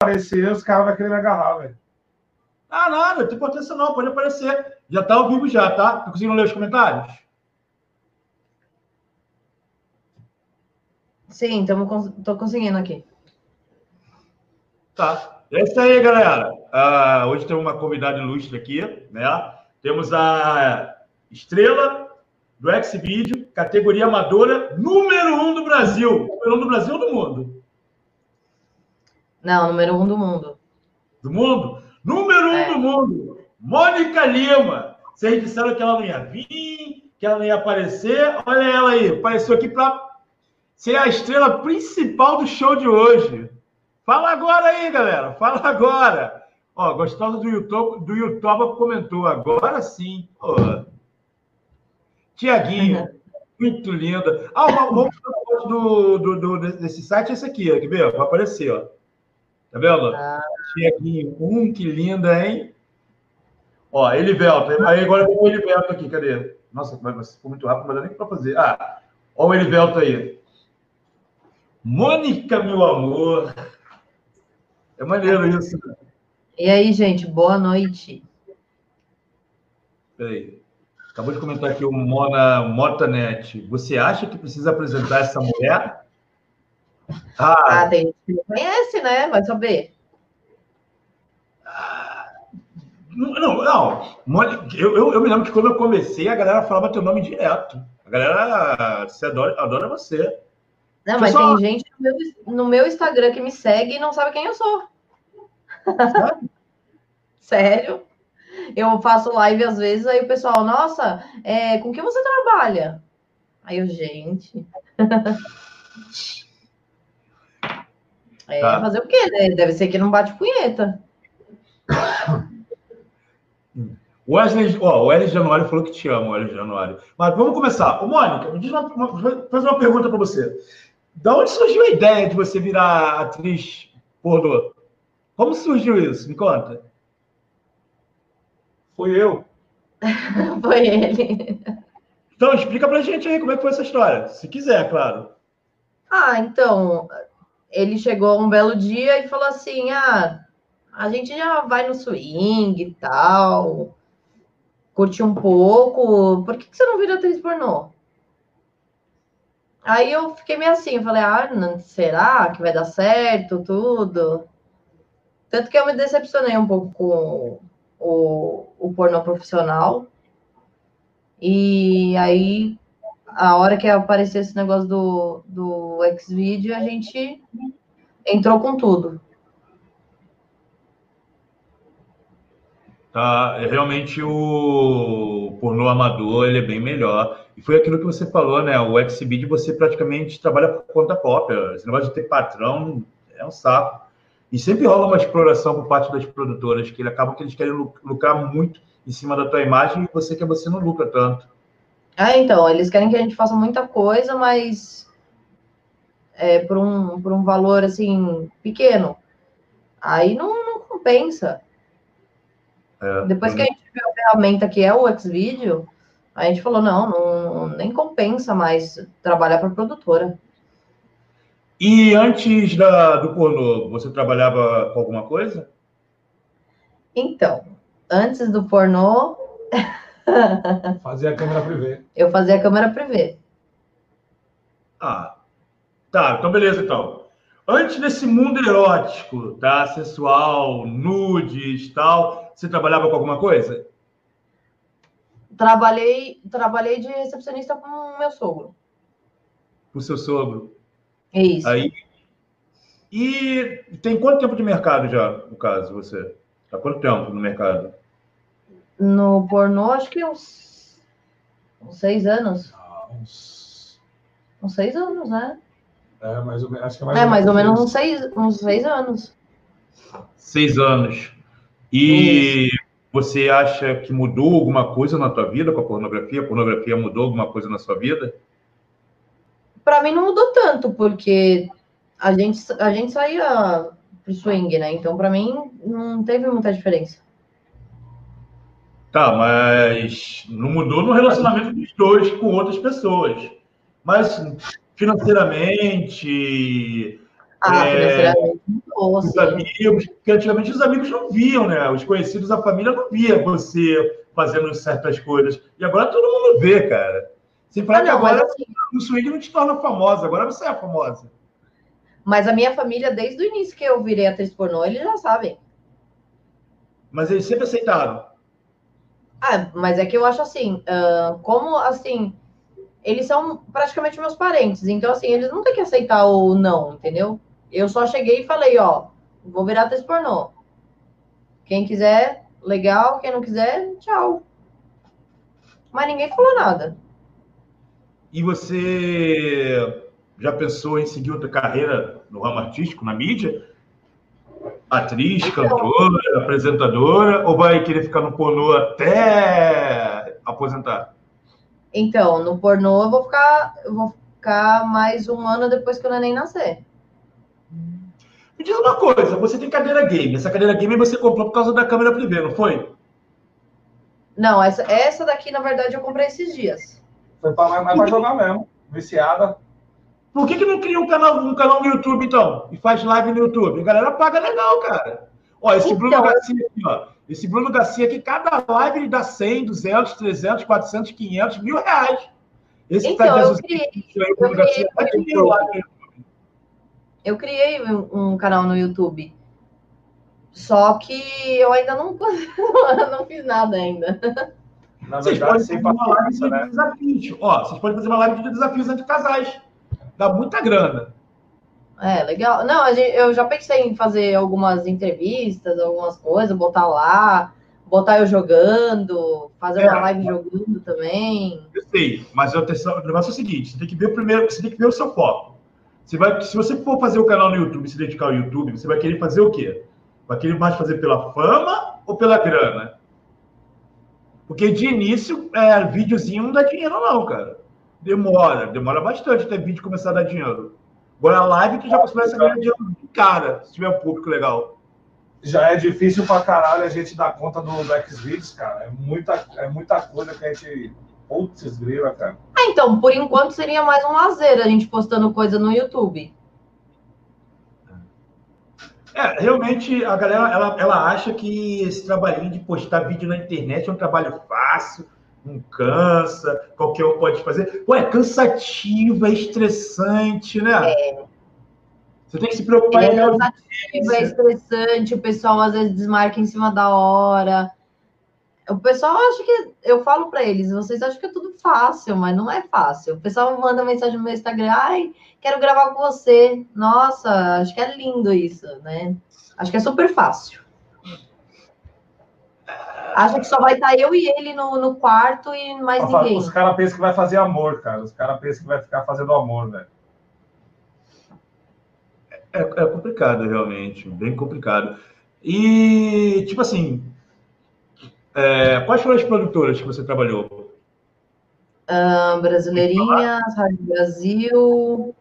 aparecer, os caras vão querer me agarrar, velho. Ah, nada, não tem importância não, pode aparecer. Já tá ao vivo já, tá? Tá conseguindo ler os comentários? Sim, tamo, tô conseguindo aqui. Tá. É isso aí, galera. Uh, hoje temos uma convidada ilustre aqui, né? Temos a estrela do X-Video, categoria amadora, número um do Brasil. Número um do Brasil ou do mundo? Não, número um do mundo. Do mundo? Número um é. do mundo, Mônica Lima. Vocês disseram que ela não ia vir, que ela não ia aparecer. Olha ela aí, apareceu aqui para ser a estrela principal do show de hoje. Fala agora aí, galera. Fala agora. Ó, gostosa do YouTube, do YouTube comentou. Agora sim. Tiaguinho, muito linda. Ah, uma, uma do, do, do, desse site é esse aqui, ó. Quer ver? Vai aparecer, ó. Tá vendo? Ah. Um, que linda, hein? Ó, Elivelto. Aí agora tem o Elivelto aqui, cadê? Nossa, mas ficou muito rápido, mas não dá nem para fazer. Ah, ó o Elivelto aí. Mônica, meu amor. É maneiro isso. Né? E aí, gente, boa noite. Peraí. Acabou de comentar aqui o Mona Motanet. Você acha que precisa apresentar essa mulher? Ah, ah tem gente que não conhece, né? Vai saber. Não, não. Eu, eu, eu, me lembro que quando eu comecei, a galera falava teu nome direto. A galera se adora, adora você. Não, mas tem gente no meu, no meu, Instagram que me segue e não sabe quem eu sou. Sério? Eu faço live às vezes, aí o pessoal, nossa, é, com que você trabalha? Aí eu, gente. é, tá. fazer o quê, né? Deve ser que não bate punheta. Wesley, ó, o Wesley Januário falou que te ama, o Wesley Januário. Mas vamos começar. Ô, Mônica, me diz uma, uma, vou fazer uma pergunta para você. Da onde surgiu a ideia de você virar atriz pornô? Como surgiu isso? Me conta. Fui eu. foi ele. Então, explica pra gente aí como é que foi essa história. Se quiser, claro. Ah, então, ele chegou um belo dia e falou assim: ah, a gente já vai no swing e tal curti um pouco, por que, que você não vira atriz pornô? Aí eu fiquei meio assim, falei, ah, não, será que vai dar certo, tudo? Tanto que eu me decepcionei um pouco com o, o pornô profissional. E aí, a hora que apareceu esse negócio do, do Xvideo, a gente entrou com tudo. Tá? É, realmente o pornô amador ele é bem melhor. E foi aquilo que você falou, né? O Xbid você praticamente trabalha por conta própria. Esse negócio de ter patrão é um saco. E sempre rola uma exploração por parte das produtoras, que acabam que eles querem lucrar muito em cima da tua imagem e você que você não lucra tanto. É, então, eles querem que a gente faça muita coisa, mas é, por, um, por um valor assim pequeno. Aí não, não compensa. É, Depois que a gente viu a ferramenta que é o Xvideo, a gente falou, não, não nem compensa mais trabalhar para produtora. E antes da, do pornô, você trabalhava com alguma coisa? Então, antes do pornô. fazia a câmera privê. Eu fazia a câmera privê. Ah, tá, então beleza, então. Antes desse mundo erótico, tá? Sensual, nudes tal, você trabalhava com alguma coisa? Trabalhei, trabalhei de recepcionista com o meu sogro. Com o seu sogro? Isso. Aí, e tem quanto tempo de mercado já, no caso, você? Há quanto tempo no mercado? No pornô, acho que uns, uns seis anos. Ah, uns... uns seis anos, né? É, mais ou, acho que é mais, é, ou, mais ou menos uns seis, uns seis anos. Seis anos. E Isso. você acha que mudou alguma coisa na tua vida com a pornografia? A pornografia mudou alguma coisa na sua vida? Para mim não mudou tanto, porque a gente, a gente saía pro swing, né? Então, para mim, não teve muita diferença. Tá, mas não mudou no relacionamento dos dois com outras pessoas. Mas financeiramente. Ah, é... financeiramente. Pô, os amigos, porque antigamente os amigos não viam, né? Os conhecidos, a família não via você fazendo certas coisas. E agora todo mundo vê, cara. Sem falar Ah, que agora assim, o swing não te torna famosa, agora você é famosa. mas a minha família, desde o início que eu virei atriz pornô, eles já sabem. Mas eles sempre aceitaram. Ah, mas é que eu acho assim, ah, como assim, eles são praticamente meus parentes, então assim, eles não têm que aceitar ou não, entendeu? Eu só cheguei e falei, ó, vou virar atriz pornô. Quem quiser, legal, quem não quiser, tchau. Mas ninguém falou nada. E você já pensou em seguir outra carreira no ramo artístico, na mídia? Atriz, Então. cantora, apresentadora? Ou vai querer ficar no pornô até aposentar? Então, no pornô eu vou ficar, eu vou ficar mais um ano depois que o neném nascer. Me diz uma coisa, você tem cadeira game. Essa cadeira game você comprou por causa da câmera privê, não foi? Não, essa, essa daqui, na verdade, eu comprei esses dias. Foi pra, mas vai jogar mesmo. Viciada. Por que, que não cria um canal, um canal no YouTube, então? E faz live no YouTube? A galera paga legal, cara. Ó, esse Então, Bruno Garcia aqui, ó. Esse Bruno Garcia aqui, cada live ele dá 100, 200, 300, 400, 500, mil reais. Esse que tá Então, eu Jesus criei, eu Bruno criei Garcia, tá eu criei um, um canal no YouTube. Só que eu ainda não, não fiz nada ainda. Na Vocês verdade, podem sem fazer uma live de né? desafios. Ó, vocês podem fazer uma live de desafios entre casais. Dá muita grana. É, legal. Não, eu já pensei em fazer algumas entrevistas, algumas coisas, botar lá, botar eu jogando, fazer É. uma live jogando também. Eu sei, mas o negócio é o seguinte: você tem que ver o primeiro, você tem que ver o seu foco. Você vai, se você for fazer o canal no YouTube, se dedicar ao YouTube, você vai querer fazer o quê? Vai querer mais fazer pela fama ou pela grana? Porque de início, é, videozinho não dá dinheiro, não, cara. Demora, demora bastante até vídeo começar a dar dinheiro. Agora a live tu já começa a ganhar dinheiro de cara, se tiver um público legal. Já é difícil pra caralho a gente dar conta do, Xvideos, cara. É muita, é muita coisa que a gente. Putz, grila, cara. Ah, então, por enquanto seria mais um lazer a gente postando coisa no YouTube. É, realmente a galera ela, ela acha que esse trabalhinho de postar vídeo na internet é um trabalho fácil, não cansa, qualquer um pode fazer. Pô, é cansativo, é estressante, né? Você tem que se preocupar É em cansativo, é estressante, o pessoal às vezes desmarca em cima da hora. O pessoal acha que. Eu falo pra eles, vocês acham que é tudo fácil, mas não é fácil. O pessoal manda mensagem no meu Instagram, ai, quero gravar com você. Nossa, acho que é lindo isso, né? Acho que é super fácil. Acha que só vai estar eu e ele no, no quarto e mais ninguém. Os caras pensam que vai fazer amor, cara. Os caras pensam que vai ficar fazendo amor, velho. É, é complicado, realmente, bem complicado. E, tipo assim, é, quais foram as produtoras que você trabalhou? Ah, Brasileirinhas, Rádio Brasil,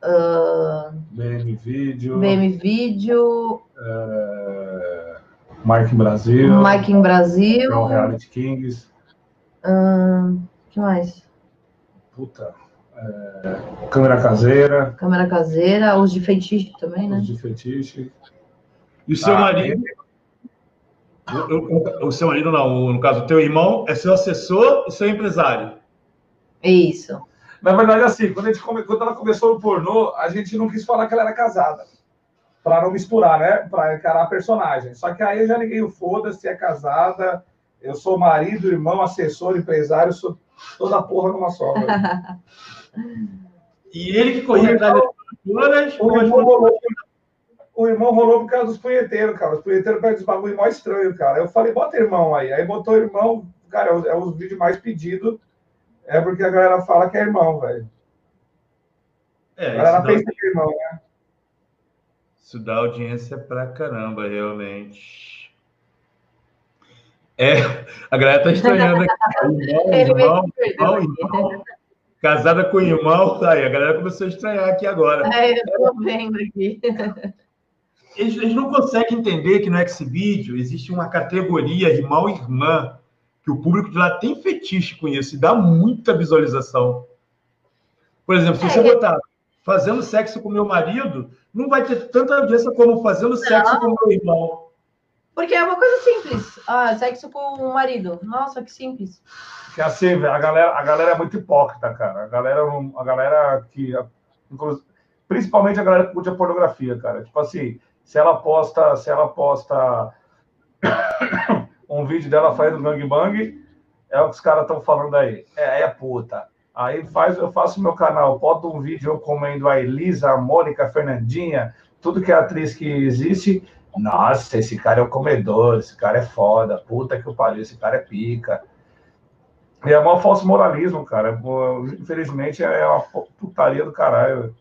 ah, BM Vídeo, BM Vídeo, é, Mike Brasil, Mike em Brasil. Pro Reality Kings. ah, que mais? Puta. é, câmera caseira, Câmera caseira, os de feitiço também, né? os de fetiche. E o seu Ah, marido? O, o- o seu marido não, no caso, o teu irmão é seu assessor e seu empresário. Isso. Na verdade, assim, quando, a gente come- quando ela começou no pornô, a gente não quis falar que ela era casada. Pra não misturar, né? Pra encarar a personagem. Só que aí eu já liguei o foda-se, é casada. Eu sou marido, irmão, assessor, empresário, sou toda porra numa só. E ele que corria atrás das produtoras, O irmão, rolou, o irmão rolou por causa dos punheteiros, cara. Os punheteiros pegam os bagulho mó estranho, cara. Eu falei, bota irmão aí. Aí botou irmão, cara, é o, é o vídeo mais pedido. É porque a galera fala que é irmão, velho. É, A galera pensa que é irmão, né? Isso dá audiência pra caramba, realmente. É, a galera tá estranhando aqui. Irmão, irmão, irmão. Casada com irmão, aí a galera começou a estranhar aqui agora. É, eu tô vendo aqui. Eles, eles não conseguem entender que no Xvideo existe uma categoria irmão e irmã, que o público de lá tem fetiche com isso e dá muita visualização. Por exemplo, se É, você que- botar fazendo sexo com meu marido, não vai ter tanta audiência como fazendo sexo com meu irmão. Porque é uma coisa simples. Ah, sexo com o marido. Nossa, que simples. Que assim, velho, a galera, a galera é muito hipócrita, cara. A galera, a galera que. Principalmente a galera que curte a pornografia, cara. Tipo assim, se ela posta, se ela posta um vídeo dela fazendo gangbang, é o que os caras estão falando aí. É, é puta. Aí faz, eu faço meu canal, boto um vídeo eu comendo a Elisa, a Mônica, a Fernandinha, tudo que é atriz que existe. Nossa, esse cara é o comedor, esse cara é foda, puta que o pariu, esse cara é pica. E é um falso moralismo, cara. Infelizmente é uma putaria do caralho.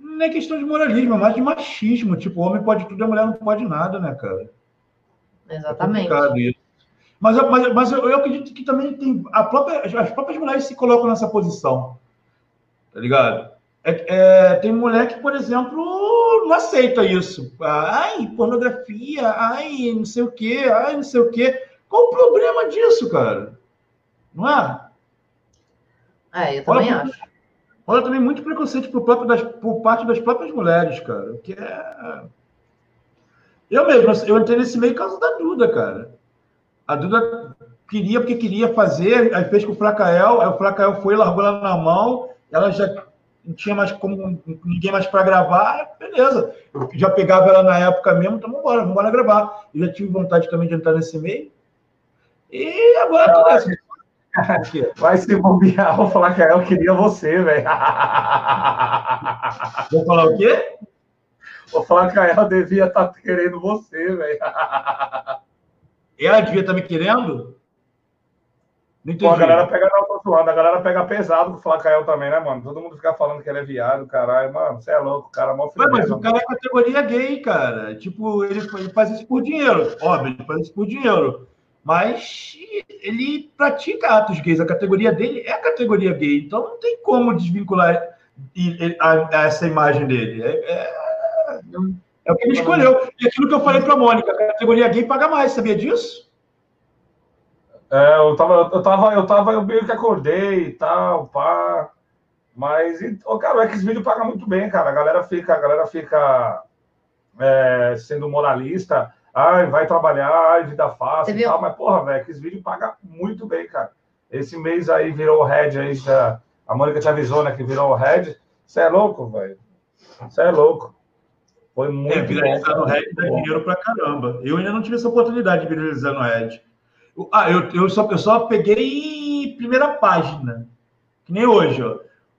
Não é questão de moralismo, é mais de machismo. Tipo, o homem pode tudo e a mulher não pode nada, né, cara? Exatamente. É mas, mas, mas eu, eu, acredito que também tem. A própria, as próprias mulheres se colocam nessa posição. Tá ligado? É, é, tem mulher que, por exemplo, não aceita isso. Ai, pornografia, ai, não sei o quê, ai, não sei o quê. Qual o problema disso, cara? Não é? É, eu também Olha, acho. Olha também muito preconceito por, próprio das, por parte das próprias mulheres, cara. Que é... Eu mesmo, eu entrei nesse meio por causa da Duda, cara. A Duda queria porque queria fazer, aí fez com o Flacael, aí o Flacael foi, largou ela na mão, ela já não tinha mais como ninguém mais para gravar, beleza. Eu já pegava ela na época mesmo, então vamos embora, vamos embora gravar. Eu já tive vontade também de entrar nesse meio. E agora tô nessa. Vai se vou falar que eu queria você, velho. Vou falar o quê? Vou falar que ela devia estar tá querendo você, velho. Ela devia estar tá me querendo? Não entendi. Pô, a galera pega, não, tô zoando, a galera pega pesado com o Flacael também, né, mano? Todo mundo fica falando que ele é viado, caralho, mano, você é louco, o cara é mó filho. Mas o cara é categoria gay, cara. Tipo, ele, ele faz isso por dinheiro. Óbvio, ele faz isso por dinheiro. Mas ele pratica atos gays. A categoria dele é a categoria gay. Então não tem como desvincular essa imagem dele. É, é, é o que ele escolheu. E aquilo que eu falei para a Mônica, a categoria gay paga mais, sabia disso? É, eu tava, eu tava, eu tava, eu meio que acordei e tal, pá. Mas, oh, cara, o X-Video paga muito bem, cara. A galera fica, a galera fica é, sendo moralista. Ai, vai trabalhar, ai, vida fácil e tal. Mas, porra, velho, X-Video paga muito bem, cara. Esse mês aí virou o head aí, já, a Mônica te avisou, né, que virou o head. Você é louco, velho. Você é louco. Foi muito é, viralizar no Red dá dinheiro pra caramba. Eu ainda não tive essa oportunidade de viralizar no Red. Ah, eu, eu, só, eu só peguei primeira página, que nem hoje, ó.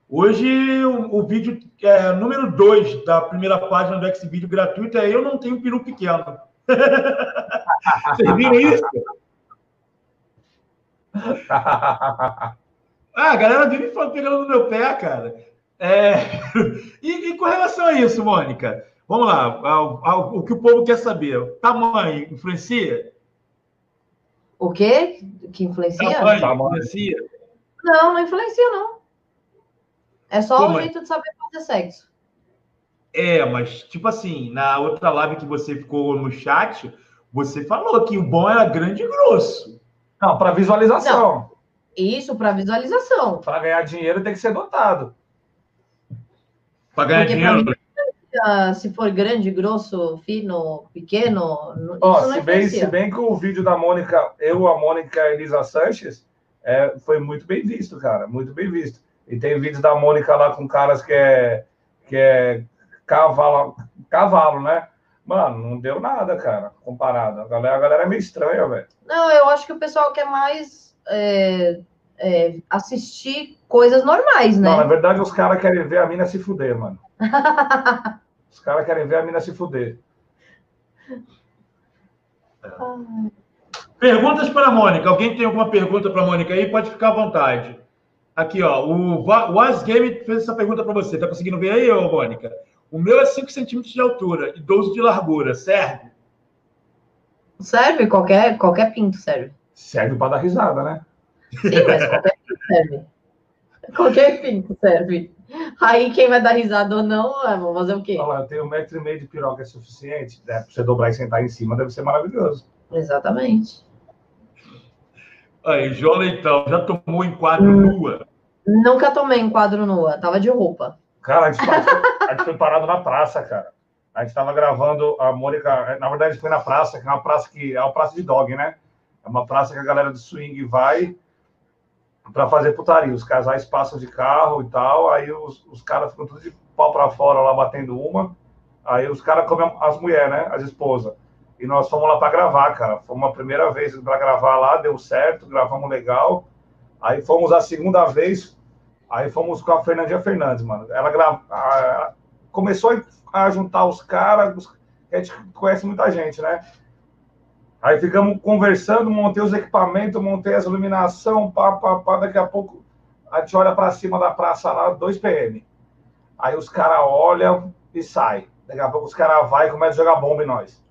Hoje o, o vídeo é, número 2 da primeira página do X-Vídeo gratuito é Eu Não Tenho Peru Pequeno. Vocês viram isso? ah, a galera vive pegando no meu pé, cara. É... E, e, com relação a isso, Mônica, vamos lá, ao, ao, o que o povo quer saber. Tamanho influencia? O quê? Que influencia? Tamanho influencia? Não, não influencia, não. É só Como o jeito de saber fazer sexo. É, mas, tipo assim, na outra live que você ficou no chat, você falou que o bom era grande e grosso. Não, para visualização. Não. Isso, para visualização. Para ganhar dinheiro tem que ser dotado. Para ganhar Porque dinheiro. Se for grande, grosso, fino, pequeno. Oh, se, bem, se bem que o vídeo da Mônica, eu, a Mônica e a Elisa Sanches, é, foi muito bem visto, cara. Muito bem visto. E tem vídeos da Mônica lá com caras que é, que é cavalo, cavalo, né? Mano, não deu nada, cara, comparado. A galera, a galera é meio estranha, velho. Não, eu acho que o pessoal quer mais é, é, assistir coisas normais, né? Não, na verdade, os caras querem ver a mina se fuder, mano. Os caras querem ver a mina se fuder. Perguntas para a Mônica. Alguém tem alguma pergunta para a Mônica aí? Pode ficar à vontade. Aqui, ó. O Was Game fez essa pergunta para você. Tá conseguindo ver aí, ô, Mônica? O meu é 5 centímetros de altura e 12 de largura. Serve? Serve. Qualquer, qualquer pinto serve. Serve para dar risada, né? Sim, mas qualquer pinto serve. Qualquer pinto serve. Aí quem vai dar risada ou não, é, vou fazer o quê? Olha lá, eu tenho um metro e meio de piroca é suficiente, né? Pra você dobrar e sentar em cima, deve ser maravilhoso. Exatamente. Aí, João Leitão, já tomou enquadro hum, nua? Nunca tomei enquadro nua, tava de roupa. Cara, a gente, a gente foi parado na praça, cara. A gente estava gravando a Mônica. Na verdade, a gente foi na praça, que é uma praça que é uma praça de dog, né? É uma praça que a galera do swing vai para fazer putaria. Os casais passam de carro e tal, aí os, os caras ficam tudo de pau para fora lá batendo uma. Aí os caras comem as mulheres, né? As esposas. E nós fomos lá para gravar, cara. Foi uma primeira vez para gravar lá, deu certo, gravamos legal. Aí fomos a segunda vez, aí fomos com a Fernandinha Fernandes, mano. Ela grava, começou a juntar os caras, a gente conhece muita gente, né? Aí ficamos conversando, montei os equipamentos, montei as iluminação, pá, pá, pá. Daqui a pouco a gente olha para cima da praça lá, 2 PM. Aí os caras olham e saem. Daqui a pouco os caras vão e começam a jogar bomba em nós.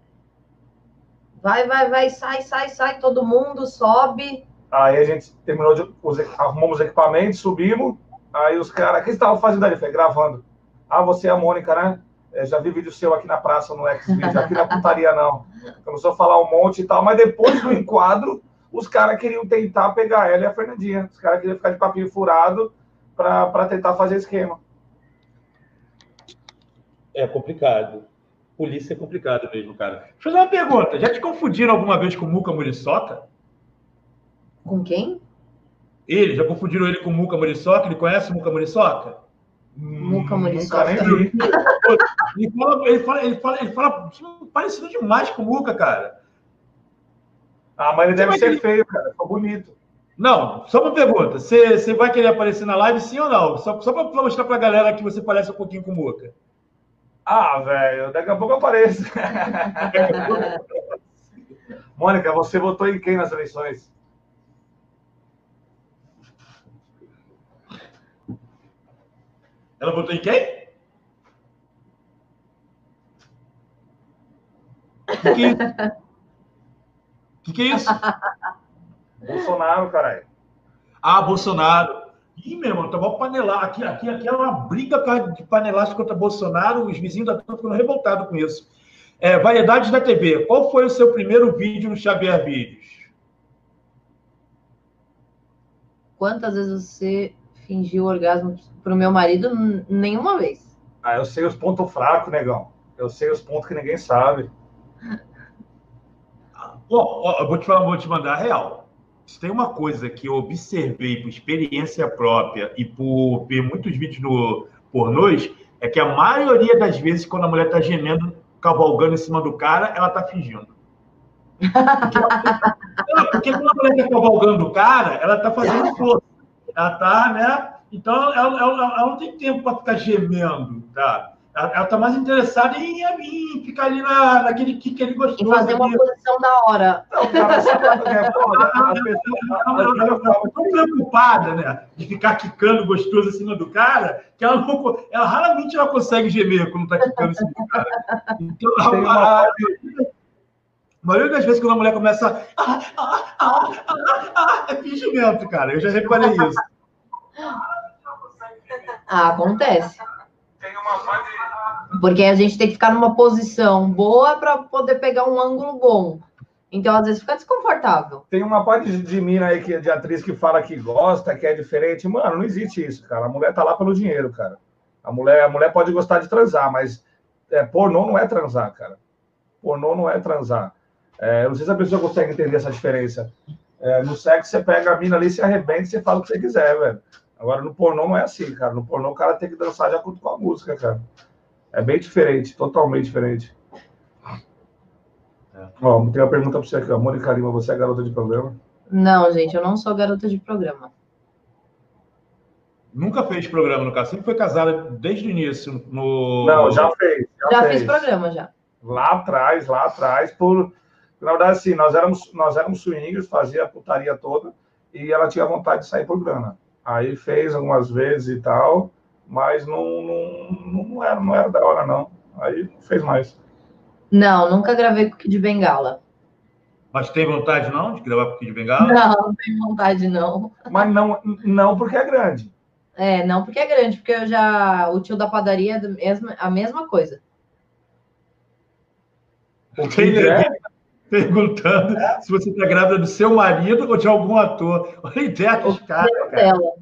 Vai, vai, vai, sai, sai, sai, todo mundo sobe. Aí a gente terminou de. Os, arrumamos os equipamentos, subimos. Aí os caras. O que você estava fazendo ali? Foi gravando. Ah, você é a Mônica, né? É, já vi vídeo seu aqui na praça, no X-Video, aqui na putaria, não. Começou a falar um monte e tal, mas depois do enquadro, os caras queriam tentar pegar ela e a Fernandinha. Os caras queriam ficar de papinho furado para tentar fazer esquema. É complicado. Polícia é complicado mesmo, cara. Deixa eu fazer uma pergunta. Já te confundiram alguma vez com Muca Muriçoca? Com quem? Ele, já confundiram ele com Muca Muriçoca? Ele conhece o Muca Muriçoca? Nunca Muriçoca. Ele fala, ele, fala, ele, fala, ele fala parecido demais com o Muca, cara. Ah, mas ele deve ser feio, cara. Ficou bonito. Não, só uma pergunta. Você, você vai querer aparecer na live, sim ou não? Só, só para mostrar para a galera que você parece um pouquinho com o Muca. Ah, velho, daqui a pouco eu apareço. Mônica, você votou em quem nas eleições? Ela votou em quem? O que, que, é que, que é isso? Bolsonaro, caralho. Ah, Bolsonaro. Ih, meu irmão, tá bom panelar. Aqui, aqui, aqui é uma briga de panelagem contra Bolsonaro. Os vizinhos estão ficando revoltados com isso. É, variedades da TV. Qual foi o seu primeiro vídeo no Xavier Vídeos? Quantas vezes você fingiu orgasmo pro meu marido? Nenhuma vez. Ah, eu sei os pontos fracos, negão. Eu sei os pontos que ninguém sabe. Bom, eu vou te falar, vou te mandar a real. Se tem uma coisa que eu observei por experiência própria e por ver muitos vídeos no pornôs, é que a maioria das vezes, quando a mulher está gemendo, cavalgando em cima do cara, ela está fingindo. Porque, porque quando a mulher está cavalgando o cara, ela está fazendo força. Ela está, né? Então, ela, ela, ela não tem tempo para ficar gemendo, tá? Ela está mais interessada em, em, ficar ali na, naquele que, que ele gostou. E fazer uma ali. posição da hora. Não, cara, ela está tão preocupada, né? De ficar quicando gostoso em cima do cara, que ela, não, ela raramente ela consegue gemer quando está quicando em cima do cara. Então, a, a, a, maioria das vezes quando a mulher começa. Ah, ah, ah, ah, ah, é fingimento, cara. Eu já reparei isso. Ah, acontece. Porque a gente tem que ficar numa posição boa para poder pegar um ângulo bom. Então, às vezes, fica desconfortável. Tem uma parte de, mina aí, que, de atriz, que fala que gosta, que é diferente. Mano, não existe isso, cara. A mulher tá lá pelo dinheiro, cara. A mulher, a mulher pode gostar de transar, mas é, pornô não é transar, cara. Pornô não é transar. É, não sei se a pessoa consegue entender essa diferença. É, no sexo, você pega a mina ali, se arrebenta e você fala o que você quiser, velho. Agora, no pornô não é assim, cara. No pornô o cara tem que dançar de acordo com a música, cara. É bem diferente, totalmente diferente. É. Ó, tem uma pergunta para você aqui, ó. Mônica Lima, você é garota de programa? Não, gente, eu não sou garota de programa. Nunca fez programa no caso, sempre foi casada desde o início no. Não, já fez. Já, já fez. fiz programa, já. Lá atrás, lá atrás, por. Na verdade, assim, nós éramos, nós éramos swingers, fazia a putaria toda, e ela tinha vontade de sair por grana. Aí fez algumas vezes e tal, mas não, não, não, era, não era da hora, não. Aí não fez mais. Não, nunca gravei com o Kid Bengala. Mas tem vontade, não, de gravar com o Kid Bengala? Não, não tem vontade, não. Mas não, não porque é grande. É, não porque é grande, porque eu já. O tio da padaria é a mesma coisa. O que é? Perguntando é. se você está grávida do seu marido ou de algum ator. Olha a ideia dos caras. Dela.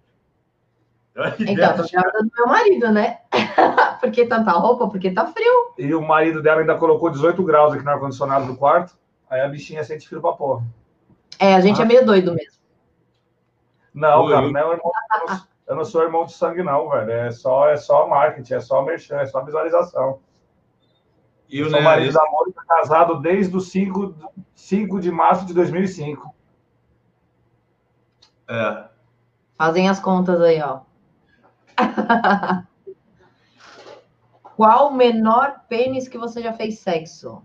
Então, estou grávida do meu marido, né? porque tanta roupa? Porque tá frio. E o marido dela ainda colocou 18 graus aqui no ar-condicionado do quarto. Aí a bichinha sente frio pra porra. É, a gente Ah. é meio doido mesmo. Não, Oi, cara, não é o irmão, eu não- eu não sou irmão de sangue, não, velho. É só, é só marketing, é só merchan, é só visualização. Eu, sou né, marido da Mônica, casado desde o 5, 5 de março de 2005. é. Fazem as contas aí, ó. Qual o menor pênis que você já fez sexo?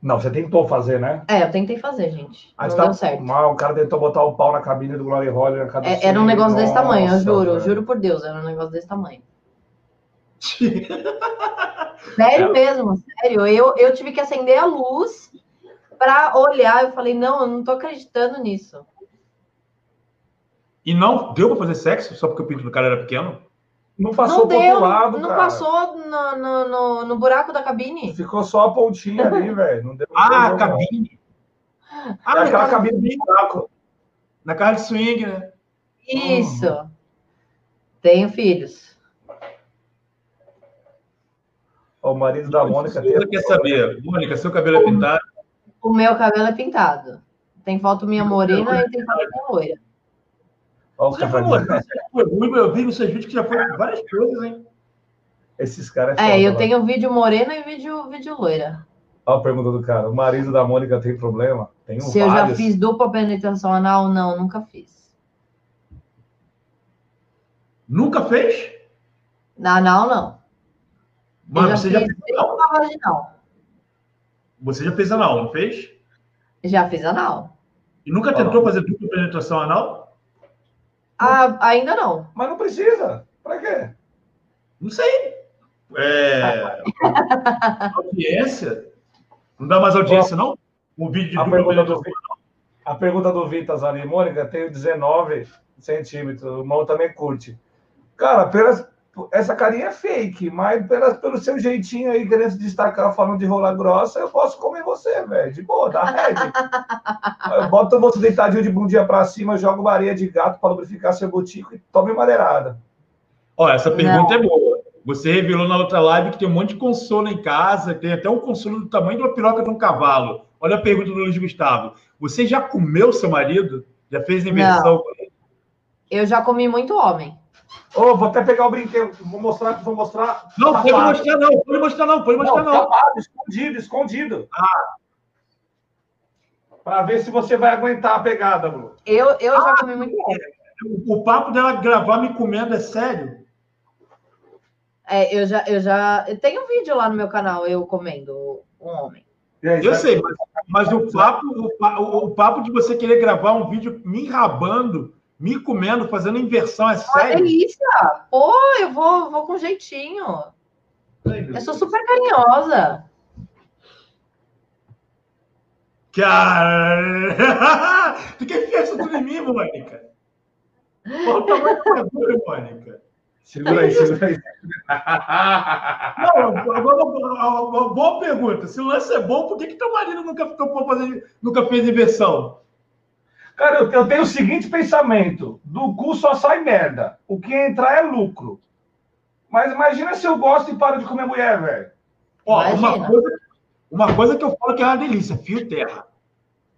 Não, você tentou fazer, né? É, eu tentei fazer, gente. Aí não você deu tá certo. mal, o cara tentou botar o pau na cabine do Glory Hall. na cabeça É, era um negócio desse tamanho, eu Nossa, juro, juro por Deus, era um negócio desse tamanho. Sério É. mesmo, sério. Eu, eu tive que acender a luz para olhar. Eu falei, não, eu não tô acreditando nisso. E não deu pra fazer sexo só porque o pinto do cara era pequeno? Não passou não pro deu, outro lado, não cara. passou no, no, no, no buraco da cabine. Ficou só a pontinha ali, velho. Não deu Ah, a cabine. não. Ah, É na aquela cabine de buraco. na casa de swing, né? Isso. Tenho filhos. O marido da Mônica tem. Você quer saber, Mônica, seu cabelo é pintado? O meu cabelo é pintado. Tem foto minha morena e tem foto minha loira. Olha foi já foi ruivo? Eu vi nos seus vídeos que já foi várias coisas, hein? Esses caras É, foda, eu lá. tenho vídeo morena e vídeo, vídeo loira. Olha a pergunta do cara. O marido da Mônica tem problema? Tem um Se eu já vários. fiz dupla penetração anal, não, nunca fiz. Nunca fez? Na anal, não. Mano, eu você já já fez anal? vaginal. Você já fez anal, não fez? Já fiz anal. E nunca Ah. tentou fazer dupla penetração anal? Ah, ainda não. Mas não precisa. Pra quê? Não sei. É... audiência? Não dá mais audiência, não? Um vídeo de A dupla pergunta do, penetração. a pergunta do Vitas ali, Mônica, tenho 19 centímetros, o irmão também curte. Cara, pelas, essa carinha é fake, mas pelas, pelo seu jeitinho aí, querendo se destacar, falando de rola grossa, eu posso comer você, velho, de boa, dá head. Eu Bota você deitadinho de bundinha pra cima, joga uma areia de gato pra lubrificar seu botico e tome madeirada. Ó, essa pergunta é boa. Você revelou na outra live que tem um monte de consolo em casa, tem até um consolo do tamanho de uma piroca de um cavalo. Olha a pergunta do Luiz Gustavo. Você já comeu seu marido? Já fez inversão com ele? Eu já comi muito homem. Ô, vou até pegar o brinquedo, vou mostrar, vou mostrar. Não, pode Tapado. mostrar não, pode mostrar não, pode mostrar não. tapado, escondido, escondido. Ah. Pra ver se você vai aguentar a pegada, Bruno. Eu, eu já comi muito. O, o papo dela gravar me comendo é sério? É, eu já, eu já. Eu tenho um vídeo lá no meu canal, eu comendo um homem. Aí, Eu sei, mas, mas o, papo, o, pa- o- o papo de você querer gravar um vídeo me rabando, me comendo, fazendo inversão é Uma sério? delícia! Pô, eu vou, vou com jeitinho. Ai, Eu sou super carinhosa. Cara! tu quer enfiar isso tudo em mim, Mônica? Qual o tamanho da Mônica? Segura aí, segura aí. Não, agora uma, uma boa pergunta. Se o lance é bom, por que, que teu marido nunca, fazer, nunca fez inversão? Cara, eu, eu tenho o seguinte pensamento: do cu só sai merda. O que entrar é lucro. Mas imagina se eu gosto e paro de comer mulher, velho. Ó, uma coisa, uma coisa que eu falo que é uma delícia, fio terra.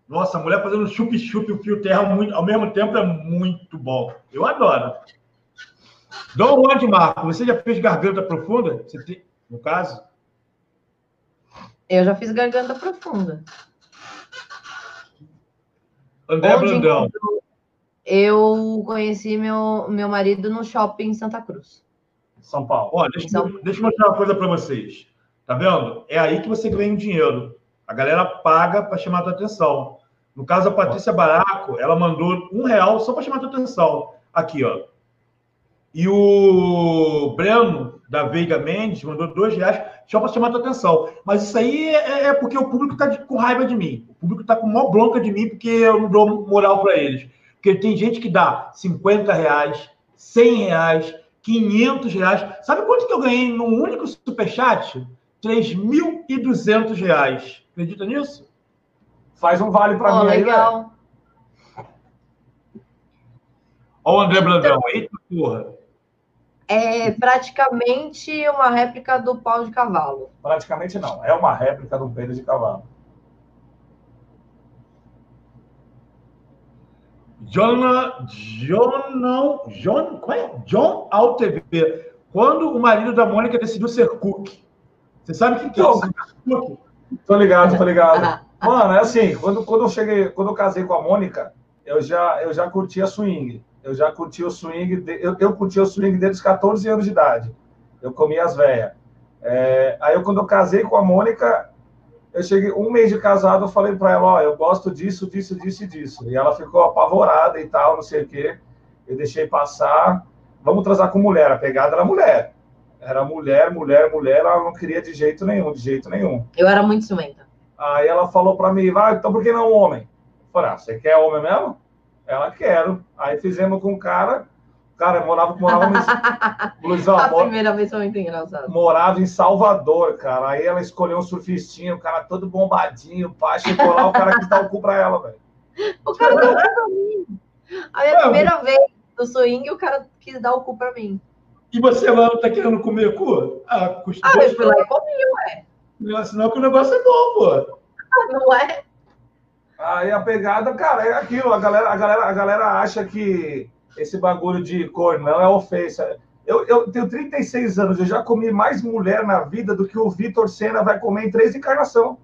Nossa, a mulher fazendo chup-chup o fio terra muito- ao mesmo tempo é muito bom. Eu adoro. Dom Juan de Marco, você já fez garganta profunda? Você tem, no caso? Eu já fiz garganta profunda. André Onde Brandão. encontrou- Eu conheci meu, meu marido no shopping em Santa Cruz. São Paulo. Ó, deixa, eu- deixa eu mostrar uma coisa para vocês. Tá vendo? É aí que você ganha um dinheiro. A galera paga para chamar a tua atenção. No caso, a Patrícia Baraco, ela mandou um real só para chamar a tua atenção. Aqui, ó. E o Breno, da Veiga Mendes, mandou dois reais só para chamar a tua atenção. Mas isso aí é, é porque o público está com raiva de mim. O público está com maior bronca de mim porque eu não dou moral para eles. Porque tem gente que dá 50 reais, 100 reais, 500 reais. Sabe quanto que eu ganhei num único superchat? 3.200 reais. Acredita nisso? Faz um vale pra Pô, mim aí, velho. legal. Ó o André Brandão. Eita porra. É praticamente uma réplica do pau de cavalo. Praticamente não. É uma réplica do pênis de cavalo. John, John, John, qual é? John AlTV. Quando o marido da Mônica decidiu ser cook. Você sabe o que é cook? Tô ligado, tô ligado. Mano, é assim, quando, quando eu cheguei, quando eu casei com a Mônica, eu já, eu já curtia swing. Eu já curti o swing, de, eu, eu curti o swing desde os 14 anos de idade. Eu comia as velhas. É, aí, eu, quando eu casei com a Mônica, eu cheguei um mês de casado, eu falei para ela, ó, eu gosto disso, disso, disso e disso. E ela ficou apavorada e tal, não sei o quê. Eu deixei passar. Vamos transar com mulher. A pegada era mulher. Era mulher, mulher, mulher. Ela não queria de jeito nenhum, de jeito nenhum. Eu era muito ciumenta. Aí ela falou para mim, vai, então por que não homem? Eu falei, ah, você quer homem mesmo? Ela quero. Aí fizemos com o cara. O cara morava, morava em... Luizão, A primeira vez foi muito engraçado. Morava em Salvador, cara. Aí ela escolheu um surfistinho, o cara todo bombadinho, pá, chegou lá, o cara quis dar o cu pra ela, velho. O cara deu o cu pra mim. Aí a primeira vez no swing, o cara quis dar o cu pra mim. E você lá não tá querendo comer cu? Ah, custa ah eu fui lá e comi, ué. Senão que o negócio é bom, pô. Não é? Aí a pegada, cara, é aquilo. A galera, a galera, a galera acha que esse bagulho de cor não é ofensa. Eu, eu tenho 36 anos, eu já comi mais mulher na vida do que o Vitor Senna vai comer em três encarnação.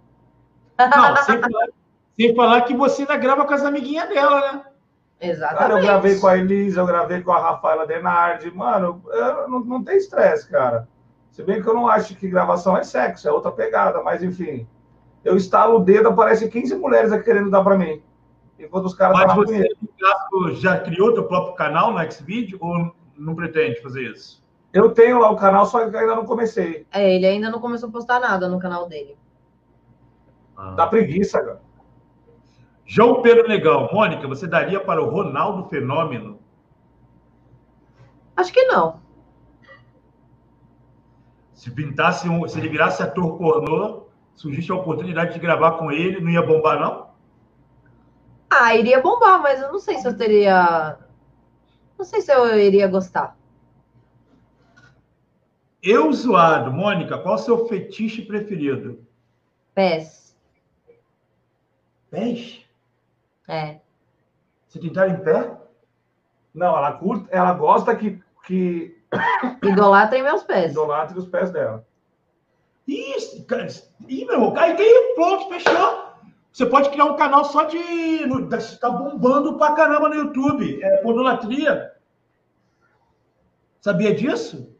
Não, sem falar, sem falar que você ainda grava com as amiguinhas dela, né? Exatamente. Cara, eu gravei com a Elisa, eu gravei com a Rafaela Denardi. Mano, não, não tem estresse, cara. Se bem que eu não acho que gravação é sexo, é outra pegada, mas enfim eu estalo o dedo, aparece 15 mulheres aqui querendo dar para mim. Enquanto os caras Mas você, no caso, já criou teu próprio canal no Xvideo ou não pretende fazer isso? Eu tenho lá o canal, só que ainda não comecei. É, ele ainda não começou a postar nada no canal dele. Ah. Dá preguiça, cara. João Pedro Negão, Mônica, você daria para o Ronaldo Fenômeno? Acho que não. Se pintasse um, se ele virasse ator pornô, surgisse a oportunidade de gravar com ele, não ia bombar, não? Ah, iria bombar, mas eu não sei se eu teria. Não sei se eu iria gostar. Eu zoado, Mônica, qual o seu fetiche preferido? Pés. Pés? É. Você tentar em pé? Não, ela curta, ela gosta que. que... Idolatrem meus pés. Idolatrem os pés dela. Isso, Ih, meu irmão, aí tem pronto, fechou. Você pode criar um canal só de. Está bombando pra caramba no YouTube. É podolatria. Sabia disso?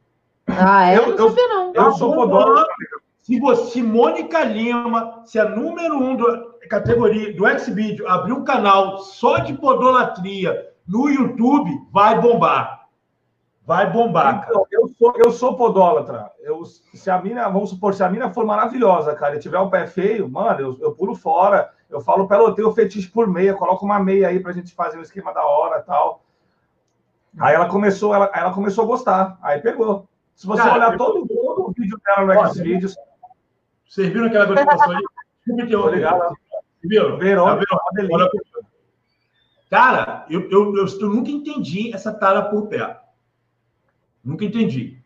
Ah, é? Eu, não sabia, não. Eu, eu tá sou podólatra. Se você, se Mônica Lima, se a número um da categoria do Xvideo abrir um canal só de podolatria no YouTube, vai bombar. Vai bombar, então, eu sou, eu sou podólatra. Eu, se a mina, vamos supor, se a mina for maravilhosa, cara, e tiver um pé feio, mano, eu, eu pulo fora. Eu falo pra ela, eu tenho fetiche por meia, coloca uma meia aí pra gente fazer um esquema da hora e tal. Aí ela começou, ela, ela começou a gostar. Aí pegou. Se você cara, olhar todo, todo o vídeo dela no Xvideos. Vocês viram aquela notificação ali? Desculpa, ligado. Viram? Verônica. Tá cara, eu, eu, eu, eu nunca entendi essa tara por pé. Nunca entendi.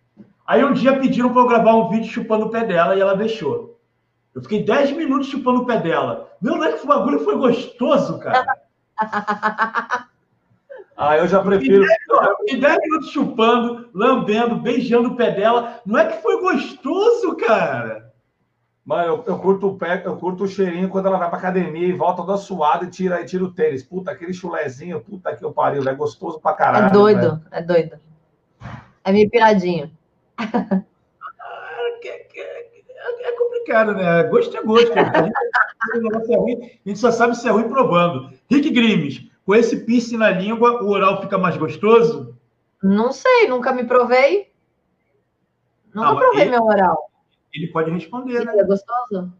Aí um dia pediram para eu gravar um vídeo chupando o pé dela e ela deixou. Eu fiquei 10 minutos chupando o pé dela. Meu, não é que o bagulho foi gostoso, cara. ah, eu já prefiro. Fiquei 10 minutos chupando, lambendo, beijando o pé dela. Não é que foi gostoso, cara. Mano, eu, eu, curto o pé, eu curto o cheirinho quando ela vai pra academia e volta toda suada e tira, e tira o tênis. Puta, aquele chulezinho, puta que eu pariu, é gostoso pra caralho. É doido, é doido. É meio piradinho. É complicado, né? Gosto é gosto. A gente só sabe se é ruim provando. Rick Grimes, com esse piercing na língua, o oral fica mais gostoso? Não sei, nunca me provei. Nunca não, provei ele, meu oral. Ele pode responder, né? É gostoso?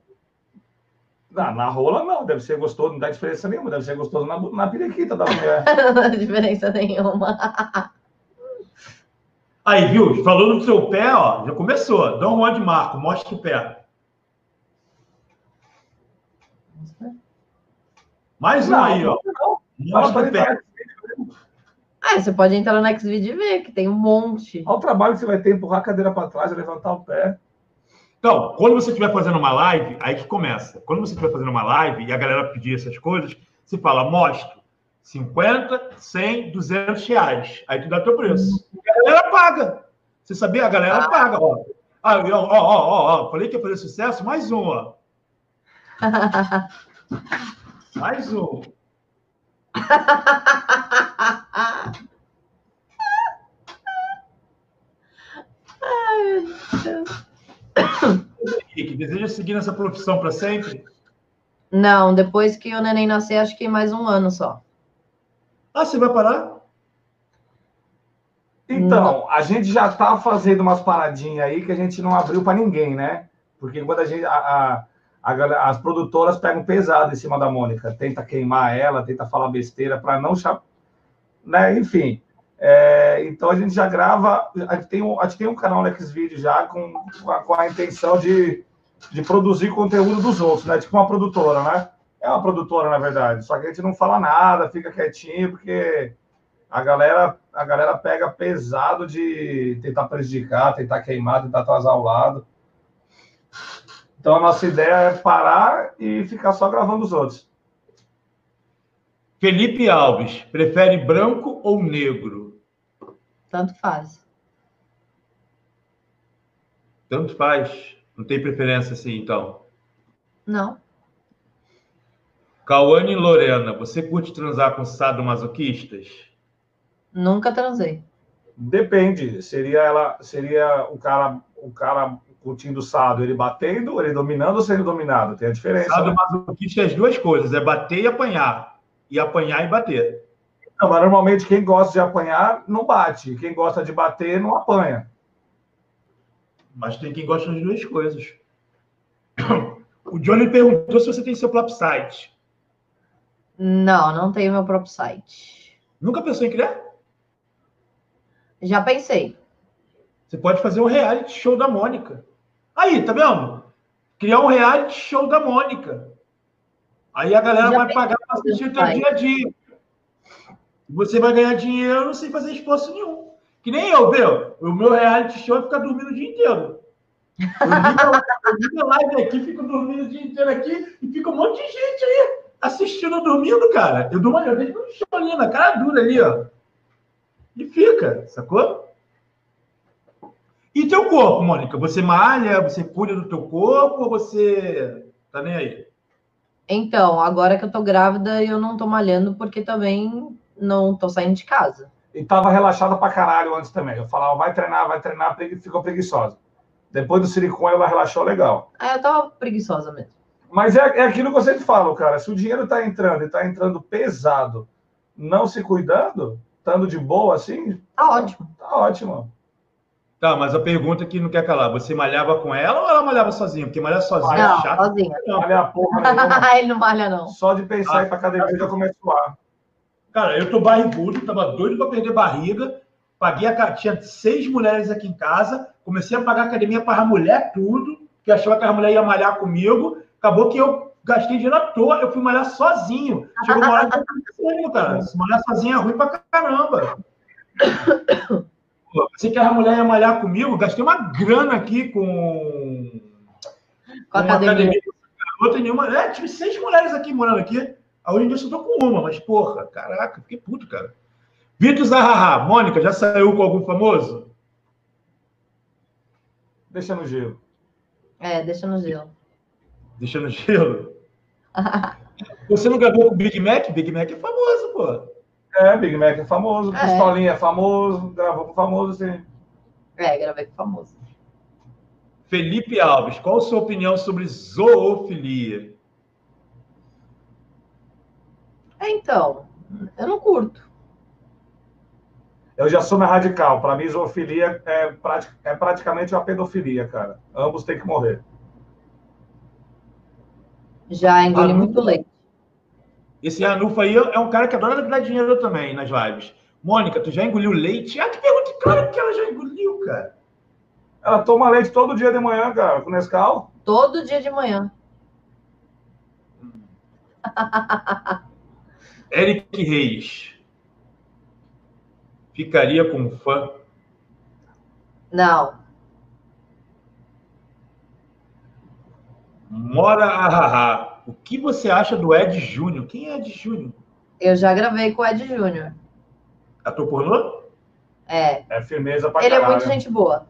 Na, na rola, não. Deve ser gostoso, não dá diferença nenhuma. Deve ser gostoso na, na periquita da mulher. não dá diferença nenhuma. Aí, viu? Falando do seu pé, ó, já começou. Dá um monte de marco, mostra o pé. Mais um aí, ó. Mostra o pé. Ah, você pode entrar no Xvideo e ver, que tem um monte. Olha o trabalho que você vai ter, empurrar a cadeira para trás, levantar o pé. Então, quando você estiver fazendo uma live, aí que começa. Quando você estiver fazendo uma live e a galera pedir essas coisas, você fala, mostro 50, 100, 200 reais. Aí tu dá teu preço. A galera paga. Você sabia? A galera ah. paga. Ó. Ah, ó, ó, ó, ó, falei que ia fazer sucesso, mais um, ó. mais um. Ai, meu Deus. Henrique, deseja seguir nessa profissão para sempre? Não, depois que o neném nascer, acho que mais um ano só. Ah, você vai parar? Então, a gente já tá fazendo umas paradinhas aí que a gente não abriu para ninguém, né? Porque quando a gente. A, a, a, as produtoras pegam pesado em cima da Mônica, tenta queimar ela, tenta falar besteira para não. Né? Enfim. É, então a gente já grava, a gente tem um, a gente tem um canal no Xvideo já com, com a, com, a, intenção de, de produzir conteúdo dos outros, né? Tipo uma produtora, né? É uma produtora, na verdade, só que a gente não fala nada, fica quietinho, porque a galera, a galera pega pesado de tentar prejudicar, tentar queimar, tentar atrasar o lado. Então a nossa ideia é parar e ficar só gravando os outros. Felipe Alves, prefere branco ou negro? Tanto faz. Tanto faz. Não tem preferência assim, então? Não. Cauane e Lorena, você curte transar com sadomasoquistas? Nunca transei. Depende. Seria ela, seria o cara, o cara curtindo sado, ele batendo, ele dominando ou sendo dominado? Tem a diferença. Sadomasoquista né? é as duas coisas, é bater e apanhar e apanhar e bater. Não, mas normalmente quem gosta de apanhar não bate, quem gosta de bater não apanha. Mas tem quem gosta das duas coisas. O Johnny perguntou se você tem seu próprio site. Não, não tenho meu próprio site. Nunca pensou em criar? Já pensei. Você pode fazer um reality show da Mônica. Aí, tá vendo? Criar um reality show da Mônica. Aí a galera Já vai pagar para assistir o teu dia a dia. Você vai ganhar dinheiro sem fazer esforço nenhum. Que nem eu, viu? O meu reality show é ficar dormindo o dia inteiro. Eu ligo a live aqui, fico dormindo o dia inteiro aqui e fica um monte de gente aí assistindo, dormindo, cara. Eu dou uma olhada no cholinho, na cara dura ali, ó. E fica, sacou? E teu corpo, Mônica? Você malha, você cuida do teu corpo ou você tá nem aí? Então, agora que eu tô grávida, eu não tô malhando porque também não tô saindo de casa. E tava relaxada pra caralho antes também. Eu falava, vai treinar, vai treinar, ficou preguiçosa. Depois do silicone, ela relaxou legal. É, eu tava preguiçosa mesmo. Mas é, é aquilo que eu sempre falo, cara. Se o dinheiro tá entrando e tá entrando pesado, não se cuidando, estando de boa assim. Tá ótimo. Tá ótimo. Tá, mas a pergunta que não quer calar, você malhava com ela ou ela malhava sozinha? Porque malhar sozinha não, é chato. Sozinha. Não, malha porra Ele não malha, não. Só de pensar ah, em ir pra academia já começa a suar. Cara, eu tô barrigudo, tava doido pra perder barriga. Paguei a tinha seis mulheres aqui em casa, comecei a pagar academia para a mulher tudo, que achava que a mulher ia malhar comigo. Acabou que eu gastei dinheiro à toa, eu fui malhar sozinho. Chegou uma hora que eu não cara. Se malhar sozinho é ruim pra caramba. Você que a mulher ia malhar comigo, gastei uma grana aqui com. Com a academia. academia. Outra nenhuma. É, tive seis mulheres aqui morando aqui. Hoje em dia eu só tô com uma, mas porra, caraca, fiquei puto, cara. Vitor Zahaha, Mônica, já saiu com algum famoso? Deixa no gelo. É, deixa no gelo. Deixa no gelo? Você não gravou com o Big Mac? Big Mac é famoso, pô. É, Big Mac é famoso, é. Pistolinha é famoso, gravou com famoso, sim. É, gravei com famoso. Felipe Alves, qual a sua opinião sobre zoofilia? É, então, eu não curto. Eu já sou mais radical. Para mim, zoofilia é, é praticamente uma pedofilia, cara. Ambos têm que morrer. Já engoli ah, muito leite. Esse Anufa aí é um cara que adora dar dinheiro também nas lives. Mônica, tu já engoliu leite? Ah, que pergunta claro que ela já engoliu, cara. Ela toma leite todo dia de manhã, cara, com Nescau? Todo dia de manhã. Eric Reis. ficaria com um fã? Não. Mora Ahaha. O que você acha do Ed Júnior? Quem é Ed Júnior? Eu já gravei com o Ed Júnior. Ator pornô? É. É firmeza pra Ele é caralho. muito gente boa.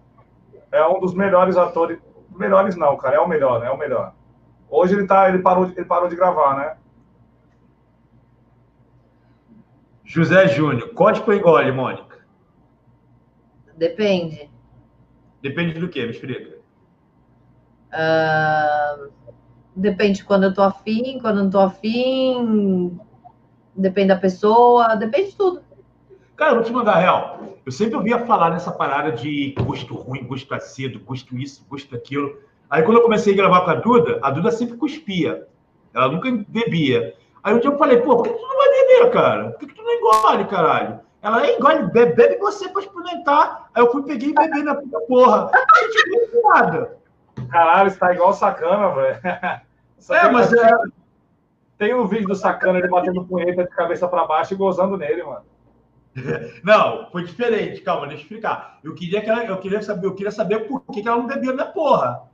É um dos melhores atores. Melhores não, cara. É o melhor, né? É o melhor. Hoje ele, tá, ele, parou, de- ele parou de gravar, né? José Júnior. Código engole, Mônica? Depende. Depende do que, me explica. Ah, depende de quando eu tô afim, quando eu não tô afim. Depende da pessoa, depende de tudo. Cara, eu vou te mandar real. Eu sempre ouvia falar nessa parada de gosto ruim, gosto azedo, gosto isso, gosto aquilo. Aí quando eu comecei a gravar com a Duda, a Duda sempre cuspia. Ela nunca bebia. Aí um dia eu falei, pô, por que tu não vai beber, cara? Por que tu não engole, caralho? Ela, é, engole, bebe, bebe você pra experimentar. Aí eu fui, peguei e bebi na puta porra. Gente nada. Caralho, você tá igual o Sacana, velho. É, mas é, Tem um vídeo do Sacana ele batendo punheta de cabeça pra baixo e gozando nele, mano. Não, foi diferente. Calma, deixa eu explicar. Eu queria, que ela, eu queria saber, eu queria saber por que, que ela não bebia minha porra.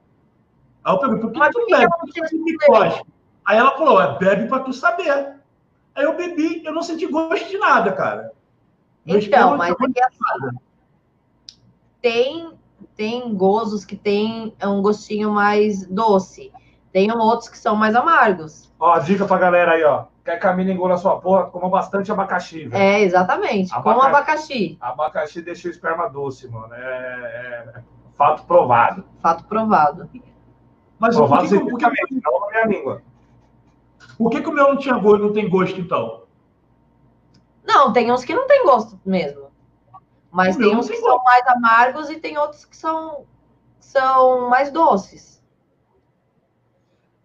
Aí eu perguntei, por que Mas tu bebe? ela Por que tu tinha me cospe? Aí ela falou, é, bebe pra tu saber. Aí eu bebi, eu não senti gosto de nada, cara. Meu Então, mas é assim, tem, tem gozos que tem um gostinho mais doce. Tem outros que são mais amargos. Ó, dica pra galera aí, ó. Quer que a mina engula sua porra? Coma bastante abacaxi, velho. É, exatamente. Com Abacaxi. abacaxi. Abacaxi deixa o esperma doce, mano. É, é fato provado. Fato provado. Mas por Provado que, que, por, que, cientificamente, não na minha língua. por que, que o meu não tinha gosto, não tem gosto, então? Não, tem uns que não tem gosto mesmo. Mas O tem uns que tem são mais amargos e tem outros que são, são mais doces.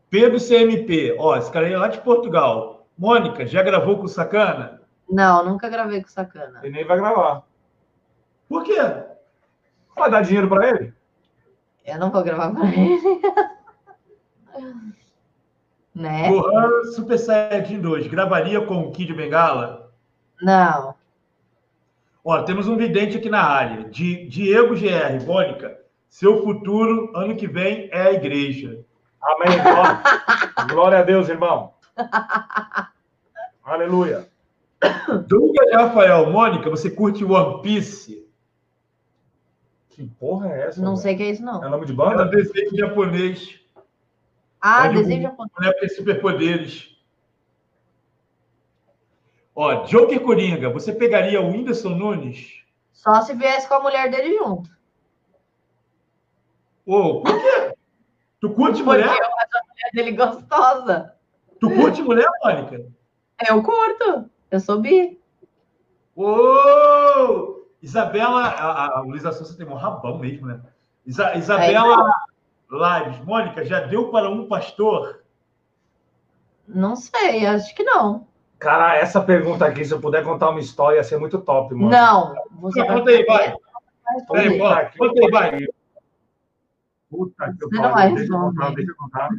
Pedro CMP, ó, esse cara aí é lá de Portugal. Mônica, já gravou com o Sacana? Não, nunca gravei com sacana. E nem vai gravar. Por quê? Vai dar dinheiro pra ele? Eu não vou gravar com ele. né? Gohan Super Saiyajin 2, gravaria com o Kid Bengala? Não. Ó, temos um vidente aqui na área. Di- Diego GR, Mônica, seu futuro ano que vem é a igreja. Amém. Glória, Glória a Deus, irmão. Aleluia. Douglas Rafael, Mônica, você curte One Piece? Que porra é essa? Não velho? sei o que é isso, não. É nome de É um banda? desenho japonês, Ah, Onde desenho o- japonês. mulher tem superpoderes. Ó, Joker Coringa, você pegaria o Whindersson Nunes? Só se viesse com a mulher dele junto. Ô, por quê? Tu curte Porque mulher? eu acho a mulher dele gostosa. Tu curte mulher, Mônica? Eu curto. Eu sou bi. Ô! Isabela, a, a Luísa Souza tem um rabão mesmo, né? Isa- Isabela Lives, Mônica, já deu para um pastor? Não sei, acho que não. Cara, essa pergunta aqui, se eu puder contar uma história, ia ser muito top, mano. Não. Você Não, conta aí, vai. conta aí, vai. pariu. Puta que Você não vai pariu. Deixa eu contar, responder. deixa eu contar.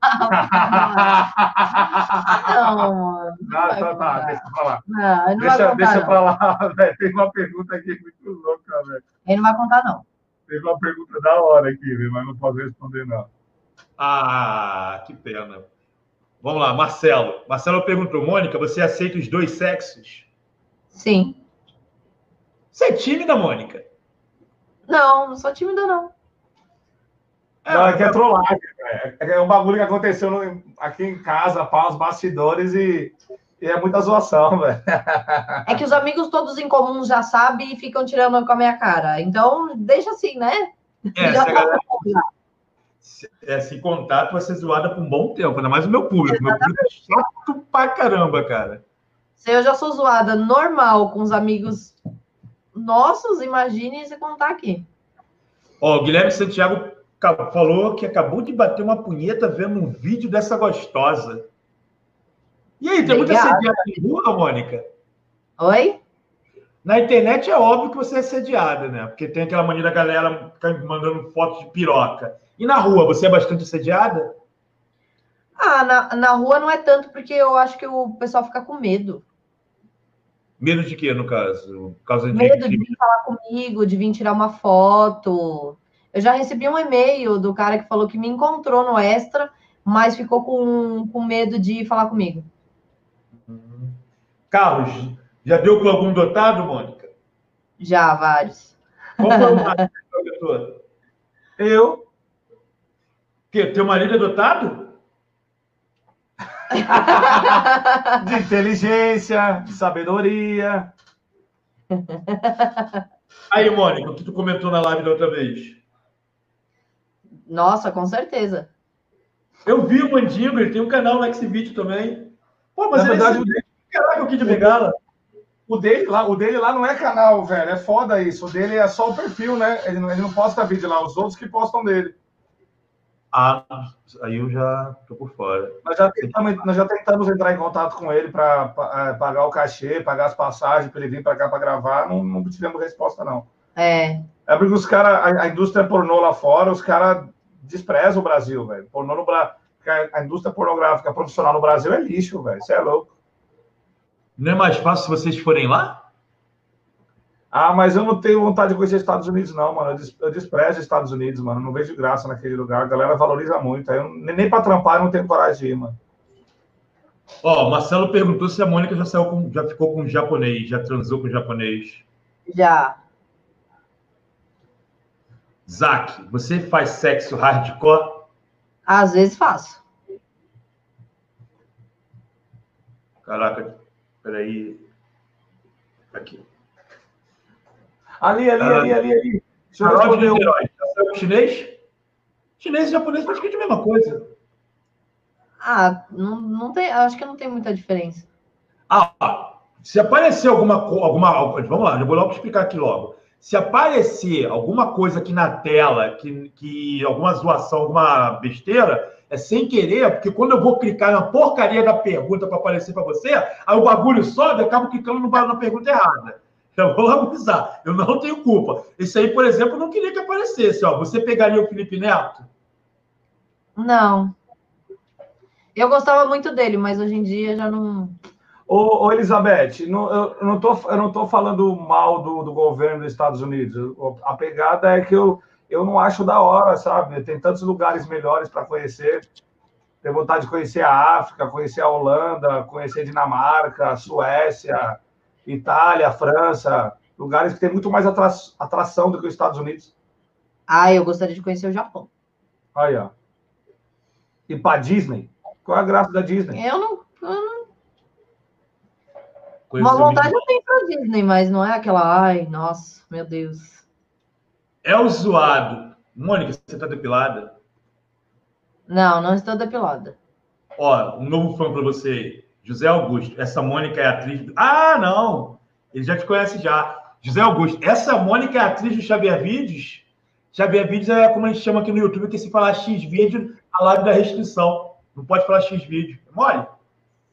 Não, mano. Não Ah, vai tá, tá, deixa eu falar. Não, ele não vai Deixa, contar, deixa não. pra lá, velho. Tem uma pergunta aqui muito louca, velho. Ele não vai contar, não. Teve uma pergunta da hora aqui, velho, mas não posso responder, não. Ah, que pena. Vamos lá, Marcelo. Marcelo perguntou, Mônica, você aceita os dois sexos? Sim. Você é tímida, Mônica? Não, não sou tímida, não. não, é que é trollagem, velho. É um bagulho que aconteceu no- aqui em casa, pá, os bastidores e, e é muita zoação, velho. É que os amigos todos em comum já sabem e ficam tirando com a minha cara. Então, deixa assim, né? É, já tá galera, bom, já. Se, é, tu vai ser zoada por um bom tempo, ainda mais o meu público. Meu público é chato pra caramba, cara. Se eu já sou zoada normal com os amigos nossos, imagine se contar aqui. Ó, o Guilherme Santiago falou que acabou de bater uma punheta vendo um vídeo dessa gostosa. E aí, tem muita sediada em rua, Mônica? Oi? Na internet é óbvio que você é sediada, né? Porque tem aquela mania da galera mandando fotos de piroca. E na rua, você é bastante assediada? Ah, na, na rua não é tanto, porque eu acho que o pessoal fica com medo. Medo de quê, no caso? Causa de... Medo de vir falar comigo, de vir tirar uma foto. Eu já recebi um e-mail do cara que falou que me encontrou no Extra, mas ficou com, com medo de falar comigo. Carlos, já deu com algum dotado, Mônica? Já, vários. Qual foi o mais Eu. Que, teu marido é dotado? de inteligência, de sabedoria. Aí, Mônica, o que tu comentou na live da outra vez? Nossa, com certeza. Eu vi o Mandingo, ele tem um canal no Xvideo também. Pô, mas na verdade, é... caraca, o Kid Bengala. O dele, lá, o dele lá não é canal, velho. É foda isso. O dele é só o perfil, né? Ele não, ele não posta vídeo lá, os outros que postam dele. Ah, aí eu já tô por fora. Nós já tentamos, nós já tentamos entrar em contato com ele para é, pagar o cachê, pagar as passagens para ele vir para cá para gravar. Não, não tivemos resposta, não. É. É porque os caras, a, a, indústria pornô lá fora, os caras desprezam o Brasil, velho. Pornô no Brasil. A indústria pornográfica profissional no Brasil é lixo, velho. Isso é louco. Não é mais fácil se vocês forem lá? Ah, mas eu não tenho vontade de conhecer Estados Unidos, não, mano. Eu desprezo Estados Unidos, mano. Não vejo graça naquele lugar. A galera valoriza muito. Eu, nem para trampar eu não tenho coragem de ir, mano. Ó, oh, Marcelo perguntou se a Mônica já saiu com, já ficou com japonês, já transou com japonês. Já. Zac, você faz sexo hardcore? Às vezes faço. Caraca, peraí. Aqui. Ali, ali, ah, ali, ali, ali. Deixa eu responder um... Chinês? Chinês e japonês praticamente a mesma coisa. Ah, não, não tem, acho que não tem muita diferença. Ah, se aparecer alguma alguma vamos lá, eu vou logo explicar aqui logo. Se aparecer alguma coisa aqui na tela, que, que alguma zoação, alguma besteira, é sem querer, porque quando eu vou clicar na porcaria da pergunta para aparecer para você, aí o bagulho sobe, eu acabo clicando na pergunta errada. Eu vou avisar, eu não tenho culpa. Esse aí, por exemplo, eu não queria que aparecesse. Ó. Você pegaria o Felipe Neto? Não. Eu gostava muito dele, mas hoje em dia já não. Ô, ô Elizabeth, não, eu, não tô, eu não estou falando mal do, do governo dos Estados Unidos. A pegada é que eu, eu não acho da hora, sabe? Tem tantos lugares melhores para conhecer. Tenho vontade de conhecer a África, conhecer a Holanda, conhecer a Dinamarca, a Suécia, Itália, França, lugares que tem muito mais atra atração do que os Estados Unidos. Ah, eu gostaria de conhecer o Japão. Aí, ó. E para Disney? Qual é a graça da Disney? Eu não. Eu não... Uma vontade eu tenho para Disney, mas não é aquela. Ai, nossa, meu Deus. É o zoado. Mônica, você tá depilada? Não, não estou depilada. Ó, um novo fã para você. José Augusto. Essa Mônica é atriz. Do... Ah, não! Ele já te conhece já. José Augusto. Essa Mônica é atriz do Xavier Vídeos. Xavier Vídeos é como a gente chama aqui no YouTube, que se falar X vídeo, a live da restrição. Não pode falar X vídeo. É mole?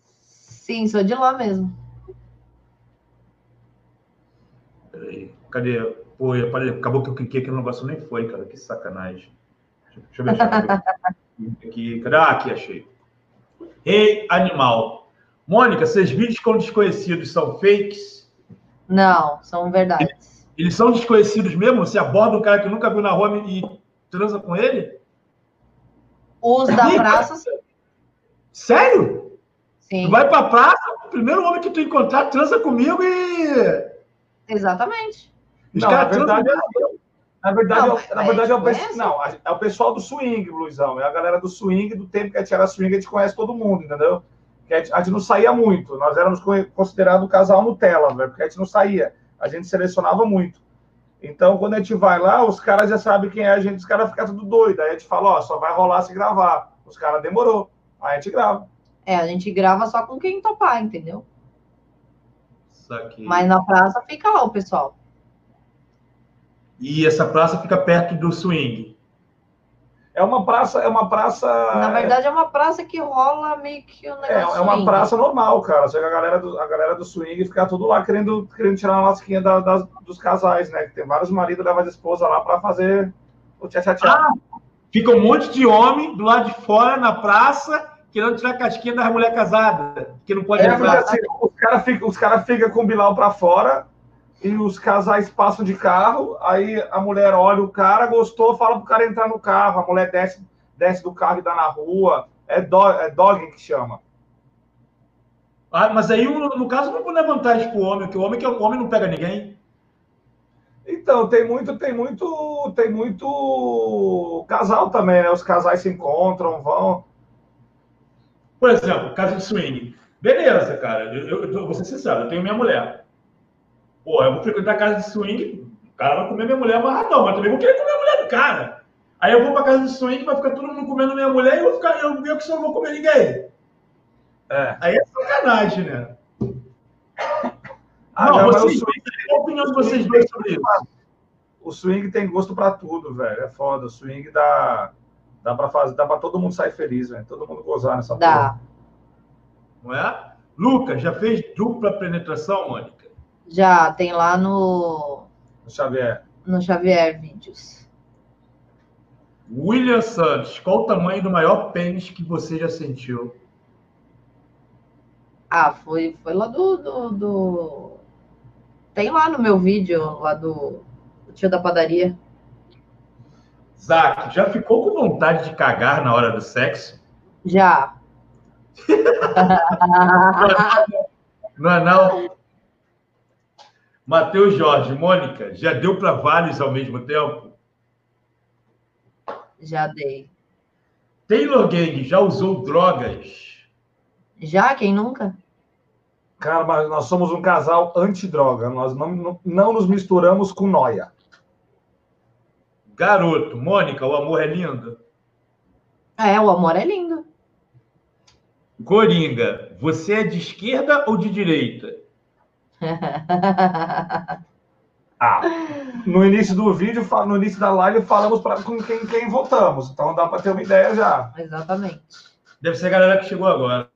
Sim, sou de lá mesmo. Peraí, cadê? Pô, acabou que eu cliquei aqui no negócio nem foi, cara. Que sacanagem. Deixa eu ver. aqui. Cadê? Ah, aqui, achei. Rei Animal. Mônica, seus vídeos com desconhecidos são fakes? Não, são verdades. Eles são desconhecidos mesmo? Você aborda um cara que nunca viu na rua e transa com ele? Os da praça. Sério? Sim. Tu vai pra praça, o primeiro homem que tu encontrar transa comigo e. Exatamente. Os não, na verdade, é, na verdade, não, é, na verdade é, o, é não, é o pessoal do swing, Luizão. É a galera do swing, do tempo que a gente era swing, a gente conhece todo mundo, entendeu? Que a gente não saía muito. Nós éramos considerados o casal Nutella, velho, porque a gente não saía. A gente selecionava muito. Então, quando a gente vai lá, os caras já sabem quem é a gente, os caras ficam tudo doido. Aí a gente fala, ó, só vai rolar se gravar. Os caras demorou. Aí a gente grava. É, a gente grava só com quem topar, entendeu? Mas na praça fica lá o pessoal. E essa praça fica perto do swing. É uma praça, é uma praça. Na verdade, é uma praça que rola meio que o um negócio. É, é uma praça normal, cara. Chega a galera do, a galera do swing fica tudo lá querendo, querendo tirar uma lasquinha da, das, dos casais, né? Que tem vários maridos levam as esposas lá para fazer o tchá tchá tchá. Ah, fica um monte de homem do lado de fora na praça querendo tirar a casquinha da mulher casada, que não pode É, entrar. assim, os caras ficam cara fica com o Bilal pra fora e os casais passam de carro, aí a mulher olha o cara, gostou, fala pro cara entrar no carro, a mulher desce, desce do carro e dá na rua. É, do, é dogging que chama. Ah, mas aí, no, no caso, não é vantagem pro homem, porque o homem, que o homem não pega ninguém. Então, tem muito, tem muito, tem muito casal também, né? Os casais se encontram, vão. Por exemplo, casa de swing. Beleza, cara. Eu, eu, eu vou ser sincero, eu tenho minha mulher. Pô, eu vou frequentar a casa de swing, o cara vai comer minha mulher amarradão, mas também vou querer comer a mulher do cara. Aí eu vou pra casa de swing, vai ficar todo mundo comendo minha mulher e eu vou ficar, eu, eu que só não vou comer ninguém. É. Aí é sacanagem, né? Ah, não, vocês, o swing, qual a opinião de vocês dois sobre isso? o swing tem gosto pra tudo, velho. É foda. O swing dá, dá pra fazer, dá pra todo mundo sair feliz, velho. Todo mundo gozar nessa porra. Dá. Não é? Lucas, já fez dupla penetração, Mônica? Já tem lá no, Xavier. no Xavier Vídeos. William Santos, qual o tamanho do maior pênis que você já sentiu? Ah, foi, foi lá do, do, do- Tem lá no meu vídeo, lá do, do tio da padaria. Zac, já ficou com vontade de cagar na hora do sexo? Já. Não é não? Matheus Jorge, Mônica, já deu para vários ao mesmo tempo? Já dei. Taylor Gang já usou drogas? Já? Quem nunca? Cara, mas nós somos um casal antidroga. Nós não, não, não nos misturamos com noia. Garoto, Mônica, o amor é lindo? É, o amor é lindo. Coringa, você é de esquerda ou de direita? Ah, no início do vídeo, no início da live, falamos pra, com quem, quem votamos. Então dá para ter uma ideia já. Exatamente. Deve ser a galera que chegou agora.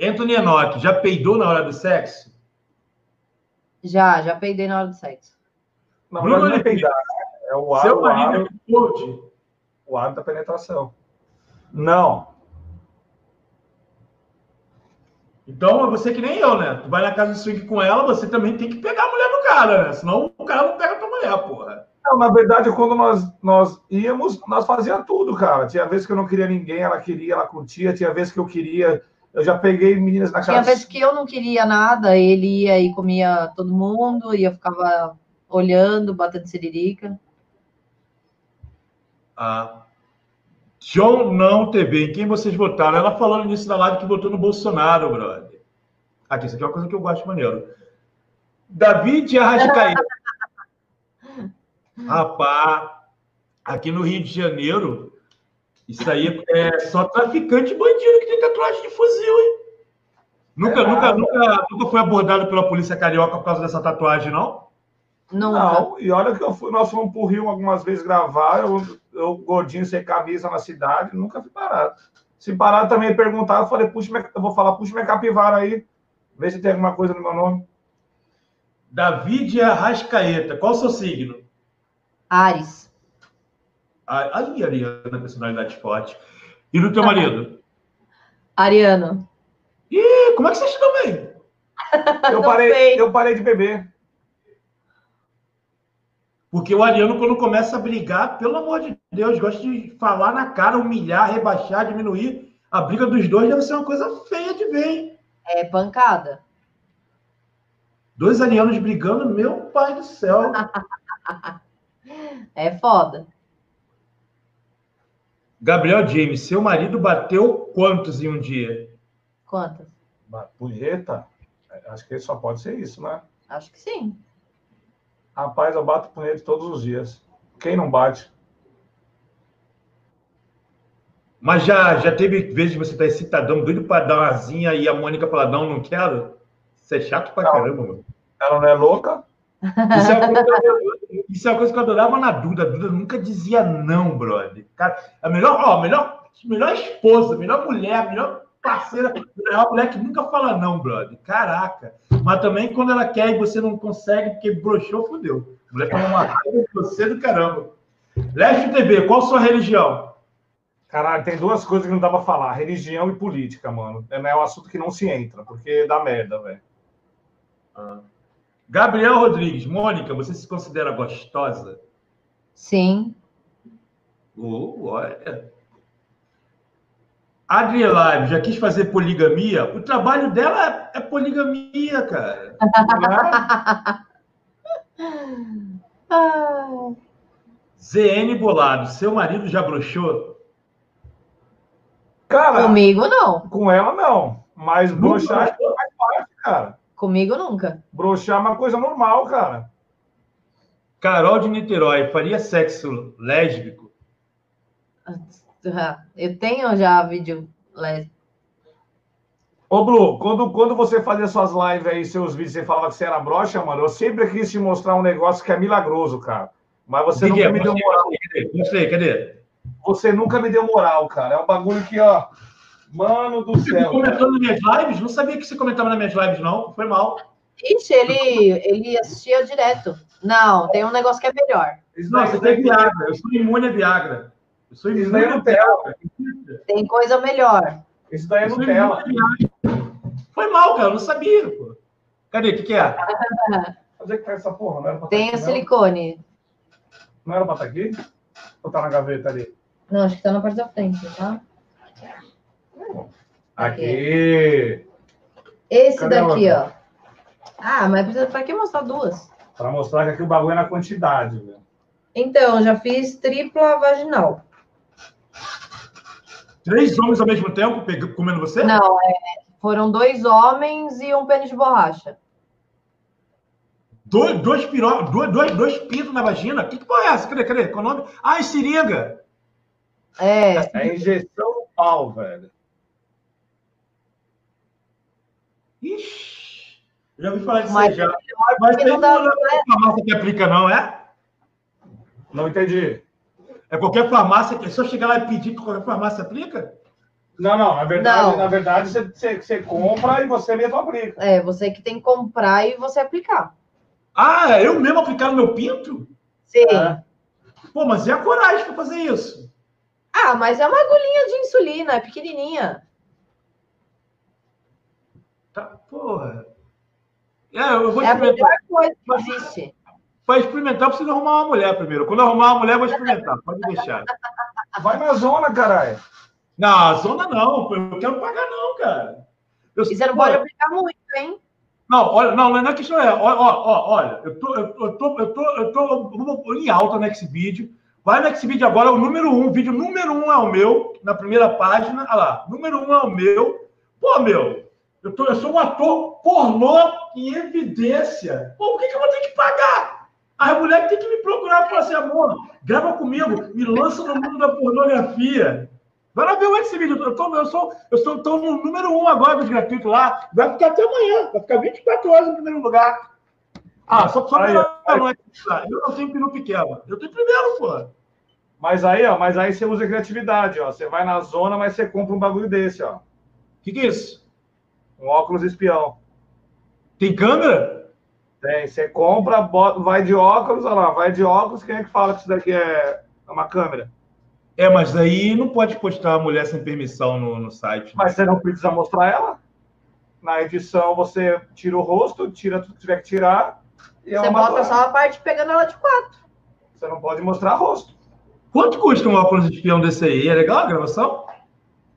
Anthony Enoch, já peidou na hora do sexo? Já, já peidei na hora do sexo. Na Bruno verdade, não é peidar, né? É o ar, Seu o ar, é o ar da penetração. Não. Então, é você que nem eu, né? Tu vai na casa de swing com ela, você também tem que pegar a mulher do cara, né? Senão o cara não pega a tua mulher, porra. Não, na verdade, quando nós, nós íamos, nós fazia tudo, cara. Tinha vezes que eu não queria ninguém, ela queria, ela curtia. Tinha vezes que eu queria. Eu já peguei meninas na Tinha casa. vezes que eu não queria nada, ele ia e comia todo mundo, e eu ficava olhando, batendo siririca. Ah. John Não TV, em quem vocês votaram? Ela falou no início da live que votou no Bolsonaro, brother. Aqui, isso aqui é uma coisa que eu gosto maneiro. David Arrascaeta. Rapaz, aqui no Rio de Janeiro, isso aí é só traficante bandido que tem tatuagem de fuzil, hein? Nunca, É nunca, nunca, nunca foi abordado pela polícia carioca por causa dessa tatuagem, não? Nunca. Não, e olha que eu fui, nós fomos pro Rio algumas vezes gravar, eu, eu gordinho sem camisa na cidade, nunca fui parado. Se parar também perguntar, eu falei, puxa, eu vou falar, puxa minha capivara aí, vê se tem alguma coisa no meu nome. David Arrascaeta, qual o seu signo? Ares. Ai, ai, Ariana, personalidade forte. E do teu marido? Ariano. Ih, como é que vocês estão bem? Eu parei, eu parei de beber. Porque o Ariano, quando começa a brigar, pelo amor de Deus, gosta de falar na cara, humilhar, rebaixar, diminuir. A briga dos dois deve ser uma coisa feia de ver, hein? É pancada. Dois arianos brigando, meu pai do céu. É foda. Gabriel James, seu marido bateu quantos em um dia? Quantas? Mas, Punheta? Acho que só pode ser isso, né? Acho que sim. Rapaz, eu bato punheta todos os dias. Quem não bate? Mas já, já teve vezes de você estar excitadão, doido pra dar uma asinha e a Mônica falar, não, não quero? Isso é chato pra Não. caramba, mano. Ela não é louca? Isso é, uma coisa que eu adorava, isso é uma coisa que eu adorava na Duda. A Duda nunca dizia não, brother. Cara, a melhor, ó, a melhor, a melhor esposa, a melhor mulher, a melhor parceira é uma mulher que nunca fala não, brother. Caraca. Mas também quando ela quer e você não consegue, porque broxou, fudeu. A mulher toma uma raiva de você do caramba. Leste TV, qual sua religião? Caralho, tem duas coisas que não dá pra falar: religião e política, mano. É, é um assunto que não se entra, porque dá merda, velho. Gabriel Rodrigues, Mônica, você se considera gostosa? Sim. Oh, olha. Adrielaive, já quis fazer poligamia? O trabalho dela é poligamia, cara. ZN Bolado, seu marido já broxou? Cara, Comigo não. com ela não. Mas broxar faz parte, cara. Comigo nunca. Broxar é uma coisa normal, cara. Carol de Niterói, faria sexo lésbico? Ah, Eu tenho já vídeo lésbico. Ô, Blue, quando, quando você fazia suas lives aí, seus vídeos, você falava que você era broxa, mano, eu sempre quis te mostrar um negócio que é milagroso, cara. Mas você que nunca me deu moral. Mostrei, cadê? Você nunca me deu moral, cara. É um bagulho que, ó. Mano do Você céu. cara. comentou nas minhas lives? Não sabia que você comentava nas minhas lives, não. Foi mal. Ixi, ele, ele assistia direto. Não, tem um negócio que é melhor. Não, você tem Viagra. Eu sou imune a Viagra. Eu sou Isso imune daí a não tem. Viagra. Tem coisa melhor. isso daí é sou Nutella. Viagra. Foi mal, cara. Eu não sabia, pô. Cadê? O que, que é? Onde é que tá essa porra? Não era pra Tem tá a aqui, não? silicone. Não era pra estar aqui? Ou tá na gaveta ali? Não, acho que tá na parte da frente, tá? Aqui. Esse Cadê daqui, ó. Ah, mas precisa pra que mostrar duas? Pra mostrar que aqui o bagulho é na quantidade, velho. Então, já fiz tripla vaginal. Três homens ao mesmo tempo comendo você? Não, é, foram dois homens e um pênis de borracha. Dois, dois, piro... dois, dois, dois pintos na vagina? Que, que porra é essa? Cadê? Cadê? Qual o nome? Ah, é seringa. É, É injeção no pau, velho. Ixi. Já ouvi falar disso Mas- já. Mas tem não dá- não é farmácia que aplica, não, é? Não entendi. É qualquer farmácia que. Se eu chegar lá e pedir que qualquer farmácia aplica? Não, não. Na verdade, Não. na verdade você, você, você compra e você mesmo aplica. é, você que tem que comprar e você aplicar. Ah, eu mesmo aplicar no meu pinto? Sim. É. Pô, mas e a coragem pra fazer isso? Ah, mas é uma agulhinha de insulina, é pequenininha. Tá, porra. É, eu vou É a melhor coisa que existe. Para experimentar, eu preciso arrumar uma mulher primeiro. Quando eu arrumar uma mulher, eu vou experimentar. Pode deixar. Vai na zona, caralho. Não, zona não. Eu não quero pagar, não, cara. Eu, você não pode aplicar muito, hein? Não, olha, não, não é questão é. Ó, olha, eu tô, eu, tô- eu tô, eu tô, eu tô, em alta no Xvideo. Vai no Xvideo agora, o número um, o vídeo número um é o meu, na primeira página. Olha lá, número um é o meu. Pô, meu, eu, tô, eu sou um ator pornô em evidência. Pô, por que, que eu vou ter que pagar? A mulher tem que me procurar e falar assim, amor, grava comigo, me lança no mundo da pornografia. Vai lá ver o Xvideo. Eu, tô, eu, sou, eu sou, tô no número um agora dos gratuitos lá. Vai ficar até amanhã. Vai ficar 24 horas no primeiro lugar. Ah, só, só Aí, não é Eu não tenho peru pequeno. Eu tenho primeiro, pô. Mas aí, ó, mas aí você usa criatividade, ó. Você vai na zona, mas você compra um bagulho desse, ó. O que, que é isso? Um óculos espião. Tem câmera? Tem, você compra, bota, vai de óculos, olha lá, vai de óculos, quem é que fala que isso daqui é uma câmera? É, mas aí não pode postar a mulher sem permissão no, no site. Mas você não precisa mostrar ela. Na edição você tira o rosto, tira tudo que tiver que tirar. E é Você uma bota só a parte pegando ela de quatro. Você não pode mostrar rosto. Quanto custa um óculos de espião desse aí? É legal a gravação?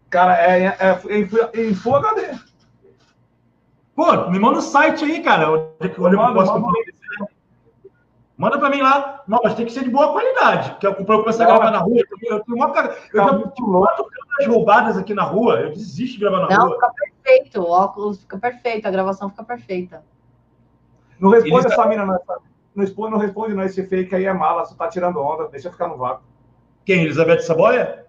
Cara, é, é, é em, Full- em Full HD. Pô, me manda o site aí, cara. Onde, onde eu Manda, posso manda. comprar pra mim lá. Não, mas tem que ser de boa qualidade. Que eu, pra eu começar a Não, gravar na rua. Eu tenho, eu uma cara. Eu Tá já tive quatro câmeras roubadas aqui na rua. Eu desisto de gravar na Não, rua. fica perfeito. O óculos fica perfeito, a gravação fica perfeita. Não responde Eles- essa mina, não. Não responde, não responde, não. Esse fake aí é mala, você tá tirando onda, deixa eu ficar no vácuo. Quem? Elizabeth Saboia?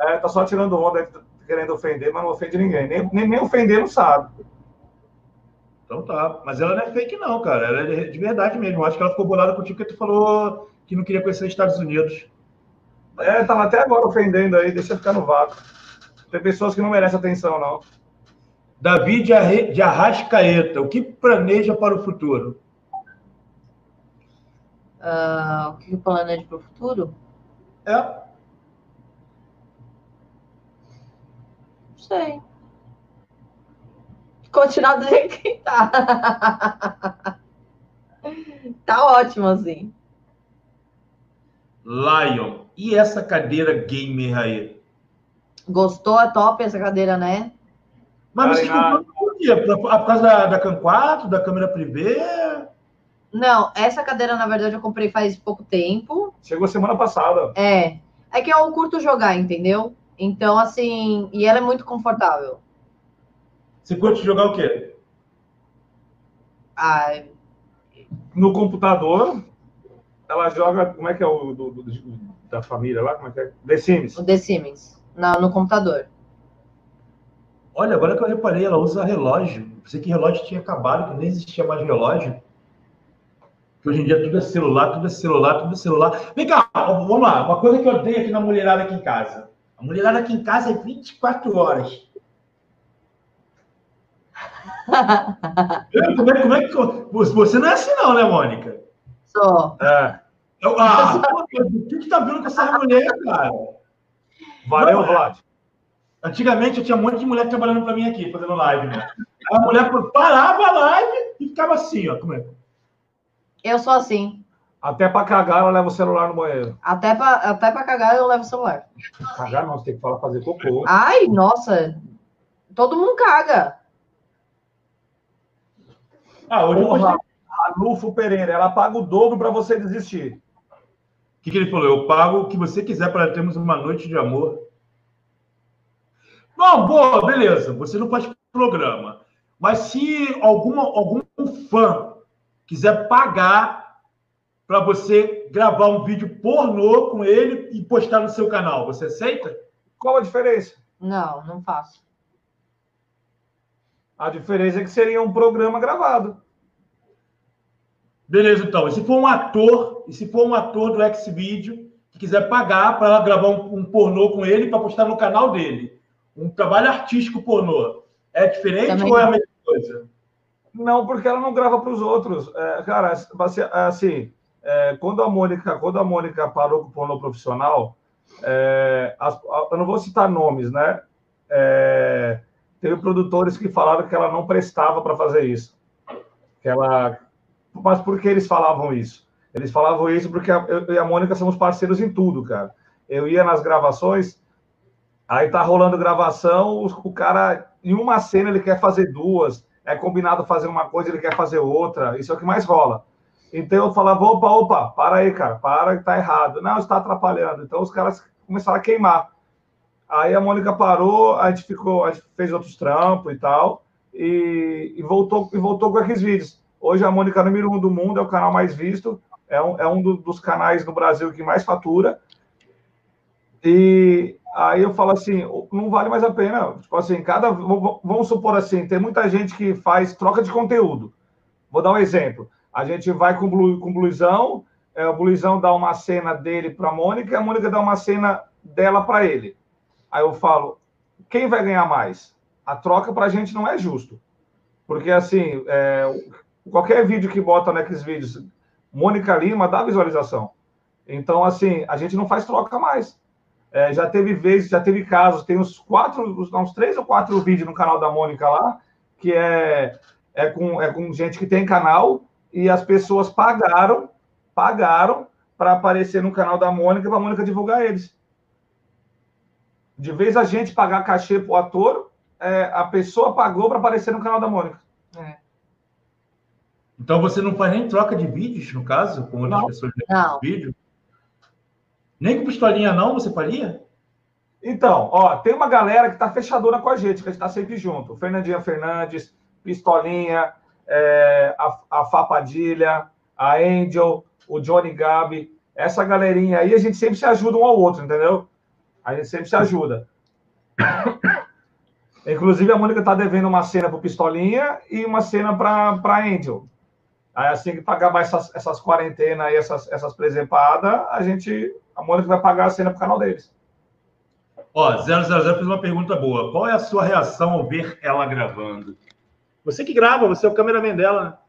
É, tá só tirando onda, tá querendo ofender, mas não ofende ninguém. Nem, nem, nem ofender não sabe. Então tá. Mas ela não é fake, não, cara. Ela é de verdade mesmo. Eu acho que ela ficou bolada contigo porque tu falou que não queria conhecer os Estados Unidos. É, tava até agora ofendendo aí, deixa eu ficar no vácuo. Tem pessoas que não merecem atenção, não. Davi de, Arre... de Arrascaeta, o que planeja para o futuro? Ah, o que eu planejo para o futuro? É. sei. Continuar do jeito que tá. tá ótimo, assim. Lion, e essa cadeira gamer aí? Gostou? É top essa cadeira, né? Mas você comprou por quê? Por causa da, da Cam 4, da câmera privê? Não, essa cadeira, na verdade, eu comprei faz pouco tempo. Chegou semana passada. É. É que eu curto jogar, entendeu? Então, assim, e ela é muito confortável. Você curte jogar o quê? Ah, No computador, ela joga. Como é que é o do, do- da família lá? Como é que é? The Sims. o The Sims. Na, no computador. Olha, agora que eu reparei, ela usa relógio. Pensei que relógio tinha acabado, que nem existia mais relógio. Que hoje em dia tudo é celular, tudo é celular, tudo é celular. Vem cá, vamos lá. Uma coisa que eu odeio aqui na mulherada aqui em casa. A mulherada aqui em casa é 24 horas. Eu, Como é, como é que. Você não é assim, não, né, Mônica? Só. É. Eu, ah, pô, o que, que tá vendo com essa mulher, cara? Valeu, Não, é. Vlad. Antigamente eu tinha um monte de mulher trabalhando para mim aqui, fazendo live, né? A mulher parava a live e ficava assim, ó. Como é? Eu sou assim. Até pra cagar, ela leva o celular no banheiro. Até pra, até pra cagar eu levo o celular. Cagar não, você tem que falar fazer cocô. Ai, nossa. Todo mundo caga. Ah, hoje Porra. Anulfo Pereira, ela paga o dobro pra você desistir. O que, que ele falou? Eu pago o que você quiser para termos uma noite de amor. Não, boa, beleza. Você não faz programa. Mas se alguma, algum fã quiser pagar para você gravar um vídeo pornô com ele e postar no seu canal, você aceita? Qual a diferença? Não, não faço. A diferença é que seria um programa gravado. Beleza, então. E se for um ator, e se for um ator do Xvideo que quiser pagar para gravar um, um pornô com ele para postar no canal dele, um trabalho artístico pornô, é diferente Também ou é a mesma coisa? Não, porque ela não grava para os outros. É, cara, assim, é, quando a Mônica, quando a Mônica parou com o pornô profissional, é, as- a- eu não vou citar nomes, né? É, teve produtores que falaram que ela não prestava para fazer isso. Que ela, mas por que eles falavam isso? Eles falavam isso porque eu e a Mônica somos parceiros em tudo, cara. Eu ia nas gravações, aí tá rolando gravação, o cara, em uma cena, ele quer fazer duas, é combinado fazer uma coisa, ele quer fazer outra, isso é o que mais rola. Então eu falava, opa, opa, para aí, cara, para que tá errado. Não, está atrapalhando. Então os caras começaram a queimar. Aí a Mônica parou, a gente ficou, a gente fez outros trampos e tal, e, e voltou, e voltou com aqueles vídeos. Hoje a Mônica é número um do mundo, é o canal mais visto, é um, é um do- dos canais no Brasil que mais fatura. E aí eu falo assim, não vale mais a pena. Tipo assim, cada. Vamos supor assim, tem muita gente que faz troca de conteúdo. Vou dar um exemplo. A gente vai com Blu- com o Bluizão, é, o Bluizão dá uma cena dele para a Mônica, a Mônica dá uma cena dela para ele. Aí eu falo, quem vai ganhar mais? A troca para a gente não é justo. Porque, assim, é, qualquer vídeo que bota naqueles vídeos, Mônica Lima dá visualização. Então, assim, a gente não faz troca mais. É, já teve vezes, já teve casos, tem uns quatro, uns três ou quatro vídeos no canal da Mônica lá, que é, é, com, é com gente que tem canal e as pessoas pagaram, pagaram para aparecer no canal da Mônica para a Mônica divulgar eles. De vez a gente pagar cachê pro ator, é, a pessoa pagou para aparecer no canal da Mônica. Então você não faz nem troca de vídeos, no caso, com outras Não. pessoas Não. no vídeo? Nem com pistolinha, não, você faria? Então, ó, tem uma galera que tá fechadora com a gente, que a gente tá sempre junto. Fernandinha Fernandes, Pistolinha, é, a, a Fapadilha, a Angel, o Johnny Gabi. Essa galerinha aí, a gente sempre se ajuda um ao outro, entendeu? A gente sempre se ajuda. Inclusive, a Mônica tá devendo uma cena pro Pistolinha e uma cena pra, pra Angel. Aí, assim que pagar mais essas, essas quarentenas aí, essas, essas presepadas, a gente, a Mônica vai pagar a cena pro canal deles. Ó, 000 fez uma pergunta boa. Qual é a sua reação ao ver ela gravando? Você que grava, você é o cameraman dela,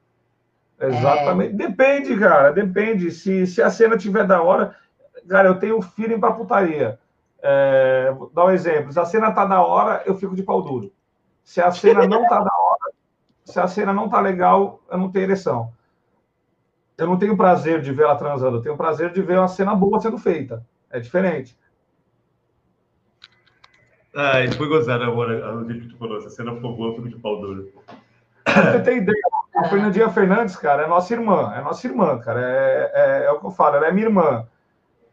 né? Exatamente. Depende, cara, depende. Se, se a cena tiver da hora. Cara, eu tenho feeling pra putaria. É, vou dar um exemplo. Se a cena tá da hora, eu fico de pau duro. Se a cena não tá da hora, se a cena não tá legal, eu não tenho ereção. Eu não tenho prazer de ver ela transando, eu tenho prazer de ver uma cena boa sendo feita. É diferente. Ah, foi gozado agora o vídeo que tu falou. Essa cena ficou boa, eu fico de pau duro. Você tem ideia? A Fernandinha Fernandes, cara, é nossa irmã. É nossa irmã, cara. É, é, é o que eu falo, ela é minha irmã.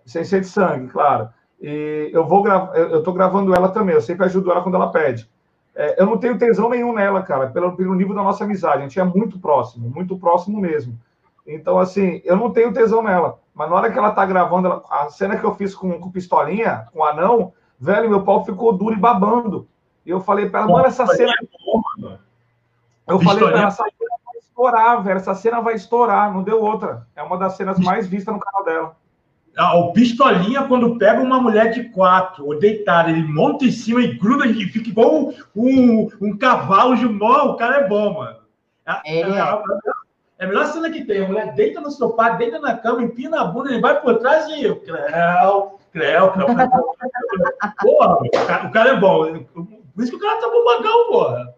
Sem ser de sangue, claro. E eu vou gravar, eu tô gravando ela também. Eu sempre ajudo ela quando ela pede. É, eu não tenho tesão nenhum nela, cara, pelo, pelo nível da nossa amizade. A gente é muito próximo, muito próximo mesmo. Então, assim, eu não tenho tesão nela. Mas na hora que ela tá gravando, ela, a cena que eu fiz com, com pistolinha, com anão, velho, meu pau ficou duro e babando. E eu falei pra ela, mano, essa cena. Eu falei pra ela, essa cena vai estourar, velho. Essa cena vai estourar, não deu outra. É uma das cenas mais vistas no canal dela. O pistolinha, quando pega uma mulher de quatro, ou deitada, ele monta em cima e gruda e fica igual um, um, um cavalo de mó, o cara é bom, mano. É, é, é, é, a melhor cena que tem. A mulher deita no sofá, deita na cama, empina a bunda, ele vai por trás e. Creu, creu, creu. Porra, o cara é bom. Por isso que o cara tá bombagão, porra.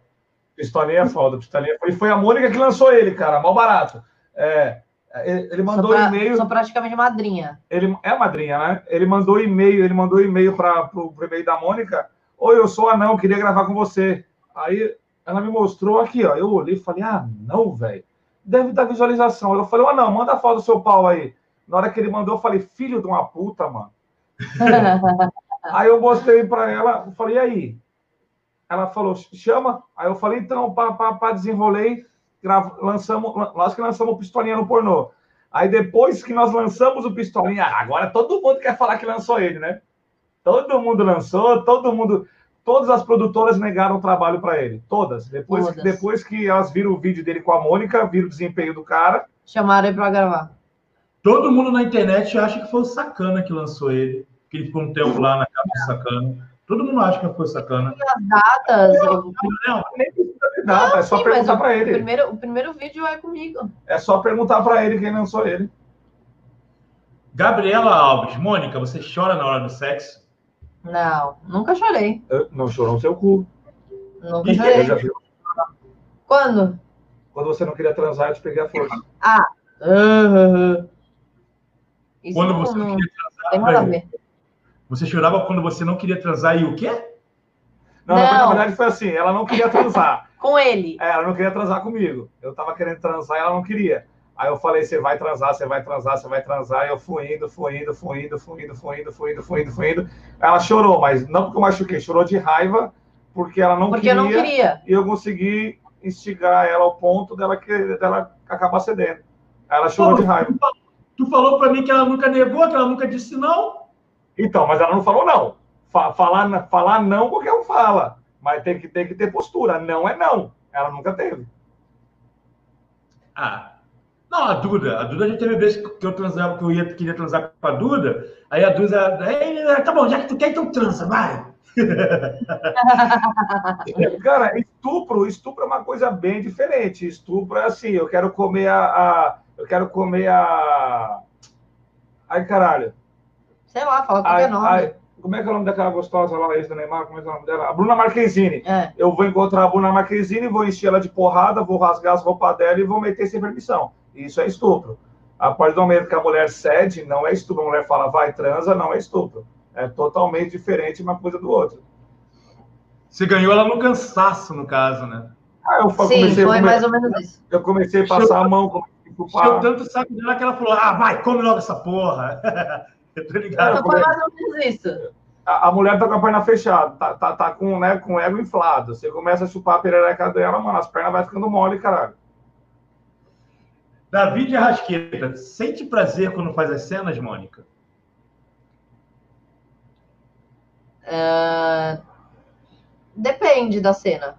Pistolinha é foda. Pistolinha foi, foi a Mônica que lançou ele, cara. Mal barato. É. Ele mandou pra, e-mail. Sou praticamente madrinha. Ele é madrinha, né? Ele mandou e-mail, ele mandou e-mail para o e-mail da Mônica. Oi, eu sou anão, queria gravar com você. Aí ela me mostrou aqui, ó. Eu olhei e falei, ah, não, velho. Deve dar visualização. Eu falei, ah, não, manda a foto do seu pau aí. Na hora que ele mandou, eu falei, filho de uma puta, mano. aí eu mostrei para ela, falei, e aí? Ela falou, chama. Aí eu falei, então, para desenrolei lançamos, nós que lançamos o Pistolinha no pornô. Aí depois que nós lançamos o Pistolinha, agora todo mundo quer falar que lançou ele, né? Todo mundo lançou, todo mundo, todas as produtoras negaram o trabalho para ele, todas. Depois, todas. depois que elas viram o vídeo dele com a Mônica, viram o desempenho do cara, chamaram ele para gravar. Todo mundo na internet acha que foi o Sacana que lançou ele, que ele ficou um tempo lá na casa do Sacana. Todo mundo acha que foi Sacana. As datas, eu... não, nem nada, não, é só sim, perguntar para ele. Primeiro, o primeiro vídeo é comigo. É só perguntar para ele quem lançou ele. Gabriela Alves, Mônica, você chora na hora do sexo? Não, nunca chorei. Eu, não chorou no seu cu. Nunca chorei. Já... Quando? Quando você não queria transar, eu te peguei a força. Ah. Uh, quando você não, não queria transar. Tem nada a ver. Você chorava quando você não queria transar e o quê? Não, não. na verdade foi assim, ela não queria transar. Com ele. É, ela não queria transar comigo. Eu tava querendo transar e ela não queria. Aí eu falei, você vai transar, você vai transar, você vai transar. E eu fui indo, fui indo, fui indo, fui indo, fui indo, fui indo, fui indo, fui indo. Ela chorou, mas não porque eu machuquei, chorou de raiva, porque ela não porque queria. Porque eu não queria. E eu consegui instigar ela ao ponto dela, que, dela acabar cedendo. Ela chorou Pô, de raiva. Tu falou para mim que ela nunca negou, que ela nunca disse não? Então, mas ela não falou não. Falar, falar não, qualquer um fala. Mas tem que, tem que ter postura. Não é não. Ela nunca teve. Ah. Não, a Duda. A Duda a gente teve vezes que eu transava, que eu ia, queria transar com a Duda. Aí a Duda. Aí, tá bom, já que tu quer, então transa, vai. Cara, estupro, estupro é uma coisa bem diferente. Estupro é assim, eu quero comer a, a eu quero comer a. Ai, caralho. Sei lá, fala qualquer nome. Ai, como é que é o nome daquela gostosa lá, ex do Neymar? Como é que é o nome dela? A Bruna Marquezine. É. Eu vou encontrar a Bruna Marquezine, vou encher ela de porrada, vou rasgar as roupas dela e vou meter sem permissão. Isso é estupro. A partir do momento que a mulher cede, não é estupro. A mulher fala, vai, transa, não é estupro. É totalmente diferente uma coisa do outro. Você ganhou ela no cansaço, no caso, né? Ah, eu Sim, comecei, foi mais ou menos isso. Eu comecei a passar a mão. Comecei tanto saco dela que ela falou, ah, vai, come logo essa porra. Tô ligado. Foi mais ou menos isso. A, a, mulher tá com a perna fechada, tá, tá, tá com, né, com o ego inflado. Você começa a chupar a perereca dela, mano, as pernas vai ficando mole, caralho. David Arrasqueta, sente prazer quando faz as cenas, Mônica? Uh, depende da cena.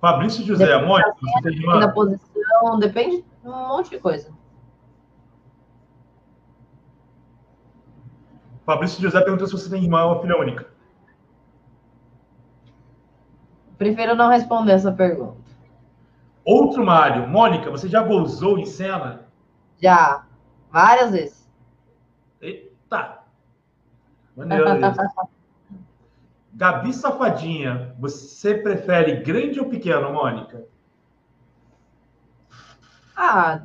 Fabrício José, depende Mônica, você tem de Da posição, depende de um monte de coisa. Fabrício José perguntou se você tem irmã ou filha única. Prefiro não responder essa pergunta. Outro Mário. Mônica, você já gozou em cena? Já. Várias vezes. Eita. Maneiro isso. Gabi Safadinha, você prefere grande ou pequeno, Mônica? Ah,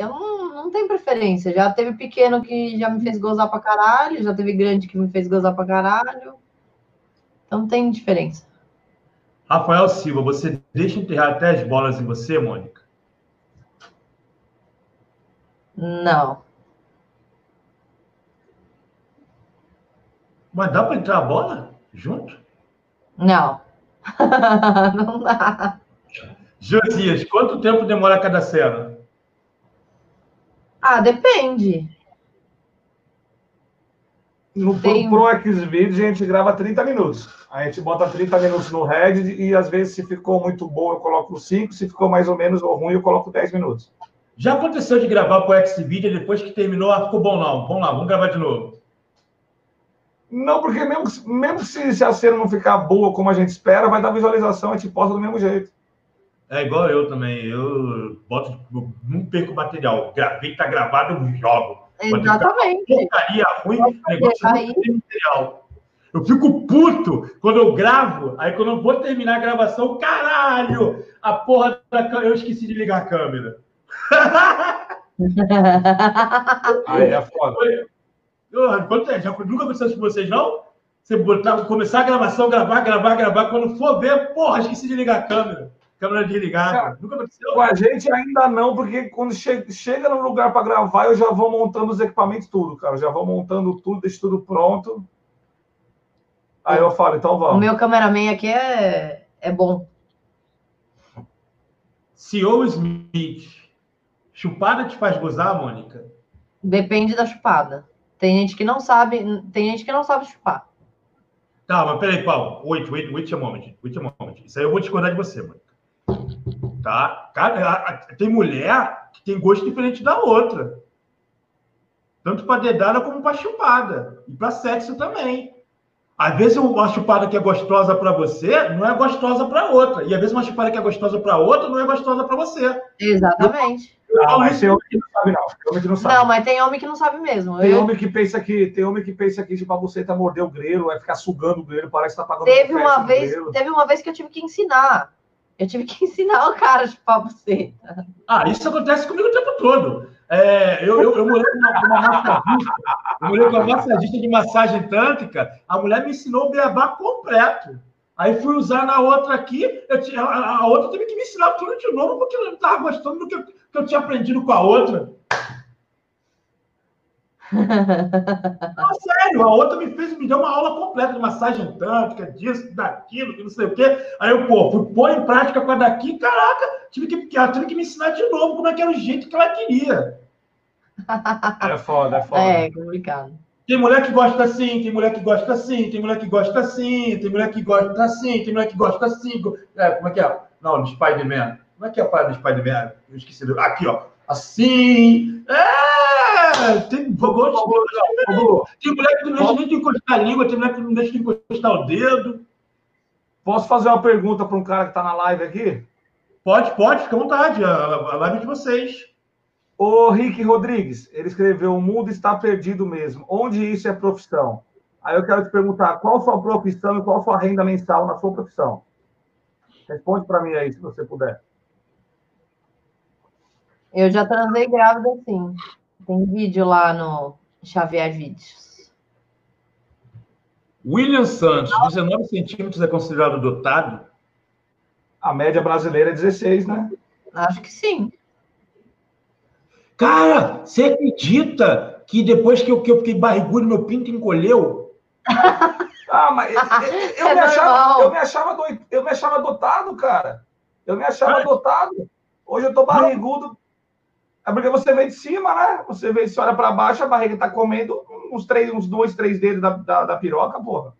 eu não, não tenho preferência. Já teve pequeno que já me fez gozar pra caralho, já teve grande que me fez gozar pra caralho. Então tem diferença. Rafael Silva, você deixa enterrar até as bolas em você, Mônica? Não. Mas dá para entrar a bola junto? Não. não dá. Josias, quanto tempo demora cada cena? Ah, depende. No Tem... Pro Xvideos a gente grava 30 minutos. A gente bota 30 minutos no Reddit e às vezes se ficou muito bom eu coloco 5, se ficou mais ou menos ou ruim eu coloco 10 minutos. Já aconteceu de gravar pro Xvideo depois que terminou, ah, ficou bom não. Vamos lá, vamos gravar de novo. Não, porque mesmo, mesmo se, se a cena não ficar boa como a gente espera, vai dar visualização, a gente posta do mesmo jeito. É igual eu também. Eu boto, não perco material. Gravei, tá gravado, eu jogo. Exatamente. Porcaria ruim, negócio aí... material. Eu fico puto quando eu gravo, aí quando eu vou terminar a gravação, caralho, a porra da eu esqueci de ligar a câmera. aí é foda. Eu, já, nunca aconteceu isso com vocês, não? Você botar, começar a gravação, gravar, gravar, gravar, quando for ver, porra, esqueci de ligar a câmera câmera desligada. Nunca aconteceu? Com a gente ainda não, porque quando che chega no lugar para gravar, eu já vou montando os equipamentos tudo, cara. já vou montando tudo, deixo tudo pronto. Aí eu falo, então vamos. O meu cameraman aqui é, é bom. CEO Smith. Chupada te faz gozar, Mônica? Depende da chupada. Tem gente que não sabe, tem gente que não sabe chupar. Tá, mas peraí, Paulo. Wait, wait, wait a moment. Wait a moment. Isso aí eu vou discordar de você, Mônica. Tá? Cara, tem mulher que tem gosto diferente da outra. Tanto para dedada como para chupada. E para sexo também. Às vezes uma chupada que é gostosa para você não é gostosa para outra. E às vezes uma chupada que é gostosa para outra não é gostosa para você. Exatamente. Não, mas tem homem que não sabe, não. Tem homem que não sabe. Não, mas tem homem que não sabe mesmo. Tem Eu... homem que pensa que tem homem que pensa que tipo, você tá morder o grelo, vai ficar sugando o grelo, parece que tá pagando Teve uma vez, teve uma vez que eu tive que ensinar. Eu tive que ensinar o cara a chupar você. Ah, isso acontece comigo o tempo todo. É, eu, eu, eu morei com uma, uma massagista, eu morei com uma massagista de massagem tântrica, a mulher me ensinou o beabá completo. Aí fui usar na outra aqui, eu, a, a, outra teve que me ensinar tudo de novo, porque eu não estava gostando do que, que eu tinha aprendido com a outra. Não, sério, a outra me fez, me deu uma aula completa de massagem tântrica, disso, daquilo, que não sei o quê. Aí eu, pô, fui pôr em prática com a daqui, caraca, tive que, ela teve que me ensinar de novo como é que era o jeito que ela queria. É foda, é foda. É, complicado. Tem mulher que gosta assim, tem mulher que gosta assim, tem mulher que gosta assim, tem mulher que gosta assim, tem mulher que gosta assim. É, como é que é? Não, no Spider-Man. Como é que é a parada do Spider-Man? Eu esqueci. Aqui, ó. Assim. É! Tem, tem mulher que não deixa nem de encostar a língua, tem mulher que não deixa de encostar o dedo. Posso fazer uma pergunta para um cara que está na live aqui? Pode, pode, fica à vontade. A, a live é de vocês. O Rick Rodrigues, ele escreveu: O mundo está perdido mesmo. Onde isso é profissão? Aí eu quero te perguntar: qual sua profissão e qual sua renda mensal na sua profissão? Responde para mim aí, se você puder. Eu já transei grávida, sim. Tem vídeo lá no Xavier Vídeos. William Santos, 19 centímetros é considerado dotado? A média brasileira é 16, né? Acho que sim. Cara, você acredita que depois que eu, que eu fiquei barrigudo, meu pinto encolheu? ah, mas eu, eu, é me achava, eu, me achava do, eu me achava dotado, cara. Eu me achava dotado. Hoje eu tô barrigudo, é porque você vê de cima, né? Você vê, se olha para baixo, a barriga tá comendo uns, três, uns dois, três dedos da, da, da piroca, porra.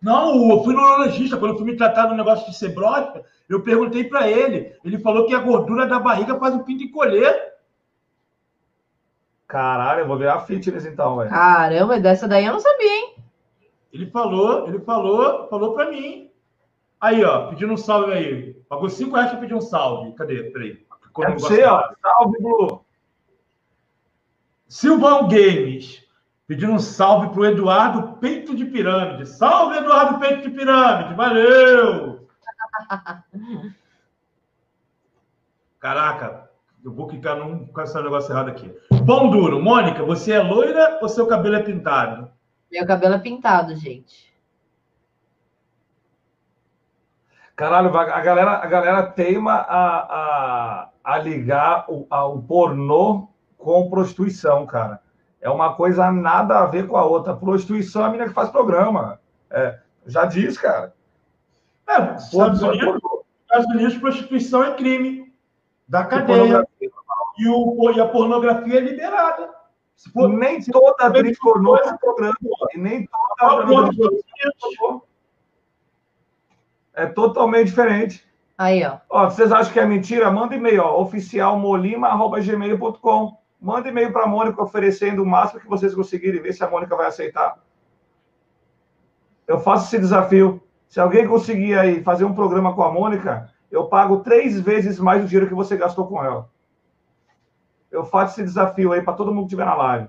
Não, eu fui no urologista, quando eu fui me tratar do negócio de ser broxa, eu perguntei para ele. Ele falou que a gordura da barriga faz o pinto encolher. Caralho, eu vou ver a fitness então, velho. Caramba, dessa daí eu não sabia, hein? Ele falou, ele falou, falou para mim. Aí, ó, pedindo um salve aí. Pagou cinco reais pra pedir um salve. Cadê? Peraí. É você, ó. Salve, Blue. Silvão Games. Pedindo um salve para o Eduardo Peito de Pirâmide. Salve, Eduardo Peito de Pirâmide! Valeu! Caraca, eu vou clicar num, com esse negócio errado aqui. Pão duro. Mônica, você é loira ou seu cabelo é pintado? Meu cabelo é pintado, gente. Caralho, a galera, a galera teima a, a, a ligar o, a, o pornô com prostituição, cara. É uma coisa nada a ver com a outra. Prostituição é a menina que faz programa. É, já diz, cara. É, Estados Unidos, Estados Unidos, prostituição é crime da cadeia. E, o, e a pornografia é liberada. For, nem toda atriz pornô é programa. E nem toda pornô é totalmente diferente. Aí, ó. Ó, vocês acham que é mentira? Manda e-mail, ó, oficialmolima.gmail.com. Manda e-mail para a Mônica oferecendo o máximo que vocês conseguirem, ver se a Mônica vai aceitar. Eu faço esse desafio. Se alguém conseguir aí fazer um programa com a Mônica, eu pago três vezes mais o dinheiro que você gastou com ela. Eu faço esse desafio aí para todo mundo que estiver na live.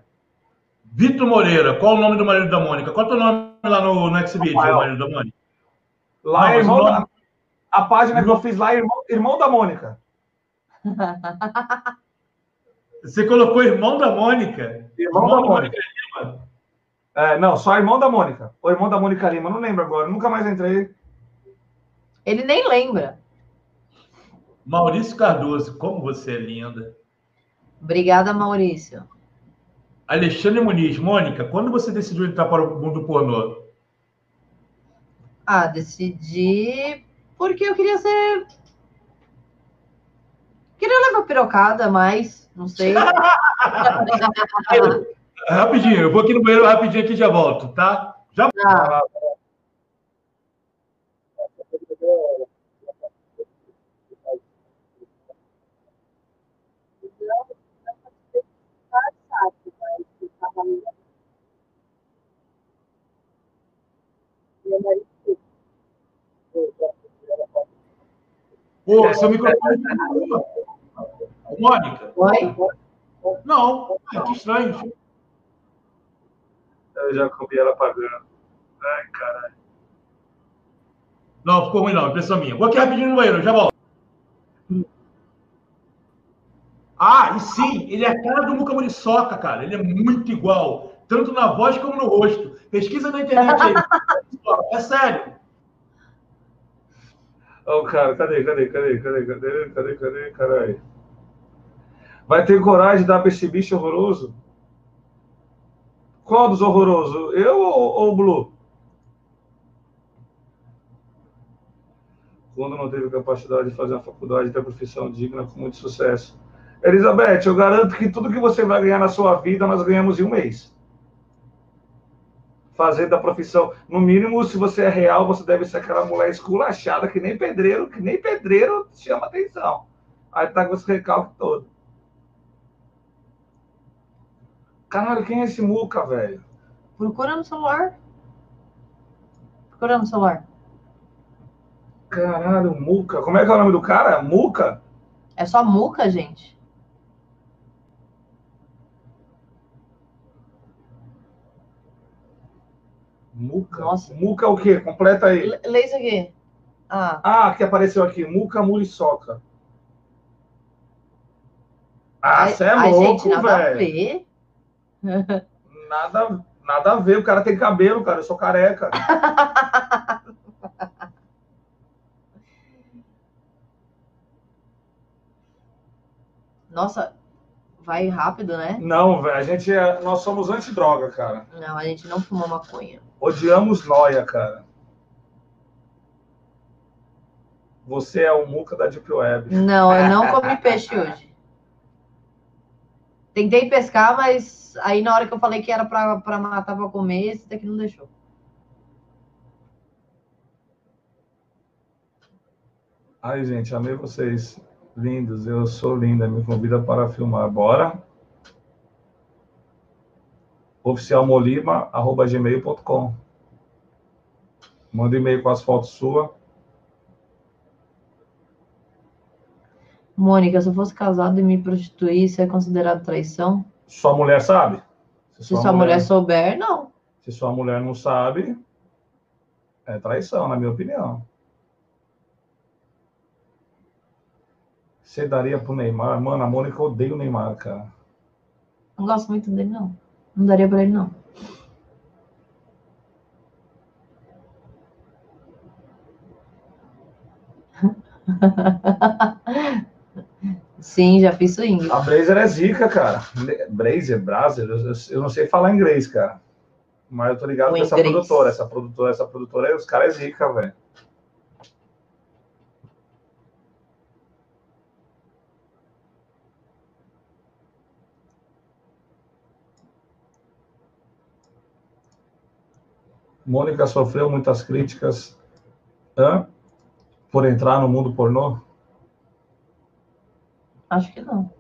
Vitor Moreira, qual o nome do marido da Mônica? Qual é o nome lá no, no Xvideo, marido da Mônica? Lá, Não, irmão nome... da... A página que eu fiz lá é irmão, irmão da Mônica. Você colocou irmão da Mônica? Irmão, irmão da, Mônica. Mônica é, não, só irmão da Mônica. O irmão da Mônica Lima, não lembro agora, nunca mais entrei. Ele nem lembra. Maurício Cardoso, como você é linda. Obrigada, Maurício. Alexandre Muniz, Mônica, quando você decidiu entrar para o mundo pornô? Ah, decidi porque eu queria ser. Queria levar pirocada, mas não sei. rapidinho, eu vou aqui no banheiro rapidinho aqui já volto, tá? Já ah. Pô, seu microfone. Mônica? Oi? Não, é, que estranho. Eu já comi ela pagando. Ai, caralho. Não, ficou ruim não, impressão minha. Vou aqui rapidinho no banheiro, já volto. Ah, e sim, ele é a cara do Muca Muriçoca, cara. Ele é muito igual, tanto na voz como no rosto. Pesquisa na internet aí. é sério. Oh, cara, cadê, cadê, cadê, cadê, cadê, cadê, cadê, caralho? Vai ter coragem de dar pra esse bicho horroroso? Qual dos horrorosos? Eu ou, o Blue? Quando não teve capacidade de fazer uma faculdade ter profissão digna com muito sucesso. Elizabeth, eu garanto que tudo que você vai ganhar na sua vida, nós ganhamos em um mês fazer da profissão. No mínimo, se você é real, você deve ser aquela mulher esculachada, que nem pedreiro, que nem pedreiro chama atenção. Aí tá com esse recalque todo. Caralho, quem é esse Muca, velho? Procura no celular. Procura no celular. Caralho, Muca. Como é que é o nome do cara? Muca? É só Muca, gente. Muca? Nossa. Muca o quê? Completa aí. Lê isso aqui. Ah. ah, que apareceu aqui. Muca Muriçoca. Ah, você é louco, velho. Nada, nada a ver. O cara tem cabelo, cara. Eu sou careca. Nossa, vai rápido, né? Não, velho. A gente é, nós somos antidroga, cara. Não, a gente não fuma maconha. Odiamos noia, cara. Você é o muca da Deep Web. Não, eu não comi peixe hoje. Tentei pescar, mas aí na hora que eu falei que era para matar para comer, esse daqui não deixou. Ai, gente, amei vocês. Lindos, eu sou linda. Me convida para filmar. Bora? oficialmolima.gmail.com. Manda e-mail com as fotos suas. Mônica, se eu fosse casado e me prostituir, isso é considerado traição? Sua mulher sabe? Se, Se sua mulher... mulher souber, não. Se sua mulher não sabe, é traição, na minha opinião. Você daria pro Neymar? Mano, a Mônica odeia o Neymar, cara. Não gosto muito dele, não. Não daria pra ele, não. Sim, já fiz swing. A Brazer é zica, cara. Brazer, Brazer, eu, não sei falar inglês, cara. Mas eu tô ligado com essa produtora. Essa produtora, essa produtora, os caras é zica, velho. Mônica sofreu muitas críticas hã? por entrar no mundo pornô? Acho que não.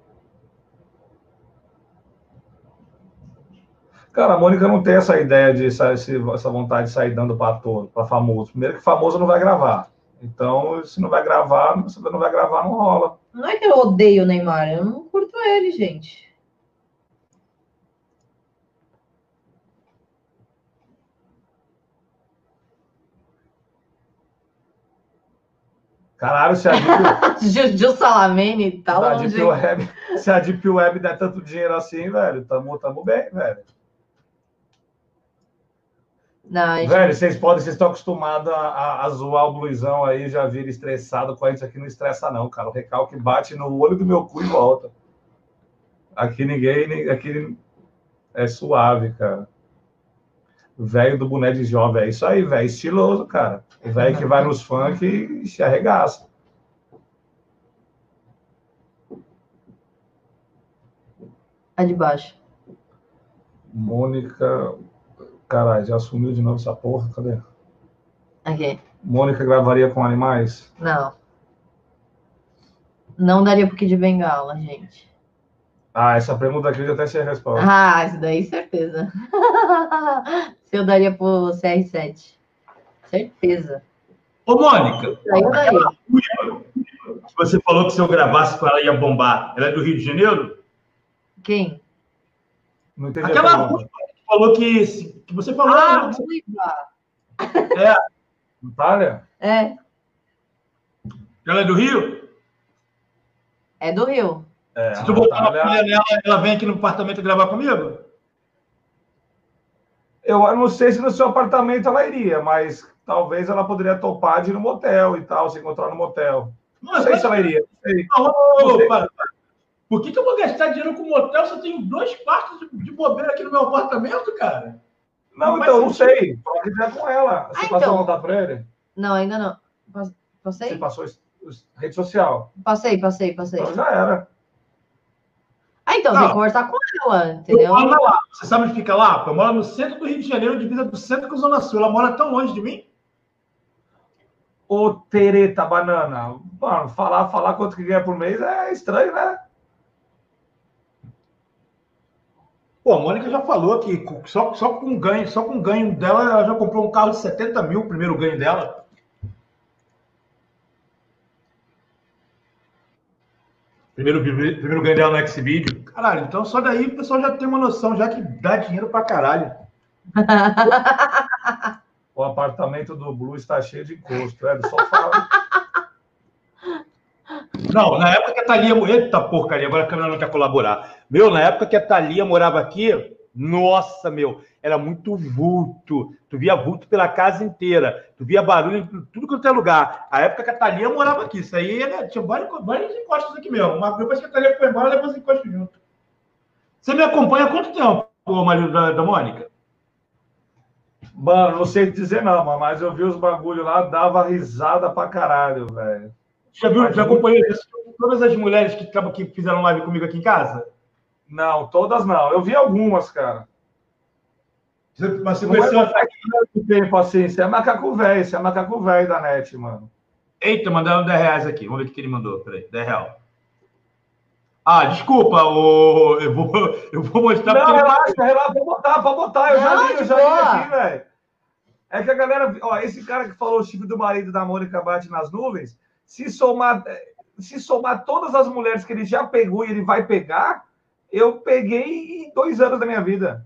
Cara, a Mônica não tem essa ideia de essa vontade de sair dando para ator, para famoso. Primeiro que famoso não vai gravar. Então, se não vai gravar, se não vai gravar, não rola. Não é que eu odeio o Neymar, eu não curto ele, gente. Caralho, se a Deep... Juju Salamene tá longe. Deep Web, se a Deep Web der tanto dinheiro assim, velho, tamo, tamo bem, velho. Não, gente... Velho, vocês podem, vocês estão acostumados a, a, a, zoar o blusão aí, já viram estressado com a gente aqui, não estressa não, cara. O recalque bate no olho do meu cu e volta. Aqui ninguém, aqui é suave, cara. Velho do boné de jovem, é isso aí, velho, estiloso, cara. O velho que vai nos funk e se arregaça. A de baixo. Mônica. Caralho, já sumiu de novo essa porra, cadê? Aqui. Mônica gravaria com animais? Não. Não daria pro Kid Bengala, gente. Ah, essa pergunta aqui eu já até sei a resposta. Ah, isso daí certeza. Eu daria pro CR7. Certeza. Ô, Mônica, aquela que você falou que se eu gravasse com ela ia bombar, ela é do Rio de Janeiro? Quem? Não entendi aquela ruiva que falou que, que você falou. Ah, né? ruiva. É. Natália? É. Ela é do Rio? É do Rio. É, Se tu botar uma nela, ela vem aqui no apartamento gravar comigo? Eu não sei se no seu apartamento ela iria, mas talvez ela poderia topar de ir no motel e tal, se encontrar no motel. Não, não sei se ela iria. Não sei. Não. Por que, que eu vou gastar dinheiro com motel se eu tenho dois quartos de bobeira aqui no meu apartamento, cara? Não, não então, não sei. Pode ir com ela. Você ah, passou então. a contar para ele? Não, ainda não. Passei? Você passou rede social? Passei, passei, passei. Então já era. Ah, então, tem que conversar com ela, entendeu? Eu moro lá. Você sabe onde fica lá? Eu moro no centro do Rio de Janeiro, divisa do centro com a Zona Sul. Ela mora tão longe de mim? Ô, Tereta Banana, mano, falar, falar quanto que ganha por mês é estranho, né? Pô, a Mônica já falou que só, só com ganho, só com ganho dela, ela já comprou um carro de 70 mil, o primeiro ganho dela. Primeiro, primeiro ganho dela no Xvideo. Caralho, então só daí o pessoal já tem uma noção, já que dá dinheiro pra caralho. o apartamento do Blue está cheio de encosto, é só fala. Não, na época que a Thalia... Eita porcaria, agora a câmera não quer colaborar. Meu, na época que a Thalia morava aqui, nossa, meu, era muito vulto. Tu via vulto pela casa inteira. Tu via barulho em tudo quanto é lugar. A época que a Thalia morava aqui. Isso aí né, tinha vários, vários encostos aqui mesmo. Mas depois que a Thalia foi embora, levou os encostos junto. Você me acompanha há quanto tempo, o marido da, da Mônica? Mano, não sei dizer não, mas eu vi os bagulho lá, dava risada pra caralho, velho. Já viu, já acompanhou todas as mulheres que, que fizeram live comigo aqui em casa? Não, todas não. Eu vi algumas, cara. Mas você conheceu é muito tempo assim. Você é macaco velho, você é macaco velho da net, mano. Eita, mandaram 10 reais aqui. Vamos ver o que ele mandou. Peraí, 10 reais. Ah, desculpa, o... eu, vou, eu vou mostrar. Não, relaxa, ele... relaxa, pode botar, pode botar. Eu não, já li, eu já li aqui, velho. É que a galera, ó, esse cara que falou o chifre do marido da Mônica bate nas nuvens, se somar, se somar todas as mulheres que ele já pegou e ele vai pegar, eu peguei em dois anos da minha vida.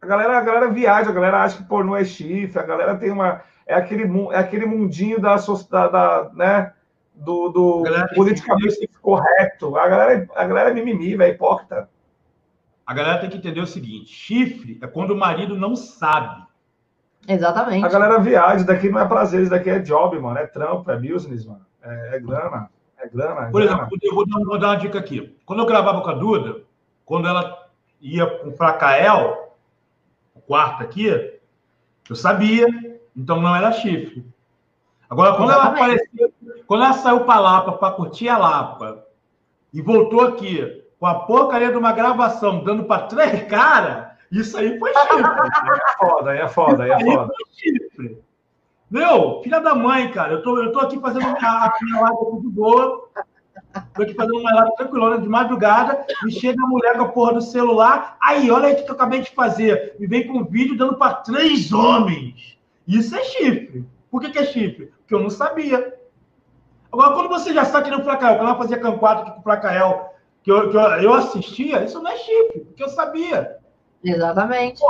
A galera, a galera viaja, a galera acha que pornô é chifre, a galera tem uma. É aquele, é aquele mundinho da, da, da né, do, do politicamente que... correto. A galera, a galera é mimimi, velho, hipócrita. A galera tem que entender o seguinte: chifre é quando o marido não sabe. Exatamente. A galera viaja, daqui não é prazer, isso daqui é job, mano. É trampo, é business, mano. É, é grana. É grana. Por exemplo, eu vou dar, vou dar, uma dica aqui. Quando eu gravava com a Duda, quando ela ia para Cael, o quarto aqui, eu sabia, então não era chifre. Agora, quando ela apareceu, quando ela saiu para Lapa para curtir a Lapa e voltou aqui com a porcaria de uma gravação dando para três caras, isso aí foi chifre. é foda, é foda, é foda. Foi chifre. Meu, filha da mãe, cara, eu tô, eu tô aqui fazendo uma, minha live de boa. Tô aqui fazendo uma live tranquilona de madrugada e chega a mulher com a porra do celular. Aí, olha aí o que eu acabei de fazer. E vem com um vídeo dando para três homens. Isso é chifre. Por que, que é chifre? Porque eu não sabia. Agora, quando você já sabe que no Flacael, quando ela fazia Cam 4 aqui com o Flacael, que, eu, que eu, eu assistia, isso não é chifre, porque eu sabia. Exatamente.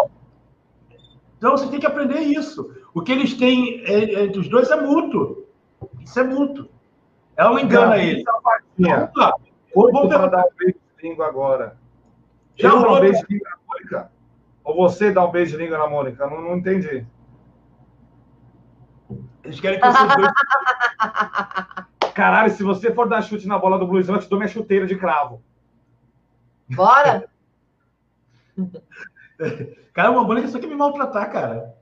Então você tem que aprender isso. O que eles têm é, entre os dois é mútuo. Isso é mútuo. Ela não engana não, ele. Não. Vou dar um beijo de língua agora. Já Eu um beijo de língua na Mônica? Ou você dá um beijo de língua na Mônica? Não, não entendi. Eles querem que vocês dois. Caralho, se você for dar chute na bola do Bluesão, eu te dou minha chuteira de cravo. Bora! cara, uma Mônica só quer me maltratar, cara.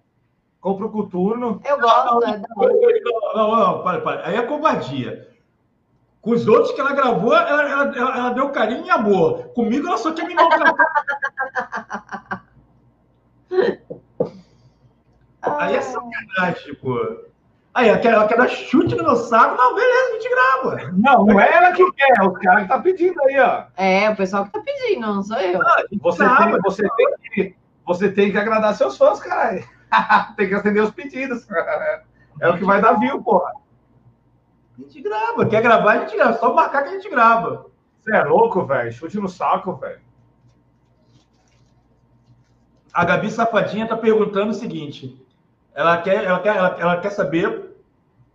Compra o coturno. Eu gosto. Não, não, não, não, para, para. Aí é covardia. Com os outros que ela gravou, ela, ela, ela, deu carinho e amor. Comigo, ela só quer me maltratar. Aí é sacanagem, pô. Aí, ela quer, ela quer dar chute no meu saco. Não, beleza, a gente grava. Não, não é ela que quer, o cara que tá pedindo aí, ó. É, o pessoal que tá pedindo, não sou eu. Ah, você, grava, tem, você, tem que, você tem que agradar seus fãs, caralho. tem que atender os pedidos. É o que vai dar view, porra. A gente grava. Quer gravar, a gente grava. Só marcar que a gente grava. Você é louco, velho. Chute no saco, velho. A Gabi Safadinha tá perguntando o seguinte: ela quer, ela quer, ela, ela quer saber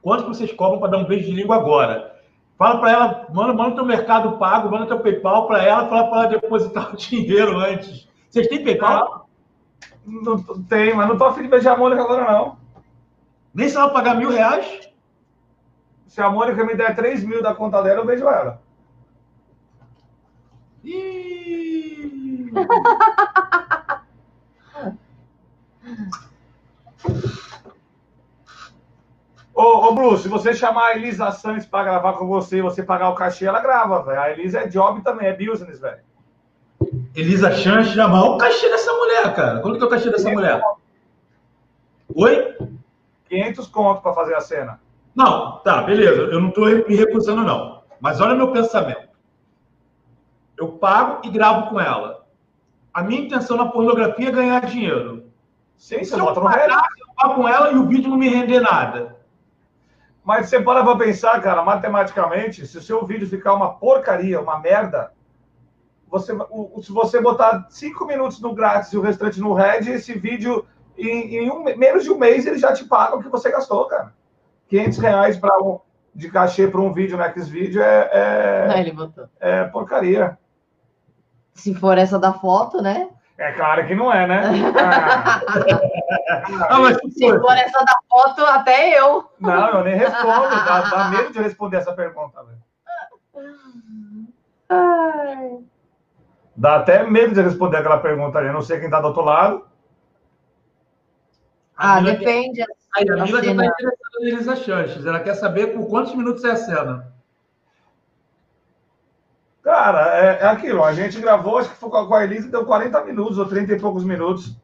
quanto vocês cobram para dar um beijo de língua agora. Fala para ela, manda, manda teu mercado pago, manda teu PayPal para ela, fala para ela depositar o dinheiro antes. Vocês têm PayPal? Não, tem, mas não tô afim de beijar a Mônica agora, não. Nem se ela pagar mil reais? Se a Mônica me der 3 mil da conta dela, eu beijo ela. Ih! Ô, ô, Bruce, se você chamar a Elisa Santos para gravar com você e você pagar o cachê, ela grava, velho. A Elisa é job também, é business, velho. Elisa Santos chamar o cachê dessa mulher, cara. Quanto que é o cachê dessa mulher? Conto. Oi? 500 conto para fazer a cena. Não, tá, beleza. Eu não estou me recusando, não. Mas olha meu pensamento. Eu pago e gravo com ela. A minha intenção na pornografia é ganhar dinheiro. Sim, bota no pagar, eu com ela e o vídeo não me render nada. Mas você para pra pensar, cara, matematicamente, se o seu vídeo ficar uma porcaria, uma merda, você, o, se você botar cinco minutos no grátis e o restante no red, esse vídeo, em, em um, menos de um mês, ele já te paga o que você gastou, cara. 500 reais pra um, de cachê para um vídeo no Xvideo é, é, Não, ele botou. é porcaria. Se for essa da foto, né? É claro que não é, né? Ah. ah, mas se for essa da foto, até eu. Não, eu nem respondo. Dá, dá medo de responder essa pergunta, velho. Dá até medo de responder aquela pergunta ali. Eu não sei quem está do outro lado. Ah, depende. Aí, a Mila já está interessada neles a chances. Ela quer saber por quantos minutos é a cena. Cara, é, é, aquilo. A gente gravou, acho que foi com a Elisa, deu 40 minutos ou 30 e poucos minutos.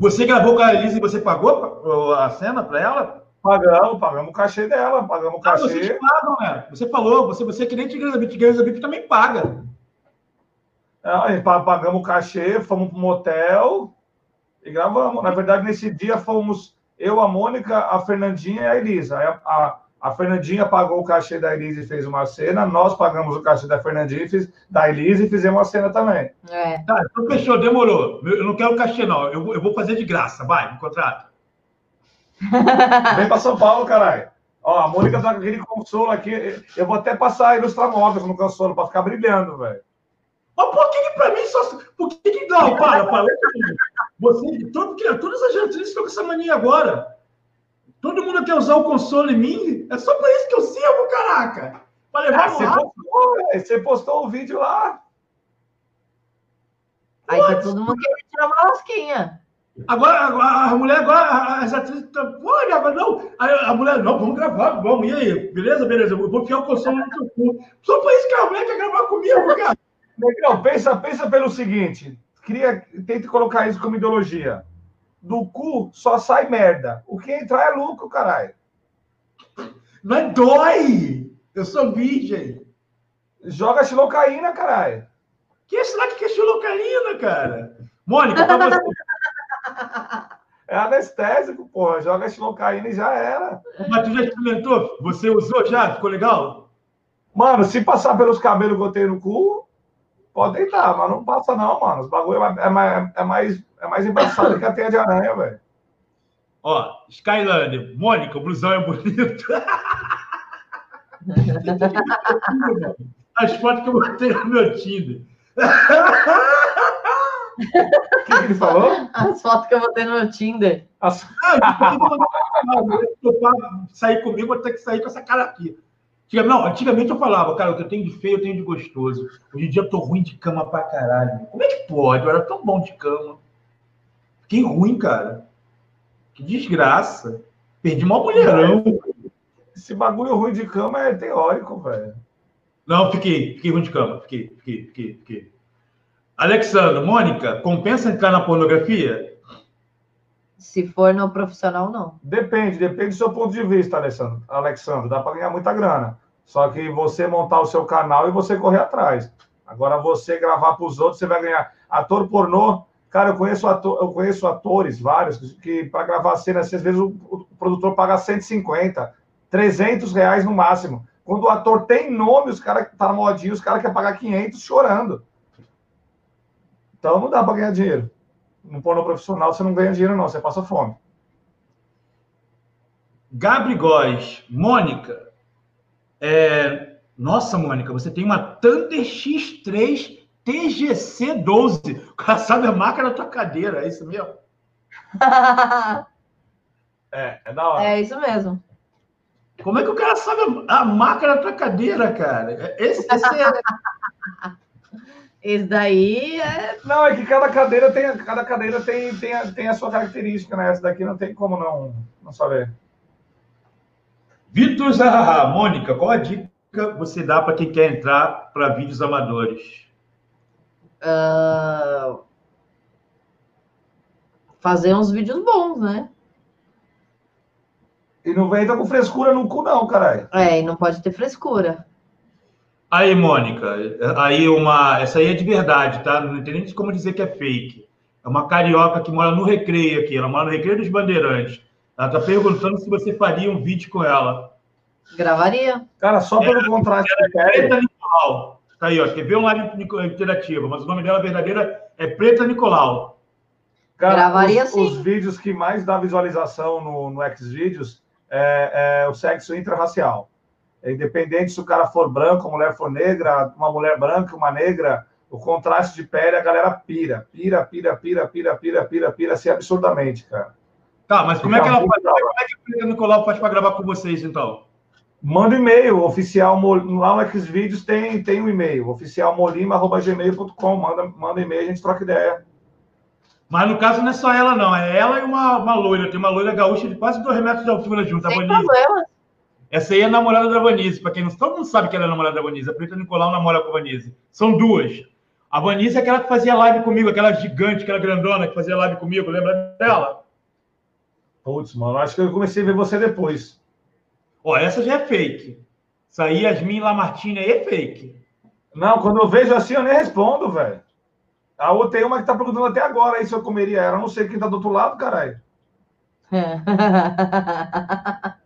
Você gravou com a Elisa e você pagou a cena para ela? Pagamos, pagamos o cachê dela, pagamos o cachê. Ah, vocês pagam, né? Você falou, você, você é que nem Tigresa VIP, Tigresa VIP também paga. Pagamos o cachê, fomos para um motel e gravamos. Na verdade, nesse dia fomos eu, a Mônica, a Fernandinha e a Elisa. A, a, A Fernandinha pagou o cachê da Elise e fez uma cena, nós pagamos o cachê da Fernandinha e fiz, da Elise e fizemos uma cena também. É. Tá, então fechou, demorou. Eu não quero cachê, não. Eu, vou- eu vou fazer de graça. Vai, me contrata. Vem pra São Paulo, caralho. Ó, a Mônica tá com aquele consolo aqui. Eu vou até passar a ilustrar móveis no consolo pra ficar brilhando, velho. Mas por que, que pra mim só. Por que, que não? Para, para. Você, todo, que- todas as atrizes estão com essa mania agora. Todo mundo quer usar o console em mim. É só pra isso que eu sirvo, caraca. Pra levar Ah, você, postou, velho. você postou o vídeo lá. Aí tá todo mundo querendo tirar uma lasquinha. Agora, agora, a mulher, agora, as atrizes estão. Olha, agora não. Aí a mulher, não, vamos gravar, vamos. E aí? Beleza, beleza. Eu vou enfiar o console no teu cu. Só por isso que a mulher quer gravar comigo, cara. Negão, pensa, pensa pelo seguinte: cria, tente colocar isso como ideologia. Do cu só sai merda. O que entrar é lucro, caralho. Mas dói. Eu sou virgem. Joga xilocaína, caralho. Que será que é xilocaína, cara? Mônica, pra você. É anestésico, porra. Joga xilocaína e já era. Mas tu já experimentou? Você usou já? Ficou legal? Mano, se passar pelos cabelos que eu tenho no cu, pode deitar, mas não passa não, mano. Os bagulho é, é mais, é, mais, é mais embaçado que a teia de aranha, velho. Ó, Skylander, Mônica, o blusão é bonito. As fotos que eu botei no meu Tinder. O que, que ele falou? As fotos que eu botei no meu Tinder. As- Ah, eu sair comigo, vou ter que sair com essa cara aqui. Não, antigamente eu falava, cara, o que eu tenho de feio, eu tenho de gostoso. Hoje em dia eu tô ruim de cama pra caralho. Como é que pode? Eu era tão bom de cama. Fiquei ruim, cara. Que desgraça. Perdi uma mulherão. Esse bagulho ruim de cama é teórico, velho. Não, fiquei, fiquei ruim de cama. Fiquei, fiquei, fiquei, fiquei. Alexandre, Mônica, compensa entrar na pornografia? Se for no profissional, não. Depende, depende do seu ponto de vista, Alessandro. Alexandre. Dá para ganhar muita grana. Só que você montar o seu canal e você correr atrás. Agora, você gravar para os outros, você vai ganhar. Ator pornô, cara, eu conheço, ator, eu conheço atores, vários, que para gravar cena, assim, às vezes o, o produtor paga 150, 300 reais no máximo. Quando o ator tem nome, os caras tá na modinha, os caras querem pagar 500 chorando. Então não dá para ganhar dinheiro. No pornô profissional você não ganha dinheiro, não, você passa fome. Gabri Góes, Mônica. é, Nossa, Mônica, você tem uma Thunder X3 TGC 12. O cara sabe a marca da tua cadeira, é isso mesmo? É, é da hora. é isso mesmo. Como é que o cara sabe a, a marca da tua cadeira, cara? Esse, esse é... Esse daí é. Não, é que cada cadeira tem, cada cadeira tem, tem, a, tem a sua característica, né? Essa daqui não tem como não, não saber. Vitor Zahaha, Mônica, qual a dica você dá para quem quer entrar para vídeos amadores? ah, fazer uns vídeos bons, né? E não vem com frescura no cu, não, caralho. É, e não pode ter frescura. Aí, Mônica, aí uma. Essa aí é de verdade, tá? Não tem nem como dizer que é fake. É uma carioca que mora no Recreio aqui, ela mora no Recreio dos Bandeirantes. Ela tá perguntando se você faria um vídeo com ela. Gravaria. Cara, só pelo contraste de pele. Preta Nicolau. Tá aí, ó. TV online interativa, mas o nome dela verdadeira é Preta Nicolau. Cara, Gravaria os, sim. os vídeos que mais dá visualização no, no Xvideos é, é o sexo intrarracial. É independente se o cara for branco, a mulher for negra, uma mulher branca, uma negra, o contraste de pele, a galera pira. Pira, pira, pira, pira, pira, pira, pira, assim, absurdamente, cara. Tá, mas como é que ela hora. Como é que a Nicolau faz para gravar com vocês, então? Manda um e-mail, oficial, lá no Xvideos tem, tem um e-mail, oficialmolima.gmail.com, manda, manda e-mail, a gente troca ideia. Mas no caso não é só ela, não. É ela e uma, uma loira. Tem uma loira gaúcha de quase dois metros de altura junto, a Sem problema. Essa aí é a namorada da Vanise. Para quem não todo mundo sabe que ela é namorada da Vanise. A Preta Nicolau namora com a Vanise. São duas. A Vanise é aquela que fazia live comigo, aquela gigante, aquela grandona que fazia live comigo. Lembra dela? Putz, mano, acho que eu comecei a ver você depois. Ó, essa já é fake. Isso aí, Yasmin Lamartine aí é fake. Não, quando eu vejo assim, eu nem respondo, velho. A outra tem uma que tá perguntando até agora aí se eu comeria ela. Eu não sei quem tá do outro lado, caralho.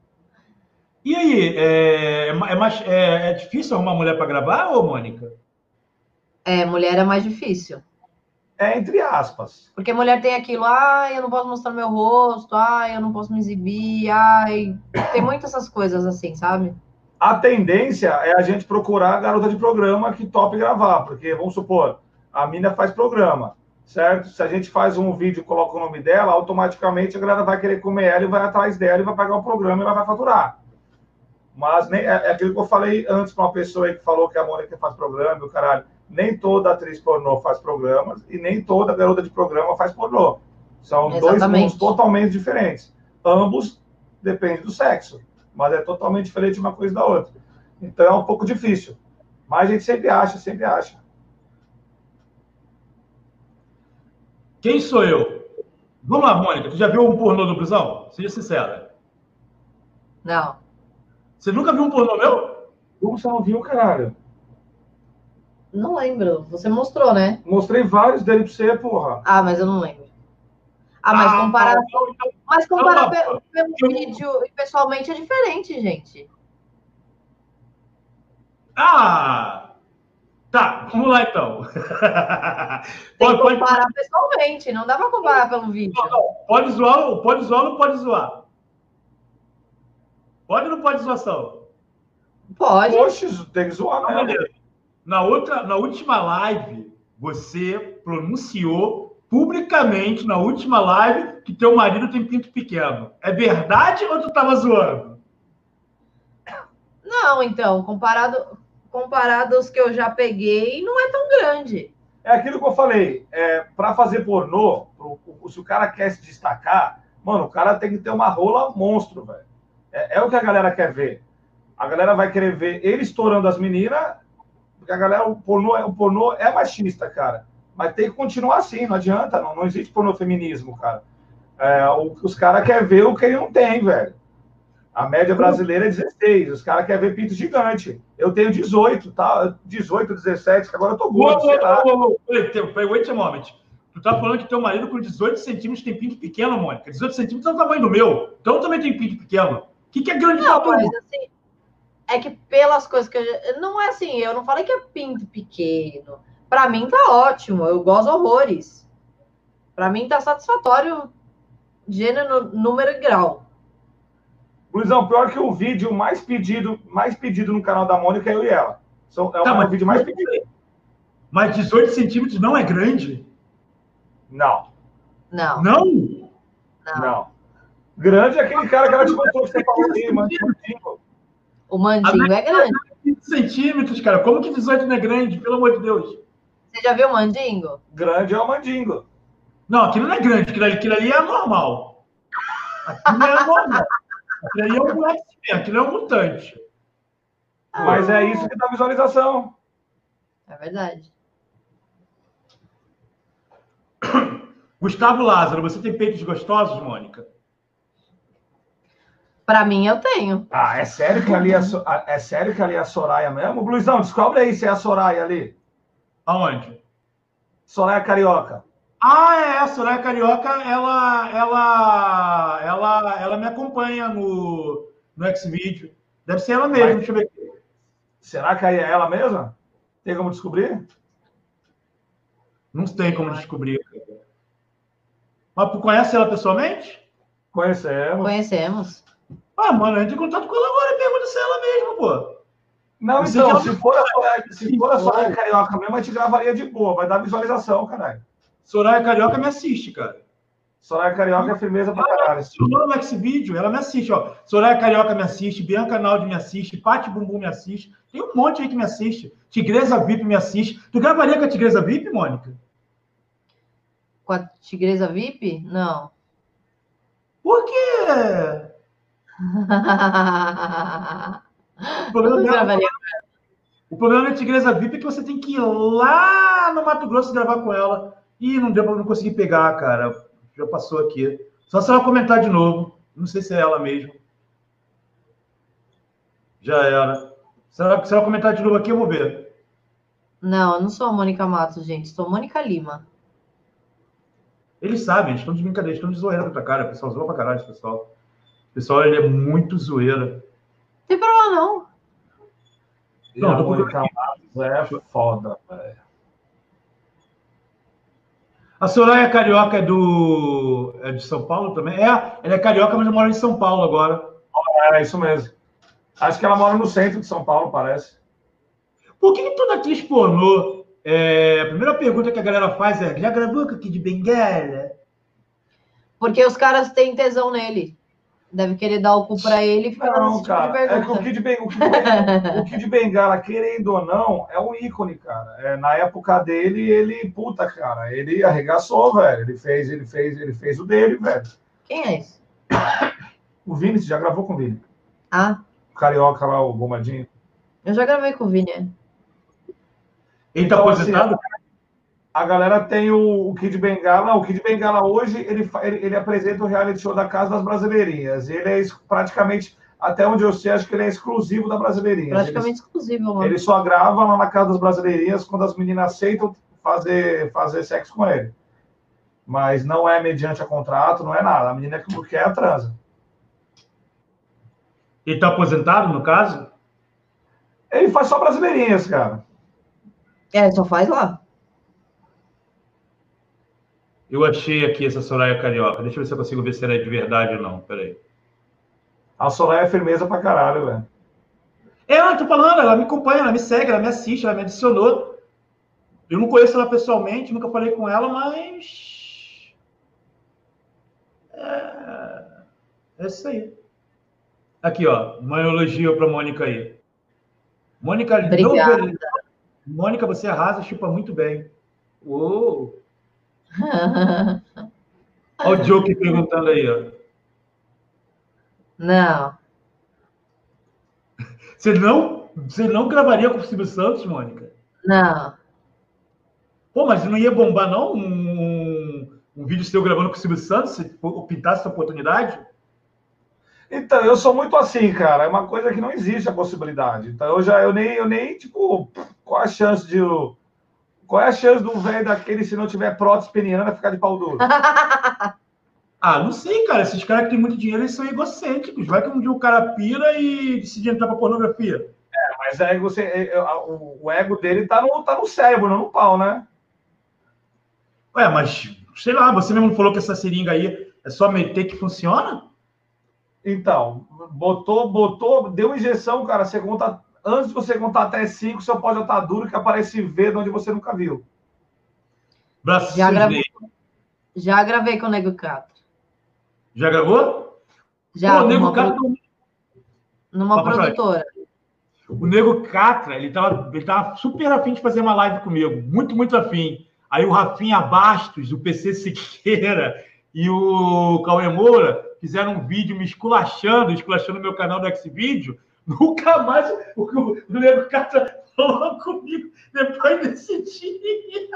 E aí, é, é, mais, é, é difícil arrumar mulher para gravar, ô Mônica? É, mulher é mais difícil. É entre aspas. Porque mulher tem aquilo, ai, eu não posso mostrar meu rosto, ai, eu não posso me exibir, ai. Tem muitas essas coisas assim, sabe? A tendência é a gente procurar a garota de programa que tope gravar, porque vamos supor, a mina faz programa, certo? Se a gente faz um vídeo e coloca o nome dela, automaticamente a galera vai querer comer ela e vai atrás dela e vai pagar o programa e ela vai faturar. Mas nem, é, é aquilo que eu falei antes para uma pessoa aí que falou que a Mônica faz programa e o caralho nem toda atriz pornô faz programas e nem toda garota de programa faz pornô. São Exatamente. dois mundos totalmente diferentes. Ambos dependem do sexo, mas é totalmente diferente uma coisa da outra. Então é um pouco difícil. Mas a gente sempre acha, sempre acha. Quem sou eu? Vamos lá, Mônica. Tu já viu um pornô do prisão? Seja sincera. Não. Você nunca viu um pornô meu? Como você não viu, caralho? Não lembro. Você mostrou, né? Mostrei vários dele pra você, porra. Ah, mas eu não lembro. Ah, mas ah, comparar, não, não, mas comparar não, pelo, pelo eu... vídeo e pessoalmente é diferente, gente. Ah! Tá, vamos lá então. Que comparar pode... pessoalmente, não dá pra comparar pelo vídeo. Pode zoar, pode zoar ou não pode zoar? Pode ou não pode zoação? Pode. Poxa, tem que zoar mesmo. Na, outra, na última live, você pronunciou publicamente na última live que teu marido tem pinto pequeno. É verdade ou tu tava zoando? Não, então, comparado, comparado aos que eu já peguei, não é tão grande. É aquilo que eu falei. É, para fazer pornô, se o cara quer se destacar, mano, o cara tem que ter uma rola monstro, velho. É, é, o que a galera quer ver. A galera vai querer ver ele estourando as meninas porque a galera, o pornô, o pornô é machista, cara. Mas tem que continuar assim, não adianta, não, não existe pornô feminismo, cara. É, os caras querem ver o que ele não tem, velho. A média brasileira é 16, os caras querem ver pinto gigante. Eu tenho 18, tá? 18, 17, que agora eu tô gordo, sei lá. Wait a moment. Tu tá falando que teu marido com 18 centímetros tem pinto pequeno, Mônica. 18 centímetros é o tamanho do meu. Então também tenho pinto pequeno. O que, que é grande não, mas, assim, é que pelas coisas que eu. Não é assim, eu não falei que é pinto pequeno. Para mim tá ótimo, eu gosto horrores. Para mim tá satisfatório gênero, número e grau. Luizão, pior que o vídeo mais pedido, mais pedido no canal da Mônica é eu e ela. É tá, o vídeo mais pedido. Mas 18 centímetros não é grande? Não. Não. Não? Não. não. Grande é aquele cara que ela te contou que você falou ali, mas o mandingo é grande. 20 centímetros, cara. Como que 18 não é grande? Pelo amor de Deus. Você já viu o mandingo? Grande é o mandingo. Não, aquilo não é grande. Aquilo ali, aquilo ali é normal. Aquilo é normal. aquilo ali é um moleque, aquilo é um mutante. Mas é isso que dá visualização. É verdade. Gustavo Lázaro, você tem peitos gostosos, Mônica? Para mim, eu tenho. Ah, é sério que ali é, so... é sério que ali é a Soraya mesmo? Luizão, descobre aí se é a Soraya ali. Aonde? Soraya Carioca. Ah, é, a Soraya Carioca, ela, ela, ela, ela me acompanha no, no Xvideo. Deve ser ela mesma, Mas, deixa eu ver aqui. Será que aí é ela mesma? Tem como descobrir? Não tem como descobrir. Mas conhece ela pessoalmente? Conhecemos. Conhecemos. Ah, mano, entra em contato com ela agora e pergunta se é ela mesma, pô. Não, Você então, se for, a Soraya, se for a Soraya Carioca mesmo, a gente gravaria de boa, vai dar visualização, caralho. Soraya Carioca me assiste, cara. Soraya Carioca é firmeza pra caralho. Ela no X-Video, ela me assiste, ó. Soraya Carioca me assiste, Bianca Naldi me assiste, Pati Bumbum me assiste. Tem um monte aí que me assiste. Tigresa VIP me assiste. Tu gravaria com a Tigresa VIP, Mônica? Com a Tigresa VIP? Não. Por quê? O, problema dela, o problema da Tigresa VIP é que você tem que ir lá no Mato Grosso gravar com ela. E não deu para não conseguir pegar, cara. Já passou aqui. Só se ela comentar de novo. Não sei se é ela mesmo. Já era. Se ela, se ela comentar de novo aqui, eu vou ver. Não, eu não sou a Mônica Matos, gente. Sou Mônica Lima. Eles sabem, eles estão de brincadeira, eles estão de zoeira pra cara. O pessoal zoa pra caralho pessoal. O pessoal, ele é muito zoeira. Tem problema não. Não, tô Mônica Matos é foda, velho. A Soraya Carioca é do. É de São Paulo também? É, ela é carioca, mas mora em São Paulo agora. É isso mesmo. Acho que ela mora no centro de São Paulo, parece. Por que, que toda atriz pornô. é, a primeira pergunta que a galera faz é: já gravou com aqui de Bengala? Porque os caras têm tesão nele. Deve querer dar o cu pra ele e ficar Não, tipo de cara. É que o. Kid, Ben- o, Kid Ben- o Kid Bengala, querendo ou não, é um ícone, cara. É, na época dele, ele, puta, cara, ele arregaçou, velho. Ele fez, ele fez, ele fez o dele, velho. Quem é esse? O Vini, você já gravou com o Vini? Ah, O carioca lá, o bombadinho. eu já gravei com o Vini. é. Ele tá Então, assim, aposentado? A galera tem o, o Kid Bengala. O Kid Bengala hoje ele, ele, ele apresenta o reality show da Casa das Brasileirinhas. Ele é praticamente, até onde eu sei, acho que ele é exclusivo da Brasileirinhas. Praticamente exclusivo, Ele, mano. ele só grava lá na Casa das Brasileirinhas quando as meninas aceitam fazer, fazer sexo com ele. Mas não é mediante a contrato, não é nada. A menina que quer a transa. Ele tá aposentado, no caso? Ele faz só brasileirinhas, cara. É, só faz lá. Eu achei aqui essa Soraya Carioca. Deixa eu ver se eu consigo ver se ela é de verdade ou não. Peraí. A Soraya é firmeza pra caralho, velho. É, eu tô falando, ela me acompanha, ela me segue, ela me assiste, ela me adicionou. Eu não conheço ela pessoalmente, nunca falei com ela, mas. É, é isso aí. Aqui, ó, uma elogio pra Mônica aí. Mônica, Obrigada. não- Mônica, você arrasa, chupa muito bem. Uou! Olha o Joke perguntando aí, ó. Não. Você não, você não gravaria com o Silvio Santos, Mônica? Não. Pô, mas não ia bombar, não? Um, um, um vídeo seu gravando com o Silvio Santos, se pintasse essa oportunidade? Então, eu sou muito assim, cara. É uma coisa que não existe a possibilidade. Então, eu já, eu nem, eu nem, tipo, qual a chance de. eu- Qual é a chance do velho daquele, se não tiver prótese peniana, ficar de pau duro? Ah, não sei, cara. Esses caras que têm muito dinheiro, eles são egocêntricos. Vai que um dia o cara pira e decide entrar pra pornografia. Mas aí você. é, é, o ego dele tá no, tá no cérebro, não no pau, né? Ué, mas, sei lá, você mesmo falou que essa seringa aí é só meter que funciona? Então, botou, botou, deu injeção, cara. Você conta. Antes de você contar até cinco, seu pau já tá duro que aparece V de onde você nunca viu. Braço Já gravei. Já gravei com o Nego Cato. Já gravou? Já, Pô, o Nego numa, Catra, produ- numa Jorge. produtora. o Nego Catra, ele tava, ele tava super afim de fazer uma live comigo. Muito, muito afim. Aí o Rafinha Bastos, o PC Siqueira e o Cauê Moura fizeram um vídeo me esculachando, esculachando meu canal do Xvideo. Nunca mais o, o, o Nego Catra falou comigo depois desse dia.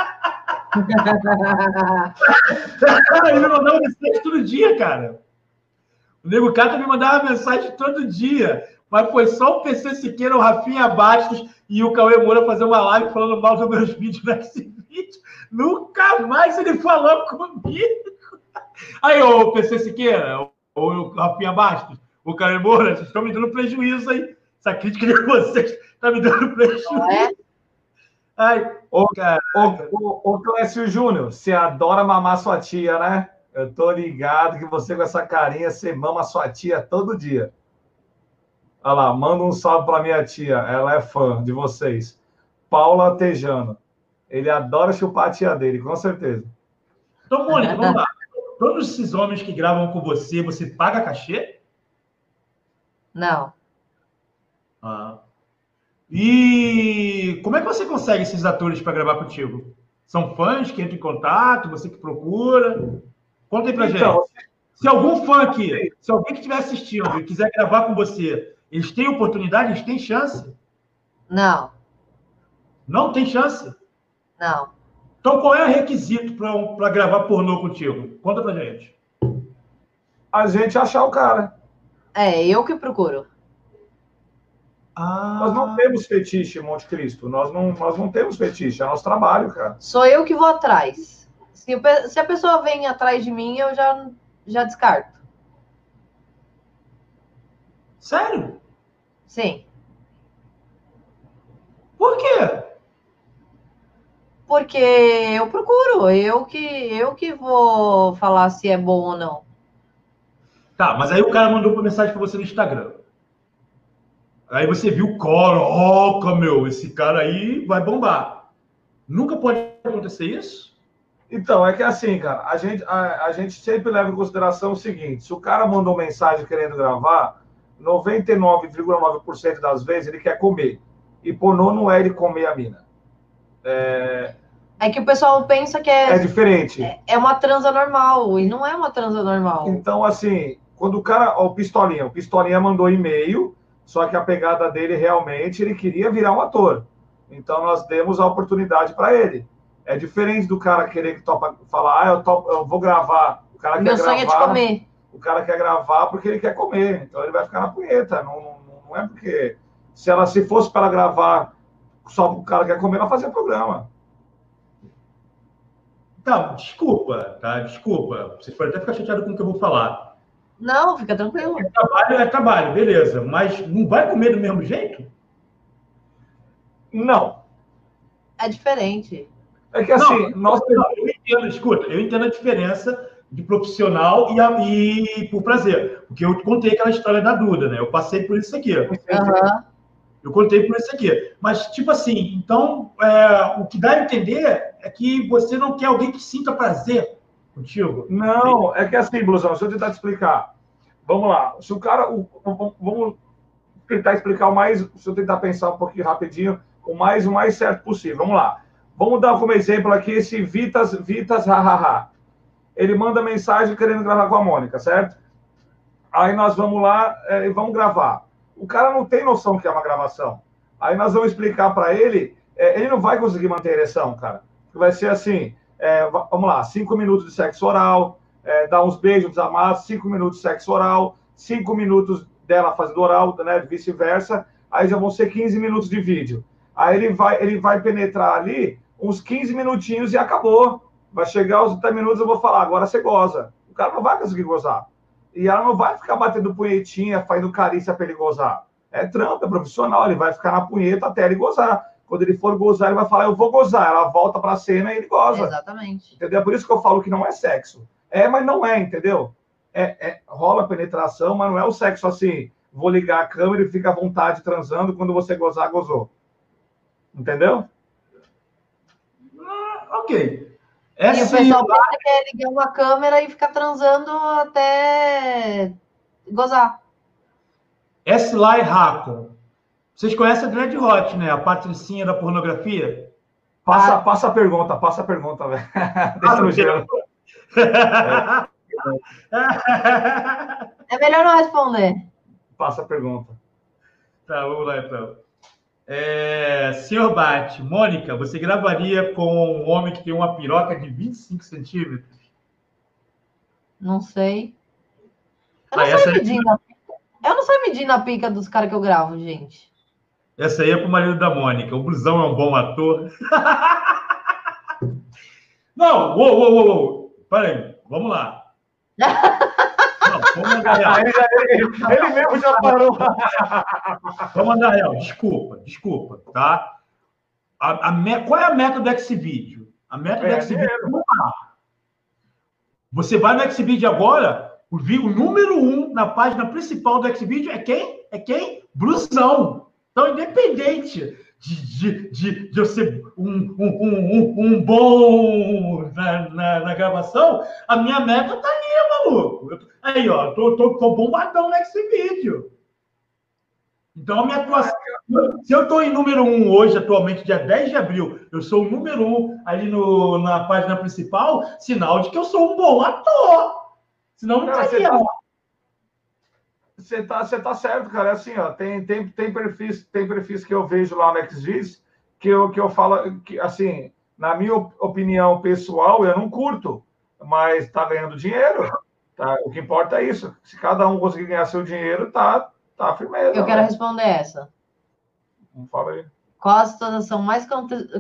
Ele me mandava mensagem todo dia, cara. O Nego Catra me mandava mensagem todo dia. Mas foi só o PC Siqueira, o Rafinha Bastos e o Cauê Moura fazer uma live falando mal dos meus vídeos nesse vídeo. Nunca mais ele falou comigo. Aí, ô PC Siqueira, ô, ô Rafinha Bastos, o Cauê Moura, vocês estão me dando prejuízo aí. Essa crítica de vocês está me dando prejuízo. Não é? Ai, Ô, cara. Ô, ô, ô Clécio Júnior, você adora mamar sua tia, né? Eu tô ligado que você com essa carinha, você mama sua tia todo dia. Olha lá, manda um salve pra minha tia, ela é fã de vocês. Paula Tejano. Ele adora chupar a tia dele, com certeza. Então, Mônica, vamos lá. Todos esses homens que gravam com você, você paga cachê? Não. Ah. E como é que você consegue esses atores para gravar contigo? São fãs que entram em contato, você que procura? Conta aí pra Então, gente. Se algum fã aqui, se alguém que estiver assistindo e quiser gravar com você, eles têm oportunidade, eles têm chance? Não. Não tem chance? Não. Então qual é o requisito para gravar pornô contigo? Conta pra gente. a gente achar o cara. É, eu que procuro. Ah, Nós não temos fetiche, Monte Cristo. Nós não, nós não temos fetiche, é nosso trabalho, cara. Sou eu que vou atrás. Se, se a pessoa vem atrás de mim, eu já, já descarto. Sério? Sim. Por quê? Porque eu procuro, eu que eu que vou falar se é bom ou não. Tá, mas aí o cara mandou uma mensagem para você no Instagram. Aí você viu, coroca, meu, esse cara aí vai bombar. Nunca pode acontecer isso? Então, é que assim, cara, a gente, a, a gente sempre leva em consideração o seguinte: se o cara mandou mensagem querendo gravar, 99,9% das vezes ele quer comer. E pornô não é ele comer a mina. É, É que o pessoal pensa que é é, diferente. é uma transa normal, e não é uma transa normal. Então, assim, quando o cara. Ó, o Pistolinha. O Pistolinha mandou e-mail, só que a pegada dele realmente, ele queria virar um ator. Então, nós demos a oportunidade para ele. É diferente do cara querer que topa, falar, ah, eu, topo, eu vou gravar. O cara Meu quer sonho é gravar. te comer. O cara quer gravar porque ele quer comer. Então, ele vai ficar na punheta. Não, não, não é porque. Se ela se fosse para gravar só o cara quer comer, ela fazia programa. Tá, desculpa, tá? Desculpa. Você pode até ficar chateado com o que eu vou falar. Não, fica tranquilo. Trabalho é trabalho, beleza. Mas não vai comer do mesmo jeito? Não. É diferente. É que assim, Não, nós não, eu entendo, escuta, eu entendo a diferença de profissional e, a- e por prazer. Porque eu contei aquela história da Duda, né? Eu passei por isso aqui. Aham. Eu contei por isso aqui. Mas, tipo assim, então, é, o que dá a entender é que você não quer alguém que sinta prazer contigo. Não, é que assim, Blusão, deixa eu tentar te explicar. Vamos lá. Se o cara. o- o- vamos tentar explicar o mais. Se eu tentar pensar um pouquinho rapidinho, o mais, o mais certo possível. Vamos lá. Vamos dar como exemplo aqui esse Vitas, Vitas, hahaha. Ele manda mensagem querendo gravar com a Mônica, certo? Aí nós vamos lá é, e vamos gravar. O cara não tem noção que é uma gravação. Aí nós vamos explicar para ele, é, ele não vai conseguir manter a ereção, cara. Vai ser assim, é, va- vamos lá, cinco minutos de sexo oral, é, dar uns beijos dos amados, cinco minutos de sexo oral, cinco minutos dela fazendo oral, né, vice-versa, aí já vão ser 15 minutos de vídeo. Aí ele vai, ele vai penetrar ali uns 15 minutinhos e acabou. Vai chegar aos 30 minutos, eu vou falar, agora você goza. O cara não vai conseguir gozar. E ela não vai ficar batendo punhetinha, fazendo carícia para ele gozar. É trampo, é profissional, ele vai ficar na punheta até ele gozar. Quando ele for gozar, ele vai falar, eu vou gozar. Ela volta para a cena e ele goza. Exatamente. Entendeu? É por isso que eu falo que não é sexo. É, mas não é, entendeu? É, é- rola penetração, mas não é o sexo assim. Vou ligar a câmera e fica à vontade transando. Quando você gozar, gozou. Entendeu? Ah, ok. E Essa o pessoal pensa que é ligar uma câmera e ficar transando até gozar. Sly Racon. Vocês conhecem a Dread Hot, né? A patricinha da pornografia? Passa, Ah. passa a pergunta, passa a pergunta, velho. Ah, Deixa no gelo. É melhor não responder. Passa a pergunta. Tá, vamos lá então. É, senhor Bate, Mônica, você gravaria com um homem que tem uma piroca de 25 centímetros? Não sei. Eu não Ah, sei medindo a pica. Eu não sei medindo a pica dos caras que eu gravo, gente. Essa aí é pro marido da Mônica. O Brusão é um bom ator. Não, uou, uou, uou, uou. Peraí, vamos lá. Não, vamos andar real. Ele, ele- mesmo já parou. Vamos andar real. Desculpa, desculpa, tá? A, a me- Qual é a meta do Xvideo? A meta do É, Xvideo é bombar. Você vai no Xvideo agora, o, o número um na página principal do Xvideo é quem? É quem? Brusão. Então, independente de, de, de, de eu ser um, um, um, um- bom na, na, na gravação, a minha meta tá ali, maluco. Tô- Aí, ó, tô, tô, tô bombadão no Xvideo. Então, a minha atuação. Se eu estou em número um hoje, atualmente, dia 10 de abril, eu sou o número um ali no, na página principal, sinal de que eu sou um bom ator. Senão não você estaria. tá, você tá, você tá certo, cara. É assim, ó, tem, tem, tem, perfis, tem perfis que eu vejo lá no Xvideos que eu, que eu falo que, assim, na minha op- opinião pessoal, eu não curto, mas tá ganhando dinheiro. Tá? O que importa é isso. Se cada um conseguir ganhar seu dinheiro, tá, tá firmeza. Eu quero né? responder essa. Não fala aí. Qual a situação mais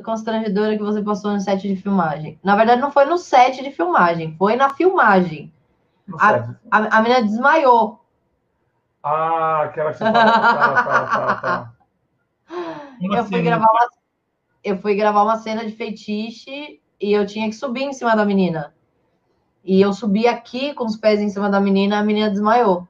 constrangedora que você passou no set de filmagem? Na verdade, não foi no set de filmagem, foi na filmagem. Sei. A, a menina desmaiou. Ah, aquela que você fala. Tá, tá, tá, tá. Eu assim, fui, gravar uma, eu fui gravar uma cena de feitiço e eu tinha que subir em cima da menina. E eu subi aqui com os pés em cima da menina, a menina desmaiou.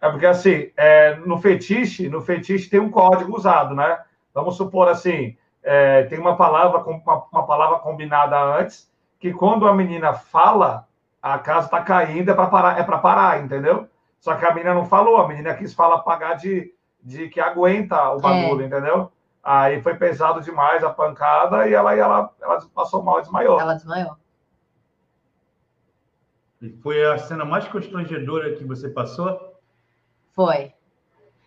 É porque assim, é, no fetiche, no fetiche tem um código usado, né? Vamos supor assim, é, tem uma palavra, uma, uma palavra combinada antes, que quando a menina fala, a casa está caindo, é para parar, é para parar, entendeu? Só que a menina não falou, a menina quis falar pagar de, de que aguenta o bagulho, entendeu? Aí foi pesado demais a pancada e ela, e ela, ela passou mal e desmaiou. Ela desmaiou. Foi a cena mais constrangedora que você passou? Foi.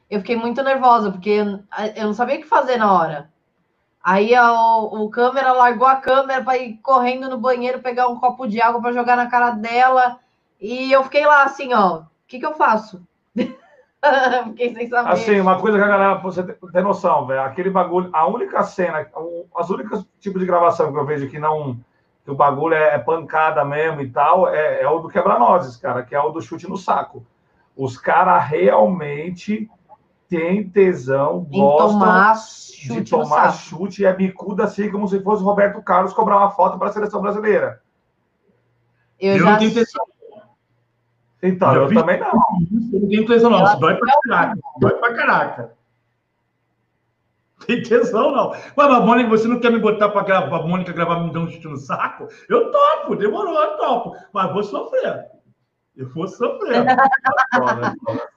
Eu fiquei muito nervosa, porque eu, não sabia o que fazer na hora. Aí a- o, o câmera largou a câmera para ir correndo no banheiro, pegar um copo de água para jogar na cara dela. E eu fiquei lá assim, ó, que, que eu faço? fiquei sem saber. Assim, uma coisa que a galera, pra você ter ter noção, velho, aquele bagulho, a única cena, as únicas tipos de gravação que eu vejo que não, que o bagulho é, é pancada mesmo e tal, é, é o do quebra-nozes, cara, que é o do chute no saco. Os caras realmente têm tesão, em gostam tomar de tomar chute e é bicuda assim, como se fosse o Roberto Carlos cobrar uma foto para a seleção brasileira. Eu, Eu já não tenho intenção. Então, eu vi. também não. Eu não tenho tesão, não. Isso dói pra caraca. Dói pra caraca. Tem tesão, não. Mas, mas Mônica, você não quer me botar pra, gravar, pra Mônica gravar me dando um chute no saco? Eu topo, demorou, eu topo. Mas vou sofrer. Eu vou sofrer.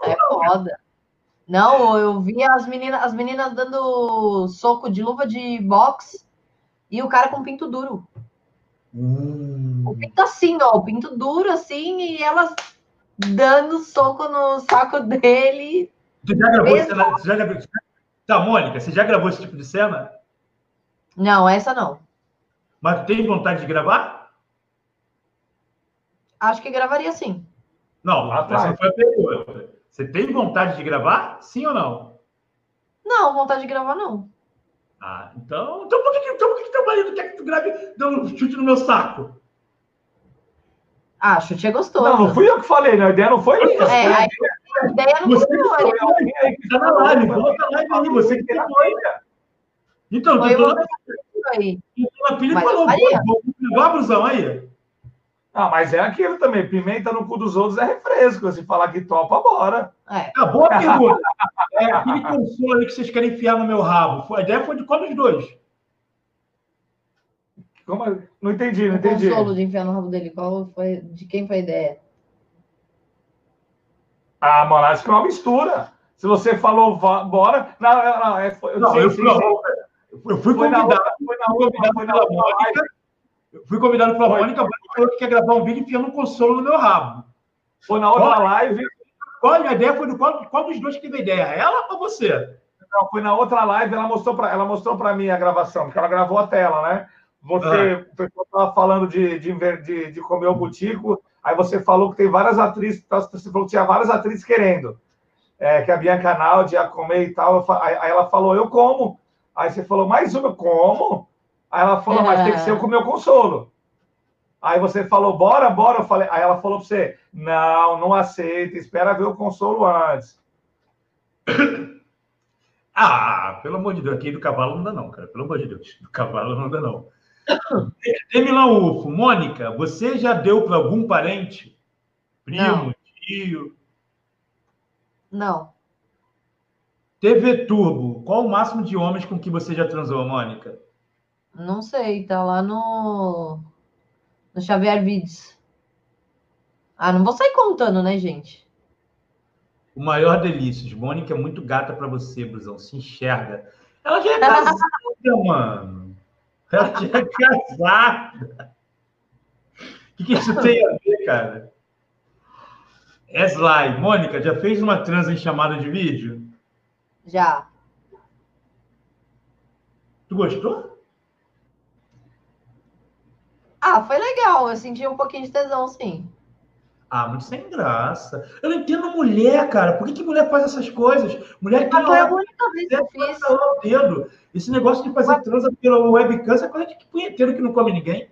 É foda. Não, eu vi as meninas, as meninas dando soco de luva de boxe e o cara com pinto duro. Hum. O pinto assim, ó, o pinto duro assim, e elas dando soco no saco dele. Você já gravou Mesmo? cena? Você já gravou... Tá, Mônica, você já gravou esse tipo de cena? Não, essa não. Mas tem vontade de gravar? Acho que gravaria sim. Não, Lá essa atrás. não foi a pergunta. Você tem vontade de gravar? Sim ou não? Não, vontade de gravar, não. Ah, então, então por que, então por que, que teu marido quer que tu grave dando um chute no meu saco? Ah, chute é gostoso. Não, não fui eu que falei, né? A ideia não foi minha. É, aí a ideia não Você foi que minha. foi Tá na live, volta a live aí, você que tem Então, Foi tu eu na aí. pilha e falou, vou levar a brusão aí. Ah, mas é aquilo também. Pimenta no cu dos outros é refresco. Se falar que topa, bora. É. Ah, boa pergunta. É, aquele consolo ali que vocês querem enfiar no meu rabo, a ideia foi de qual dos dois? Como é? Não entendi, não O entendi. consolo de enfiar no rabo dele. Qual foi, de quem foi a ideia? Ah, mano, acho que é uma mistura. Se você falou, vá- bora. Não, não, não. É, foi, Não, sim, eu fui, sim. eu fui convidado, foi na fui outra, convidado foi na pela outra Mônica. live. eu fui convidado pela Foi. Mônica, a Mônica falou que quer gravar um vídeo enfiando um consolo no meu rabo. Foi na outra Olha. live. Qual a ideia foi do qual, qual dos dois que teve a ideia? Ela ou você? Não, foi na outra live, ela mostrou para ela mostrou para mim a gravação, porque ela gravou a tela, né? Você Ah. o pessoal estava falando de, de, de, de comer o butico, aí você falou que tem várias atrizes, tá, você falou que tinha várias atrizes querendo, é, que a Bianca Naldi ia comer e tal. Aí, aí ela falou, eu como. Aí você falou, mais uma, eu como? Aí ela falou, mas tem que ser eu com o meu consolo. Aí você falou, bora, bora. Eu falei, aí ela falou para você, não, não aceita, espera ver o consolo antes. Ah, pelo amor de Deus, aqui do cavalo não dá não, cara. Pelo amor de Deus, do cavalo não dá não. Demilão Ufo, Mônica, você já deu para algum parente? Primo, Não. tio? Não. TV Turbo, qual o máximo de homens com que você já transou, Mônica? Não sei, tá lá no, no Xavier Vides. Ah, não vou sair contando, né, gente? O maior delícias. Mônica é muito gata para você, Brusão. Se enxerga. Ela já é casada, mano. Ela é casada. O que, que isso tem a ver, cara? Eslai, Mônica, já fez uma transa em chamada de vídeo? Já. Tu gostou? Ah, foi legal. Eu senti um pouquinho de tesão, sim. Ah, muito sem graça. Eu não entendo mulher, cara. Por que, que mulher faz essas coisas? Mulher tem Mas foi a única vez que eu fiz. o dedo. Esse negócio de fazer transa pela webcam é coisa de punheteiro que não come ninguém.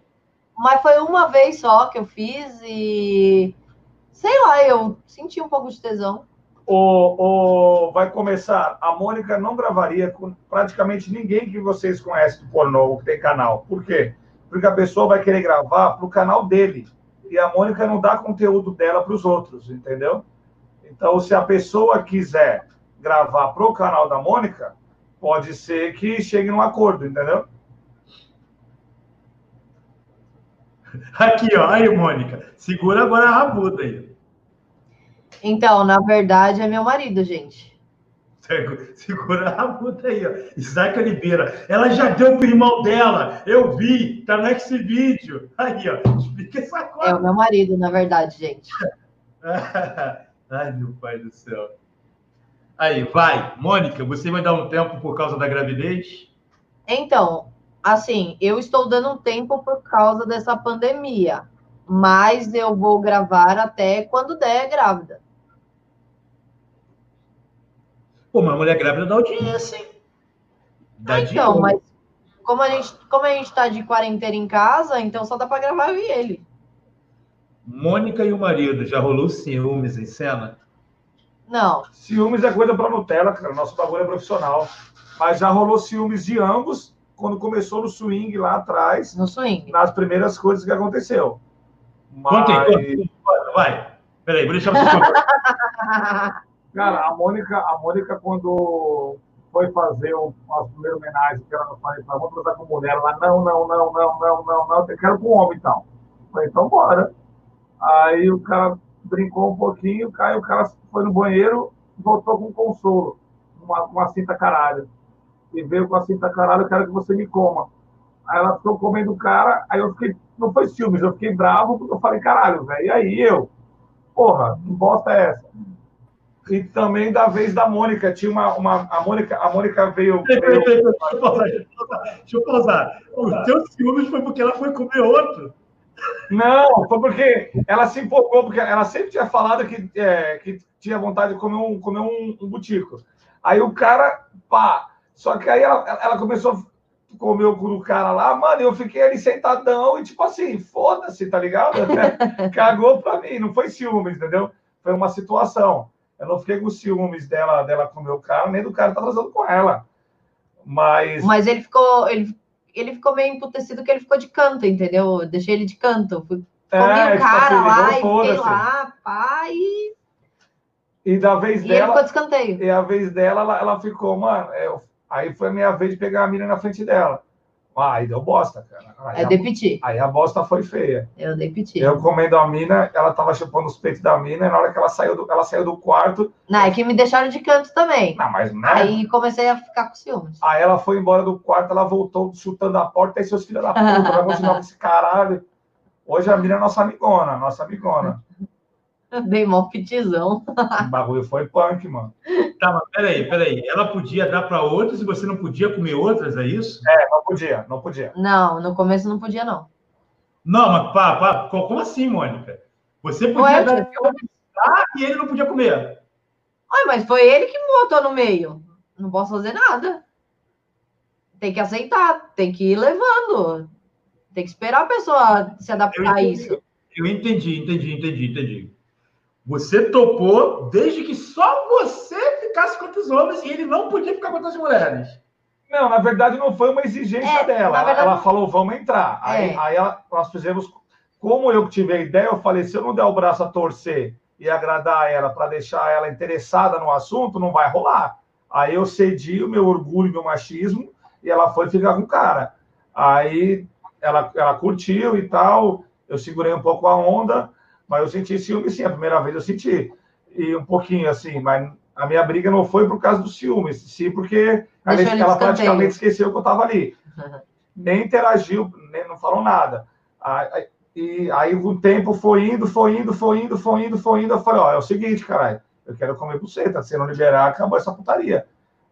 Mas foi uma vez só que eu fiz e. Sei lá, eu senti um pouco de tesão. o, o, vai começar. A Mônica não gravaria com praticamente ninguém que vocês conhecem do pornô, que tem canal. Por quê? Porque a pessoa vai querer gravar para o canal dele. E a Mônica não dá conteúdo dela para os outros, entendeu? Então, se a pessoa quiser gravar para o canal da Mônica, pode ser que chegue num acordo, entendeu? Aqui, ó. Aí, Mônica. Segura agora a rabuda aí. Então, na verdade, é meu marido, gente. Segura a puta aí, ó. Isaac Oliveira. Ela já deu pro irmão dela. Eu vi, tá nesse vídeo. Aí, ó. Explica essa coisa. É o meu marido, na verdade, gente. Ai, meu pai do céu. Aí, vai. Mônica, você vai dar um tempo por causa da gravidez? Então, assim, eu estou dando um tempo por causa dessa pandemia. Mas eu vou gravar até quando der grávida. Pô, uma mulher grávida dá audiência, hein? Dá então, mas como a gente como a gente tá de quarentena em casa, então só dá para gravar eu e ele. Mônica e o marido, já rolou ciúmes em cena? Não. Ciúmes é coisa para Nutella, cara. Nosso bagulho é profissional. Mas já rolou ciúmes de ambos quando começou no swing lá atrás. No swing. Nas primeiras coisas que aconteceu. Mas... Contei, vai. Peraí, vou deixar você Cara, a Mônica, a Mônica quando foi fazer o nosso primeiro homenagem, que ela não falou, vamos transar com mulher, ela, não, não, não, não, não, não, não, eu quero com homem, então. Eu falei, então bora. Aí o cara brincou um pouquinho, caiu, o cara foi no banheiro, voltou com um consolo, uma, uma cinta caralho. E veio com a cinta caralho, eu quero que você me coma. Aí ela ficou comendo o cara, aí eu fiquei, não foi ciúmes, eu fiquei bravo, porque eu falei, caralho, velho, e aí eu? Porra, que bosta é essa? E também da vez da Mônica. Tinha uma. uma a, Mônica, a Mônica veio. veio... Deixa eu pausar. Deixa eu pausar. O teu ciúmes foi porque ela foi comer outro. Não, foi porque ela se empolgou, porque ela sempre tinha falado que, é, que tinha vontade de comer um, comer um, um butico. Aí o cara, pá. Só que aí ela, ela começou a comer o cu do cara lá, mano, eu fiquei ali sentadão e tipo assim, foda-se, tá ligado? Cagou pra mim, não foi ciúmes, entendeu? Foi uma situação. Eu não fiquei com ciúmes dela, dela com o meu cara, nem do cara tá trazendo com ela. Mas. Mas ele ficou. Ele, ele ficou meio emputecido que ele ficou de canto, entendeu? Eu deixei ele de canto. Fui, é, comi o tipo cara assim, lá e fiquei lá, pai. E da vez e dela. Ele ficou de escanteio. E a vez dela, ela, ela ficou, mano. Eu, aí foi a minha vez de pegar a mina na frente dela. Ah, aí deu bosta, cara. Aí é de Aí a bosta foi feia. Eu dei piti. Eu comendo a mina, ela tava chupando os peitos da mina, e na hora que ela saiu do, ela saiu do quarto. Não, é que me deixaram de canto também. Não, mas né? Aí comecei a ficar com ciúmes. Aí ela foi embora do quarto, ela voltou chutando a porta, e seus filhos da puta, vai continuar com esse caralho. Hoje a mina é nossa amigona, nossa amigona. Dei mó pitizão. O bagulho foi punk, mano. Tá, mas peraí, peraí. Ela podia dar para outros e você não podia comer outras, é isso? É, não podia, não podia. Não, no começo não podia, não. Não, mas pá, pá, como assim, Mônica? Você podia Ué, dar ah, e ele não podia comer. Ai, mas foi ele que me botou no meio. Não posso fazer nada. Tem que aceitar, tem que ir levando. Tem que esperar a pessoa se adaptar a isso. Eu entendi, entendi, entendi, entendi. Você topou desde que só você ficasse com os homens e ele não podia ficar com outras mulheres. Não, na verdade não foi uma exigência é, dela. Verdade... Ela, falou, vamos entrar. É. Aí, aí ela, nós fizemos. Como eu tive a ideia, eu falei: se eu não der o braço a torcer e agradar ela para deixar ela interessada no assunto, não vai rolar. Aí eu cedi o meu orgulho, meu machismo, e ela foi ficar com o cara. Aí ela, ela curtiu e tal. Eu segurei um pouco a onda. Mas eu senti ciúme, sim. A primeira vez eu senti. E um pouquinho, assim, mas a minha briga não foi por causa do ciúme, sim porque ela, praticamente esqueceu que eu estava ali. Uhum. Nem interagiu, nem, não falou nada. Aí, e aí o tempo foi indo, foi indo, foi indo, foi indo, foi indo. Eu falei, ó, é o seguinte, caralho, eu quero comer buceta. Se não liberar, acabou essa putaria.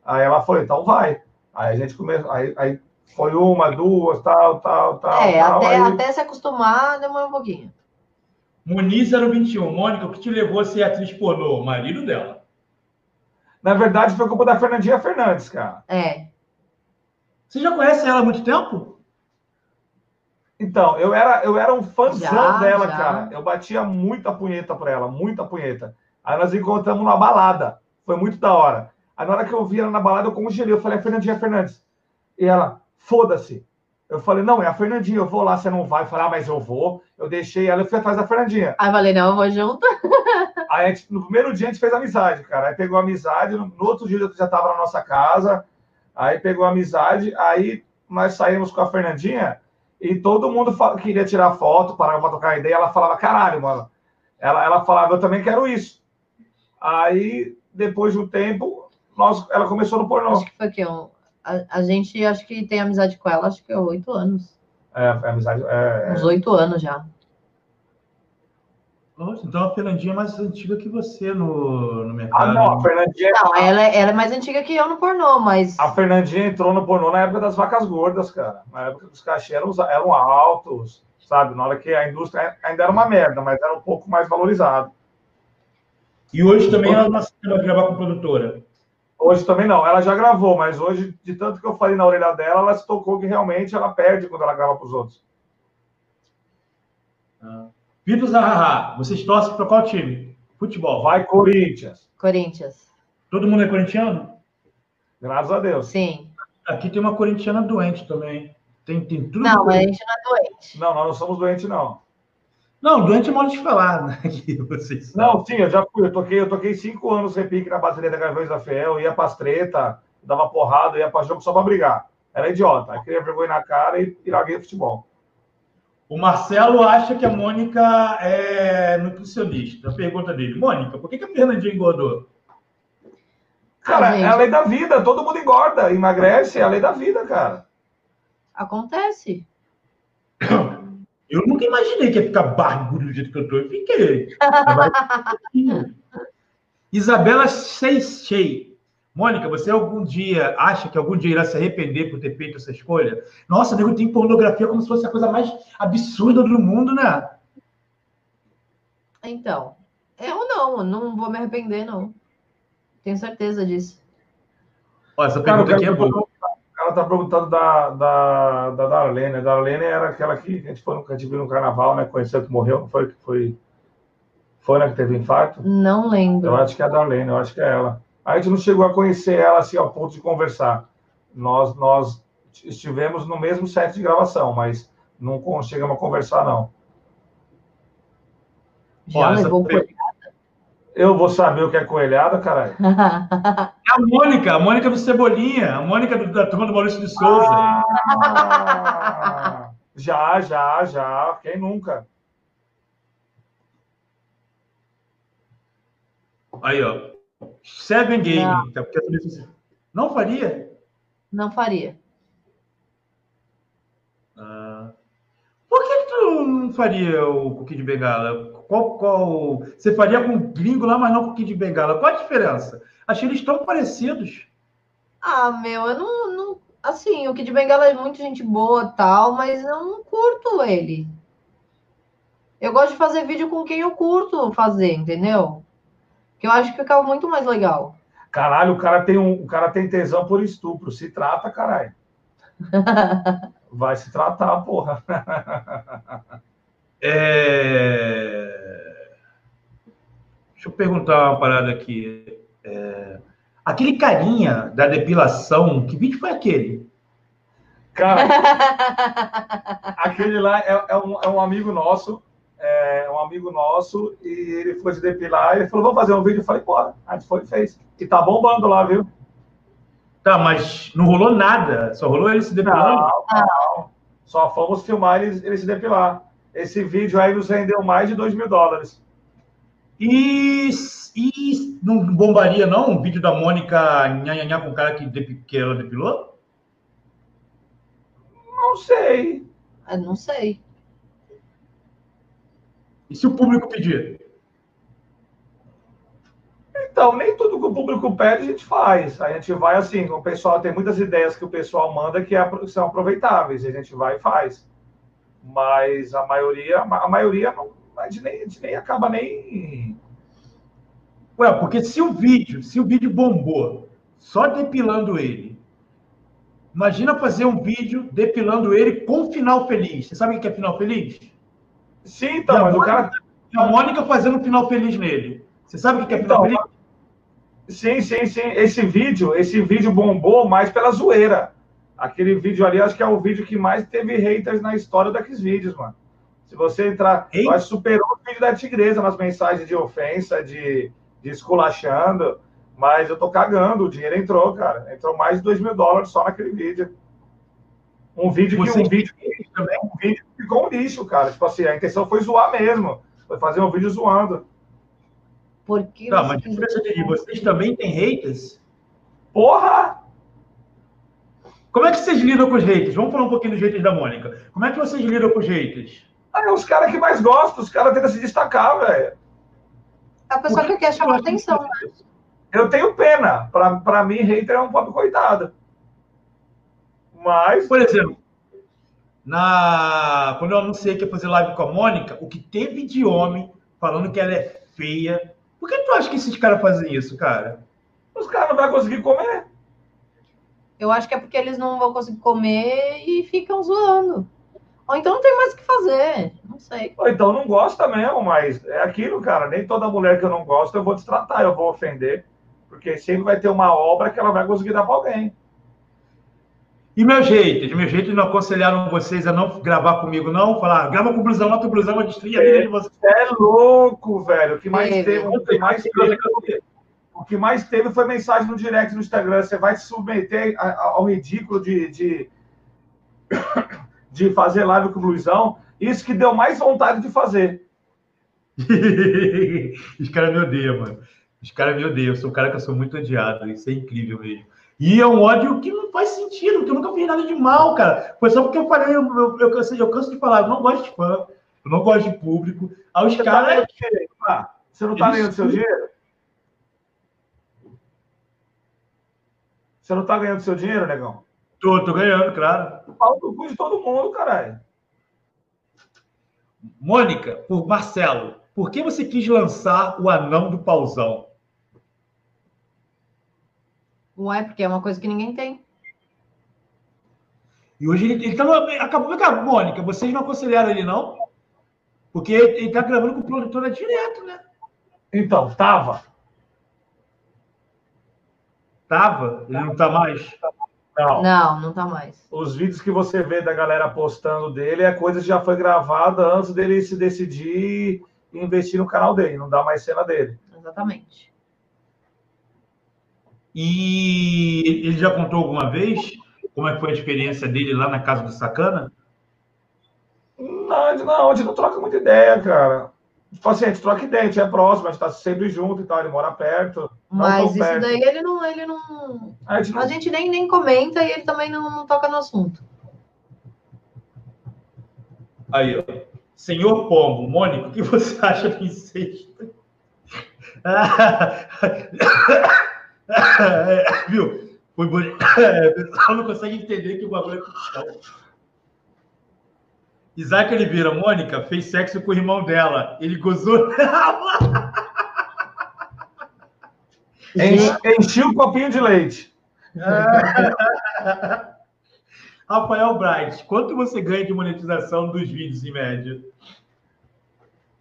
Aí ela falou, então vai. Aí a gente começou, aí, aí foi uma, duas, tal, tal, tal. É, tal, até, aí... até se acostumar demora um pouquinho. Muniz 021. Mônica, o que te levou a ser atriz pornô? O marido dela. Na verdade, foi culpa da Fernandinha Fernandes, cara. É. Você já conhece ela há muito tempo? Então, eu era, eu era um fãzão já, dela, já. cara. Eu batia muita punheta pra ela, muita punheta. Aí nós encontramos numa balada. Foi muito da hora. Aí na hora que eu vi ela na balada, eu congelei. Eu falei, é Fernandinha Fernandes. E ela, foda-se. Eu falei, não, é a Fernandinha, eu vou lá, você não vai. Falei, ah, mas eu vou. Eu deixei ela, eu fui atrás da Fernandinha. Aí eu falei, não, eu vou junto. Aí gente, no primeiro dia a gente fez amizade, cara. Aí pegou amizade, no, no outro dia eu já tava na nossa casa. Aí pegou amizade, aí nós saímos com a Fernandinha e todo mundo queria tirar foto, pra tocar ideia. Ela falava, caralho, mano. Ela, ela falava, eu também quero isso. Aí, depois de um tempo, nós, ela começou no pornô. Acho que foi que um, a, a, gente acho que tem amizade com ela, acho que é oito anos. É, é amizade. É, é, Uns oito anos já. Nossa, então a Fernandinha é mais antiga que você no, no mercado. Ah, não, a Fernandinha. Não, ela, é, ela é mais antiga que eu no pornô, mas. A Fernandinha entrou no pornô na época das vacas gordas, cara. Na época que os cachês eram, eram altos, sabe? Na hora que a indústria ainda era uma merda, mas era um pouco mais valorizado. E hoje também ela não vai gravar com produtora? Hoje também não. Ela já gravou, mas hoje, de tanto que eu falei na orelha dela, ela se tocou que realmente ela perde quando ela grava para os outros. Ah. Vitor Zahaha, vocês torcem para qual time? Futebol. Vai, Corinthians. Corinthians. Todo mundo é corintiano? Graças a Deus. Sim. Aqui tem uma corintiana doente também. Tem, tem tudo. Não, a gente não é doente. Não, nós não somos doentes, não. Não, doente é modo de falar, né? Vocês não, sim, eu já fui. Eu toquei, eu toquei cinco anos repique na bateria da Gaviões da Fiel, ia as treta, dava porrada, ia para jogo só para brigar. Era idiota. Aí queria vergonha na cara e, larguei futebol. O Marcelo acha que a Mônica é nutricionista. A pergunta dele, Mônica, por que, que a Fernandinha engordou? Cara, ah, é a lei da vida, todo mundo engorda, emagrece, é a lei da vida, cara. Acontece. Eu nunca imaginei que ia ficar barbudo do jeito que eu tô. Eu fiquei. Isabela Seixei. Mônica, você algum dia acha que algum dia irá se arrepender por ter feito essa escolha? Nossa, nego tem pornografia como se fosse a coisa mais absurda do mundo, né? Então, eu não, não vou me arrepender, não. Tenho certeza disso. Ó, essa pergunta Cara, aqui é boa ela tá perguntando da, da, da Darlene. A Darlene era aquela que a gente, foi no, a gente viu no carnaval, né? Conheceu que morreu, não foi? Que foi, foi, né? Que teve infarto? Não lembro. Eu acho que é a Darlene, eu acho que é ela. A gente não chegou a conhecer ela assim ao ponto de conversar. Nós, nós estivemos no mesmo set de gravação, mas não chegamos a conversar, não. Já Olha, levou essa... Eu vou saber o que é coelhada, caralho. É a Mônica, a Mônica do Cebolinha, a Mônica do, da turma do Maurício de Souza. Ah, já, já, já. Quem nunca? Aí, ó. Seven Game. Não, tá, não faria? Não faria. Ah. Por que tu não faria o cookie de bengala? Qual, qual... Você faria com gringo lá, mas não com o Kid Bengala. Qual a diferença? Achei eles tão parecidos. Ah, meu, eu não, não. Assim, o Kid Bengala é muito gente boa tal, mas eu não curto ele. Eu gosto de fazer vídeo com quem eu curto fazer, entendeu? Que eu acho que fica muito mais legal. Caralho, o cara tem um, o cara tem tesão por estupro. Se trata, caralho. Vai se tratar, porra. É... Deixa eu perguntar uma parada aqui. É... Aquele carinha da depilação, que vídeo foi aquele? Cara, aquele lá é, é, um, é, um, amigo nosso, é um amigo nosso, e ele foi se depilar, e ele falou, vamos fazer um vídeo, eu falei, bora. A gente foi e fez. E tá bombando lá, viu? Tá, mas não rolou nada, só rolou ele se depilando? Não, não. Só fomos filmar ele, ele se depilar. Esse vídeo aí nos rendeu mais de 2 mil dólares. E, e não bombaria, não, um vídeo da Mônica nhanhanhá com o cara que, que ela depilou? Não sei. Eu não sei. E se o público pedir? Então, nem tudo que o público pede a gente faz. A gente vai assim, o pessoal tem muitas ideias que o pessoal manda que é são aproveitáveis. A gente vai e faz mas a maioria, a maioria não, a gente nem, a gente nem acaba nem. Ué, porque se o vídeo, se o vídeo bombou só depilando ele, imagina fazer um vídeo depilando ele com final feliz. Você sabe o que é final feliz? Sim, então, mas Mônica, o cara. A Mônica fazendo um final feliz nele. Você sabe o que é Então, pedofilia? Sim, sim, sim. Esse vídeo, esse vídeo bombou mais pela zoeira. Aquele vídeo ali, acho que é o vídeo que mais teve haters na história daqueles vídeos, mano. Se você entrar, Ei. que superou o vídeo da Tigresa nas mensagens de ofensa, de, de esculachando, mas eu tô cagando, o dinheiro entrou, cara. Entrou mais de 2 mil dólares só naquele vídeo. Um vídeo que Você um vídeo que também? um vídeo que ficou um lixo, cara. Tipo assim, a intenção foi zoar mesmo. Foi fazer um vídeo zoando. Porque Tá, você mas quis- diferença de vocês também têm haters? Porra! Como é que vocês lidam com os haters? Vamos falar um pouquinho dos haters da Mônica. Como é que vocês lidam com os haters? Ah, é os caras que mais gostam, os caras tentam se destacar, velho. a pessoa que quer chamar atenção, né? Eu tenho pena. Pra, pra mim, hater é um pobre coitado. Mas, Por exemplo, na... quando eu anunciei que ia fazer live com a Mônica, o que teve de homem falando que ela é feia. Por que tu acha que esses caras fazem isso, cara? os caras não vão conseguir comer. Eu acho que é porque eles não vão conseguir comer e ficam zoando. Ou então não tem mais o que fazer. Não sei. Ou então não gosta mesmo, mas é aquilo, cara. Nem toda mulher que eu não gosto eu vou destratar, eu vou ofender. Porque sempre vai ter uma obra que ela vai conseguir dar pra alguém. E meus haters? Meus haters não aconselharam vocês a não gravar comigo, não? Falar, grava com o blusão lá, teu blusão vai destruir a vida de vocês. É louco, velho. O que mais teve, o que mais teve, o que mais teve foi mensagem no direct no Instagram. Você vai se submeter ao ridículo de, de, de fazer live com o Luizão. Isso que deu mais vontade de fazer. Os caras me odeiam, mano. Os caras me odeiam. Eu sou um cara que eu sou muito odiado. Isso é incrível mesmo. E é um ódio que não faz sentido, porque eu nunca fiz nada de mal, cara. Foi só porque eu falei, eu, eu, eu, canso, eu canso de falar, eu não gosto de fã, eu não gosto de público. Aí os tá caras. ah, Você não tá Eles- ganhando seu dinheiro? Você não tá ganhando seu dinheiro, negão? Tô, tô ganhando, claro. Pau no cu de todo mundo, caralho. Mônica, por Marcelo, por que você quis lançar o anão do pauzão? Ué, porque é uma coisa que ninguém tem. E hoje ele, ele tá. Acabou, vem cá, Mônica, vocês não aconselharam ele, não? Porque ele, ele tá gravando com o produtor direto, né? Então, tava. Tava, ele não tá mais. Não. Não, não tá mais. Os vídeos que você vê da galera postando dele é coisa que já foi gravada antes dele se decidir e investir no canal dele. Não dá mais cena dele. Exatamente. E ele já contou alguma vez como é que foi a experiência dele lá na casa do Sacana? Não, a gente não, a gente não troca muita ideia, cara. Tipo assim, a gente troca ideia, a gente é próximo, a gente tá sempre junto e tal, ele mora perto. Mas isso perto. daí ele não, ele não. A gente não A gente nem, nem comenta e ele também não, não toca no assunto. Aí, ó. Senhor Pombo, Mônica, o que você acha do incesto? É, Viu? Foi bonito. É, o pessoal não consegue entender que o bagulho é. Isaac Oliveira, Mônica, fez sexo com o irmão dela. Ele gozou enchi o copinho de leite. Rafael Bright, quanto você ganha de monetização dos vídeos em média?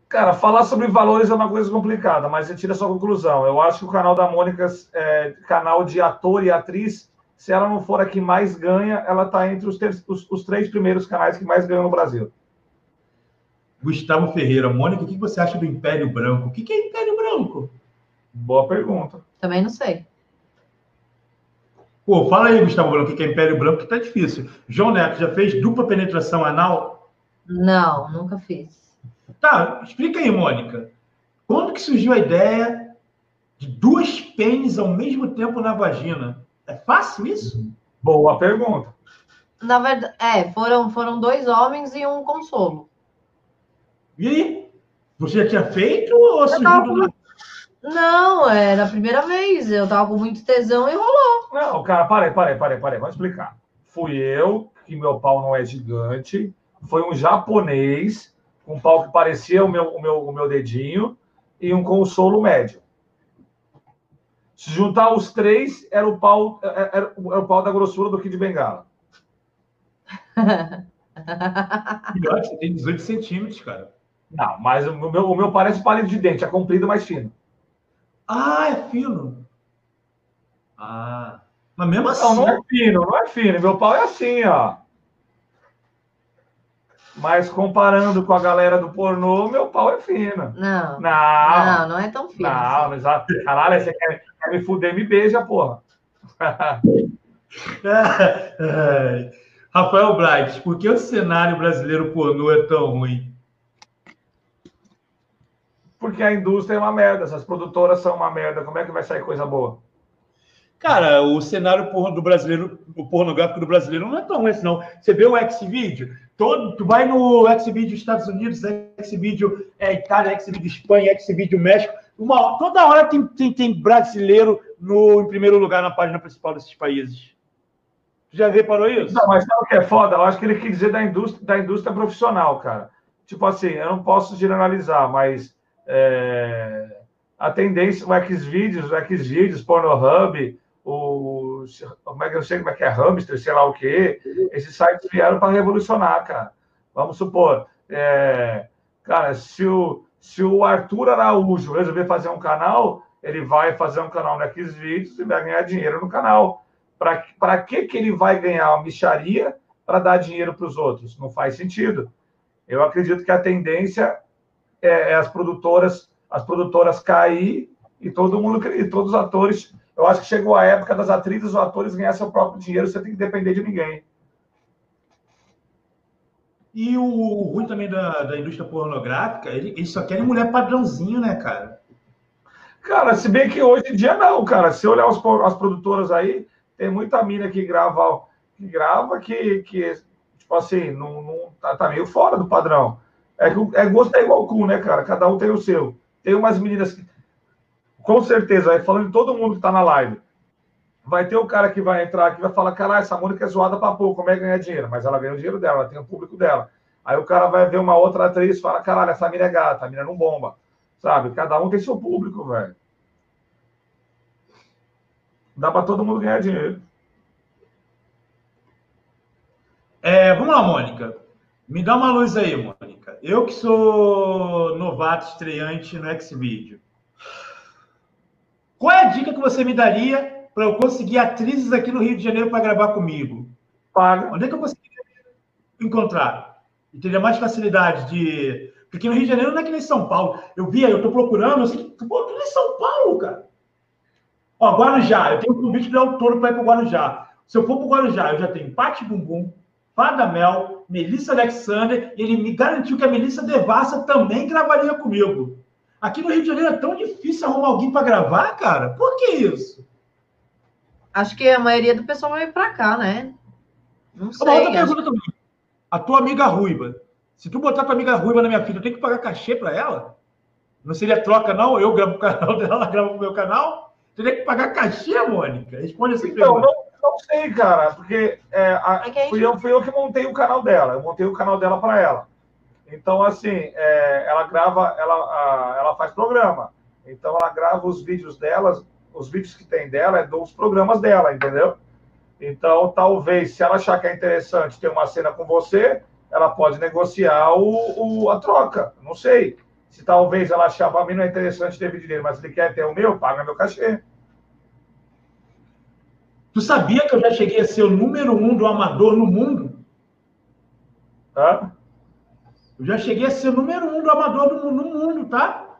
Cara, falar sobre valores é uma coisa complicada, mas você tira a sua conclusão. Eu acho que o canal da Mônica é canal de ator e atriz. Se ela não for a que mais ganha, ela está entre os, ter- os- os três primeiros canais que mais ganham no Brasil. Gustavo Ferreira, Mônica, o que você acha do Império Branco? O que é Império Branco? Boa pergunta. Também não sei. Pô, fala aí, Gustavo Branco, o que é Império Branco, que tá difícil. João Neto, já fez dupla penetração anal? Não, nunca fiz. Tá, explica aí, Mônica. Quando que surgiu a ideia de duas pênis ao mesmo tempo na vagina? É fácil isso? Boa pergunta. Na verdade, é, foram, foram dois homens e um consolo. E? Você já tinha feito ou surgiu tava do nada? Não, era a primeira vez. Eu tava com muito tesão e rolou. Não, cara, parei, parei, parei, parei. Vamos explicar. Fui eu, que meu pau não é gigante. Foi um japonês, com um pau que parecia o meu, o meu, o meu dedinho, e um consolo médio. Se juntar os três, era o pau, era, era o pau da grossura do Kid Bengala. Pior, você tem 18 centímetros, cara. Não, mas o meu, o meu parece palito de dente, é comprido, mais fino. Ah, é fino. Ah. Mas mesmo assim. Não, não é fino, não é fino. Meu pau é assim, ó. Mas comparando com a galera do pornô, meu pau é fino. Não. Não, Não, não é tão fino. não, assim. exato. Caralho, você quer me fuder, me beija, porra. Rafael Bright, por que o cenário brasileiro pornô é tão ruim? Porque a indústria é uma merda, essas produtoras são uma merda. Como é que vai sair coisa boa? Cara, o cenário do brasileiro, o pornográfico do brasileiro não é tão esse, não. Você vê o Xvideo, todo, tu vai no Xvideo Estados Unidos, Xvideo é, Itália, Xvideo Espanha, Xvideo México, uma, toda hora tem, tem, tem brasileiro no, em primeiro lugar na página principal desses países. Já reparou isso? Não, mas sabe o que é foda? Eu acho que ele quis dizer da indústria, da indústria profissional, cara. Tipo assim, eu não posso generalizar, mas é, a tendência, o Xvideos, o Xvideos, Pornhub, o. Como é que eu sei como é que é hamster, sei lá o quê. Esses sites vieram para revolucionar, cara. Vamos supor, é, cara, se o, se o Arthur Araújo resolver fazer um canal, ele vai fazer um canal no Xvideos e vai ganhar dinheiro no canal. Para que, que ele vai ganhar uma micharia para dar dinheiro para os outros? Não faz sentido. Eu acredito que a tendência é, é as produtoras as produtoras cair e todo mundo e todos os atores. Eu acho que chegou a época das atrizes os atores ganhar seu próprio dinheiro, você tem que depender de ninguém. E o, ruim também da, da indústria pornográfica, ele- eles só querem mulher padrãozinho, né, cara? Cara, se bem que hoje em dia não, cara. Se olhar os, as produtoras aí, tem muita mina que grava, que grava que, que tipo assim, não, não tá, tá meio fora do padrão. É, que é gosto é igual cu, né, cara? Cada um tem o seu. Tem umas meninas que, com certeza, falando de todo mundo que tá na live, vai ter o cara que vai entrar que vai falar, caralho, essa Mônica é zoada pra pouco, como é que ganha dinheiro? Mas ela ganha o dinheiro dela, ela tem o público dela. Aí o cara vai ver uma outra atriz e fala, caralho, essa mina é gata, a mina não bomba. Sabe? Cada um tem seu público, velho. Dá pra todo mundo ganhar dinheiro. É, vamos lá, Mônica. Me dá uma luz aí, Mônica. Eu que sou novato estreante no Xvideo. Qual é a dica que você me daria para eu conseguir atrizes aqui no Rio de Janeiro para gravar comigo? Paga. Onde é que eu conseguiria encontrar? E teria mais facilidade de. Porque no Rio de Janeiro não é que nem São Paulo. Eu vi, aí, eu tô procurando, eu sei que. Pô, tudo em São Paulo, cara. Ó, Guarujá, eu tenho um convite do autor para ir para Guarujá. Se eu for para Guarujá, eu já tenho Pati Bumbum, Fada Mel, Melissa Alexander, e ele me garantiu que a Melissa Devassa também gravaria comigo. Aqui no Rio de Janeiro é tão difícil arrumar alguém para gravar, cara? Por que isso? Acho que a maioria do pessoal vai pra cá, né? Não Uma sei. outra acho- pergunta também. A tua amiga ruiva. Se tu botar tua amiga ruiva na minha filha, eu tenho que pagar cachê para ela? Não seria troca, não? Eu gravo o canal dela, ela grava o meu canal? Teria que pagar cachê, Mônica? Responde essa Então, pergunta. não, não sei, cara, porque é, a- É a gente- fui, eu, fui eu que montei o canal dela. Eu montei o canal dela para ela. Então, assim, é, ela grava, ela, a- ela faz programa. Então, ela grava os vídeos delas, os vídeos que tem dela é dos programas dela, entendeu? Então, talvez, se ela achar que é interessante ter uma cena com você, ela pode negociar o, o- a troca. Não sei. Se talvez ela achar, para mim não é interessante ter vídeo dele, mas ele quer ter o meu, paga meu cachê. Tu sabia que eu já cheguei a ser o número um do amador no mundo? Tá? Eu já cheguei a ser o número um do amador do, mu- no mundo, tá?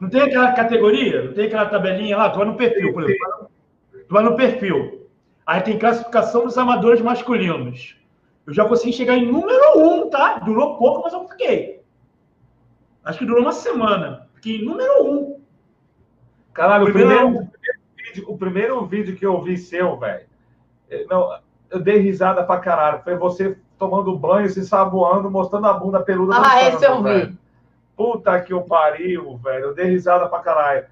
Não tem aquela categoria? Não tem aquela tabelinha lá? Tu vai no perfil, por exemplo. Tu vai no perfil. Aí tem classificação dos amadores masculinos. Eu já consegui chegar em número um, tá? Durou pouco, mas eu fiquei. Acho que durou uma semana. Fiquei em número um. Caralho, o Primeiro- primeiro, o primeiro vídeo, o primeiro vídeo que eu vi seu, velho, não, eu dei risada pra caralho. Foi você tomando banho, se saboando, mostrando a bunda peluda. Ah, esse eu vi. Puta que o pariu, velho. Eu dei risada pra caralho.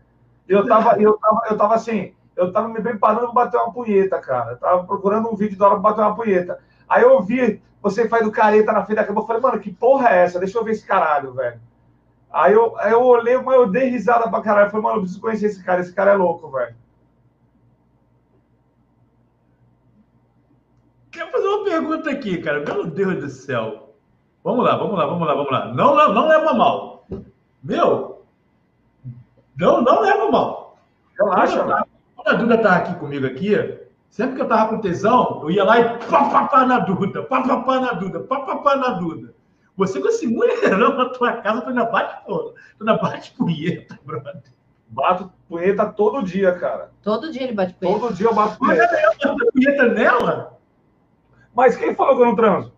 Eu tava, eu tava, eu tava assim, eu tava me preparando pra bater uma punheta, cara. Eu tava procurando um vídeo da hora pra bater uma punheta. Aí eu vi você faz do careta na frente da cama. Eu falei, mano, que porra é essa? Deixa eu ver esse caralho, velho. Aí eu, aí eu olhei, mas eu dei risada pra caralho. Eu falei, mano, eu preciso conhecer esse cara. Esse cara é louco, velho. Quero fazer uma pergunta aqui, cara. Meu Deus do céu. Vamos lá, vamos lá, vamos lá, vamos lá. Não, não, não leva mal. Meu, Não, não leva mal. Relaxa, Quando, quando a Duda tava aqui comigo aqui, sempre que eu tava com tesão, eu ia lá e pá, pá, pá na Duda, pá, pá, pá na Duda, pá, pá, pá na Duda. Você com esse mulherão na tua casa, tu ainda bate, tu ainda bate punheta, brother. Bato punheta todo dia, cara. Todo dia ele bate punheta. Todo dia eu bato Mas punheta. ela bate punheta nela? Mas quem falou que eu não transo?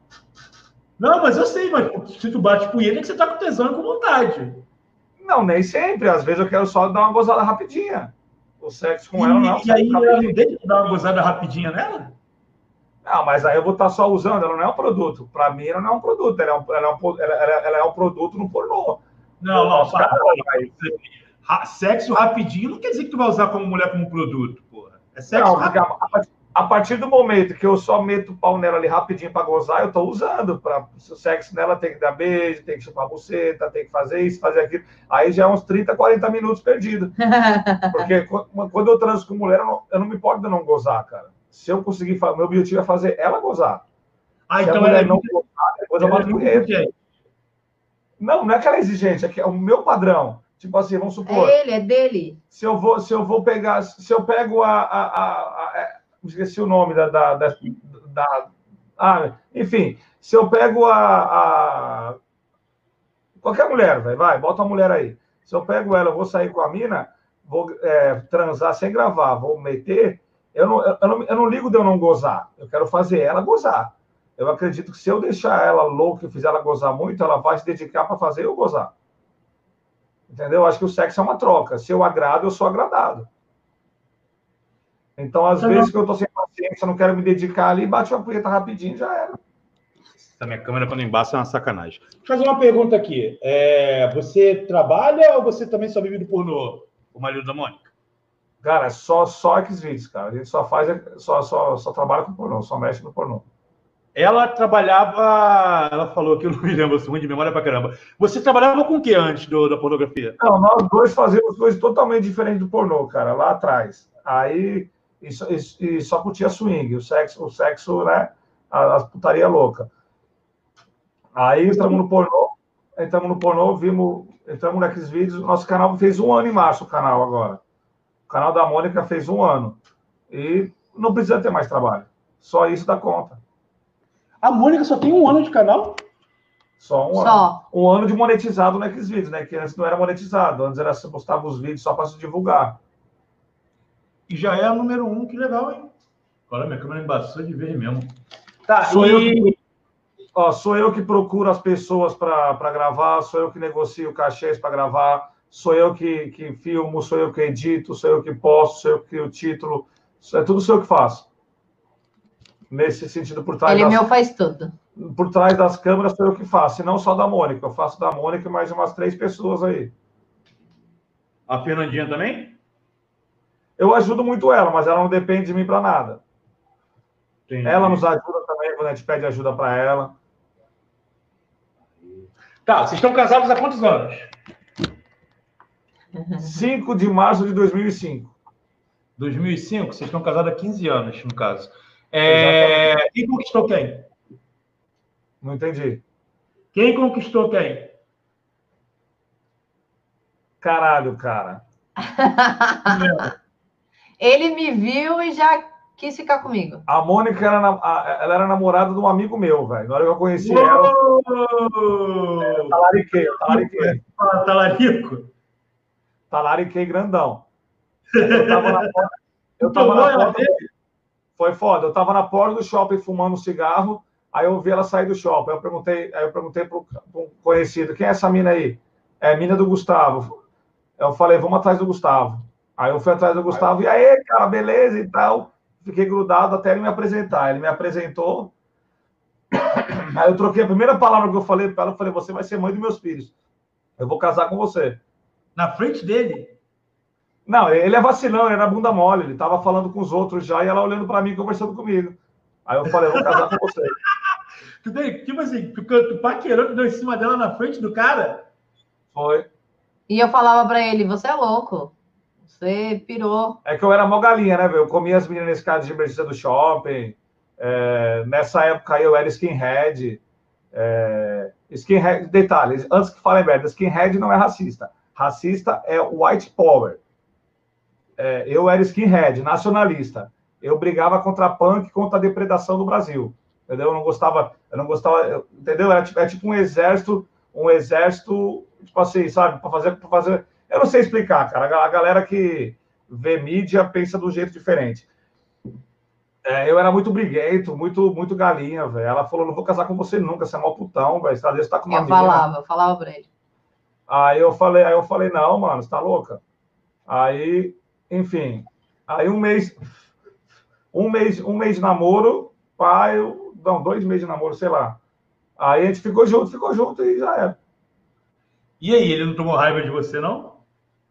Não, mas eu sei, mas se tu bate punheta é que você tá com tesão e com vontade. Não, nem sempre. Às vezes eu quero só dar uma gozada rapidinha. O sexo com ela não. é um E, e aí ela rapidinho. não deixa dar uma gozada rapidinha nela? Ah, mas aí eu vou estar só usando, ela não é um produto. Pra mim, ela não é um produto, ela é um, ela é um, ela, ela- é um produto no pornô. Não, não, Os para. caras- Ra- Sexo rapidinho não quer dizer que tu vai usar como mulher como produto, porra. É sexo Não, rápido. A, partir- do momento que eu só meto o pau nela ali rapidinho pra gozar, eu tô usando. Pra, se o sexo nela tem que dar beijo, tem que chupar a buceta, tem que fazer isso, fazer aquilo. Aí já é uns 30, 40 minutos perdidos. Porque quando eu transo com mulher, eu não, eu não me importo de não gozar, cara. Se eu conseguir, meu objetivo é fazer ela gozar. Ah, Se a então mulher ela é não muito, gozar, depois eu é bato punheta. exigente. Não, não é que ela é exigente, é que é o meu padrão. Tipo assim, vamos supor, É ele, é dele. se eu vou, se eu vou pegar, se eu pego a, a, a- a- é, esqueci o nome da, da, da, da- ah, enfim, se eu pego a, a- qualquer mulher, vai, vai, bota uma mulher aí. Se eu pego ela, eu vou sair com a mina, vou é, transar sem gravar, vou meter, eu não, eu, não, eu não ligo de eu não gozar, eu quero fazer ela gozar. Eu acredito que se eu deixar ela louca e fizer ela gozar muito, ela vai se dedicar para fazer eu gozar. Entendeu? Acho que o sexo é uma troca. Se eu agrado, eu sou agradado. Então, às Tá vezes que eu tô sem paciência, não quero me dedicar ali, bate uma punheta rapidinho, já era. Essa minha câmera quando embaça é uma sacanagem. Deixa eu fazer uma pergunta aqui. É, você trabalha ou você também só vive do pornô? O marido da Mônica? Cara, é só, só Xvideos, cara. A gente só faz, só, só, só trabalha com pornô, só mexe no pornô. Ela trabalhava. Ela falou que eu não me lembro, eu sou ruim de memória pra caramba. Você trabalhava com o que antes do- da pornografia? Não, nós dois fazíamos coisas totalmente diferentes do pornô, cara, lá atrás. Aí, e só, e- e só curtia swing, o sexo, o sexo, né? a- As putaria louca. Aí entramos no pornô, entramos no pornô, vimos, entramos naqueles vídeos. Nosso canal fez um ano em março, o canal agora. O canal da Mônica fez um ano. E não precisa ter mais trabalho. Só isso dá conta. A Mônica só tem um ano de canal? Só um ano. Só. Um ano de monetizado naqueles vídeos, né? Que antes não era monetizado. Antes era você postava os vídeos só para se divulgar. E já é a número um, que legal, hein? Agora minha câmera embaçou de vez mesmo. Tá, Sou e- eu que- Ó, sou eu que procuro as pessoas para gravar, sou eu que negocio cachês para gravar, sou eu que, que filmo, sou eu que edito, sou eu que posto, sou eu que crio o título, é tudo sou eu que faço. Nesse sentido, por trás, Ele das, meu faz tudo. por trás das câmeras, sou eu que faço, e não só da Mônica, eu faço da Mônica e mais umas três pessoas aí. A Fernandinha também? Eu ajudo muito ela, mas ela não depende de mim para nada. Tem. Ela nos ajuda também quando a gente pede ajuda para ela. Tá, vocês estão casados há quantos anos? 5 de março de 2005. 2005? Vocês estão casados há 15 anos, no caso. É... Quem conquistou quem? Não entendi. Quem conquistou quem? Caralho, cara. Ele me viu e já quis ficar comigo. A Mônica era, na- a- ela era namorada de um amigo meu, velho. Na hora que eu conheci ela, Uou! talariquei, eu talariquei. Fala, Talarico. Talariquei grandão. Eu tava na porta. Eu tava Tomou na ela porta foi foda. Eu tava na porta do shopping fumando um cigarro. Aí eu vi ela sair do shopping. Aí eu perguntei, aí eu perguntei pro, pro conhecido: quem é essa mina aí? É mina do Gustavo. Eu falei: vamos atrás do Gustavo. Aí eu fui atrás do Gustavo. E aí, cara, beleza e tal. Fiquei grudado até ele me apresentar. Ele me apresentou. Aí eu troquei a primeira palavra que eu falei para ela. Eu falei: você vai ser mãe dos meus filhos. Eu vou casar com você. Na frente dele. Não, ele é vacilão, ele era bunda mole, ele tava falando com os outros já e ela olhando para mim, conversando comigo. Aí eu falei, eu vou casar com você. Tu tem, tipo assim, tu, tu paquerando deu em cima dela na frente do cara. Foi. E eu falava pra ele: você é louco. Você pirou. É que eu era mó galinha, né, velho? Eu comia as meninas nesse caso de emergência do shopping. É, nessa época eu era skinhead. É, skinhead, detalhe, antes que falem merda, skinhead não é racista. Racista é white power. É, eu era skinhead, nacionalista. Eu brigava contra a punk, contra a depredação do Brasil. Entendeu? Eu não gostava, eu não gostava, eu, entendeu? Era tipo, é tipo um exército, um exército, tipo assim, sabe, para fazer, para fazer. Eu não sei explicar, cara. A galera que vê mídia pensa de um jeito diferente. É, eu era muito briguento, muito, muito galinha, velho. Ela falou: não vou casar com você nunca, você é mó putão, velho. Você tá com uma Eu falava, eu falava pra ele. Aí eu falei, aí eu falei, não, mano, você tá louca? Aí, enfim, aí um mês, um mês, um mês de namoro, pai, não, dois meses de namoro, sei lá. Aí a gente ficou junto, ficou junto e já era. E aí, ele não tomou raiva de você, não?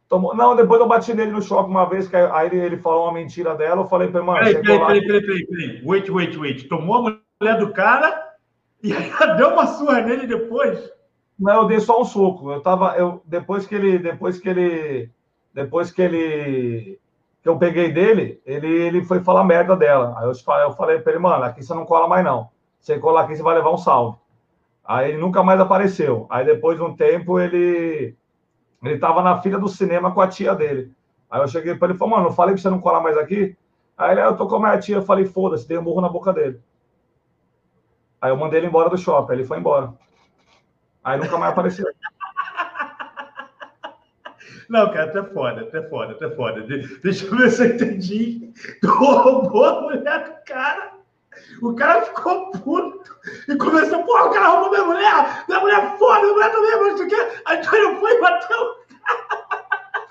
Tomou, não, depois eu bati nele no shopping uma vez, que aí ele, ele falou uma mentira dela, eu falei pra ele, mano... Peraí, peraí, peraí, peraí, peraí, peraí, wait, wait, wait. Tomou a mulher do cara e aí deu uma surra nele depois? Não, eu dei só um soco. Eu tava, eu depois que ele, depois que ele, depois que ele, que eu peguei dele, ele, ele foi falar merda dela. Aí eu, eu falei para ele, mano, aqui você não cola mais não. Você colar aqui, você vai levar um salve. Aí ele nunca mais apareceu. Aí depois de um tempo ele, ele tava na fila do cinema com a tia dele. Aí eu cheguei para ele e falei, mano, não falei que você não colar mais aqui? Aí ele, ah, eu tô com a minha tia, eu falei, foda-se, dei um burro na boca dele. Aí eu mandei ele embora do shopping, ele foi embora. Aí nunca mais apareceu. Não, cara, até foda, até foda, até foda. Deixa eu ver se eu entendi. Tu roubou a mulher do cara. O cara ficou puto e começou, porra, o cara roubou minha mulher, minha mulher é foda, minha mulher também, mas o quê? Aí ele foi e bateu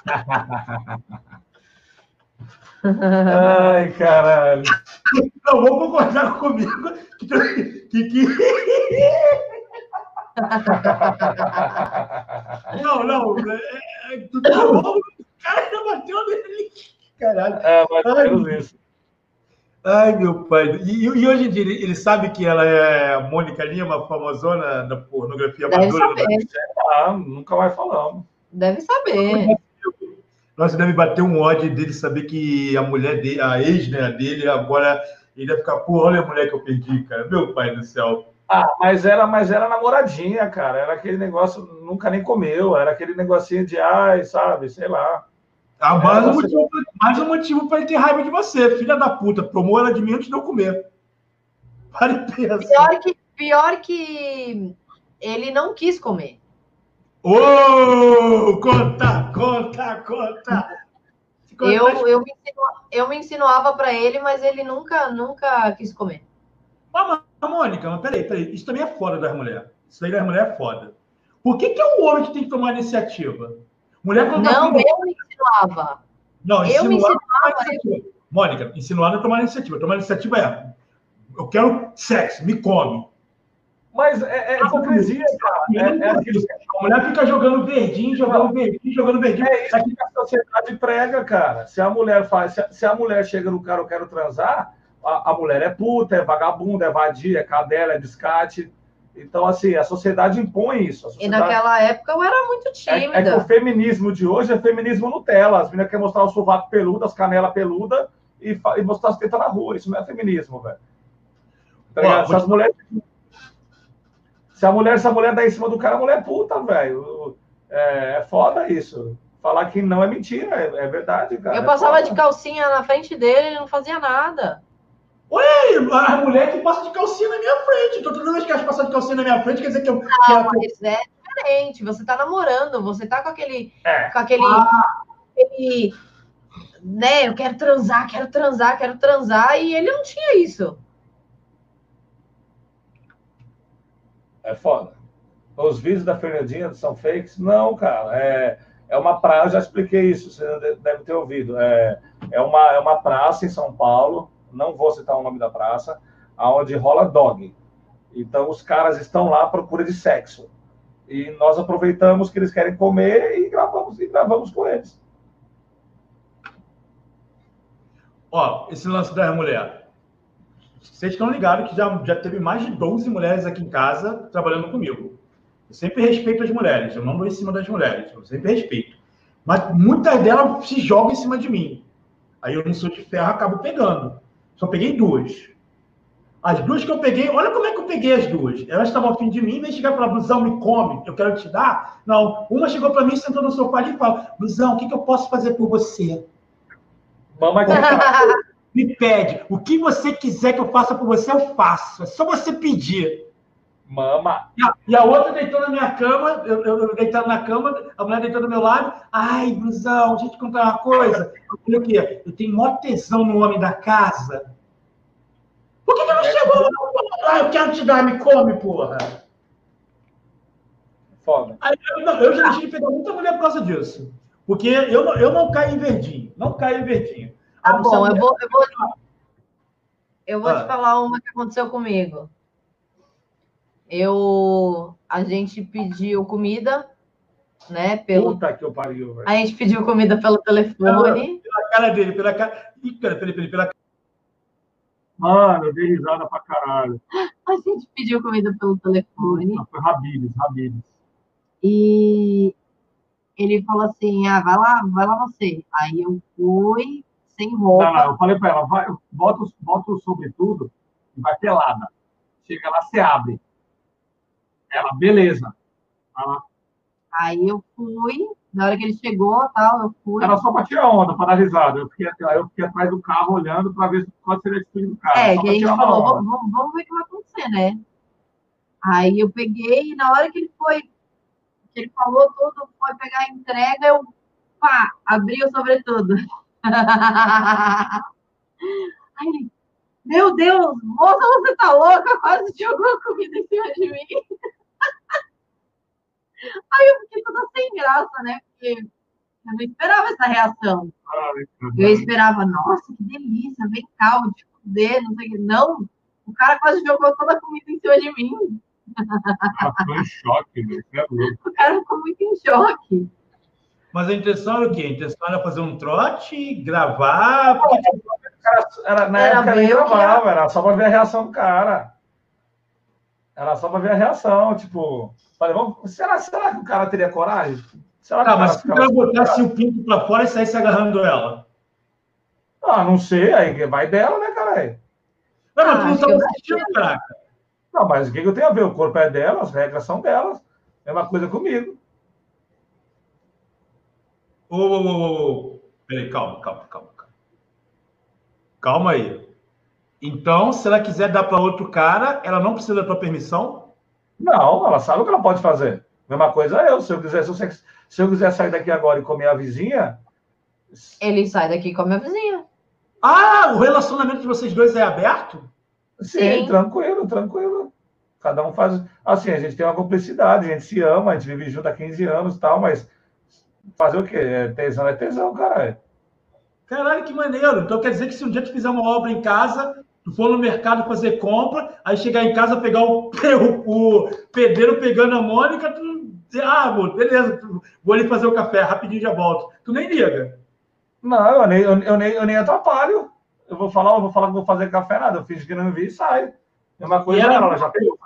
Ai, caralho. Não, vou concordar comigo que, que, que... não, não. É, é, tu tá bom, o cara já bateu nele. Caralho. É, mas isso. Ai, meu pai. E, e, hoje em dia, ele, ele, sabe que ela é Mônica Lima, famosona da pornografia deve madura? Saber. Ah, nunca mais falamos. Deve saber. Nossa, deve bater um ódio dele saber que a mulher dele, a ex né, dele, agora ele vai ficar, pô, olha a mulher que eu perdi, cara. Meu pai do céu. Ah, mas era, mas era namoradinha, cara. Era aquele negócio, nunca nem comeu. Era aquele negocinho de, ai, sabe, sei lá. Ah, mais, um motivo, mais um motivo para ele ter raiva de você, filha da puta. Tomou ela de mim antes de eu comer. Para e pensa. Pior que, pior que ele não quis comer. Ô, oh, conta, conta, conta. Eu, eu, me eu me insinuava para ele, mas ele nunca, nunca quis comer. Mas, Mônica, mas peraí, peraí. Isso também é foda das mulheres. Isso daí das mulheres é foda. Por que, que é o homem que tem que tomar iniciativa? Mulher quando Não, tá eu me insinuava. Não, eu me insinuava. Mônica, insinuar não é tomar iniciativa. Tomar iniciativa é eu quero sexo, me come. Mas é, é hipocrisia, cara. É, é aquilo. A mulher fica jogando verdinho, jogando verdinho, jogando verdinho. É isso que a sociedade prega, cara. Se a mulher faz, se a, se a mulher chega no cara, eu quero transar, a, a, mulher é puta, é vagabunda, é vadia, é cadela, é descate. Então, assim, a sociedade impõe isso. Sociedade... E naquela época eu era muito tímida. É, é, que o feminismo de hoje é feminismo Nutella. As meninas querem mostrar o sovaco peludo, as canelas peludas e, e, mostrar as tetas na rua. Isso não é feminismo, velho. Tá se, as mulheres... se a mulher, se a mulher dá em cima do cara, a mulher é puta, velho. É, é foda isso. Falar que não é mentira, é, é verdade, cara. Eu é passava de calcinha na frente dele e não fazia nada. Ué, a mulher que passa de calcinha na minha frente. Então, toda vez que elas passam de calcinha na minha frente, quer dizer que eu. Não, que mas é diferente. Você tá namorando, você tá com aquele. É. Com aquele, ah. aquele. Né, eu quero transar, quero transar, quero transar, e ele não tinha isso. É foda. Os vídeos da Fernandinha são fakes? Não, cara. É, é uma praça, já expliquei isso, você deve ter ouvido. É, é, uma, é uma praça em São Paulo não vou citar o nome da praça, aonde rola dog. Então os caras estão lá à procura de sexo. E nós aproveitamos que eles querem comer e gravamos e gravamos com eles. Ó, esse lance da mulher. Vocês estão ligados que já, já teve mais de 12 mulheres aqui em casa trabalhando comigo. Eu sempre respeito as mulheres, eu não vou em cima das mulheres, eu sempre respeito. Mas muitas delas se jogam em cima de mim. Aí eu não sou de ferro, acabo pegando. Só peguei duas. As duas que eu peguei, olha como é que eu peguei as duas. Elas estavam afim de mim, vem chegar para Blusão, me come, eu quero te dar. Não, uma chegou para mim, sentou no sofá e falou: Blusão, o que, que eu posso fazer por você? Mamãe me pede. O que você quiser que eu faça por você, eu faço. É só você pedir. Mama. E a, e a outra deitou na minha cama, eu, eu, eu deitado na cama, a mulher deitou do meu lado. Ai, Brusão, deixa eu te contar uma coisa. Eu falei o quê? Eu tenho maior tesão no homem da casa. Por que, que não chegou lá? Ah, eu quero te dar, me come, porra. Foda. Aí, eu, não, eu já deixei de pegar muita mulher por causa disso. Porque eu não, eu não caio em verdinho. Não caio em verdinho. Tá bom, eu vou, eu vou, eu vou ah. te falar uma que aconteceu comigo. Eu, a gente pediu comida, né? Pelo, Puta que eu pariu, velho. A gente pediu comida pelo telefone. Pela cara dele, pela cara. Ih, peraí, peraí, pela Mano, eu dei risada pra caralho. A gente pediu comida pelo telefone. Não, foi Rabibes, Rabibes. E ele falou assim: ah, vai lá, vai lá você. Aí eu fui, sem roupa. Não, não, eu falei pra ela: vai, bota, bota o sobretudo e vai pelada. Chega lá, você abre. Ela, beleza. Ela... Aí eu fui, na hora que ele chegou, tal, eu fui. Era só para tirar onda, para dar risada. Eu fiquei, eu fiquei atrás do carro olhando para ver qual seria a atitude do carro. É, que a gente falou, vamos, vamos ver o que vai acontecer, né? Aí eu peguei, e na hora que ele foi, que ele falou tudo, foi pegar a entrega, eu pá, abri o sobretudo. Aí meu Deus, moça, você tá louca? Quase jogou comida em cima de mim. Aí eu fiquei toda sem graça, né? Porque eu não esperava essa reação. Eu esperava, nossa, que delícia, vem cá, vou te fuder, não sei o que. Não, o cara quase jogou toda a comida em cima de mim. Ah, ficou em choque, né? É o cara ficou muito em choque. Mas a intenção era o quê? A intenção era fazer um trote, gravar. Porque... Era, na era época nem gravava, era só para ver a reação do cara. Era só para ver a reação, tipo. Falei, vamos, será, será que o cara teria coragem? Será que ah, mas se o cara botasse o pinto para fora e saísse agarrando ela? Ah, não sei, aí vai dela, né, caralho? Não, mas ah, tu não estava assistindo, caraca. Não, mas o que, que eu tenho a ver? O corpo é dela, as regras são delas. É uma coisa comigo. Ô, ô, ô, ô. Peraí, calma, calma, calma, calma. Calma aí. Então, se ela quiser dar para outro cara, ela não precisa da tua permissão? Não, ela sabe o que ela pode fazer. Mesma coisa eu. Se eu quiser, se eu, se eu quiser sair daqui agora e comer a vizinha. Ele sai daqui e come a vizinha. Ah, o relacionamento de vocês dois é aberto? Sim, Sim, tranquilo, tranquilo. Cada um faz. Assim, a gente tem uma cumplicidade, a gente se ama, a gente vive junto há 15 anos e tal, mas fazer o quê? É, tesão é tesão, caralho. Caralho, que maneiro. Então quer dizer que se um dia tu fizer uma obra em casa, tu for no mercado fazer compra, aí chegar em casa pegar o, o, o pedreiro pegando a Mônica, tu ah, amor, beleza, vou ali fazer o café, rapidinho já volto. Tu nem liga. Não, eu nem, eu, eu, nem, eu nem atrapalho. Eu vou falar, eu vou falar que vou fazer café, nada. Eu fiz que não vi e saio. É uma coisa, ela, ela já pegou.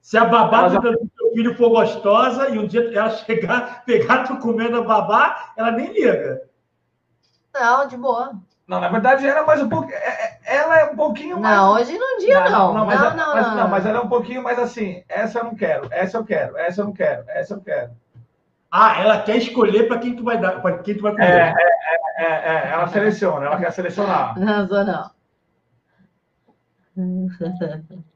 Se a babá já... do teu filho for gostosa e um dia ela chegar, pegar tu comendo a babá, ela nem liga. Não, de boa. Não, na verdade era mais um pouco. É, é, ela é um pouquinho mais. Não, hoje não dia não. Não, não, mas, não, é, não, mas, não, mas ela é um pouquinho mais assim. Essa eu não quero, essa eu quero, essa eu não quero, essa eu quero. Ah, ela quer escolher para quem tu vai dar, para quem tu vai comer. É, é, é, é, ela seleciona, ela quer selecionar. Não, sou não.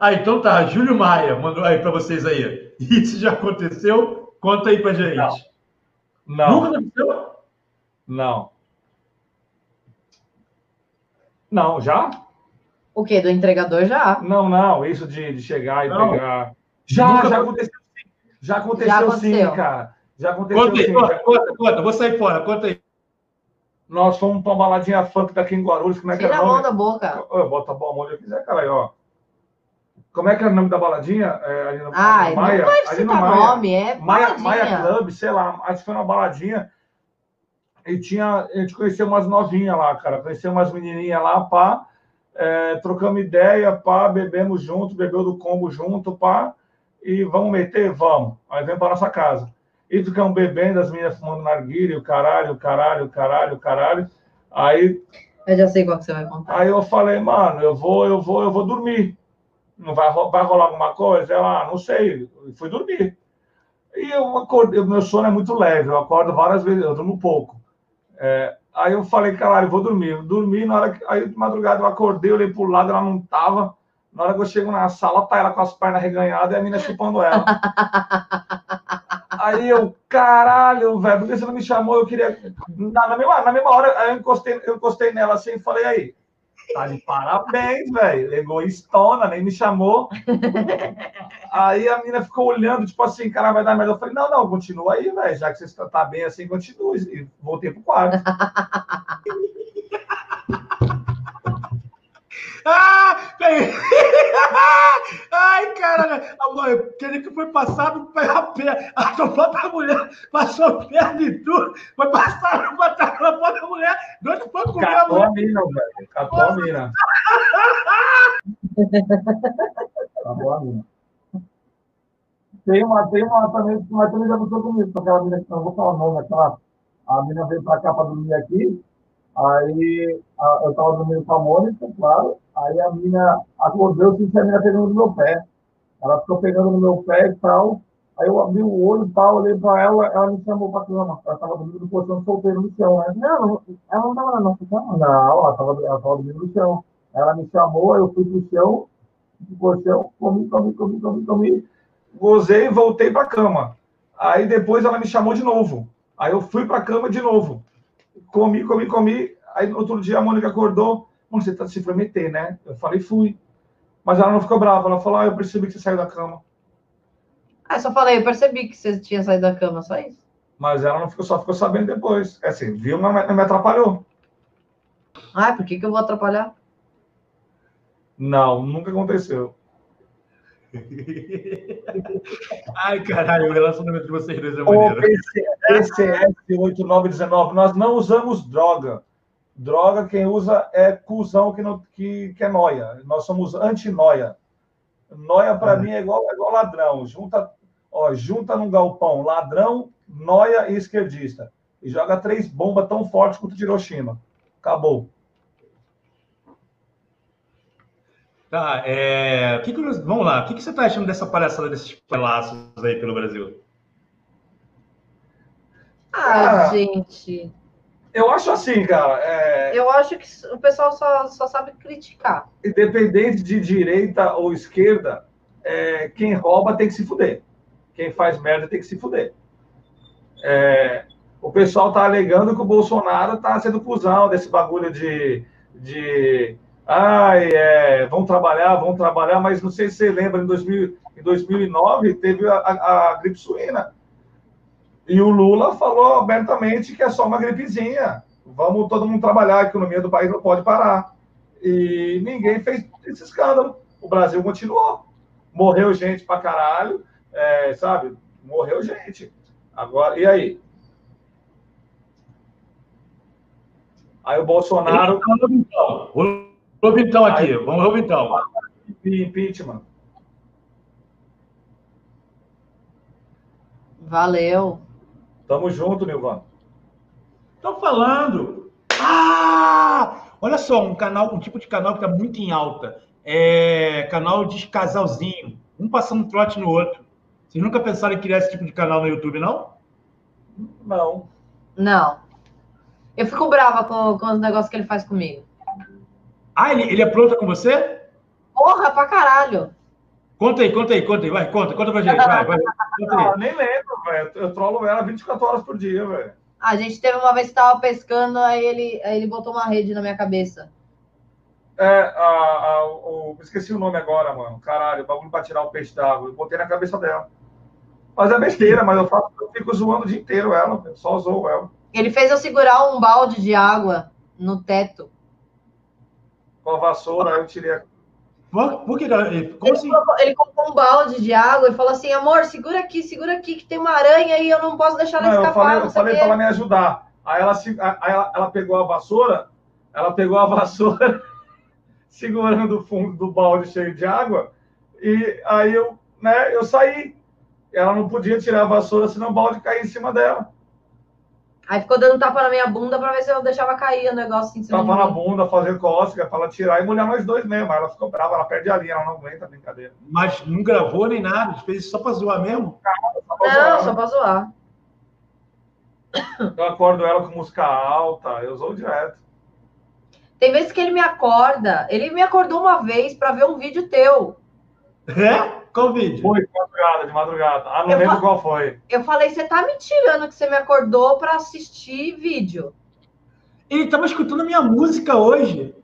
Ah, então tá. Júlio Maia mandou aí para vocês aí. Isso já aconteceu? Conta aí para gente. Não. Não. Nunca aconteceu? Não. Não, já? O quê? Do entregador já? Não, não. Isso de, de chegar e não. pegar. Já, Nunca já aconteceu sim. Já aconteceu, já aconteceu. sim, cara. Já aconteceu conta aí, sim. Conta, conta, conta. Vou sair fora. Conta aí. Nós fomos para uma baladinha funk daqui em Guarulhos. Como é que Tira é a mão da boca. Eu boto a mão onde eu quiser, cara. Aí, ó. Como é que é o nome da baladinha? É, ali no, Ai, no Maia, não pode ali no Maia, nome, é Maia, Maia Club, sei lá, acho que foi uma baladinha. E tinha, a gente conheceu umas novinhas lá, cara. Conheceu umas menininhas lá, pá. É, trocamos ideia, pá, bebemos junto, bebeu do combo junto, pá. E vamos meter? Vamos. Aí vem para nossa casa. E ficamos bebendo, as meninas fumando narguilha, o caralho, o caralho, o caralho, o caralho. Aí Eu já sei qual que você vai contar. Aí eu falei, mano, eu vou, eu vou, eu vou dormir. Não vai, vai rolar alguma coisa? Ela, ah, não sei. Eu fui dormir. E eu acordei, meu sono é muito leve, eu acordo várias vezes, eu durmo pouco. É, aí eu falei, caralho, vou dormir. Eu dormi, na hora que, aí de madrugada eu acordei, olhei pro lado, ela não tava. Na hora que eu chego na sala, tá ela com as pernas reganhadas e a mina chupando ela. Aí eu, caralho, velho, por que você não me chamou? Eu queria. Na, na mesma, na mesma hora, eu encostei, eu encostei nela assim e falei, aí, tá de parabéns, velho. Egoístona, nem me chamou. Aí a menina ficou olhando, tipo assim, cara, vai dar merda. Eu falei, não, não, continua aí, velho. Já que você está tá bem assim, continue. E voltei pro quarto. Ah! Ai, caralho! Aquele que foi passado a pé, a tua própria mulher passou perto de tudo, foi passar botar pela própria mulher, doido foi comer a Catou mulher. a mina, velho. Catou a mina. Catou a mina. Tem uma, tem uma também, mas também já aconteceu comigo, com aquela mina que não vou falar o nome, aquela. A mina veio pra cá pra dormir aqui. Aí a- eu tava dormindo com a Mônica, claro. Aí a mina acordou, eu senti a mina pegando no meu pé. Ela ficou pegando no meu pé e tal. Aí eu abri o olho e tal, olhei pra ela, ela me chamou pra cama. Ela tava dormindo no colchão solteiro no chão, né? Não, ela não tava na nossa cama. Não, ela tava, ela tava dormindo no chão. Ela me chamou, eu fui pro chão, pro colchão, comi, comi, comi, comi, comi. Gozei e voltei pra cama. Aí depois ela me chamou de novo. Aí eu fui pra cama de novo. Comi, comi, comi. Aí no outro dia a Mônica acordou. Mano, você tá se foi meter, né? Eu falei, fui. Mas ela não ficou brava. Ela falou, ah, eu percebi que você saiu da cama. Ah, só falei, eu percebi que você tinha saído da cama, só isso. Mas ela não ficou, só ficou sabendo depois. É assim, viu, mas não me atrapalhou. Ah, por que, que eu vou atrapalhar? Não, nunca aconteceu. Ai, caralho, o relacionamento de vocês dois é O maneiro. PCS 8919, nós não usamos droga. Droga, quem usa é cuzão que, não, que, que é noia. Nós somos anti-noia. Noia, para Ah. mim, é igual, é igual ladrão. Junta, ó, junta num galpão ladrão, noia e esquerdista. E joga três bombas tão fortes quanto Hiroshima. Acabou. Tá, é... que que Vamos lá, o que, que você tá achando dessa palhaçada desses palhaços aí pelo Brasil? Ah, Ah. gente. Eu acho assim, cara. é, Eu acho que o pessoal só, só sabe criticar. independente de direita ou esquerda, é, quem rouba tem que se fuder. Quem faz merda tem que se fuder. É, o pessoal tá alegando que o Bolsonaro tá sendo cuzão desse bagulho de. de ai, é, vão trabalhar, vão trabalhar, mas não sei se você lembra, em, 2000, em 2009 teve a, a- a gripe suína. E o Lula falou abertamente que é só uma gripezinha. Vamos todo mundo trabalhar, a economia do país não pode parar. E ninguém fez esse escândalo. O Brasil continuou. Morreu gente pra caralho, é, sabe? Morreu gente. Agora, e aí? Aí o Bolsonaro. Vamos vamos então aqui, vamos vamos então. Impeachment. Valeu. Tamo junto, Nilvan. Tô falando. Ah! Olha só, um canal, um tipo de canal que tá muito em alta. É canal de casalzinho, um passando trote no outro. Vocês nunca pensaram em criar esse tipo de canal no YouTube, não? Não. Não. Eu fico brava com, com os negócios que ele faz comigo. Ah, ele, ele é pronta com você? Porra, pra caralho. Conta aí, conta aí, conta aí, vai, conta, conta pra gente, vai, vai, conta aí. Ah, nem lembro, velho. Eu trolo ela 24 horas por dia, velho. A gente teve uma vez que tava pescando, aí ele, aí ele botou uma rede na minha cabeça. É, a, a, o, esqueci o nome agora, mano. Caralho, o bagulho pra tirar o peixe d'água. Eu botei na cabeça dela. Mas é besteira, mas eu, faço, eu fico zoando o dia inteiro ela. Eu só zoo ela. Ele fez eu segurar um balde de água no teto. Com a vassoura, aí eu tirei a. Por, por que? Como assim? Ele colocou um balde de água e falou assim: amor, segura aqui, segura aqui, que tem uma aranha e eu não posso deixar ela Não, eu escapar. falei, eu sei o falei pra ela me ajudar. Aí ela, se- aí ela, ela pegou a vassoura, ela pegou a vassoura, segurando o fundo do balde cheio de água, e aí eu, né, eu saí. Ela não podia tirar a vassoura, senão o balde caía em cima dela. Aí ficou dando tapa na minha bunda pra ver se eu deixava cair o negócio assim. Tapa na bunda, fazer cócega pra ela tirar e molhar nós dois mesmo. Aí ela ficou brava, ela perde a linha, ela não aguenta a brincadeira. Mas não gravou nem nada, fez isso só pra zoar mesmo? Só pra não, zoar. só pra zoar. Eu acordo ela com música alta, eu zoo direto. Tem vezes que ele me acorda. Ele me acordou uma vez para ver um vídeo teu. É? Qual vídeo? Foi de madrugada, de madrugada. Ah, não eu lembro qual foi. Eu falei, você tá me tirando que você me acordou para assistir vídeo. Ele tava escutando a minha música hoje.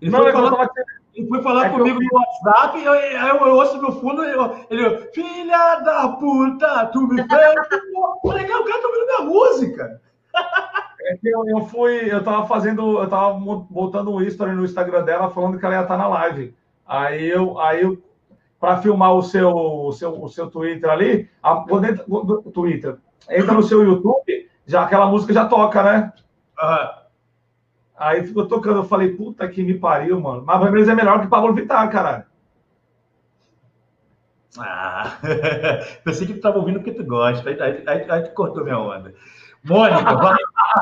Ele não, foi falar, tava... ele foi falar é comigo eu... no WhatsApp, eu, eu, eu ouço no fundo, eu, ele, filha da puta, tu me fez. eu falei, cara, o cara tá ouvindo minha música. É eu, eu, fui, eu tava fazendo, eu tava botando um history no Instagram dela falando que ela ia estar na live. Aí eu, aí eu para filmar o seu, o seu, o seu Twitter ali, a, quando entra, Twitter, entra no seu YouTube, já aquela música já toca, né? Uhum. Aí ficou tocando, eu falei, puta que me pariu, mano. Mas Ramirez é melhor que Pablo Vittar, caralho. Ah, pensei que tu tava ouvindo porque tu gosta. Aí, aí, aí, aí tu cortou minha onda. Mônica, vai.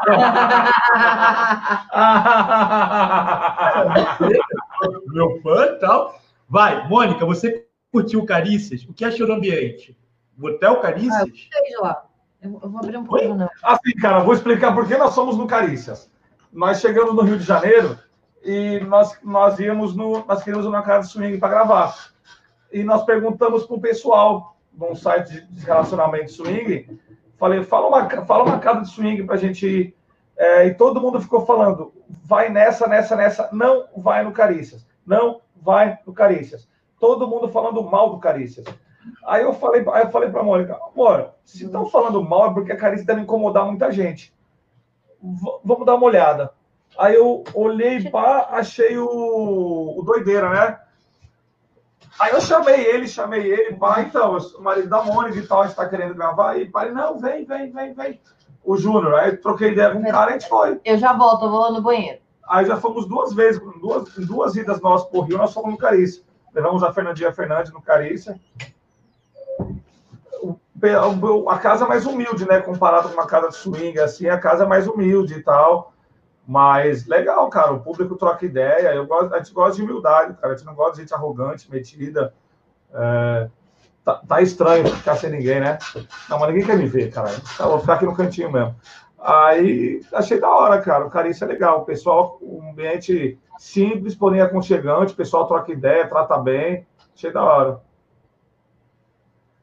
Meu fã e tal. Vai, Mônica, você curtiu Carícias? O que achou do ambiente? Motel Carícias? Ah, eu gostei lá. Eu vou abrir um pouco, não. Assim, cara, vou explicar por que nós somos no Carícias. Nós chegamos no Rio de Janeiro e nós, nós íamos no. Nós queríamos uma casa de swing para gravar. E nós perguntamos para o pessoal num site de relacionamento swing Falei, fala uma, fala uma casa de swing para a gente ir. É, e todo mundo ficou falando, vai nessa, nessa, nessa. Não vai no Carícias. Não vai no Carícias. Todo mundo falando mal do Carícias. Aí eu falei, aí eu falei para a Mônica, amor, se estão falando mal é porque a Carícia deve incomodar muita gente. V vamos dar uma olhada. Aí eu olhei, pá, achei o, o doideira, né? Aí eu chamei ele, chamei ele, pai, então, o marido da Mônica e tal, está querendo gravar, e pai, não, vem, vem, vem, vem. O Júnior, aí troquei ideia com o cara, a gente foi. Eu já volto, eu vou no banheiro. Aí já fomos duas vezes, duas, duas idas nossas por Rio, nós fomos no Carícia. Levamos a Fernandinha Fernandes no Carícia. A casa mais humilde, né? Comparado com uma casa de swing, assim, a casa mais humilde e tal. Mas legal, cara, o público troca ideia. Eu gosto, a gente gosta de humildade, cara. A gente não gosta de gente arrogante, metida. É, tá, tá, estranho ficar sem ninguém, né? Não, mas ninguém quer me ver, cara. Então, vou ficar aqui no cantinho mesmo. Aí achei da hora, cara. O carícia é legal. O pessoal, um ambiente simples, porém aconchegante. O pessoal troca ideia, trata bem. Achei da hora.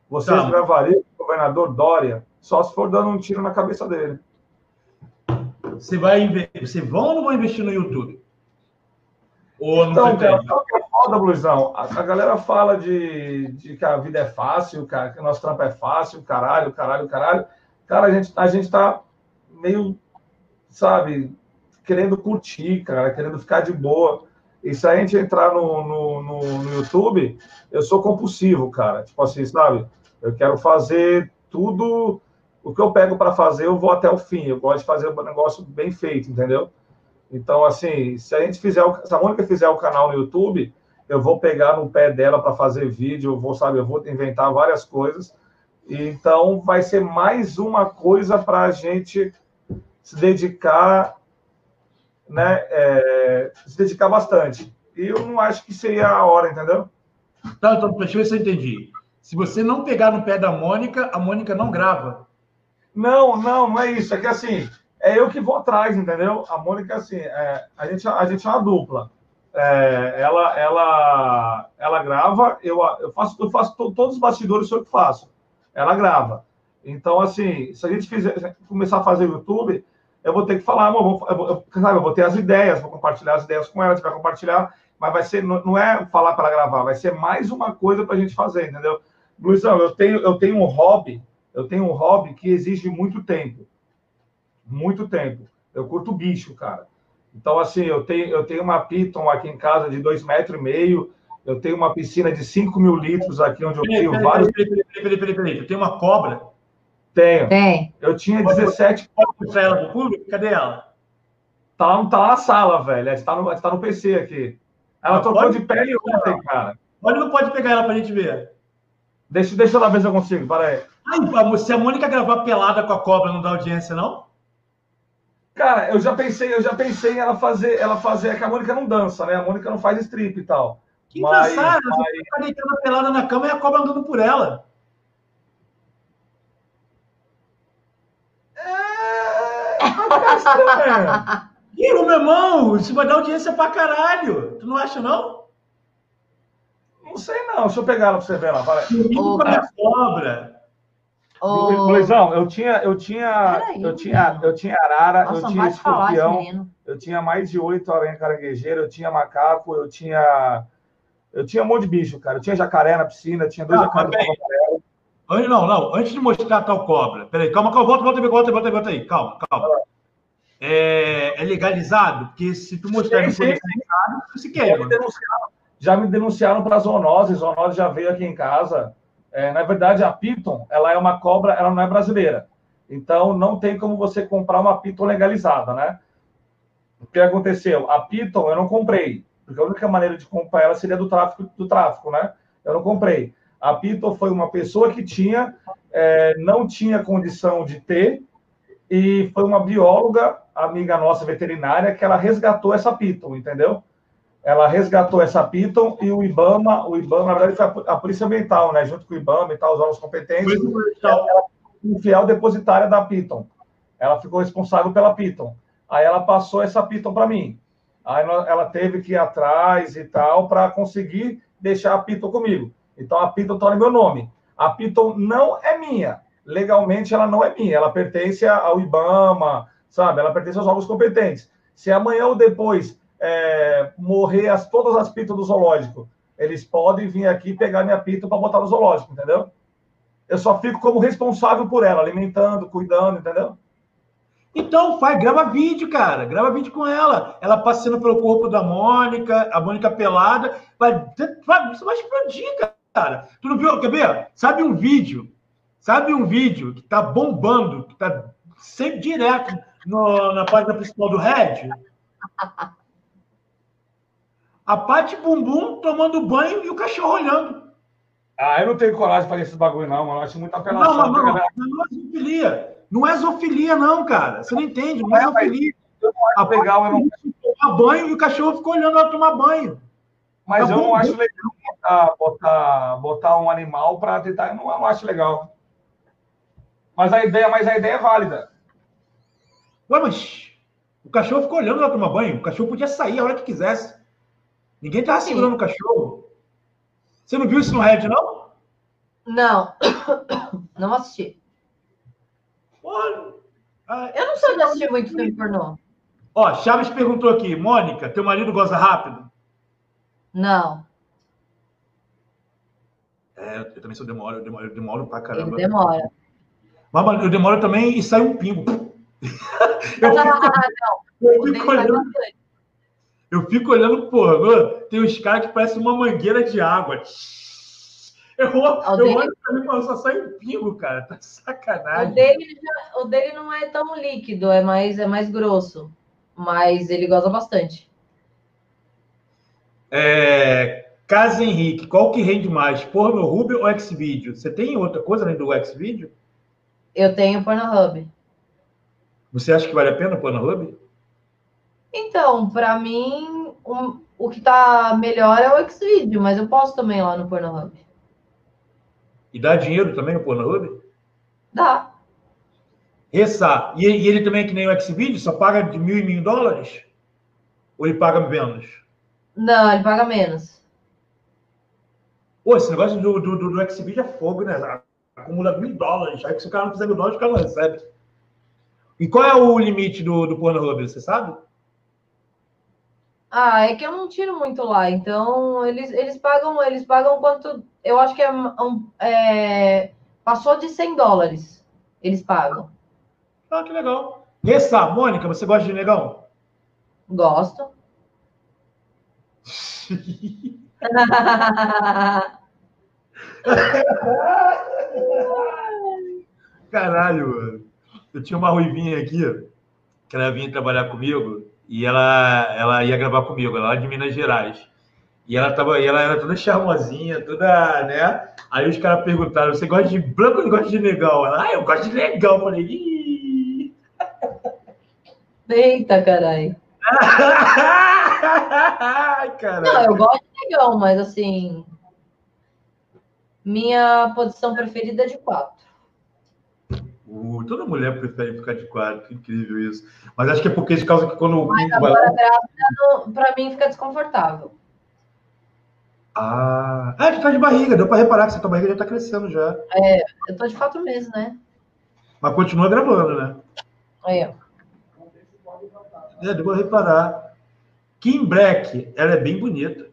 Vocês tá. gravariam o governador Dória, só se for dando um tiro na cabeça dele. Você vai você vão ou não vai investir no YouTube? Ou então, cara, sabe que é foda, Blusão? A, a, galera fala de, de que a vida é fácil, cara, que o nosso trampo é fácil, caralho, caralho, caralho. Cara, a gente, a gente tá meio, sabe, querendo curtir, cara, querendo ficar de boa. E se a gente entrar no, no, no, no YouTube, eu sou compulsivo, cara. Tipo assim, sabe? Eu quero fazer tudo o que eu pego para fazer, eu vou até o fim. Eu gosto de fazer o um negócio bem feito, entendeu? Então, assim, se a gente fizer, se a Mônica fizer o canal no YouTube, eu vou pegar no pé dela para fazer vídeo, eu vou, sabe, eu vou inventar várias coisas. Então, vai ser mais uma coisa para a gente se dedicar, né? É, se dedicar bastante. E eu não acho que seria a hora, entendeu? Tá, então, deixa eu ver se eu entendi. Se você não pegar no pé da Mônica, a Mônica não grava. Não, não, não é isso. É que assim, é eu que vou atrás, entendeu? A Mônica, assim, é, a, gente, a gente é uma dupla. É, ela, ela, ela grava, eu, eu faço, eu faço todos os bastidores, sou eu que faço. Ela grava. Então, assim, se a gente fizer, começar a fazer YouTube, eu vou ter que falar, amor, eu, vou, eu, sabe, eu vou ter as ideias, vou compartilhar as ideias com ela, a gente vai compartilhar, mas vai ser, não, não é falar para gravar, vai ser mais uma coisa para a gente fazer, entendeu? Luizão, eu tenho, eu tenho um hobby eu tenho um hobby que exige muito tempo. Muito tempo. Eu curto bicho, cara. Então, assim, eu tenho, eu tenho uma Piton aqui em casa de dois metros e meio. Eu tenho uma piscina de 5 mil litros aqui, onde eu tenho peraí, vários. Peraí, peraí, peraí, peraí, Tu tem uma cobra? Tenho. Tem. Eu tinha 17. Pode mostrar ela pro público? Cadê ela? Tá, tá lá na sala, velho. Está no, tá no PC aqui. Ela trocou de pele ontem, cara. Pode não pode pegar ela pra gente ver? Deixa, deixa eu lá ver se eu consigo, para aí. Ai, se a Mônica gravar pelada com a cobra, não dá audiência, não? Cara, eu já pensei, eu já pensei em ela fazer, ela fazer, é que a Mônica não dança, né? A Mônica não faz strip e tal. Que mas, engraçado, mas... você tá deitando pelada na cama e a cobra andando por ela. Ih, o meu irmão, isso vai dar audiência pra caralho. Tu não acha, não? Não sei, não. Deixa eu pegar ela pra você ver lá. Para... Ô, a cobra. Oh. Luizão, eu tinha, eu tinha, eu tinha, eu tinha arara, Nossa, eu tinha escorpião, eu tinha mais de oito aranha caranguejeira, eu tinha macaco, eu tinha, eu tinha um monte de bicho, cara. Eu tinha jacaré na piscina, tinha dois ah, jacarés Antes, não, não, antes de mostrar a tal cobra, peraí, calma, calma, volta, volta, volta, volta, volta aí, calma, calma. É, é legalizado? Porque se tu mostrar sim, sim, sim. se queima. Já me denunciaram para zoonose, zoonose já veio aqui em casa. É, na verdade, a Piton, ela é uma cobra, ela não é brasileira. Então, não tem como você comprar uma Piton legalizada, né? O que aconteceu? A Piton eu não comprei, porque a única maneira de comprar ela seria do tráfico, do tráfico, né? Eu não comprei. A Piton foi uma pessoa que tinha, é, não tinha condição de ter, e foi uma bióloga, amiga nossa veterinária, que ela resgatou essa Piton, entendeu? ela resgatou essa Piton e o IBAMA, o IBAMA, na verdade, foi a Polícia Ambiental, né? Junto com o IBAMA e tal, os órgãos competentes, ela, ela foi fiel depositária da Piton. Ela ficou responsável pela Piton. Aí ela passou essa Piton para mim. Aí ela teve que ir atrás e tal para conseguir deixar a Piton comigo. Então a Piton está no meu nome. A Piton não é minha. Legalmente ela não é minha. Ela pertence ao IBAMA, sabe? Ela pertence aos órgãos competentes. Se amanhã ou depois é, morrer as, todas as pitas do zoológico. Eles podem vir aqui pegar minha pita para botar no zoológico, entendeu? Eu só fico como responsável por ela, alimentando, cuidando, entendeu? Então, faz, grava vídeo, cara. Grava vídeo com ela. Ela passeando pelo corpo da Mônica, a Mônica pelada. Vai, vai, você vai explodir, cara. Tu não viu? Quer ver? Sabe um vídeo? Sabe um vídeo que tá bombando, que tá sempre direto no, na página principal do Red? A Pati Bumbum tomando banho e o cachorro olhando. Ah, eu não tenho coragem de fazer esse bagulho, não, mano. Eu acho muita apelação. Não, não, não, não é zoofilia. Não é zoofilia, não, cara. Você não entende, não, é, é zoofilia. Eu não acho a legal, eu não... tomar banho e o cachorro ficou olhando ela tomar banho. Mas tá eu bom, não acho legal botar, botar, botar um animal para tentar. Eu não, eu não acho legal. Mas a ideia, mas a ideia é válida. Ué, mas o cachorro ficou olhando ela tomar banho. O cachorro podia sair a hora que quisesse. Ninguém tava segurando o cachorro. Você não viu isso no Red, não? Não. Não assisti. Olha. Eu não sou de assistir muito filme pornô. Ó, Chaves perguntou aqui, Mônica, teu marido goza rápido? Não. É, eu também sou demoro, eu demoro, eu demoro pra caramba. Ele demora. Mas eu demoro também e sai um pingo. Eu fico, não, eu fico olhando, eu fico olhando, porra, tem uns caras que parecem uma mangueira de água. Eu, eu olho pra mim e só sai um pingo, cara. Tá sacanagem. O dele, o dele não é tão líquido, é mais, é mais grosso. Mas ele goza bastante. É, Casa Henrique, qual que rende mais? Porno Rubio ou Xvideo? Você tem outra coisa além do Xvideo? Eu tenho Pornhub. Você acha que vale a pena o Pornhub? Então, para mim, um, o que tá melhor é o Xvideo, mas eu posso também lá no Pornhub. E dá dinheiro também no Pornhub? Dá. Essa, e, e ele também é que nem o Xvideo, só paga de mil e mil dólares? Ou ele paga menos? Não, ele paga menos. Pô, esse negócio do, do, do, do Xvideo é fogo, né? Acumula mil dólares. Aí se o cara não fizer mil dólares, o cara não recebe. E qual é o limite do, do Pornhub, você sabe? Ah, é que eu não tiro muito lá, então eles, eles pagam, eles pagam quanto. Eu acho que é, é passou de 100 dólares. Eles pagam. Ah, que legal. Essa, Mônica, você gosta de negão? Gosto. Caralho, mano. Eu tinha uma ruivinha aqui, que ela vinha trabalhar comigo e ela, ela ia gravar comigo, ela é de Minas Gerais. E ela, tava, e ela era toda charmosinha, toda, né? Aí os caras perguntaram: você gosta de branco ou gosta de legal? Ela, ah, eu gosto de legal. Eu falei, Ih! Eita, caralho. Não, eu gosto de negão, mas assim. Minha posição preferida é de quatro. Toda mulher prefere ficar de quatro, que incrível isso. Mas acho que é porque de causa que quando o pinto vai grávida, pra mim, fica desconfortável. Ah, ah, tu tá de barriga, deu pra reparar que essa tua barriga já tá crescendo já. Eu tô de quatro meses, né? Mas continua gravando, né? Ó. É, deu pra reparar. Kim Black, ela é bem bonita.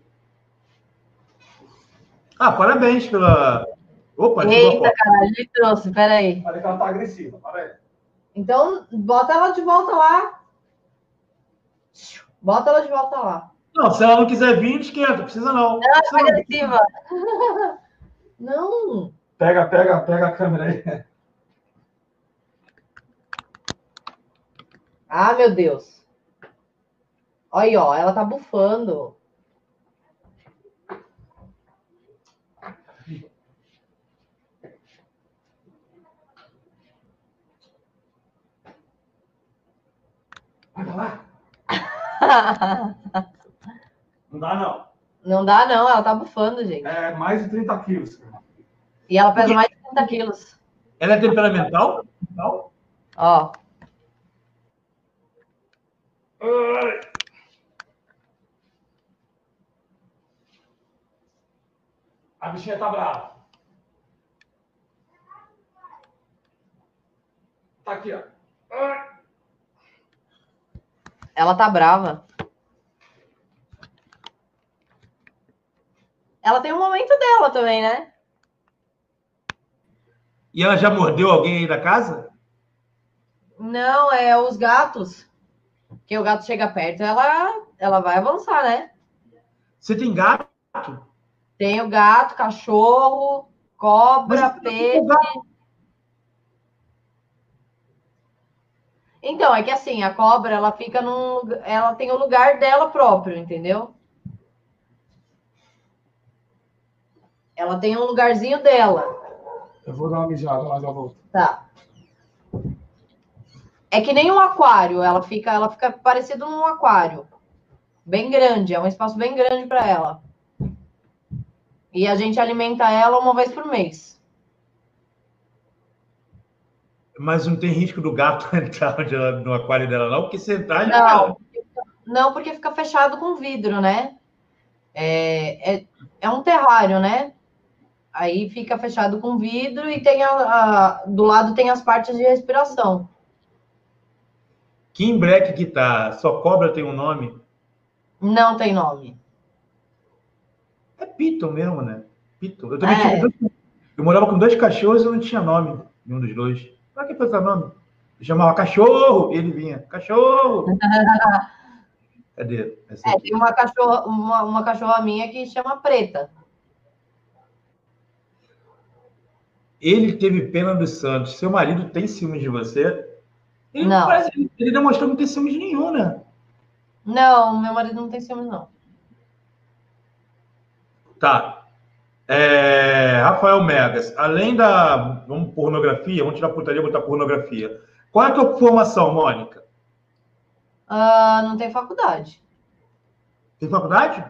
Ah, parabéns pela. Opa, Eita, caralho, ele trouxe, peraí. Olha que ela tá agressiva, para aí. Então, bota ela de volta lá. Bota ela de volta lá. Não, se ela não quiser vir, esquenta, não precisa não. Não Tá precisa agressiva. Não. Pega, pega, pega a câmera aí. Ah, meu Deus. Olha aí, ó, ela tá bufando. Vai pra lá. Não dá, não. Não dá, não, ela tá bufando, gente. É mais de 30 quilos. E ela pesa mais de 30 quilos. Ela é temperamental? Não. Ó. Ai. A bichinha tá brava. Tá aqui, ó. Ai. Ela tá brava. Ela tem um momento dela também, né? E ela já mordeu alguém aí da casa? Não, é os gatos. Que o gato chega perto, ela, ela vai avançar, né? Você tem gato? Tem o gato, cachorro, cobra, peixe. Então, é que assim, a cobra, ela fica num. lugar- Ela tem o lugar dela próprio, entendeu? Ela tem um lugarzinho dela. Eu vou dar uma mijada, mas já volto. Tá. É que nem um aquário, ela fica, ela fica parecida num aquário. Bem grande, é um espaço bem grande para ela. E a gente alimenta ela uma vez por mês. Mas não tem risco do gato entrar no aquário dela, não? Porque se entrar, Não. Não, porque fica fechado com vidro, né? É, é, é um terrário, né? Aí fica fechado com vidro e tem a, a- do lado tem as partes de respiração. Kim Black que tá, só cobra tem um nome. Não tem nome. É Piton mesmo, né? Piton. Eu também É. tinha Eu morava com dois cachorros e eu não tinha nome, nenhum dos dois. Pra que pensar nome? Eu chamava cachorro, ele vinha, cachorro. Cadê? É, tem uma cachorra, uma, uma cachorra minha que chama Preta. Ele teve pena dos Santos. Seu marido tem ciúmes de você? Ele Não. parece- ele demonstrou não ter ciúmes nenhum, né? Não, meu marido não tem ciúmes, não. Tá. É, Rafael Megas, além da vamos, pornografia, vamos tirar putaria e botar pornografia. Qual é a tua formação, Mônica? Ah, não tenho faculdade. Tem faculdade?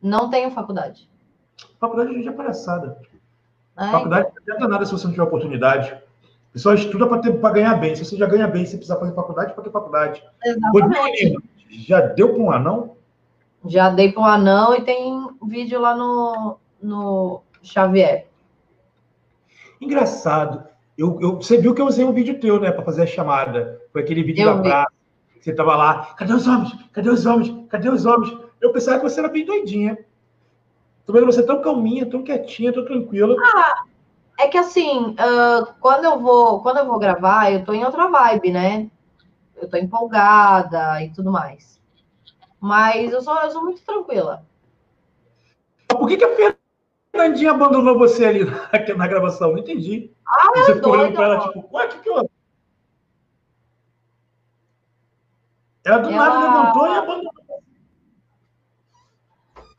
Não tenho faculdade. Faculdade hoje é palhaçada. Ah, Faculdade não adianta nada se você não tiver oportunidade. O pessoal estuda para ganhar bem. Se você já ganha bem, se precisar fazer faculdade, para ter faculdade. então, exatamente. Já deu para um anão? Já dei para um anão e tem vídeo lá no, no Xavier. Engraçado. Eu, eu- você viu que eu usei um vídeo teu, né, para fazer a chamada. Foi aquele vídeo Eu da vi. praça. Você tava lá, cadê os homens? Cadê os homens? Cadê os homens? Eu pensava que você era bem doidinha. Tô vendo você tão calminha, tão quietinha, tão tranquila. É que assim, ah, quando eu vou, quando eu vou gravar, eu tô em outra vibe, né? Eu tô empolgada e tudo mais. Mas eu sou, eu sou muito tranquila. Por que, que a Fernandinha abandonou você ali na, na gravação? Não entendi. Ah, você ficou olhando pra ela, tipo, ué, o que que houve? Ela do Ela- nada levantou e abandonou.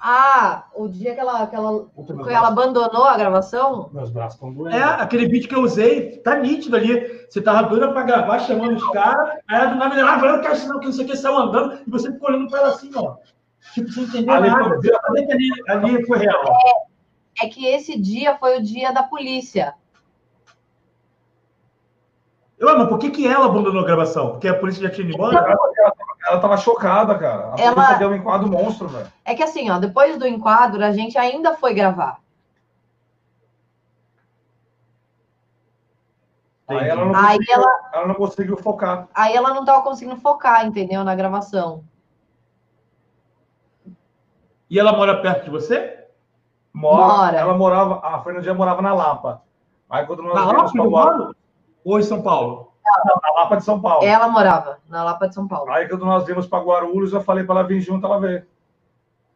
Ah, o dia que ela, que ela, que ela abandonou a gravação? Meus braços estão doendo. É, aquele vídeo que eu usei, tá nítido ali. Você tava doida pra gravar, chamando os caras, aí ela do nada, ah, vai, não quero isso não, que não sei o que, saiu andando, e você ficou olhando pra ela assim, ó. Tipo, sem entender Ali nada. foi- que ali, ali foi real. É que esse dia foi o dia da polícia. Eu, mas por que, que ela abandonou a gravação? Porque a polícia já tinha ido embora? Ela tava chocada, cara. A Ela- polícia deu um enquadro monstro, velho. É que assim, ó, depois do enquadro, a gente ainda foi gravar. Aí ela não, Aí conseguiu, ela não conseguiu focar. Aí ela não tava conseguindo focar, entendeu? Na gravação. E ela mora perto de você? Mora, Mora. Ela morava, a Fernandinha morava na Lapa. Aí quando nós Na viemos Lapa, Guarulhos, Paulo? Ou em São Paulo? na Lapa de São Paulo. Ela morava na Lapa de São Paulo. Aí quando nós viemos para Guarulhos, eu falei para ela vir junto, ela veio.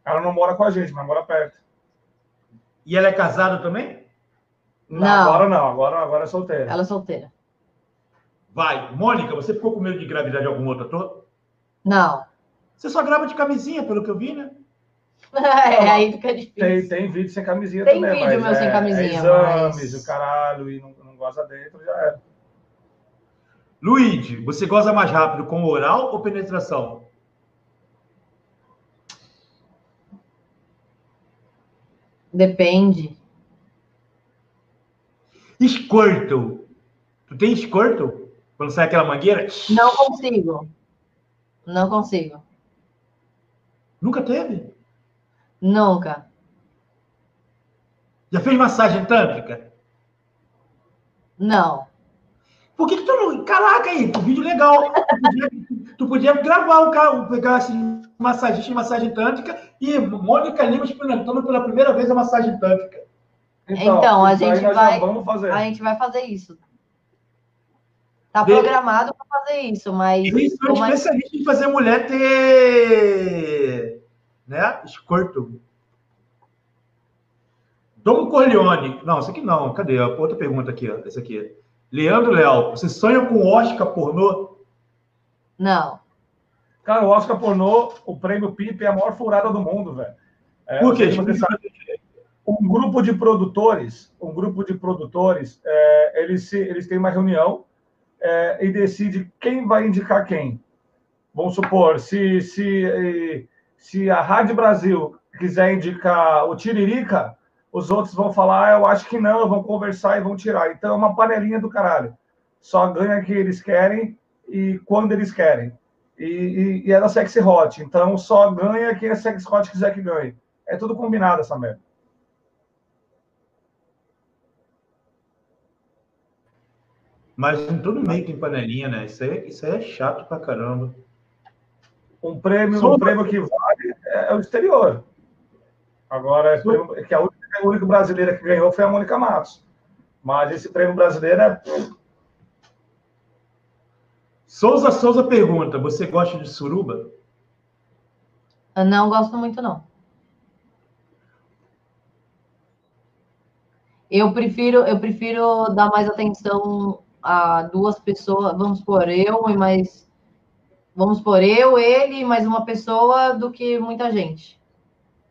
Ela não mora com a gente, mas mora perto. E ela é casada também? Não, Não. agora não, agora, agora é solteira. Ela é solteira. Vai. Mônica, você ficou com medo de engravidar de algum outro ator? Não. Você só grava de camisinha, pelo que eu vi, né? É, aí fica Tem, difícil. tem vídeo sem camisinha Tem também, vídeo mas meu sem é- camisinha, é exames, mas- o caralho, e não, não goza dentro, já era. Luigi, você goza mais rápido com oral ou penetração? Depende. Squirtle. Tu tem Squirtle? Quando sai aquela mangueira? Não consigo. Não consigo. Nunca teve? Nunca. Já fez massagem tântrica? Não. Por que, que tu não. Caraca aí, um vídeo legal. Tu podia, tu podia gravar um carro, pegar assim, massagista de massagem tântrica e Mônica Lima experimentando pela primeira vez a massagem tântrica. Então, a isso aí gente vai- Já vamos fazer. A gente vai fazer isso. Tá programado para fazer isso, mas. E é um como é- especialista em fazer mulher ter. Né? Squirtle. Dom Corleone. Não, isso aqui não. Cadê? Outra pergunta aqui, ó. Essa aqui. Leandro Léo, você sonha com Oscar pornô? Não. Cara, o Oscar pornô, o prêmio PIP é a maior furada do mundo, velho. É, Por quê? Um grupo de produtores, um grupo de produtores, é, eles, se, eles têm uma reunião é, e decide quem vai indicar quem. Vamos supor, se, se, eh, se a Rádio Brasil quiser indicar o Tiririca, os outros vão falar, ah, eu acho que não, vão conversar e vão tirar. Então é uma panelinha do caralho. Só ganha quem eles querem e quando eles querem. E, e, e é da Sexy Hot. Então só ganha quem a Sexy Hot quiser que ganhe. É tudo combinado essa merda. Mas em todo meio tem panelinha, né? Isso aí, isso aí é chato pra caramba. Um prêmio, Só- um prêmio que vale é, é o exterior. Agora, esse prêmio- que a única, a única brasileira que ganhou foi a Mônica Matos. Mas esse prêmio brasileiro é. Souza Souza pergunta: você gosta de suruba? Eu não gosto muito, não. Eu prefiro, eu prefiro dar mais atenção a duas pessoas, vamos por eu e mais. Vamos por eu, ele e mais uma pessoa do que muita gente.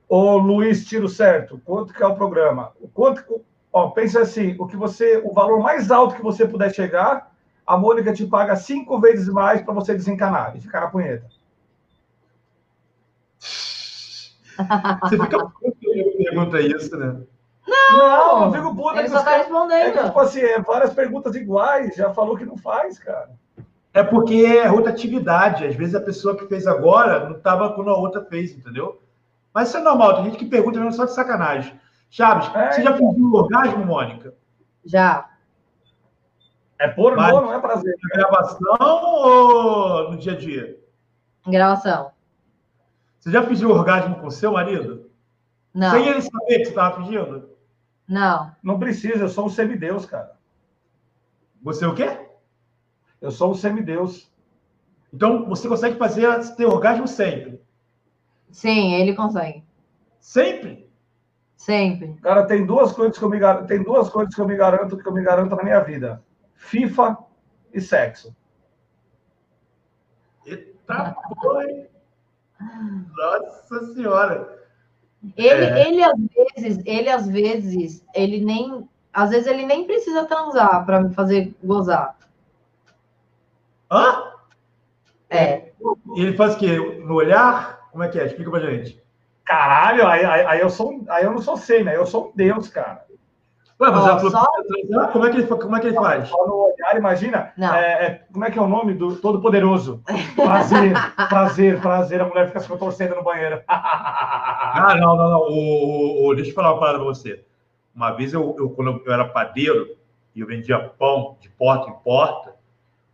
Ô Luiz Tiro Certo, quanto que é o programa? O Quanto, ó, pensa assim, o que você, o valor mais alto que você puder chegar, a Mônica te paga cinco vezes mais para você desencanar e ficar na punheta. Você fica puto quando ele pergunta isso, né? Não, eu fico puta Ele que só tá caras- É que, respondendo. tipo assim, é várias perguntas iguais, já falou que não faz, cara. É porque é rotatividade. Às vezes a pessoa que fez agora não estava quando a outra fez, entendeu? Mas isso é normal, tem gente que pergunta mesmo só de sacanagem. Chaves, É, você já fingiu o orgasmo, Mônica? Já. É pornô, Mas- não é prazer. Na gravação ou no dia a dia? Em gravação. Você já fingiu orgasmo com seu marido? Não. Sem ele saber que você estava fingindo? Não. Não precisa, eu sou um semideus, cara. Você o quê? Eu sou um semideus. Então você consegue fazer ter orgasmo sempre. Sim, ele consegue. Sempre? Sempre. Cara, tem duas coisas que eu me garanto, tem duas coisas que eu me garanto que eu me garanto na minha vida: FIFA e sexo. Eita porra! hein? Nossa senhora! Ele, é. ele às vezes, ele às vezes, ele nem, às vezes ele nem precisa transar para me fazer gozar. Hã? É. Ele faz o quê? No olhar? Como é que é? Explica pra gente. Caralho, aí, aí, aí eu, sou, aí eu não sou sei, né? Eu sou um deus, cara. Ué, mas ela falou só... como, é que ele, como é que ele faz? Só no olhar, imagina. É, é, como é que é o nome do Todo-Poderoso? Prazer, prazer, prazer. A mulher fica se torcendo no banheiro. ah, não, não, não. O, o, deixa eu falar uma parada pra você. Uma vez, eu, eu, quando eu era padeiro, e eu vendia pão de porta em porta,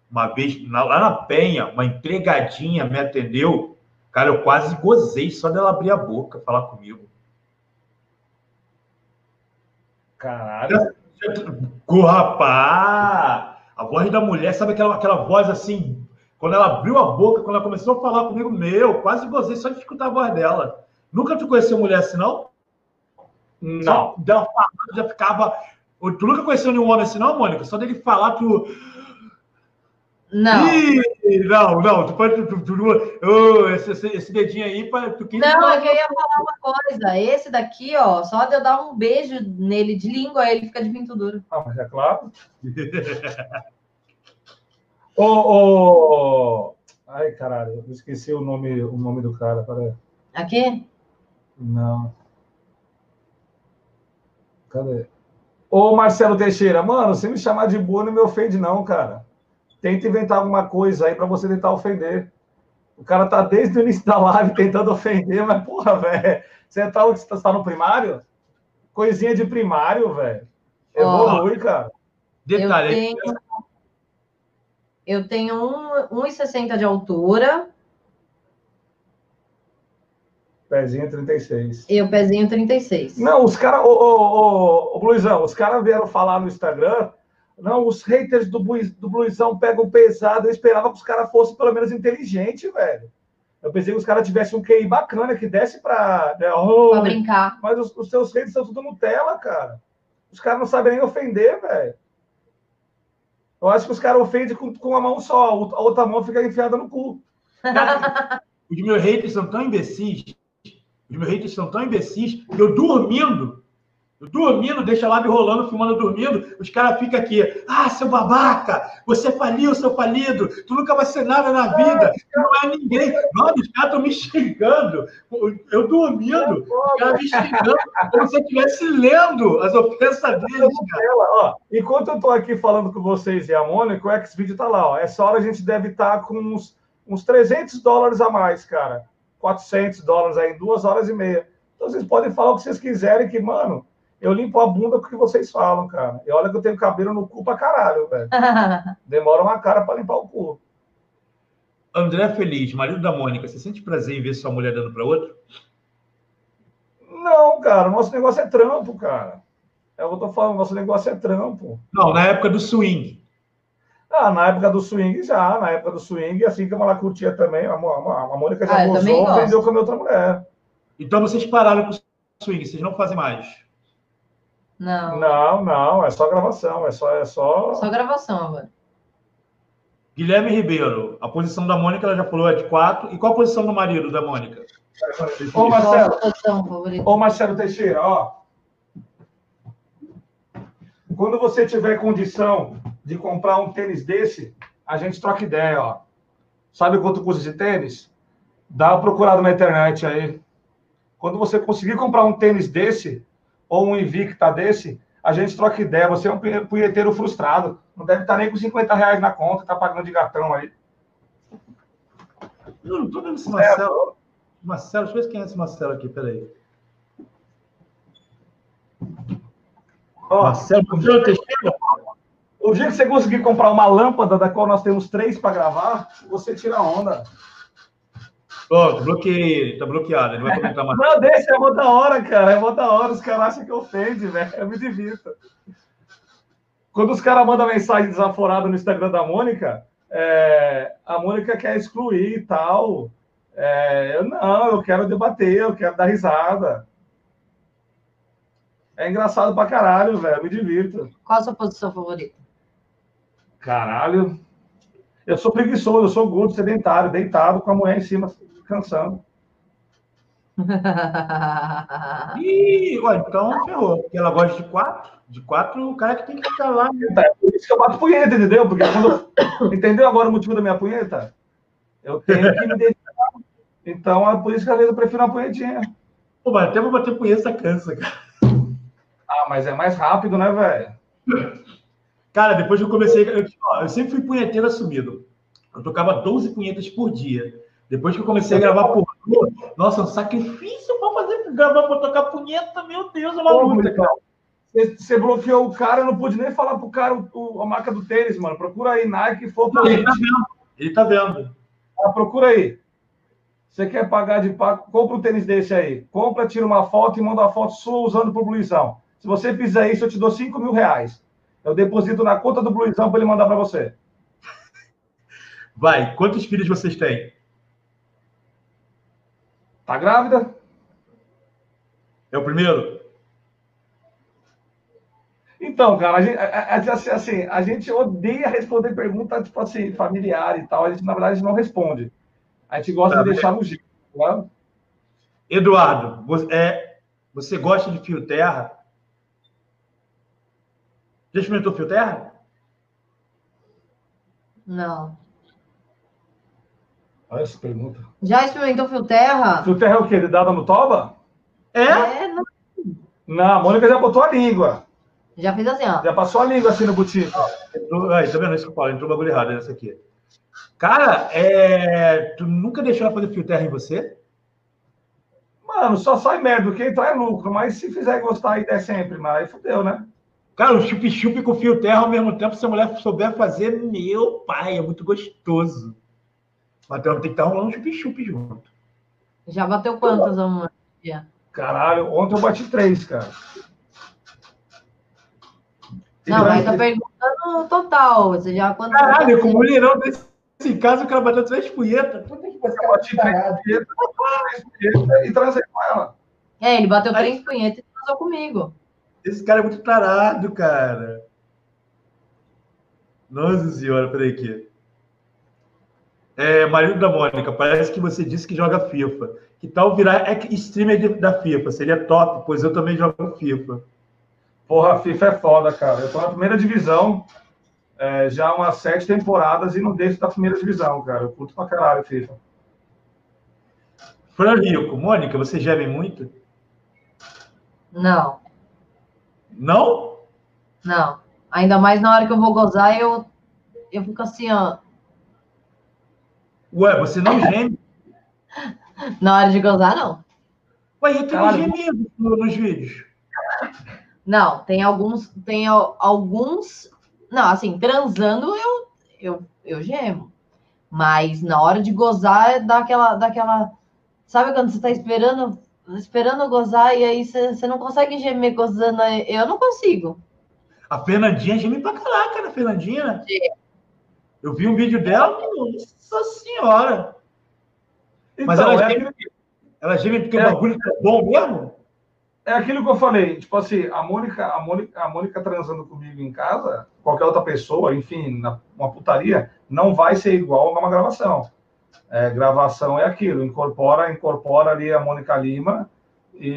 uma vez, na, lá na Penha, uma empregadinha me atendeu. Cara, eu quase gozei só dela abrir a boca falar comigo. Caralho. Rapaz! A voz da mulher, sabe aquela, aquela voz assim, quando ela abriu a boca, quando ela começou a falar comigo, meu, quase gozei só de escutar a voz dela. Nunca tu conheceu mulher assim, não? Não. Só dela falando, já ficava. Tu nunca conheceu nenhum homem assim, não, Mônica? Só dele falar, tu. Não. Ih, não, não, tu pode. Tu, tu, oh, esse, esse, dedinho aí, tu quis. Não, é que eu ia falar uma coisa. Esse daqui, ó, só de eu dar um beijo nele de língua, ele fica de pinto duro. Ah, mas é claro. Ô. Ai, caralho, eu esqueci o nome, o nome do cara. Peraí. Aqui? Não. Cadê? Ô, Marcelo Teixeira, mano, se me chamar de boa não me ofende, não, cara. Tenta inventar alguma coisa aí para você tentar ofender. O cara tá desde o início da live tentando ofender, mas, porra, velho, você tá, você tá no primário? Coisinha de primário, velho. Evolui, oh, cara. Detalhe. Eu tenho, eu tenho 1,60 de altura. Pezinho 36. Eu, pezinho 36. Não, os caras, ô, ô, ô, Luizão, os caras vieram falar no Instagram não, os haters do, do Bluesão pegam pesado. Eu esperava que os caras fossem pelo menos inteligentes, velho. Eu pensei que os caras tivessem um QI bacana, que desse pra. Né, oh, pra brincar. Mas os, os seus haters são tudo Nutella, cara. Os caras não sabem nem ofender, velho. Eu acho que os caras ofendem com, com uma mão só, a outra mão fica enfiada no cu. os meus haters são tão imbecis, os meus haters são tão imbecis, que eu dormindo, Dormindo, deixa a live rolando, filmando dormindo, os caras ficam aqui, ah, seu babaca, você faliu, seu falido, tu nunca vai ser nada na vida, tu não é ninguém. Mano, os caras estão me xingando, eu dormindo, os caras me xingando, como se eu estivesse lendo as ofensas deles, cara. Ó, enquanto eu estou aqui falando com vocês e a Mônica, o X-Video está lá, ó. Essa hora a gente deve estar tá com uns, uns 300 dólares a mais, cara. 400 dólares aí, em duas horas e meia. Então vocês podem falar o que vocês quiserem, que, mano, eu limpo a bunda porque vocês falam, cara. E olha que eu tenho cabelo no cu pra caralho, velho. Demora uma cara para limpar o cu. André Feliz, marido da Mônica, você sente prazer em ver sua mulher dando para outro? Não, cara. Nosso negócio é trampo, cara. É o que eu tô falando. Nosso negócio é trampo. Não, na época do swing. Ah, na época do swing já. Na época do swing, assim como ela curtia também. A, a, a Mônica já ah, gostou, vendeu com a minha outra mulher. Então vocês pararam com o swing, vocês não fazem mais. Não. Não, não, é só gravação, é só. É só... só gravação agora. Guilherme Ribeiro, a posição da Mônica, ela já falou, é de quatro. E qual a posição do marido da Mônica? Ô, Marcelo, ô, Marcelo Teixeira, ó. Quando você tiver condição de comprar um tênis desse, a gente troca ideia, ó. Sabe quanto custa esse tênis? Dá uma procurada na internet aí. Quando você conseguir comprar um tênis desse, ou um Invicta desse, a gente troca ideia. Você é um punheteiro frustrado. Não deve estar nem com 50 reais na conta, tá pagando de gatão aí. Eu não tô vendo esse Marcelo. É, Marcelo, deixa eu ver quem é esse Marcelo aqui, peraí. Ó, Marcelo, o dia que você conseguir comprar uma lâmpada da qual nós temos três para gravar, você tira a onda. Pronto, bloqueei Tá bloqueado. Ele vai comentar mais. Não, deixa, é mó da hora, cara. É mó da hora. Os caras acham que ofende, velho. Eu me divirto. Quando os caras mandam mensagem desaforada no Instagram da Mônica, é, a Mônica quer excluir e tal. É, eu não, eu quero debater, eu quero dar risada. É engraçado pra caralho, velho. Eu me divirto. Qual a sua posição favorita? Caralho. Eu sou preguiçoso, eu sou gordo, sedentário, deitado com a mulher em cima cansando. Ih, então ferrou. Porque ela gosta de quatro. De quatro, o cara que tem que ficar lá. É por isso que eu bato punheta, entendeu? Porque quando. Entendeu agora o motivo da minha punheta? Eu tenho que me dedicar. Então, é por isso que às vezes eu prefiro uma punhetinha. Pô, mas até pra bater punheta cansa, cara. Ah, mas é mais rápido, né, velho? Cara, depois que eu comecei. Eu, ó, eu sempre fui punheteiro assumido. Eu tocava 12 punhetas por dia. Depois que eu comecei a gravar por nossa, um sacrifício pra fazer gravar pra tocar punheta, meu Deus, é uma Pô, luta, cara. Você, você bloqueou o cara, eu não pude nem falar pro cara o, a marca do tênis, mano. Procura aí, Nike, for Não, ele tá vendo. Ele tá vendo. Ah, procura aí. Você quer pagar de pago? Compra um tênis desse aí. Compra, tira uma foto e manda uma foto sua usando pro Bluizão. Se você fizer isso, eu te dou 5 mil reais. Eu deposito na conta do Bluizão para ele mandar para você. Vai, quantos filhos vocês têm? Tá grávida? É o primeiro? Então, cara, a gente, a, a, assim, assim, a gente odeia responder pergunta, tipo assim, familiar e tal. A gente, na verdade, não responde. A gente gosta Tá de bem. deixar no jeito, claro. Eduardo, você, é, você gosta de fio terra? Já experimentou fio terra? Não. Olha essa pergunta. Já experimentou fio terra? Fio terra é o quê? Dedada no toba? É? É, não. Não, a Mônica já botou a língua. Já fiz assim, ó. Já passou a língua assim no butico. Entrou, aí, tá vendo isso que eu falo? Entrou o bagulho errado nessa aqui. Cara, é, tu nunca deixou ela fazer fio terra em você? Mano, só sai merda. O que entrar é lucro. Mas se fizer gostar e der sempre, mas aí fodeu, né? Cara, o chup-chup com fio terra ao mesmo tempo, se a mulher souber fazer, meu pai, é muito gostoso. Mas tem que estar rolando chup-chup junto. Já bateu quantas, amor? Caralho, ontem eu bati três, cara. Não, mas tá perguntando total. Você já quantas Caralho, com mulherão desse caso, o cara bateu três punhetas. Puta que Eu bati três punhetas, três punhetas e transei com ela. É, ele bateu três punhetas e casou comigo. Esse cara é muito tarado, cara. Nossa senhora, peraí aqui. É, marido da Mônica, parece que você disse que joga FIFA. Que tal virar streamer de- da FIFA? Seria top, pois eu também jogo FIFA. Porra, a FIFA é foda, cara. Eu tô na primeira divisão é, já há umas sete temporadas e não deixo da primeira divisão, cara. Eu curto pra caralho FIFA. Fran Rico, Mônica, você geme muito? Não, Não? não. Ainda mais na hora que eu vou gozar, eu, eu fico assim, ó. Ué, você não geme? Na hora de gozar, não. Ué, e tem gemido no- nos vídeos? Não, tem alguns, tem al- alguns. Não, assim, transando eu, eu, eu gemo. Mas na hora de gozar, dá aquela, dá aquela. Sabe quando você tá esperando, esperando gozar e aí você, você não consegue gemer gozando? Eu não consigo. A Fernandinha geme pra caraca, né, Fernandinha? Eu vi um vídeo dela, nossa senhora. Mas Então, ela é, geme, ela geme porque É. o bagulho é bom mesmo? é aquilo que eu falei. Tipo assim, a Mônica, a Mônica, a Mônica transando comigo em casa, qualquer outra pessoa, enfim, na, uma putaria, não vai ser igual a uma gravação. É, gravação é aquilo, incorpora, incorpora ali a Mônica Lima e,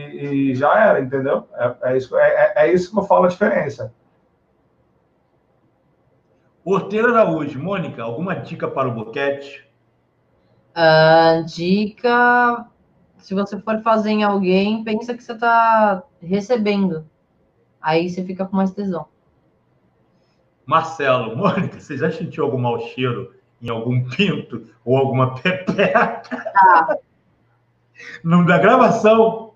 e já era, entendeu? É, é isso, é, é- é isso que eu falo a diferença. Horteira Araújo, Mônica, alguma dica para o boquete? Ah, dica: se você for fazer em alguém, pensa que você tá recebendo. Aí você fica com mais tesão. Marcelo, Mônica, você já sentiu algum mau cheiro em algum pinto ou alguma pepeca? Não da gravação?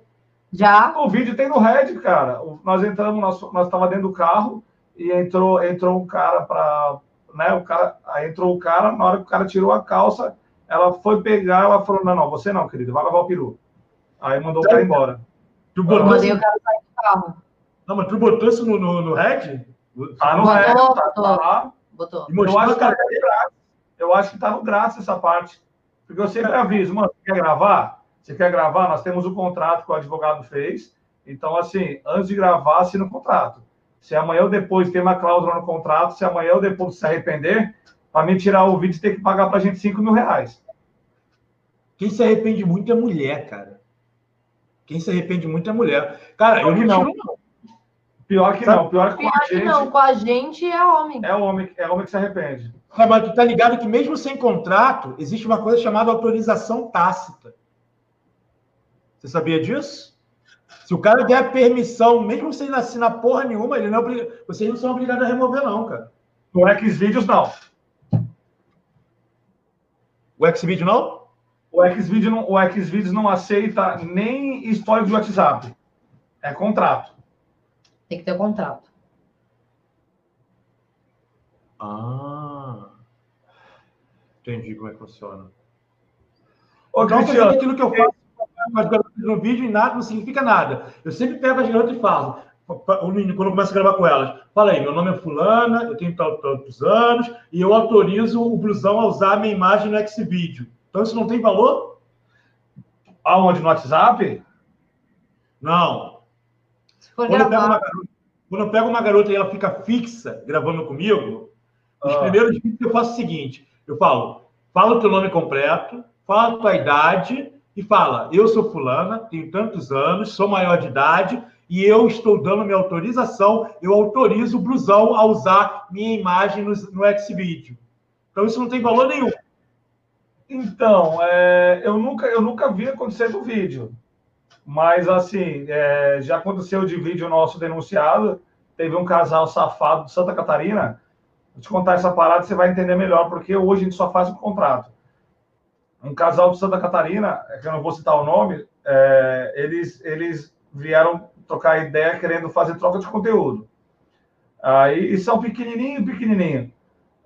Já? O vídeo tem no Red, cara. Nós entramos, nós, nós tava dentro do carro e entrou, entrou um cara para, né? O cara, aí entrou o cara, na hora que o cara tirou a calça, ela foi pegar, ela falou: "Não, não, você não, querido, vai lavar o peru". Aí mandou o cara embora. Tu Eu botou mandei o cara sair do carro. não, mas tu botou isso no, no, no Red? Tá no Botou, Red, tá, botou. tá lá. Botou. Eu acho tá. Eu acho que tá no grátis essa parte. Porque eu sempre aviso, mano, você quer gravar? Você quer gravar? Nós temos o contrato que o advogado fez. Então, assim, antes de gravar, assina o contrato. Se amanhã ou depois tem uma cláusula no contrato, se amanhã ou depois se arrepender, para mim tirar o vídeo, tem que pagar pra gente 5 mil reais. Quem se arrepende muito é mulher, cara. Quem se arrepende muito é mulher. Cara, eu não tiro, não. Pior que Sabe? não, pior que com Pior a que gente. não, com a gente é homem. É homem, é homem que se arrepende. Mas tu tá ligado que mesmo sem contrato, existe uma coisa chamada autorização tácita. Você sabia disso? Se o cara der permissão, mesmo sem assinar porra nenhuma, ele não é obrig... vocês não são obrigados a remover, não, cara. No Xvideos, não. O Xvideo não? O Xvideos não, o Xvideos não aceita nem histórico de WhatsApp. É contrato. Tem que ter contrato. Ah. Entendi como é que funciona. Ô, Então, Cristiano, aquilo que eu faço as garotas no vídeo e nada não significa nada. Eu sempre pego as garotas e falo, quando eu começo a gravar com elas, fala aí, meu nome é fulana, eu tenho tantos anos, e eu autorizo o blusão a usar a minha imagem no Xvideo. Então isso não tem valor? aonde? No WhatsApp? Não. Quando eu, pego uma gravar, garota, quando eu pego uma garota e ela fica fixa gravando comigo, os Ah. primeiros vídeos eu faço o seguinte: eu falo, fala o teu nome completo, fala a tua idade e fala, eu sou fulana, tenho tantos anos, sou maior de idade e eu estou dando minha autorização, eu autorizo o blusão a usar minha imagem no, no Xvideo. Então isso não tem valor nenhum. Então, é, eu, nunca, eu nunca vi acontecer no vídeo. Mas, assim, é, já aconteceu de vídeo nosso denunciado. Teve um casal safado de Santa Catarina. Vou te contar essa parada, você vai entender melhor, porque hoje a gente só faz um contrato. Um casal de Santa Catarina, é que eu não vou citar o nome, é, eles, eles vieram trocar ideia querendo fazer troca de conteúdo. Aí, e são pequenininho, pequenininho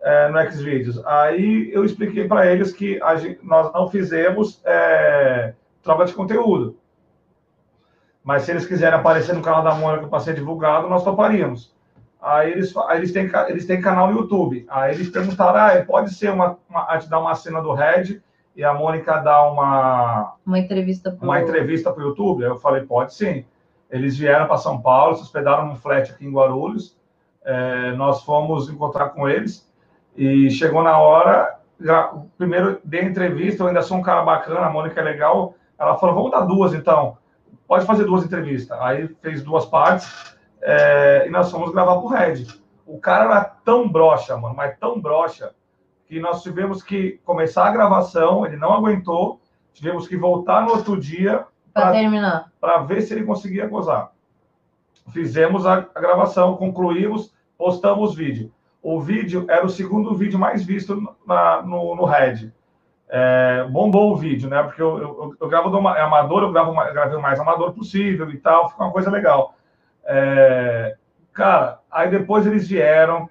é, no Xvideos. Aí eu expliquei para eles que gente- nós não fizemos é, troca de conteúdo. Mas se eles quiserem aparecer no canal da Mônica para ser divulgado, nós toparíamos. Aí eles, eles, têm, eles têm canal no YouTube. Aí eles perguntaram: ah, pode ser uma, uma, a gente dar uma cena do Red e a Mônica dar uma, uma entrevista pro... uma entrevista para o YouTube? Eu falei, pode sim. Eles vieram para São Paulo, se hospedaram num flat aqui em Guarulhos. É, nós fomos encontrar com eles e chegou na hora. já- primeiro dei entrevista, eu ainda sou um cara bacana, a Mônica é legal. Ela falou, vamos dar duas então. Pode fazer duas entrevistas. Aí fez duas partes é, e nós fomos gravar pro Red. O cara era tão broxa, mano, mas tão broxa, que nós tivemos que começar a gravação, ele não aguentou, tivemos que voltar no outro dia Pra terminar. para ver se ele conseguia gozar. Fizemos a, a gravação, concluímos, postamos o vídeo. O vídeo era o segundo vídeo mais visto na- no, no Red. É, bombou o vídeo, né? Porque eu, eu, eu gravo do é amador, eu gravo, eu gravei o mais amador possível e tal, fica uma coisa legal. É, cara, aí depois eles vieram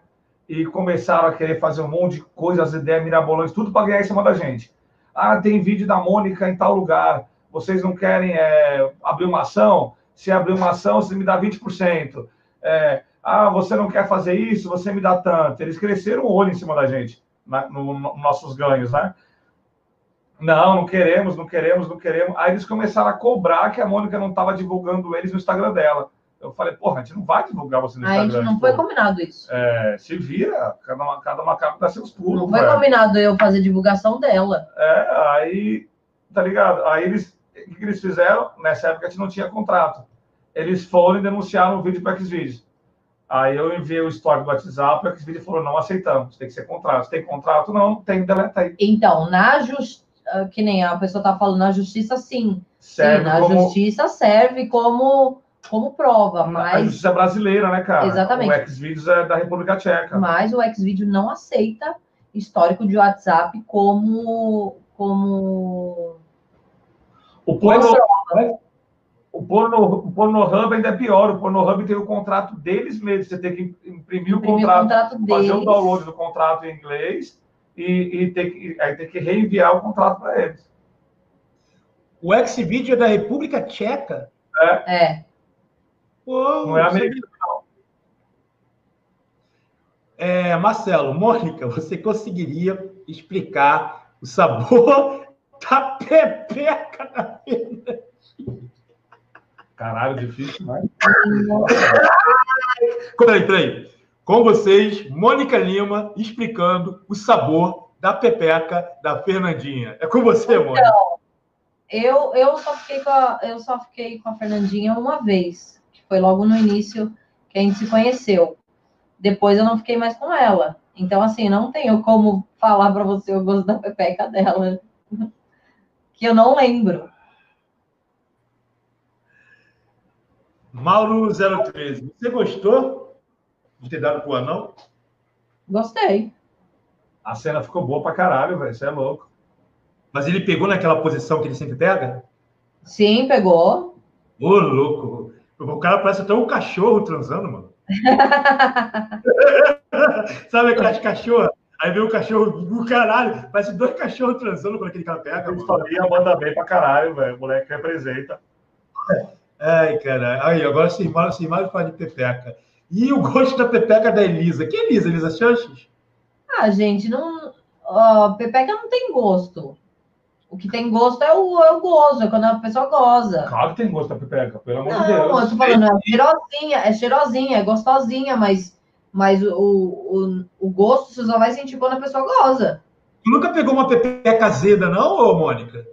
e começaram a querer fazer um monte de coisas, ideias mirabolantes, tudo para ganhar em cima da gente. Ah, tem vídeo da Mônica em tal lugar. Vocês não querem é, abrir uma ação? Se abrir uma ação, você me dá 20%. É, ah, você não quer fazer isso? Você me dá tanto. Eles cresceram o olho em cima da gente, na, no, no- nossos ganhos, né? Não, não queremos, não queremos, não queremos. Aí eles começaram a cobrar que a Mônica não estava divulgando eles no Instagram dela. Eu falei, porra, a gente não vai divulgar você no A gente Instagram. não tipo, foi combinado isso. é, se vira, cada, uma, cada macaco dá seus pulos. Não foi velho. combinado eu fazer divulgação dela. É, aí, tá ligado? Aí eles, o que eles fizeram? Nessa época a gente não tinha contrato. Eles foram e denunciaram o vídeo para Xvideos. Aí eu enviei o story do WhatsApp, o Xvideos falou, não aceitamos, tem que ser contrato. Se tem contrato, não, não tem, deleta aí. Então, na justiça, que nem a pessoa tá falando, na justiça sim. Serve sim, na como justiça serve como, como prova, a mas, justiça brasileira, né, cara? Exatamente. O Xvideos é da República Tcheca. mas o Xvideo não aceita histórico de WhatsApp como, como O porno, o porno, o Pornhub ainda é pior. O Pornhub tem o contrato deles mesmos. Você tem que imprimir o imprimir o contrato contrato fazer o download do contrato em inglês e, e ter que, aí tem que reenviar o contrato para eles. O Xvideo é da República Tcheca? É, Não é americano. É, Marcelo, Mônica, você conseguiria explicar o sabor da pepeca da Fernanda? Caralho, difícil, né? Peraí, peraí. Com vocês, Mônica Lima, explicando o sabor da pepeca da Fernandinha. É com você, Mônica. Eu, eu, só fiquei com a, eu só fiquei com a Fernandinha uma vez, foi logo no início que a gente se conheceu. Depois eu não fiquei mais com ela. Então, assim, não tenho como falar para você o gosto da pepeca dela. que eu não lembro. Mauro 013, você gostou de ter dado pro anão? Gostei. A cena ficou boa pra caralho, velho. Você é louco. Mas ele pegou naquela posição que ele sempre pega? Sim, pegou. Ô, louco. O cara parece até um cachorro transando, mano. Sabe aquelas cachorras? Aí vem o cachorro do caralho. Parece dois cachorros transando quando aquele cara pega. A família manda bem pra caralho, velho. O moleque representa. Ai, cara. Aí, agora sim, fala assim, mais fala de pepeca. E o gosto da pepeca da Elisa. Que Elisa? Elisa Chanches? Ah, gente, não. Uh, pepeca não tem gosto. O que tem gosto é o, é o gozo, é quando a pessoa goza. Claro que tem gosto da pepeca, pelo amor não, de Deus. Não, eu tô falando, é cheirosinha, é cheirosinha, é gostosinha, mas, mas o, o, o gosto você só vai sentir quando a pessoa goza. Tu nunca pegou uma pepeca azeda, não, ô Mônica?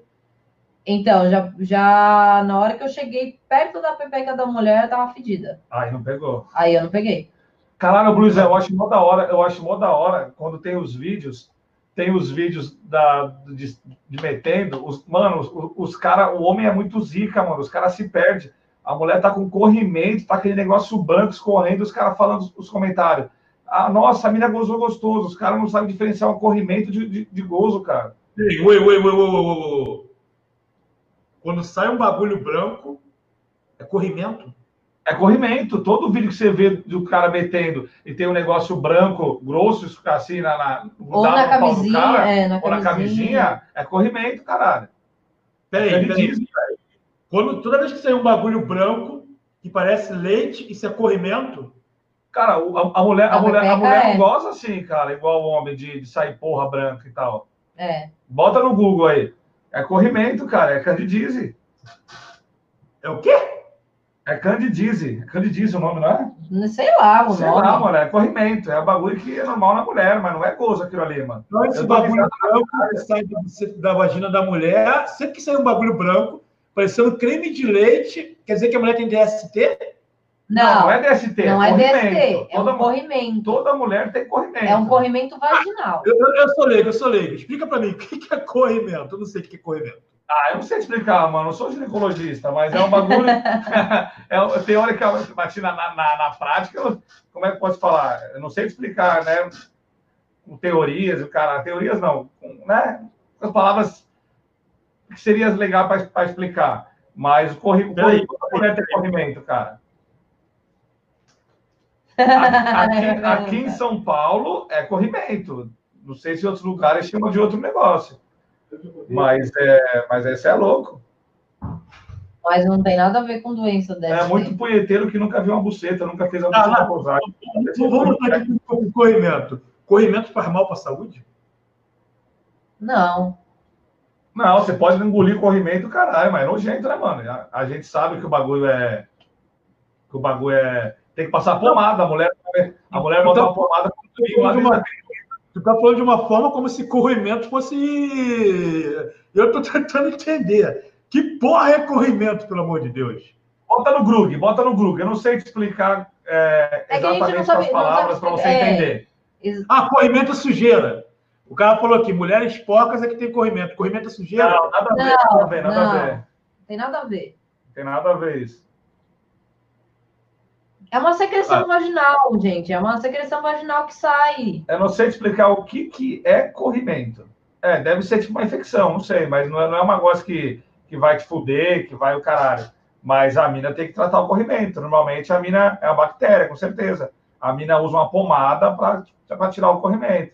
Então, já, já na hora que eu cheguei perto da pepeca da mulher, eu tava fedida. Aí não pegou. Aí eu não peguei. Caralho, Blues, eu acho mó da hora, eu acho mó da hora quando tem os vídeos tem os vídeos da, de, de metendo, os, mano, os, os caras, o homem é muito zica, mano, os caras se perdem. A mulher tá com corrimento, tá aquele negócio branco escorrendo, os caras falando os, os, comentários. Ah, nossa, a mina gozou gostoso, os caras não sabem diferenciar um corrimento de, de, de gozo, cara. Ui, ui, ui, ui, ui, Quando sai um bagulho branco, é corrimento. É corrimento. Todo vídeo que você vê do cara metendo e tem um negócio branco, grosso, assim, na, na, ou na camisinha, cara, é, na ou na camisinha, é corrimento, caralho. Peraí, é peraí. Quando, toda vez que sai um bagulho branco que parece leite, isso é corrimento? Cara, a, a mulher, a, a mulher, a mulher é. não gosta assim, cara, igual o homem de, de sair porra branca e tal. É. Bota no Google aí. É corrimento, cara, é candidíase. É o quê? É candidíase. É candidíase o nome, não é? Sei lá, o Sei nome. Sei lá, mano. É corrimento. É um bagulho que é normal na mulher, mas não é gozo aquilo ali, mano. Não, esse bagulho branco que sai da vagina da mulher, sempre que sai um bagulho branco, parecendo creme de leite, quer dizer que a mulher tem DST? Não, não, não é DST. Não é, é DST, é um corrimento. Toda mulher tem corrimento. É um corrimento vaginal. Eu, eu, eu sou leigo, eu sou leigo. Explica pra mim, o que é corrimento? Eu não sei o que é corrimento. Ah, eu não sei explicar, mano. Eu sou ginecologista, mas é um bagulho. é, teoricamente, mas na, na, na prática, eu, como é que posso falar? Eu não sei explicar, né? Com teorias, o cara. Teorias não, com, né? Com as palavras que seria legal para explicar. Mas o corrimento. Como é ter corrimento, cara? Aqui, aqui em São Paulo é corrimento. Não sei se em outros lugares chamam de outro negócio. Mas, é, mas esse é louco. Mas não tem nada a ver com doença dessa. É muito punheteiro que nunca viu uma buceta, nunca fez a buceta ah, pousar. Vamos botar aqui com corrimento. Corrimento faz mal para a saúde? Não. Não, você pode engolir corrimento, caralho, mas é nojento, né, mano? A, a, gente sabe que o bagulho é. Que o bagulho é. Tem que passar pomada. A mulher, a mulher bota então, uma pomada com lá uma, Tu está falando de uma forma como se corrimento fosse. Eu estou tentando entender. Que porra é corrimento, pelo amor de Deus? Bota no Grug, bota no Grug. Eu não sei te explicar é, é exatamente sabe, as palavras para você é... entender. Ah, corrimento é sujeira. O cara falou aqui, mulheres porcas é que tem corrimento. Corrimento é sujeira? Não, nada a ver, não, nada a ver, nada não. a ver. Tem nada a ver. Tem nada a ver isso. É uma secreção ah. vaginal, gente. É uma secreção vaginal que sai. Eu não sei explicar o que, que é corrimento. É, deve ser tipo uma infecção, não sei, mas não é, não é um negócio que, que vai te fuder, que vai o caralho. Mas a mina tem que tratar o corrimento. Normalmente a mina é uma bactéria, com certeza. A mina usa uma pomada para tirar o corrimento.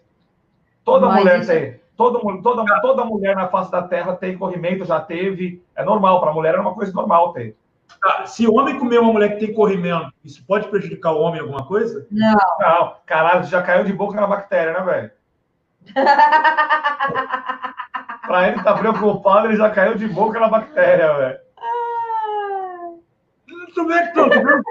Toda mas mulher isso... tem. Toda, toda, toda mulher na face da Terra tem corrimento, já teve. É normal, para a mulher é uma coisa normal ter. Tá, se o homem comer uma mulher que tem corrimento, isso pode prejudicar o homem em alguma coisa? Não. Não, caralho, já caiu de boca na bactéria, né, velho? pra ele tá preocupado, ele já caiu de boca na bactéria, velho. Tu vê, tu, tu, vê,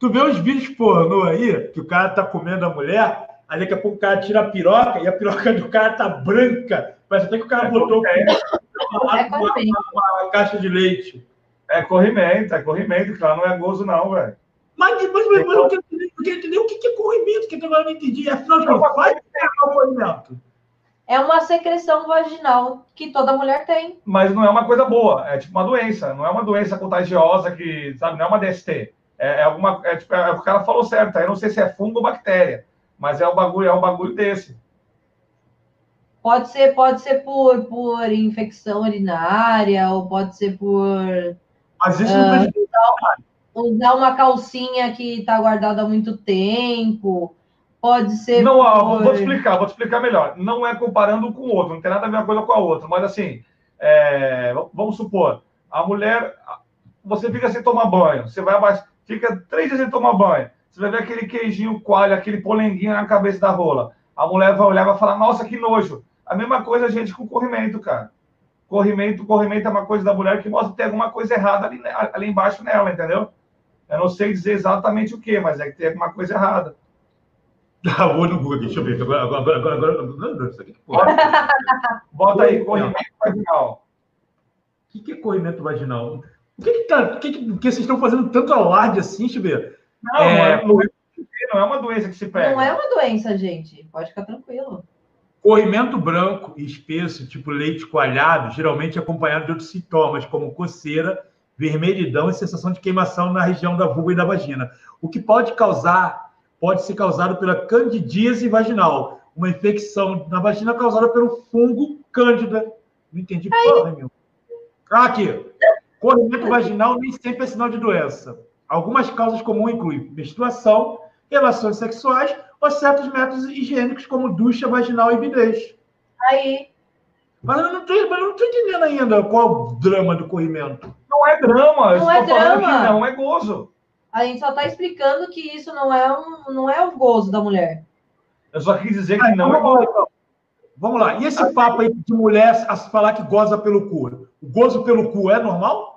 tu vê os vídeos pornô aí, que o cara tá comendo a mulher, aí daqui a pouco o cara tira a piroca e a piroca do cara tá branca. Parece até que o cara é botou. é corrimento. Uma, uma, caixa de leite. É corrimento, é corrimento, cara, não é gozo, não, velho. Mas, mas, mas, mas eu quero entender, eu quero entender o que é corrimento, que agora eu não entendi. Afinal de contas, vai o corrimento. É uma secreção vaginal que toda mulher tem. Mas não é uma coisa boa, é tipo uma doença, não é uma doença contagiosa que, sabe, não é uma DST. É, é alguma. É, tipo, é, o cara falou certo, eu não sei se é fungo ou bactéria, mas é um bagulho, é um bagulho desse. Pode ser, pode ser por, por infecção urinária, ou pode ser por. Mas isso uh, não usar, usar uma calcinha que está guardada há muito tempo. Pode ser. Não, por... vou te explicar, vou te explicar melhor. Não é comparando com o outro, não tem nada a ver uma coisa com a outra, mas assim, é, vamos supor, a mulher, você fica sem tomar banho, você vai mais, fica três dias sem tomar banho, você vai ver aquele queijinho coalho, aquele polenguinho na cabeça da rola. A mulher vai olhar e vai falar, nossa, que nojo. A mesma coisa, gente, com corrimento, cara. Corrimento, corrimento é uma coisa da mulher que mostra que tem alguma coisa errada ali, ali embaixo nela, entendeu? Eu não sei dizer exatamente o que, mas é que tem alguma coisa errada. Ah, vou no Google, deixa eu ver. Agora, agora, agora, agora, isso aqui, Bota aí, corrimento vaginal. O que, que é corrimento vaginal? O que, que, tá, o que, que, que vocês estão fazendo tanto alarde assim, Chibeiro? Não, é, não, é, não é uma doença que se pega. Não é uma doença, gente. Pode ficar tranquilo. Corrimento branco e espesso, tipo leite coalhado, geralmente acompanhado de outros sintomas, como coceira, vermelhidão e sensação de queimação na região da vulva e da vagina. O que pode causar, pode ser causado pela candidíase vaginal, uma infecção na vagina causada pelo fungo cândida. Não entendi porra nenhuma. Ah, aqui. Corrimento vaginal nem sempre é sinal de doença. Algumas causas comuns incluem menstruação, relações sexuais ou certos métodos higiênicos, como ducha vaginal e bidês. Aí. Mas eu não estou entendendo ainda qual o drama do corrimento. Não é drama, não é drama. não é gozo. A gente só está explicando que isso não é, um, não é o gozo da mulher. Eu só quis dizer que ah, não é gozo. Então. Vamos lá. E esse papo aí de mulher a falar que goza pelo cu? O gozo pelo cu é normal?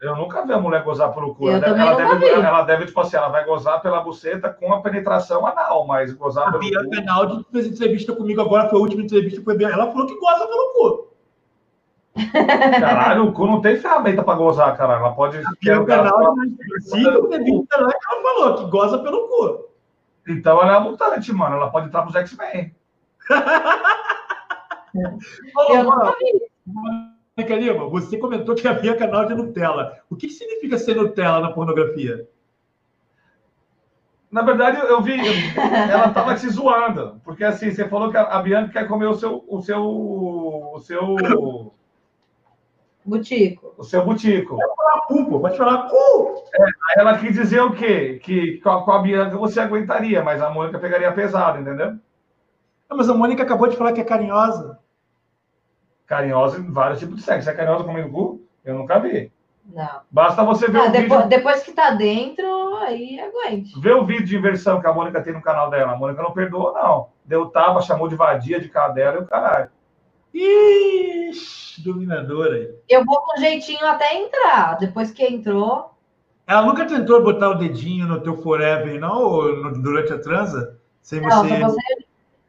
Eu nunca vi a mulher gozar pelo cu. Eu ela, ela, deve, vi. ela deve, tipo assim, ela vai gozar pela buceta com a penetração anal, mas gozar a pelo Bia cu... Penaldi fez entrevista comigo agora, foi a última entrevista, foi bem. Ela falou que goza pelo cu. Caralho, o cu não tem ferramenta para gozar, caralho. Ela pode. A Bia Penaldi, cinco entrevistas lá, ela falou que goza pelo cu. Então ela é a mutante, mano. Ela pode entrar pros X-Men. Eu não vi. Mônica Lima, você comentou que havia canal de Nutella. O que significa ser Nutella na pornografia? Na verdade, eu vi, ela estava te zoando, porque assim, você falou que a Bianca quer comer o seu, o seu, o seu butico. O seu butico. Pode falar cu, pode falar cu. É, aí ela quis dizer o quê? Que com a, com a Bianca você aguentaria, mas a Mônica pegaria pesado, entendeu? Não, mas a Mônica acabou de falar que é carinhosa carinhosa em vários tipos de sexo. Você é carinhosa comendo cu? Eu nunca vi. Não. Basta você ver ah, o depois, vídeo. Depois que tá dentro, aí aguente. Vê o vídeo de inversão que a Mônica tem no canal dela. A Mônica não perdoa, não. Deu tapa, chamou de vadia, de cadela e o caralho. Ixi, dominadora. Eu vou com jeitinho até entrar. Depois que entrou. Ela nunca tentou botar o dedinho no teu forever, não? Ou no, durante a transa? Sem não, você... você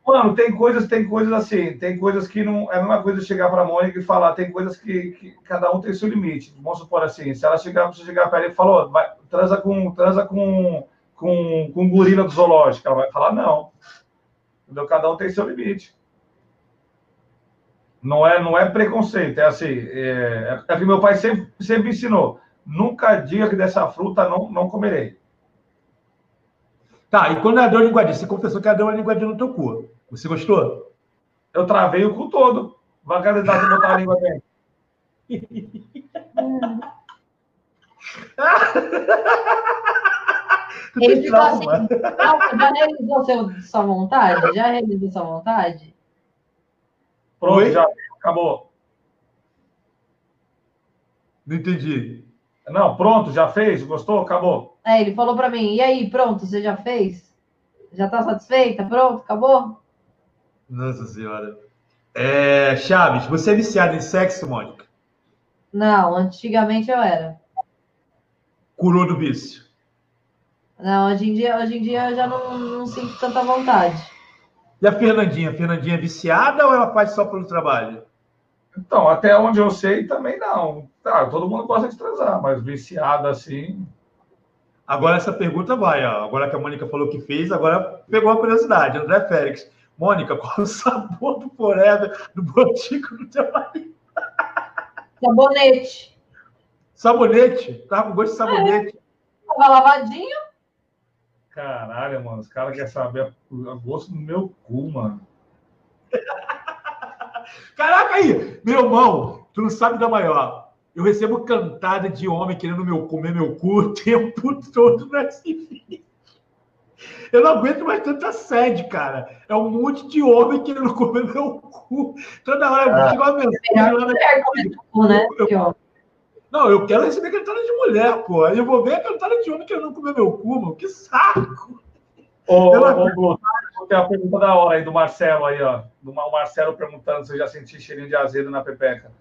Mano, tem coisas, tem coisas assim, tem coisas que não. É a mesma coisa chegar para a Mônica e falar, tem coisas que, que, cada um tem seu limite. Vamos supor assim, se ela chegar, você chegar para ele e falar, vai, transa com, transa com, com, com gorila do zoológico, ela vai falar, não. Entendeu? Cada um tem seu limite. Não é, não é preconceito, é assim. É, é que meu pai sempre, sempre ensinou: nunca diga que dessa fruta não, não comerei. Tá, e quando ela deu a linguadinha, você confessou que ela deu uma linguadinha no teu cu. Você gostou? Eu travei o cu todo. Vai candidato a botar a língua dentro. Ele ficou assim, já realizou seu, sua vontade? Já realizou sua vontade? Pronto, Oi? já acabou. Não entendi. Não, pronto, já fez? Gostou? Acabou. É, ele falou para mim, e aí, pronto, você já fez? Já está satisfeita? Pronto, acabou? Nossa Senhora. É, Chaves, você é viciada em sexo, Mônica? Não, antigamente eu era. Curou do vício? Não, hoje em dia, hoje em dia eu já não, não sinto tanta vontade. E a Fernandinha? A Fernandinha é viciada ou ela faz só pelo trabalho? Então, até onde eu sei, também não. Tá, todo mundo gosta de transar, mas viciado assim. Agora essa pergunta vai, ó. Agora que a Mônica falou que fez, agora pegou a curiosidade. André Félix. Mônica, qual o sabor do Forever do Botico do teu marido? Sabonete. Sabonete? Tava com gosto de sabonete. É. Tava lavadinho? Caralho, mano, os caras querem saber o gosto do meu cu, mano. Caraca aí, meu irmão, tu não sabe da maior. Eu recebo cantada de homem querendo meu, comer meu cu o tempo todo no SB. Eu não aguento mais tanta sede, cara. É um monte de homem querendo comer meu cu. Toda hora eu ah. uma mensagem lá na né? eu, Não, eu quero receber cantada de mulher, pô. Eu vou ver a cantada de homem querendo comer meu cu, mano. Que saco! Ô, ô, tem a pergunta da hora aí do Marcelo aí, ó. Do Marcelo perguntando se eu já senti cheirinho de azedo na pepeca.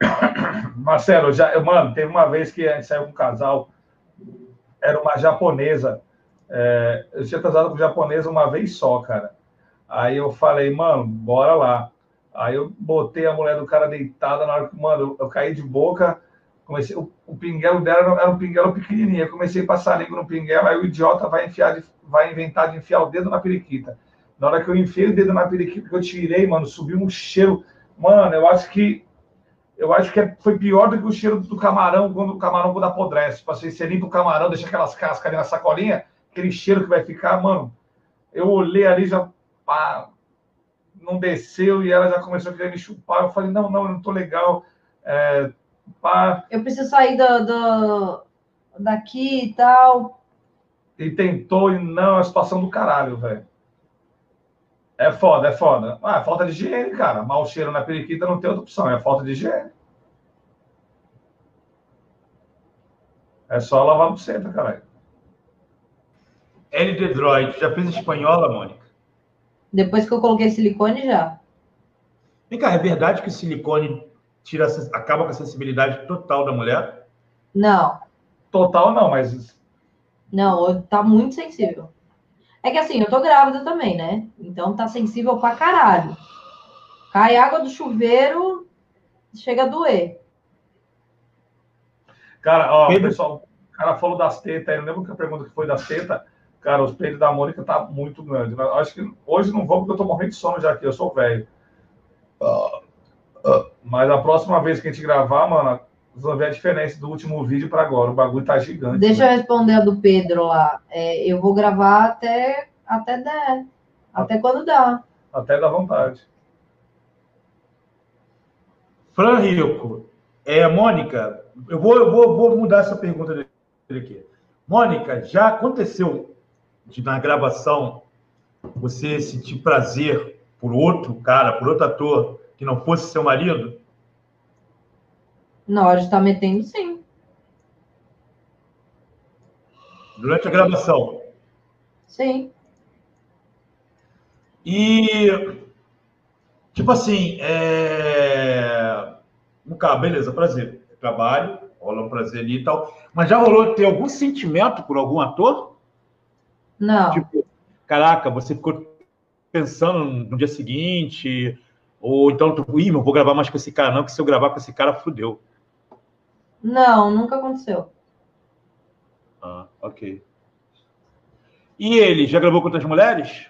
Marcelo, já, mano, teve uma vez que a gente saiu com um casal, era uma japonesa. É, eu tinha casado com japonesa uma vez só, cara. Aí eu falei, mano, bora lá. Aí eu botei a mulher do cara deitada na hora que, mano, eu, eu caí de boca. Comecei, o, o pinguelo dela era, um pinguelo pequenininho. Eu comecei a passar a língua no pinguelo, aí o idiota vai enfiar vai inventar de enfiar o dedo na periquita. Na hora que eu enfiei o dedo na periquita, que eu tirei, mano, subiu um cheiro. Mano, eu acho que eu acho que é, foi pior do que o cheiro do camarão quando o camarão quando apodrece. Assim, você limpa o camarão, deixa aquelas cascas ali na sacolinha, aquele cheiro que vai ficar, mano. Eu olhei ali já pá, não desceu e ela já começou a querer me chupar. Eu falei, não, não, eu não tô legal. É, pá. Eu preciso sair do, do, daqui e tal e tentou e não, é a situação do caralho, velho. É foda, é foda. Ah, é falta de higiene, cara. Mal cheiro na periquita não tem outra opção, é falta de higiene. É só lavar no centro, caralho. LD Droid, já fez espanhola, Mônica? Depois que eu coloquei silicone, já. Vem cá, é verdade que o silicone tira, acaba com a sensibilidade total da mulher? Não. Total não, mas não, tá muito sensível. É que assim, eu tô grávida também, né? Então tá sensível pra caralho. Cai água do chuveiro, chega a doer. Cara, ó, Pedro. pessoal, o cara falou das tetas, eu lembro que a pergunta que foi das tetas. Cara, os peitos da Mônica tá muito grande. Eu acho que hoje não vou porque eu tô morrendo de sono já aqui, eu sou velho. Uh, uh, mas a próxima vez que a gente gravar, mano, vocês vão ver a diferença do último vídeo para agora. O bagulho tá gigante. Deixa né? eu responder a do Pedro lá. É, eu vou gravar até, até der. Até quando dá. Até da vontade. Fran Rico. É, Mônica, eu vou, eu vou, vou mudar essa pergunta dele aqui. Mônica, já aconteceu de na gravação você sentir prazer por outro cara, por outro ator que não fosse seu marido? Na hora de estar tá metendo, sim. Durante a gravação? Sim. E, tipo assim, é... carro, beleza, prazer. Trabalho, rola um prazer ali e tal. Mas já rolou ter algum sentimento por algum ator? Não. Tipo, caraca, você ficou pensando no dia seguinte, ou então, tipo, ih, não vou gravar mais com esse cara, não, que se eu gravar com esse cara, fudeu. Não, nunca aconteceu. Ah, ok. E ele, já gravou com outras mulheres?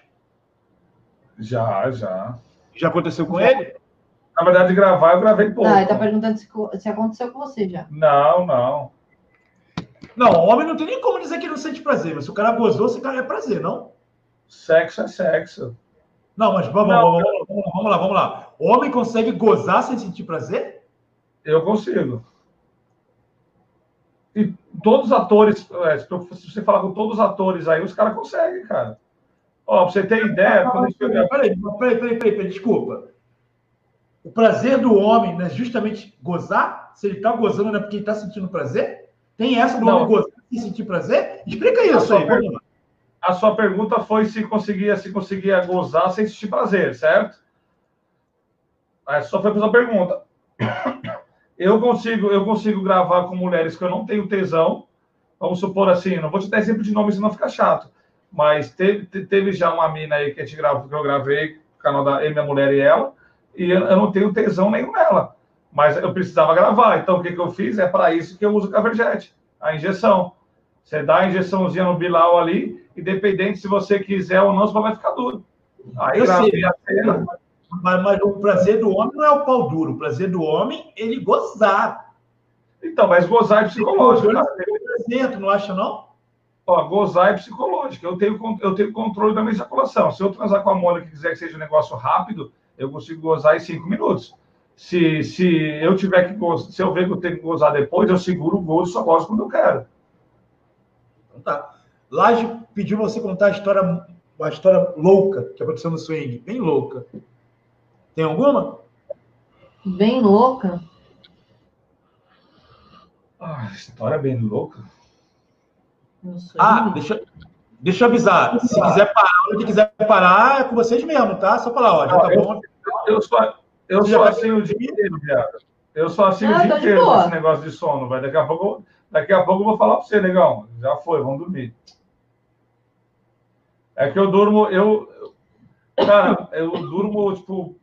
Já, já. Já aconteceu com já. ele? Na verdade, gravar, eu gravei pouco. Ah, ele tá perguntando se, se aconteceu com você já. Não, não. Não, homem não tem nem como dizer que não sente prazer, mas se o cara gozou, esse cara é prazer, não? Sexo é sexo. Não, mas vamos, não, vamos, vamos, vamos lá, vamos lá. O homem consegue gozar sem sentir prazer? Eu consigo. E todos os atores, é, se você falar com todos os atores aí, os caras conseguem, cara. Ó, pra você ter ideia. Ah, quando peraí, peraí, peraí, peraí, peraí, desculpa. O prazer do homem não é justamente gozar? Se ele tá gozando, não é porque ele tá sentindo prazer? Tem essa do não. homem gozar e sentir prazer? Explica isso aí, per... A sua pergunta foi se conseguia, se conseguia gozar sem sentir prazer, certo? Essa só foi a sua pergunta eu consigo, eu consigo gravar com mulheres que eu não tenho tesão. Vamos supor assim, não vou te dar exemplo de nome, senão fica chato. Mas teve, teve já uma mina aí que, a gente gravou, que eu gravei, canal da Minha Mulher e Ela, e eu não tenho tesão nenhum nela. Mas eu precisava gravar. Então, o que, que eu fiz? É para isso que eu uso o Caverjet, a injeção. Você dá a injeçãozinha no Bilal ali, independente se você quiser ou não, você vai ficar duro. Aí eu sei, a cena. Mas, mas, o prazer do homem não é o pau duro. O prazer do homem é ele gozar. Então, mas gozar é psicológico. Cara. Presente, não acha, não? Ó, gozar é psicológico. Eu tenho, eu tenho controle da minha ejaculação. Se eu transar com a Mônica e quiser que seja um negócio rápido, eu consigo gozar em cinco minutos. Se, se eu tiver que gozar, se eu ver que eu tenho que gozar depois, eu seguro o gozo, só gosto quando eu quero. Então tá. Laje pediu você contar a história, uma história louca que aconteceu no swing, bem louca. Tem alguma? Bem louca. Ah, história bem louca. Ah, deixa, deixa eu avisar. Se quiser parar, onde quiser parar, é com vocês mesmo, tá? Só falar, ó, já tá bom. Eu sou, eu sou assim o dia inteiro, viado. Eu sou assim ah, o dia inteiro com esse negócio de sono, vai. Daqui a pouco, daqui a pouco eu vou falar pra você, negão. Já foi, vamos dormir. É que eu durmo, eu. Cara, eu durmo, tipo,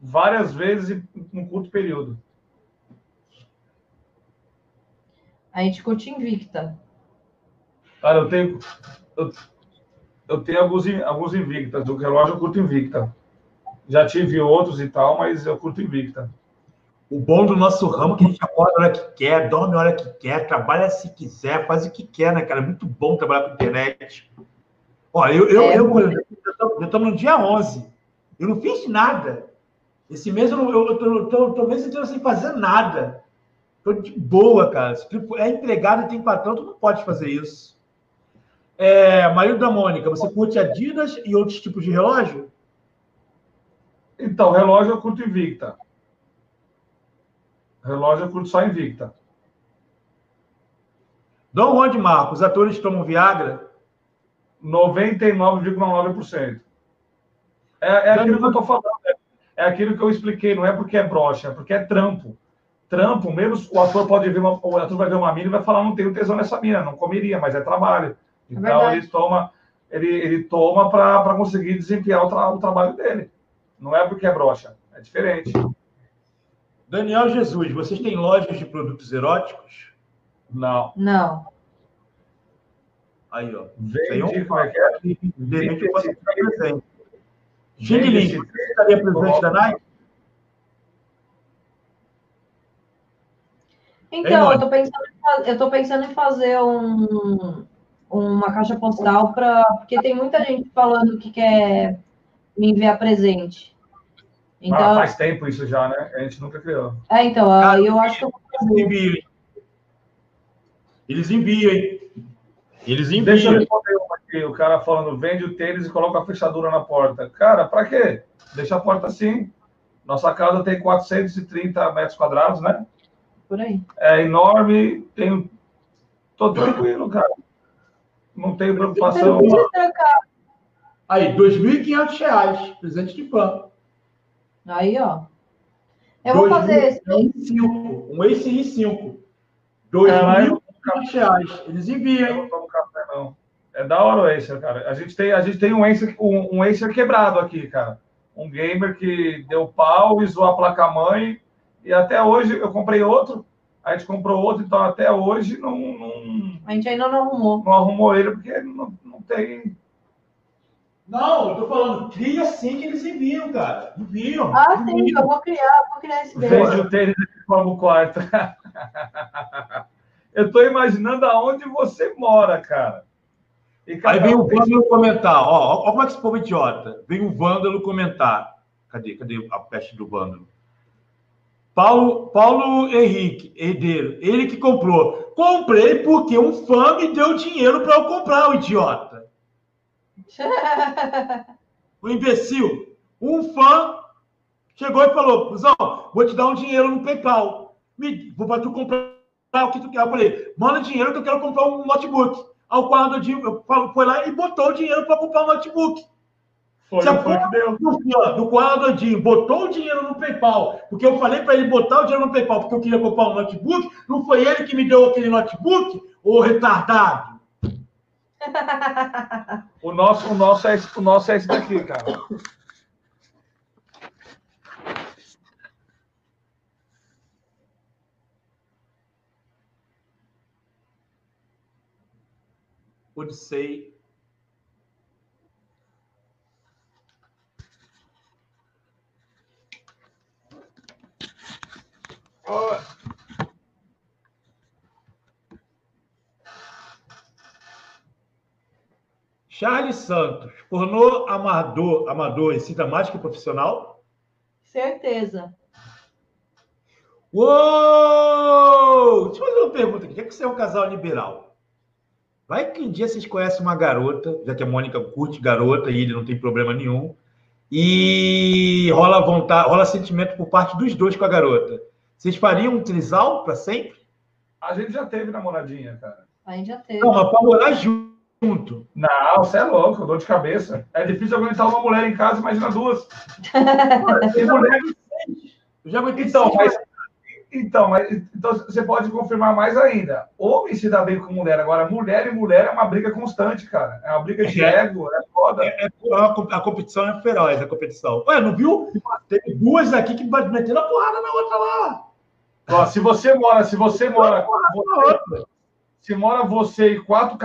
várias vezes em um curto período. A gente curte invicta. Cara, eu tenho. Eu, eu tenho alguns, alguns invictas. O relógio eu curto invicta. Já tive outros e tal, mas eu curto invicta. O bom do nosso ramo é que a gente acorda a hora que quer, dorme a hora que quer, trabalha se quiser, faz o que quer, né, cara? É muito bom trabalhar com internet. Olha, eu, eu, é, eu, eu, eu, estamos no dia 11. Eu não fiz nada. Esse mês eu, não, eu, tô, tô, mês inteiro sem fazer nada. Tô de boa, cara. Se é empregado e tem patrão, tu não pode fazer isso. É, marido da Mônica, você curte Adidas e outros tipos de relógio? Então, relógio eu curto Invicta. Relógio eu curto só Invicta. Dom Juan de Marcos, atores tomam Viagra? 99,9%. É, é aquilo que eu tô falando. É é aquilo que eu expliquei, não é porque é brocha, é porque é trampo. Trampo, mesmo o ator pode ver uma, o ator vai ver uma mina e vai falar, não tenho tesão nessa mina, não comeria, mas é trabalho. É então ele toma, ele, ele toma para conseguir desempenhar o, tra, o trabalho dele. Não é porque é brocha, é diferente. Daniel Jesus, vocês têm lojas de produtos eróticos? Não. Não. Aí, ó. Vende, como é que é? De repente eu posso ficar presente. Você estaria presente da Nike? Então, eu tô, pensando em, eu tô pensando em fazer um, uma caixa postal para. Porque tem muita gente falando que quer me enviar presente. Então, ah, faz tempo isso já, né? A gente nunca criou. É, então, aí eu acho que eu vou fazer. Eles enviam, hein? Eles enviam. Deixa eu responder uma aqui, o cara falando, vende o tênis e coloca a fechadura na porta. Cara, para quê? Deixa a porta assim. Nossa casa tem 430 metros quadrados, né? Por aí. É enorme, tenho... tô tranquilo, cara. Não tenho preocupação. Aí, R$ 2.500, presente de pão. Aí, ó. Eu vou fazer esse. Um Ace R5. 2.500 reais. Eles enviam. Eu não tomo café, não. É da hora o Acer, cara. A gente tem, a gente tem um, Acer, um, um Acer quebrado aqui, cara. Um gamer que deu pau, zoou a placa-mãe. E até hoje eu comprei outro. A gente comprou outro, então até hoje não. não a gente ainda não arrumou. Não arrumou ele porque não, não tem. Não, eu tô falando, cria sim que eles enviam, cara. Enviam. Ah, enviam. sim, eu vou criar, vou criar esse beijo. Vende o tênis aqui como quarto. eu tô imaginando aonde você mora, cara. Aí vem o Vândalo comentar, ó, ó, como é que esse povo é idiota. Vem o Vândalo comentar. Cadê? Cadê a peste do Vândalo? Paulo, Paulo Henrique, herdeiro, ele que comprou. Comprei porque um fã me deu dinheiro para eu comprar, o idiota. o imbecil. Um fã chegou e falou: Zão, vou te dar um dinheiro no PayPal. Me, vou para tu comprar o que tu quer. Eu falei: manda dinheiro que eu quero comprar um notebook ao quadro de. Foi lá e botou o dinheiro para comprar um notebook. Foi, Se a foi que deu. Do, do quadro de botou o dinheiro no PayPal, porque eu falei para ele botar o dinheiro no PayPal, porque eu queria comprar um notebook, não foi ele que me deu aquele notebook, ô retardado? O nosso, o nosso, é, esse, o nosso é esse daqui, cara. Odissei. Oh. Charles Santos, pornô amador, amador excita mais que profissional? Certeza. Uou! Deixa eu fazer uma pergunta aqui. Já que você é um casal liberal, vai que um dia vocês conhecem uma garota, já que a Mônica curte garota e ele não tem problema nenhum, e rola vontade, rola sentimento por parte dos dois com a garota. Vocês fariam um trisal para sempre? a gente já teve namoradinha, cara. A gente já teve. Não, mas para morar junto. Não, você é louco, dor de cabeça. É difícil aguentar uma mulher em casa, imagina duas. Tem mulher Eu já aguentei Então, mas, então, mas então você pode confirmar mais ainda. Homem se dá bem com mulher. Agora, mulher e mulher é uma briga constante, cara. É uma briga de É. ego, é foda. É, é co- a competição é feroz, a competição. Ué, não viu? Teve duas aqui que meteram a porrada na outra lá. Ó, se você mora, se você mora, você- se mora você e quatro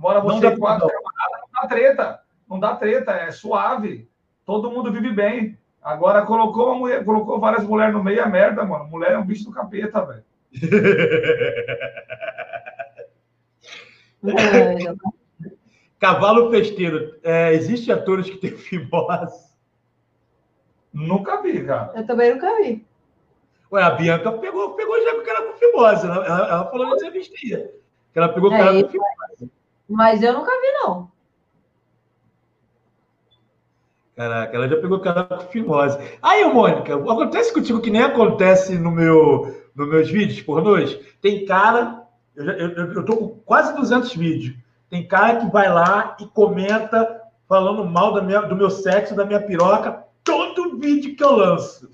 mora Não você dá e quatro não. camaradas, não dá treta. Não dá treta, é suave. Todo mundo vive bem. Agora colocou uma mulher, colocou várias mulheres no meio, é merda, mano. Mulher é um bicho do capeta, velho. É. Cavalo festeiro. É, Existem atores que têm fimose. Nunca vi, cara. Eu também nunca vi. Ué, a Bianca pegou, pegou já com o cara com fimose. Ela, ela, ela falou na entrevista aí. Que ela pegou o É, cara e- com fimose. Mas eu nunca vi, não. Caraca, ela já pegou cara com fimose. Aí, Mônica, acontece contigo que nem acontece no meu, nos meus vídeos pornôs? Tem cara, eu, eu, eu, tô com quase 200 vídeos. Tem cara que vai lá e comenta falando mal da minha, do meu sexo, da minha piroca, todo vídeo que eu lanço.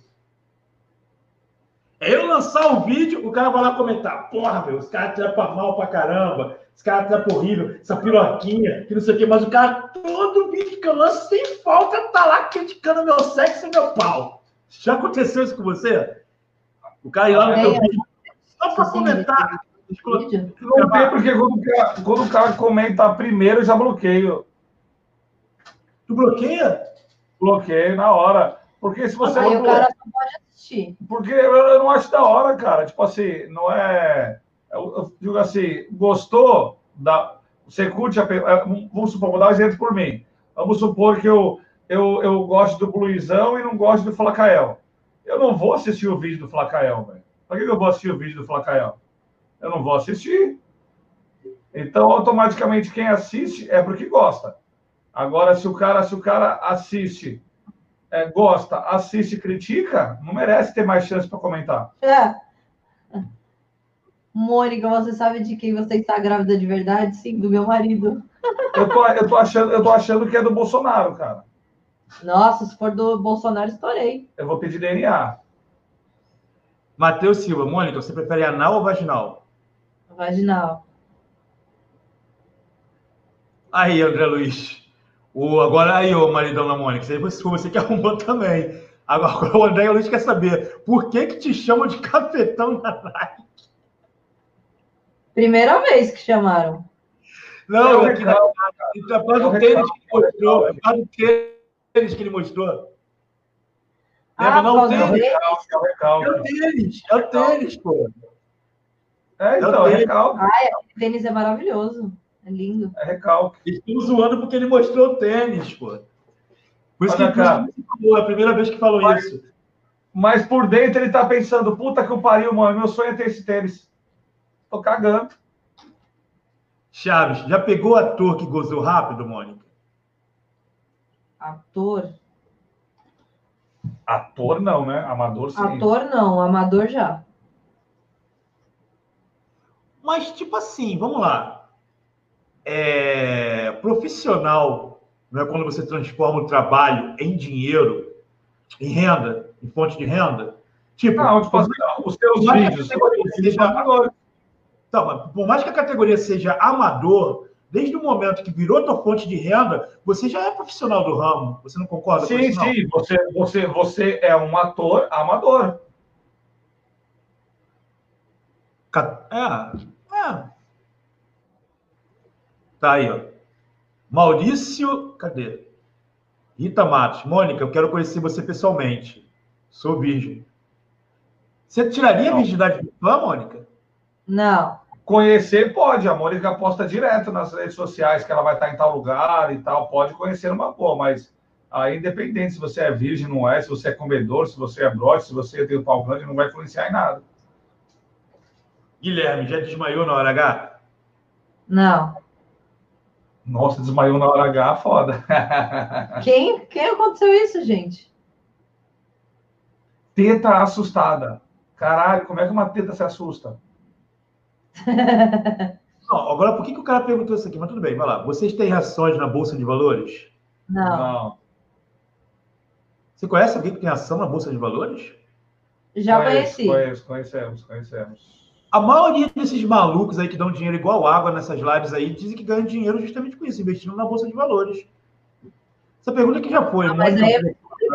É eu lançar o vídeo, o cara vai lá comentar. Porra, meu, os caras trepam mal pra caramba. Esse cara trepam horrível. Essa piroquinha, que não sei o quê. Mas o cara, todo vídeo que eu lanço, sem falta, tá lá criticando meu sexo e meu pau. Já aconteceu isso com você? O cara ir lá no É, teu é. vídeo só pra comentar. Não tem, porque quando o, cara, quando o cara comenta primeiro, eu já bloqueio. Tu bloqueia? Bloqueio na hora. Porque se você Aí não o cara só pode assistir. Porque eu, eu não acho da hora, cara. Tipo assim, não é. Eu, eu digo assim, gostou da. Você curte a. é, Vamos supor, vou dar um exemplo por mim. Vamos supor que eu, eu, eu gosto do Bluizão e não gosto do Flacael. Eu não vou assistir o vídeo do Flacael, velho. Que que eu vou assistir o vídeo do Flacael? Eu não vou assistir. Então, automaticamente, quem assiste é porque gosta. Agora, se o cara, se o cara assiste, é, gosta, assiste e critica, não merece ter mais chance para comentar. É. Mônica, você sabe de quem você está grávida de verdade? Sim, do meu marido. Eu tô, eu tô, achando, eu tô achando que é do Bolsonaro, cara. Nossa, se for do Bolsonaro, estourei. Eu vou pedir DNA. Matheus Silva, Mônica, você prefere anal ou vaginal? Vaginal. Aí, André Luiz. O, agora aí, ô maridão da Mônica. Você, você que arrumou também. Agora, o André Luiz quer saber por que, que te chamam de cafetão na live? Primeira vez que chamaram. Não, É o aqui na, recalque, na, na, É o do tênis recalque, que ele mostrou. Na do tênis que ele mostrou. Lembra, Ah, não? O É tênis. recalque, é o É o recalque. tênis. É o tênis, pô. É, então, é recalque. O tênis é maravilhoso. É lindo. É recalque. Eles estão zoando porque ele mostrou o tênis, pô. Por isso que, Olha, que você falou, é a primeira vez que falou Mas- isso. Mas por dentro ele tá pensando, puta que o pariu, mano, meu sonho é ter esse tênis. Tô cagando. Chaves, já pegou ator que gozou rápido, Mônica? Ator. Ator não, né? Amador sim. Ator não, amador já. Mas, tipo assim, vamos lá. É, Profissional não é quando você transforma o trabalho em dinheiro, em renda, em fonte de renda? Tipo, Não, tipo assim, os seus vídeos seja- mas por mais que a categoria seja amador, desde o momento que virou tua fonte de renda, você já é profissional do ramo. Você não concorda com Sim, isso? não? sim, você, você, você é um ator amador. É, é. Tá aí, ó. Maurício, cadê? Rita Matos. Mônica, eu quero conhecer você pessoalmente. Sou virgem. Você tiraria a virgindade do fã, Mônica? Não. Conhecer pode, a Mônica posta direto nas redes sociais que ela vai estar em tal lugar e tal, pode conhecer uma boa, mas aí independente se você é virgem, não é, se você é comedor, se você é brote, se você tem o pau grande, não vai influenciar em nada. Guilherme, já desmaiou na hora H? Não. Nossa, desmaiou na hora H, foda. Quem, quem aconteceu isso, gente? Teta assustada. Caralho, como é que uma teta se assusta? Não, agora, por que, que o cara perguntou isso aqui? Mas tudo bem, vai lá. Vocês têm ações na Bolsa de Valores? Não. Não. Você conhece alguém que tem ação na Bolsa de Valores? Já Conheço, conheci. Conheço, conhecemos, conhecemos. A maioria desses malucos aí que dão dinheiro igual água nessas lives aí dizem que ganham dinheiro justamente com isso, investindo na Bolsa de Valores. Essa pergunta que já foi. Ah, mas né? aí é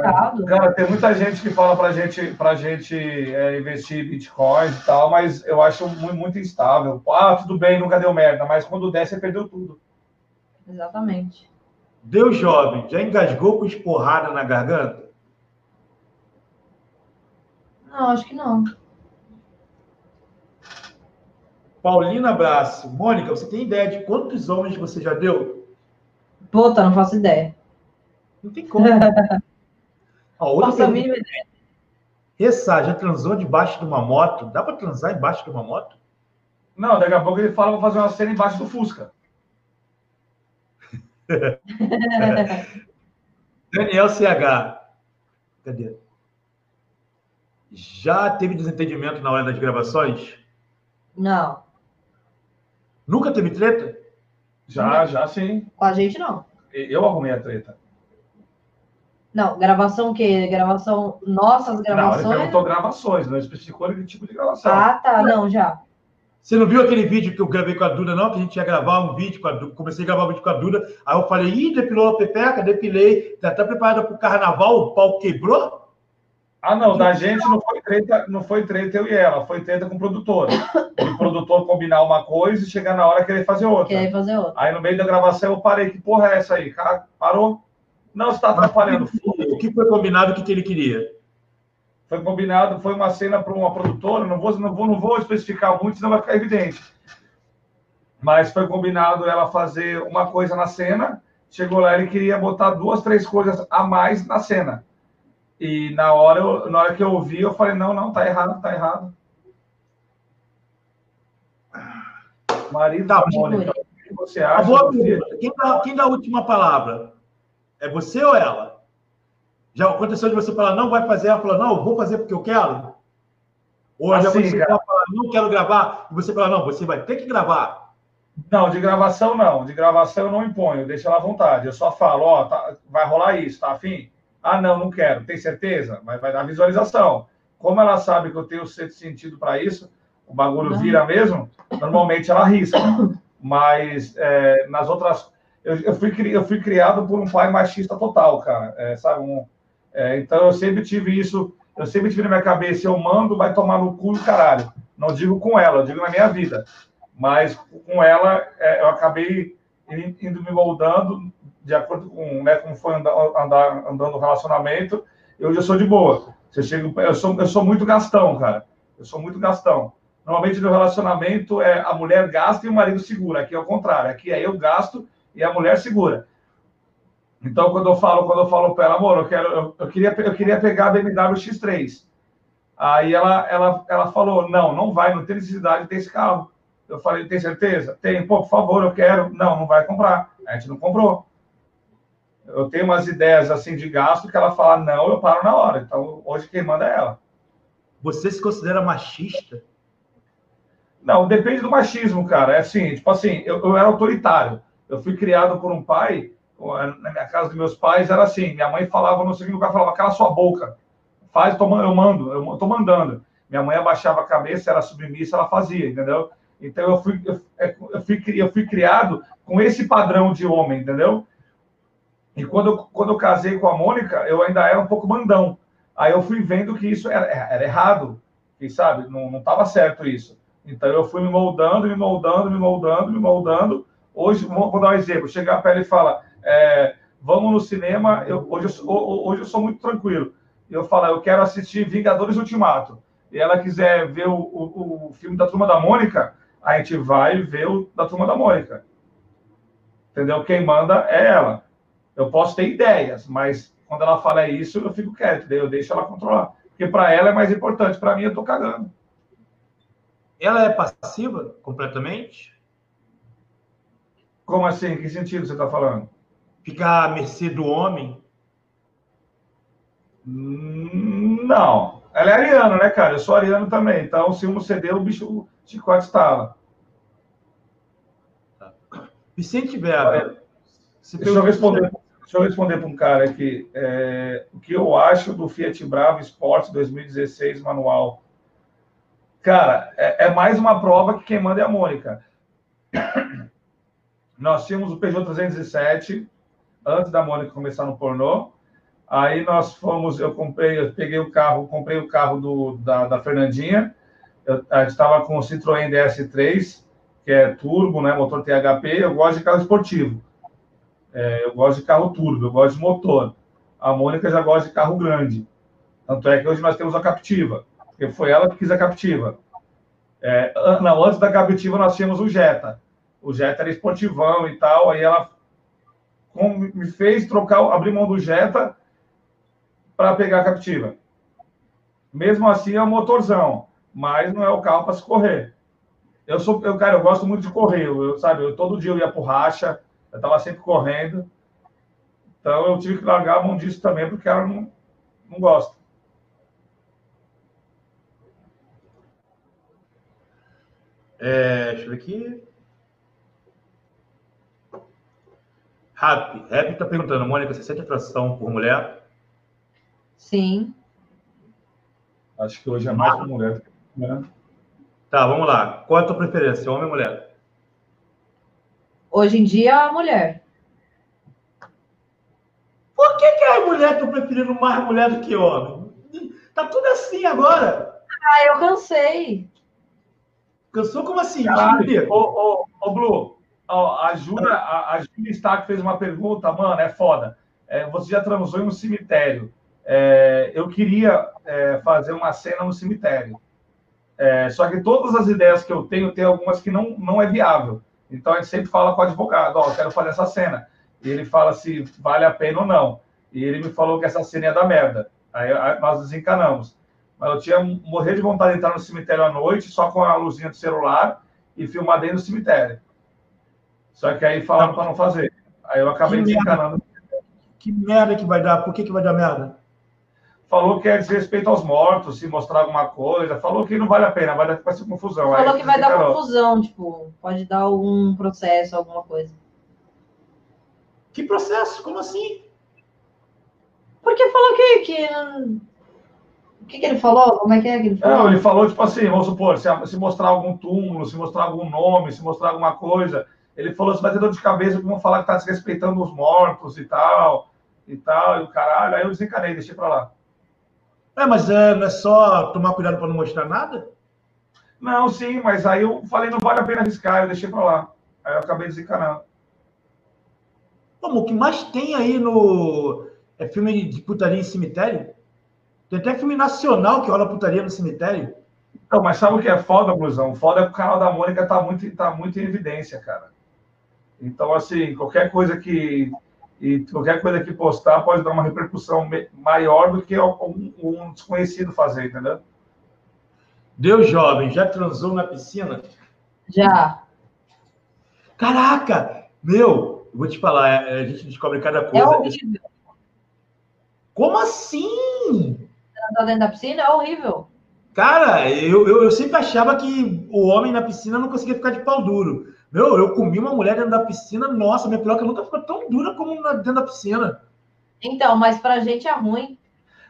complicado. Cara, tem muita gente que fala pra gente, pra gente é, investir em Bitcoin e tal, mas eu acho muito, muito instável. Ah, tudo bem, nunca deu merda, mas quando der, você perdeu tudo. Exatamente. Deus jovem, já engasgou com esporrada na garganta? Não, acho que não. Paulina Abraço. Mônica, você tem ideia de quantos homens você já deu? Puta, não faço ideia. Não tem como. Ó, outra Faço a pergunta. Ressa, já transou debaixo de uma moto? Dá pra transar embaixo de uma moto? Não, daqui a pouco ele fala pra fazer uma cena embaixo do Fusca. Daniel CH. Cadê? Já teve desentendimento na hora das gravações? Não. Nunca teve treta? Já, já sim. Com a gente, não. Eu arrumei a treta. Não, gravação o quê? Gravação. Nossas Não, ele gravações. perguntou gravações, não especificou que tipo de gravação. ah, tá. Não, já. Você não viu aquele vídeo que eu gravei com a Duda, não? Que a gente ia gravar um vídeo com a Duda. Comecei a gravar um vídeo com a Duda. Aí eu falei, ih, depilou a pepeca, depilei. Tá até preparada pro carnaval, o pau quebrou? Ah, não, da gente não foi treta, não foi treta eu e ela, foi treta com o produtor. O produtor combinar uma coisa e chegar na hora querer fazer outra. Queria fazer outra. Aí no meio da gravação eu parei, que porra é essa aí? Cara, parou? Não, você tá atrapalhando. O que foi combinado, o que, que ele queria? Foi combinado, foi uma cena para uma produtora, não vou, não, vou, não vou especificar muito, senão vai ficar evidente. Mas foi combinado ela fazer uma coisa na cena, chegou lá, ele queria botar duas, três coisas a mais na cena. E na hora, eu- na hora que eu ouvi, eu falei, não, não, tá errado, tá errado. Marido Tá, da Mônica, o que você A acha? boa. Quem dá, quem dá a última palavra? É você ou ela? Já aconteceu de você falar, não vai fazer, ela falou, não, eu vou fazer porque eu quero? Ou já Assim, aconteceu cara. ela falar, não quero gravar, e você fala, não, você vai ter que gravar. Não, de gravação não. De gravação eu não imponho, deixa ela à vontade. Eu só falo, ó, tá- vai rolar isso, tá afim? Ah, não, não quero. Tem certeza? Mas vai dar visualização. Como ela sabe que eu tenho sexto sentido para isso, o bagulho Não. vira mesmo, normalmente ela risca. Mas é, nas outras. Eu, eu, fui, eu fui criado por um pai machista total, cara. É, sabe? Um, é, então eu sempre tive isso, eu sempre tive na minha cabeça, eu mando, vai tomar no cu do caralho. Não digo com ela, eu digo na minha vida. Mas com ela, é, eu acabei in- indo me moldando de acordo com né, como foi andar, andar- andando o relacionamento. E hoje eu sou de boa. Você chega, eu sou, eu sou muito gastão, cara. Eu sou muito gastão. Normalmente no relacionamento é a mulher gasta e o marido segura. Aqui é o contrário. Aqui é eu gasto e a mulher segura. Então quando eu falo, quando eu falo para ela, amor, eu quero, eu, eu queria, eu queria pegar a BMW X3. Aí ela, ela, ela falou, não, não vai, não tem necessidade de ter esse carro. Eu falei, tem certeza? Tem, pô, por favor, eu quero. Não, não vai comprar. A gente não comprou. Eu tenho umas ideias assim de gasto que ela fala, não, eu paro na hora. Então, hoje quem manda é ela. Você se considera machista? Não, depende do machismo, cara. É assim, tipo assim, eu, eu era autoritário. Eu fui criado por um pai, na minha casa dos meus pais era assim, minha mãe falava no seguinte lugar, falava, cala sua boca, faz, eu mando, eu tô mandando. Minha mãe abaixava a cabeça, era submissa, ela fazia, entendeu? Então eu fui, eu, é, eu fui, eu fui criado com esse padrão de homem, entendeu? E quando eu, quando eu casei com a Mônica, eu ainda era um pouco mandão. Aí eu fui vendo que isso era, era errado, que sabe, não estava certo isso. Então eu fui me moldando, me moldando, me moldando, me moldando. Hoje, vou dar um exemplo, chegar para ela e falar, é, vamos no cinema, eu, hoje, eu, hoje eu sou muito tranquilo. Eu falo, eu quero assistir Vingadores Ultimato. E ela quiser ver o, o, o filme da Turma da Mônica, a gente vai ver o da Turma da Mônica. Entendeu? Quem manda é ela. Eu posso ter ideias, mas quando ela fala isso, eu fico quieto, daí eu deixo ela controlar. Porque para ela é mais importante, para mim eu tô cagando. Ela é passiva completamente? Como assim? Que sentido você está falando? Ficar à mercê do homem? Hum, não. Ela é ariana, né, cara? Eu sou ariano também. Então, se um ceder, o bicho o chicote estala. Tá. Vicente Vera. Deixa eu responder. Deixa eu responder para um cara aqui. É, o que eu acho do Fiat Bravo Sport 2016 manual? Cara, é, é mais uma prova que quem manda é a Mônica. Nós tínhamos o Peugeot 307 antes da Mônica começar no pornô. Aí nós fomos, eu comprei, eu peguei o carro, comprei o carro do, da, da Fernandinha. Eu, a gente estava com o Citroën DS3, que é turbo, né, motor THP. Eu gosto de carro esportivo. É, eu gosto de carro turbo, eu gosto de motor. A Mônica já gosta de carro grande. Tanto é que hoje nós temos a Captiva, porque foi ela que quis a Captiva. É, não, antes da Captiva nós tínhamos o Jetta o Jetta era esportivão e tal, aí ela me fez trocar, abrir mão do Jetta para pegar a Captiva. Mesmo assim é um motorzão, mas não é o carro para se correr. Eu sou, eu, cara, eu gosto muito de correr, eu, sabe, eu, todo dia eu ia pro racha, eu estava sempre correndo. Então eu tive que largar a mão disso também, porque ela não, não gosta. É, deixa eu ver aqui. Rap, Rap está perguntando, Mônica, você sente atração por mulher? Sim. Acho que hoje é mais por mulher. Né? Tá, vamos lá. Qual é a tua preferência, homem ou mulher? Hoje em dia, a mulher. Por que, que as mulheres estão preferindo mais mulher do que homem? Tá tudo assim agora. Ah, eu cansei. Cansou como assim? Ô, ô, ô, Blue, a Júlia, a, a Júlia fez uma pergunta, mano, é foda. É, você já transou em um cemitério. É, eu queria é, fazer uma cena no cemitério. É, só que todas as ideias que eu tenho, tem algumas que não, não é viável. Então a gente sempre fala com o advogado, ó, oh, quero fazer essa cena. E ele fala se vale a pena ou não. E ele me falou que essa cena ia dar merda. Aí nós desencanamos. Mas eu tinha morrer de vontade de entrar no cemitério à noite, só com a luzinha do celular e filmar dentro do cemitério. Só que aí falaram para não fazer. Aí eu acabei que desencanando. Merda. Que merda que vai dar? Por que, que vai dar merda? Falou que é desrespeito aos mortos, se mostrar alguma coisa. Falou que não vale a pena, vai dar vai ser confusão. Falou aí, que vai dar confusão, tipo, pode dar algum processo, alguma coisa. Que processo? Como assim? Porque falou que, que o que, que, ele falou? Como é que é que ele falou? Não, ele falou, tipo assim, vamos supor, se, se, mostrar algum túmulo, se mostrar algum nome, se mostrar alguma coisa, ele falou, você vai ter dor de cabeça, vão falar que tá desrespeitando os mortos e tal, e tal, e o caralho. Aí eu desencanei, deixei pra lá. É, mas é, não é só tomar cuidado para não mostrar nada? Não, sim, mas aí eu falei, não vale a pena arriscar, eu deixei pra lá. Aí eu acabei desencanando. Como, o que mais tem aí no... É filme de putaria em cemitério? Tem até filme nacional que rola putaria no cemitério. Não, mas sabe o que é foda, Blusão? Foda é que o canal da Mônica tá muito, tá muito em evidência, cara. Então, assim, qualquer coisa que e qualquer coisa que postar pode dar uma repercussão maior do que um, um desconhecido fazer, entendeu? Deus jovem, já transou na piscina? Já. Caraca! Meu, vou te falar, é, a gente descobre cada é coisa. É horrível. Como assim? Transar dentro da piscina é horrível. Cara, eu, eu, eu, sempre achava que o homem na piscina não conseguia ficar de pau duro. Meu, eu comi uma mulher dentro da piscina, nossa, minha piroca nunca ficou tão dura como dentro da piscina. Então, mas pra gente é ruim.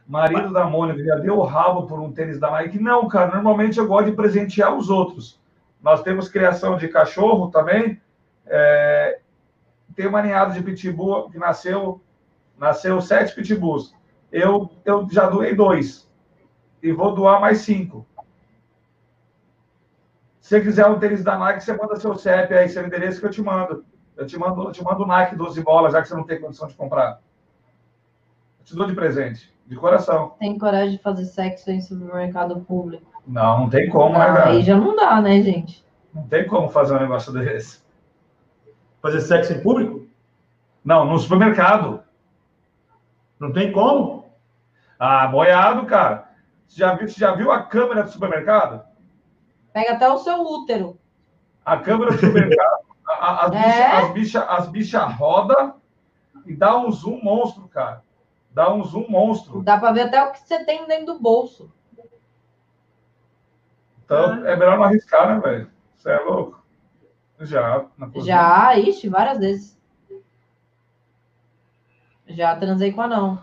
Marido da Mônica já deu o rabo por um tênis da Nike? Não, cara, normalmente eu gosto de presentear os outros. Nós temos criação de cachorro também. É... Tem uma ninhada de pitbull que nasceu, nasceu sete pitbulls. Eu, eu já doei dois e vou doar mais cinco. Se você quiser um tênis da Nike, você manda seu CEP aí, seu endereço que eu te mando. Eu te mando, eu te mando o Nike 12 bolas, já que você não tem condição de comprar. Eu te dou de presente, de coração. Tem coragem de fazer sexo em supermercado público? Não, não tem como, Ah, né, aí já não dá, né, gente? Não tem como fazer um negócio desse. Fazer sexo em público? Não, no supermercado. Não tem como. Ah, boiado, cara. Você já viu, você já viu a câmera do supermercado? Pega até o seu útero. A câmera do supermercado, a- a- as É? bichas as bicha, as bicha roda e dá um zoom monstro, cara. Dá um zoom monstro. Dá pra ver até o que você tem dentro do bolso. Então é melhor não arriscar, né, velho? Você é louco? Já. Já, ixi, várias vezes. Já transei com anão.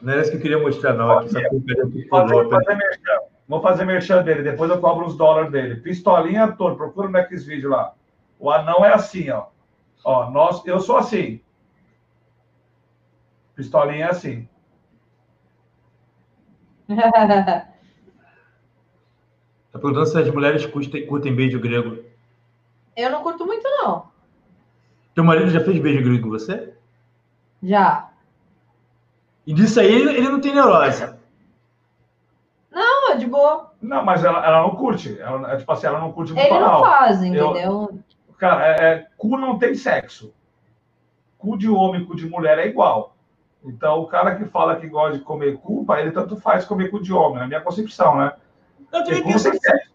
Não era isso que eu queria mostrar, não. Aqui, essa culpa é do que fazer, falou. fazer merchan. Vou fazer merchan dele, depois eu cobro os dólares dele. Pistolinha ator, procura no Xvideo lá. O anão é assim, ó. Ó, nós, eu sou assim. Pistolinha é assim. Tá perguntando se as mulheres curtem, curtem beijo grego. Eu não curto muito, não. Teu marido já fez beijo grego com você? Já. E disso aí ele, ele não tem neurose. De boa. Não, mas ela, ela não curte. Ela, é tipo assim, ela não curte muito Ele não faz, entendeu? Cara, é, é, cu não tem sexo. Cu de homem, cu de mulher é igual. Então, o cara que fala que gosta de comer cu, ele tanto faz comer cu de homem, na minha concepção, né? Eu também penso tem assim.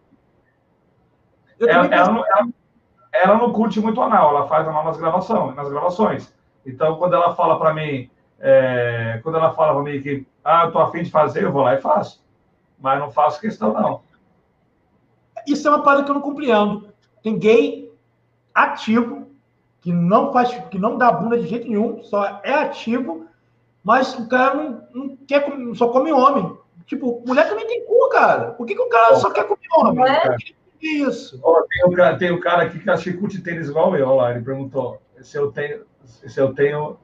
Eu Ela, ela não, ela- ela não curte muito anal, ela faz anal nas gravações, nas gravações. Então, quando ela fala pra mim, é, quando ela fala pra mim que, ah, eu tô afim de fazer, eu vou lá e faço. Mas não faço questão, não. Isso é uma parada que eu não compreendo. Tem gay ativo que não faz, que não dá bunda de jeito nenhum, só é ativo, mas o cara não, não quer só come homem. Tipo, mulher também tem cu, cara. Por que, que o cara só quer comer homem? É? Que isso? Ó, tem, um cara, tem um cara aqui que acha que curte tênis igual eu, olha lá, ele perguntou se eu tenho, se eu tenho,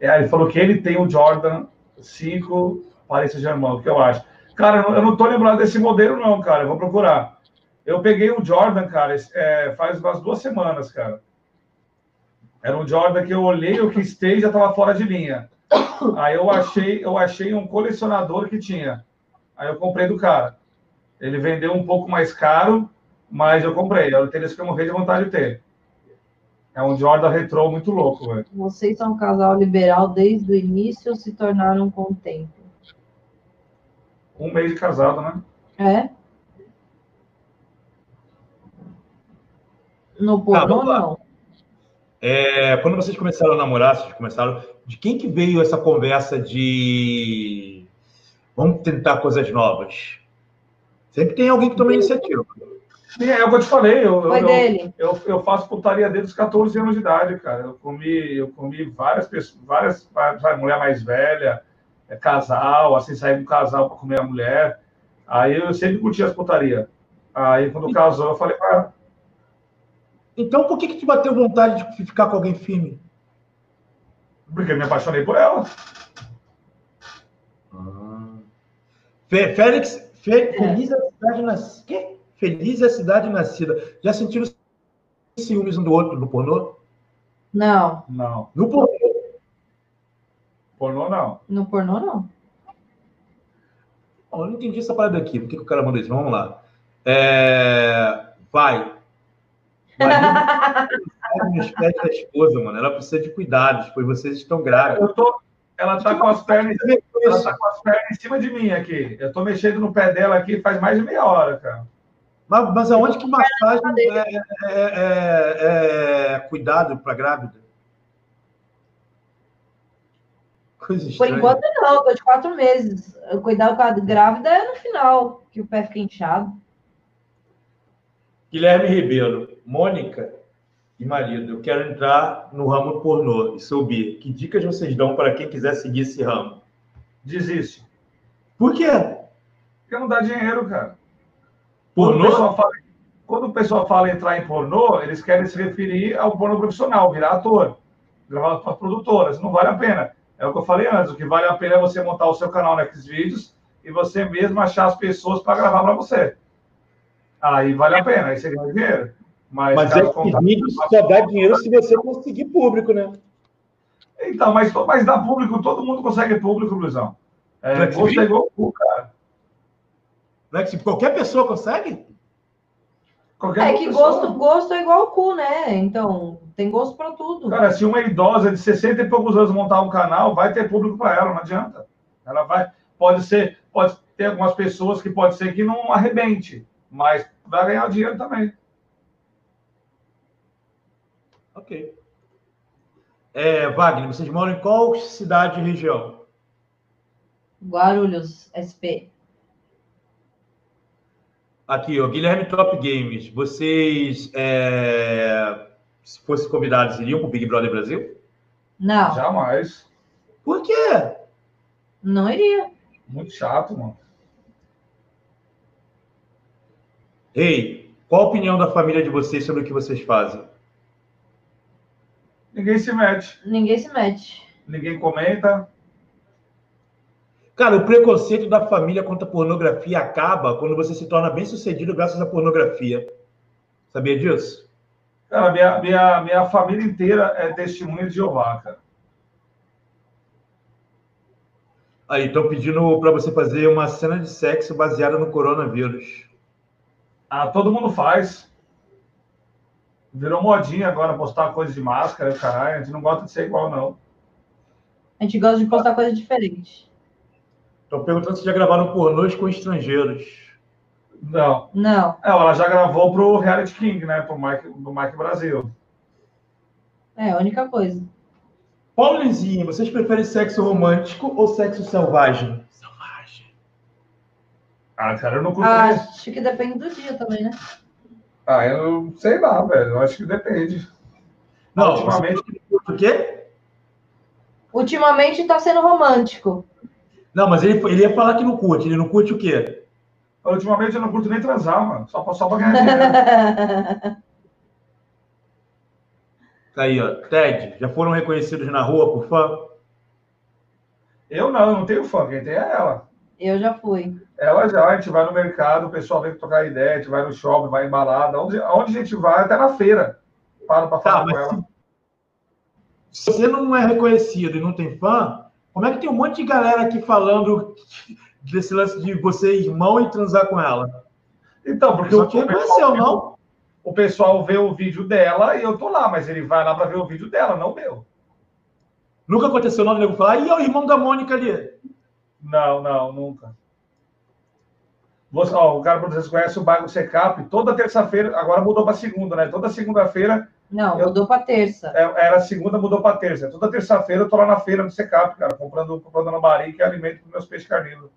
é, ele falou que ele tem o Jordan 5 Paris Saint-Germain, o que eu acho. Cara, eu não, eu tô lembrado desse modelo não, cara, eu vou procurar. Eu peguei o Jordan, cara, é, faz umas duas semanas, cara. Era um Jordan que eu olhei, eu quis ter e já tava fora de linha. Aí eu achei, eu achei um colecionador que tinha. Aí eu comprei do cara. Ele vendeu um pouco mais caro, mas eu comprei. É o tênis que eu morri de vontade de ter. É um Jordan retrô muito louco, velho. Vocês são um casal liberal desde o início ou se tornaram com o tempo? Um mês de casado, né? É? No pornô, vamos lá. não. É, quando vocês começaram a namorar, vocês começaram. De quem que veio essa conversa de vamos tentar coisas novas? Sempre tem alguém que toma iniciativa. Sim, é o que eu te falei. Eu, Foi eu, dele. eu, eu faço putaria desde os 14 anos de idade, cara. Eu comi, eu comi várias pessoas, várias, sabe, mulher mais velha, casal, assim, com um casal para comer a mulher. Aí eu sempre curti as putaria. Aí quando casou, eu falei, ah, Então, por que, que te bateu vontade de ficar com alguém firme? porque eu me apaixonei por ela. Fe- Félix, fe- feliz é a cidade nascida. Quê? Feliz é a cidade nascida. Já sentiram ciúmes um do outro no pornô? Não, Não, No pornô. Pornô não. no pornô, não. Bom, eu não entendi essa parada aqui. Por que, que o cara mandou isso? Vamos lá. É... Vai. Nos pés da esposa, mano. Ela precisa de cuidados, pois vocês estão grávidos. Eu tô, ela tá com as pernas, ela tá com as pernas em cima de mim aqui. Eu tô mexendo no pé dela aqui faz mais de meia hora, cara. Mas, mas aonde que massagem é, é- é- é cuidado para grávida? Coisa Por estranha. enquanto, não. Tô de quatro meses. Eu cuidar com a grávida é no final, que o pé fica inchado. Guilherme Ribeiro, Mônica e marido, eu quero entrar no ramo pornô e sou bi. Que dicas vocês dão para quem quiser seguir esse ramo? Desiste. Por quê? Porque não dá dinheiro, cara. Quando o Pornô? pessoal fala, quando o pessoal fala entrar em pornô, eles querem se referir ao pornô profissional, virar ator, gravar para produtoras. Não vale a pena. É o que eu falei antes. O que vale a pena é você montar o seu canal no Xvideos e você mesmo achar as pessoas para gravar para você. Aí vale a pena, aí você ganha dinheiro. Mas, mas é que vídeo só dá dinheiro se você conseguir público, né? Então, mas, mas dá público, todo mundo consegue público, Luizão. É, gosto é igual o cara. É que qualquer pessoa consegue? Qualquer é que gosto, gosto é igual o cu, né? Então, tem gosto para tudo. Cara, se uma idosa de 60 e poucos anos montar um canal, vai ter público para ela, não adianta. Ela vai. Pode ser, pode ter algumas pessoas que pode ser que não arrebente, mas vai ganhar dinheiro também. Ok. É, Wagner, vocês moram em qual cidade e região? Guarulhos, SP. Aqui, ó, Guilherme Top Games. Vocês, é, se fossem convidados, iriam para o Big Brother Brasil? Não. Jamais. Por quê? Não iria. Muito chato, mano. Ei, qual a opinião da família de vocês sobre o que vocês fazem? Ninguém se mete. Ninguém se mete. Ninguém comenta. Cara, o preconceito da família contra a pornografia acaba quando você se torna bem sucedido graças à pornografia. Sabia disso? Cara, minha, minha, minha família inteira é testemunha de Jeová, cara. Aí, estão pedindo para você fazer uma cena de sexo baseada no coronavírus. Ah, todo mundo faz. Virou modinha agora postar coisa de máscara, caralho. A gente não gosta de ser igual, não. A gente gosta de postar coisa diferente. Estão perguntando se já gravaram pornôs com estrangeiros. Não. Não. É, ela já gravou pro Reality King, né? Pro Mike, do Mike Brasil. É, a única coisa. Paulinzinho, vocês preferem sexo romântico ou sexo selvagem? Selvagem. Ah, cara, eu não curto. Ah, acho que depende do dia também, né? Ah, eu sei lá, velho. Eu acho que depende. Não, ultimamente. O quê? Ultimamente tá sendo romântico. Não, mas ele, ele ia falar que não curte. Ele não curte o quê? Ultimamente eu não curto nem transar, mano. Só, só pra ganhar dinheiro. Tá aí, ó. Ted, já foram reconhecidos na rua por fã? Eu não, eu não tenho fã. Quem tem é ela. Eu já fui. Ela já, a gente vai no mercado, o pessoal vem tocar ideia, a gente vai no shopping, vai em balada, onde, onde a gente vai, até na feira. Para pra falar tá, com ela. Se, se você não é reconhecido e não tem fã, como é que tem um monte de galera aqui falando desse lance de você irmão e transar com ela? Então, porque o, que pessoal, não? o pessoal vê o vídeo dela e eu tô lá, mas ele vai lá para ver o vídeo dela, não o meu. Nunca aconteceu o nego falar, e é o irmão da Mônica ali. Não, não, nunca. Você, ó, o cara, por exemplo, conhece o bairro Secap, toda terça-feira, agora mudou para segunda, né? Toda segunda-feira. Não, eu, mudou para terça. É, era segunda, mudou para terça. Toda terça-feira eu tô lá na feira do Secap, cara, comprando, comprando no Bari, que é alimento para meus peixes carnívoros.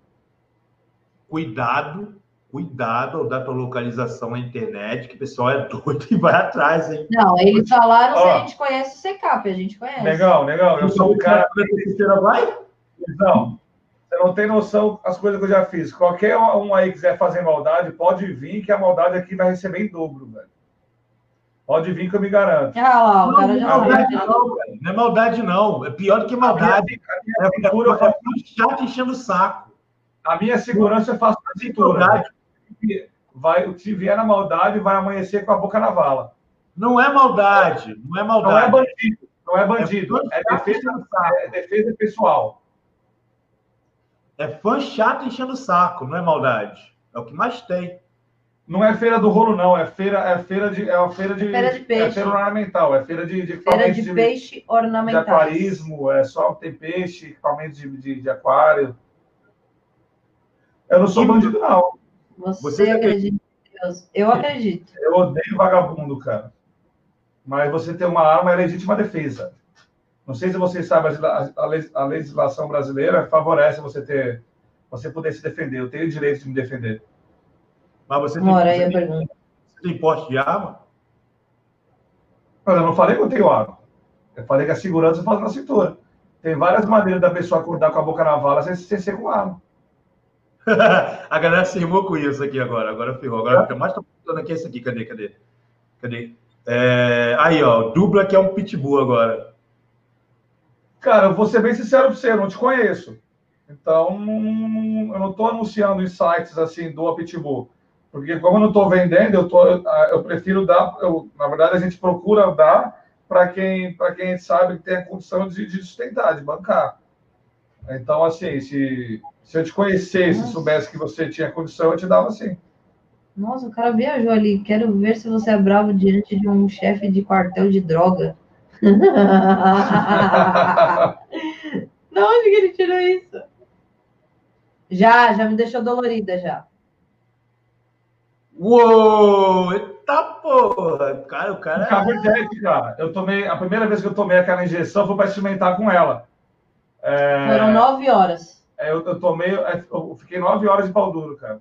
Cuidado, cuidado ao dar tua localização na internet, que o pessoal é doido e vai atrás, hein? Não, eles falaram se a gente conhece o Secap, a gente conhece. Legal, legal. Eu sou o cara. Vai? Não. Você não tem noção das coisas que eu já fiz. Qualquer um aí quiser fazer maldade, pode vir, que a maldade aqui vai receber em dobro, velho. Pode vir que eu me garanto. Ah lá, o cara já não, maldade não, não é maldade, não. É pior do que maldade. A minha, a minha é, segura, é, é, é chato enchendo o saco. A minha segurança eu faço na cintura. Vai, se vier na maldade, vai amanhecer com a boca na vala. Não é maldade, não é maldade. Não é bandido, não é bandido. É, é defesa, é defesa pessoal. É fã chato enchendo o saco, não é maldade. É o que mais tem. Não é feira do rolo, não. É feira, é feira de, é uma feira de, é feira de peixe. É feira ornamental. É feira de, de feira de, de peixe ornamental. De aquarismo, é só tem peixe, equipamentos de, de, de aquário. Eu não sou bandido, não. Você, você acredita em Deus? Eu acredito. Eu odeio vagabundo, cara. Mas você ter uma arma é legítima defesa. Não sei se vocês sabem, a legislação brasileira favorece você ter, você poder se defender. Eu tenho o direito de me defender. Mas você tem, Mora a pergunta. Você tem porte de arma? eu não falei que eu tenho arma. Eu falei que a segurança faz na cintura. Tem várias maneiras da pessoa acordar com a boca na vala sem, sem ser com arma. a galera se rimou com isso aqui agora. Agora ferrou. Agora o que mais falando aqui é esse aqui. Cadê? Cadê? Cadê? É... Aí, ó. Dubla que é um pitbull agora. Cara, eu vou ser bem sincero para você, eu não te conheço. Então, eu não estou anunciando em sites assim do Pitbull. Porque como eu não estou vendendo, eu, tô, eu prefiro dar, eu, na verdade a gente procura dar para quem, quem sabe que tem a condição de, de sustentar, de bancar. Então, assim, se, se eu te conhecesse, Nossa. soubesse que você tinha condição, eu te dava assim. Nossa, o cara viajou ali. Quero ver se você é bravo diante de um chefe de quartel de droga. De onde que ele tirou isso? Já, já me deixou dolorida já. Uou! Eita porra! Cara, o cara. Caberdete, cara. Eu tomei. A primeira vez que eu tomei aquela injeção foi para experimentar com ela. É... Foram nove horas. É, eu, eu, tomei. É, eu fiquei nove horas de pau duro, cara.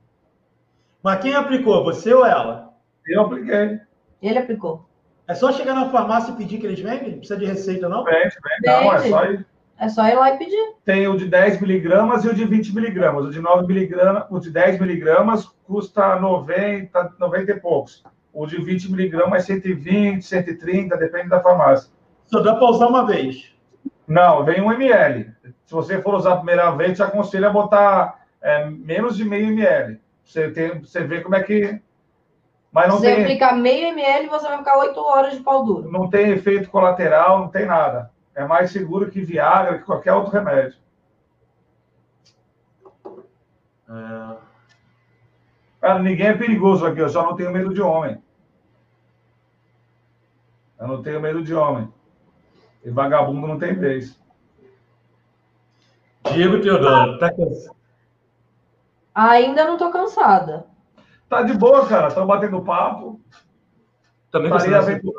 Mas quem aplicou? Você ou ela? Eu apliquei. Ele aplicou. É só chegar na farmácia e pedir que eles vendem? Não precisa de receita, não? Vende, vende. Não, é só ir. É só ir lá e pedir. Tem o de 10 miligramas e o de 20 miligramas. O de 9 miligramas, o de 10 miligramas custa 90, 90 e poucos. O de 20 miligramas é 120, 130, depende da farmácia. Só dá para usar uma vez? Não, vem um ml. Se você for usar a primeira vez, te aconselho a botar é, menos de meio ml. Você, tem, você vê como é que. Mas não Se tem... aplicar meio ml, você vai ficar 8 horas de pau duro. Não tem efeito colateral, não tem nada. É mais seguro que Viagra, que qualquer outro remédio. É... Cara, ninguém é perigoso aqui, eu só não tenho medo de homem. Eu não tenho medo de homem. E vagabundo não tem vez. Diego Teodoro, tá cansado? Ainda não tô cansada. Tá de boa, cara. Estão batendo papo. Também Estaria vendo...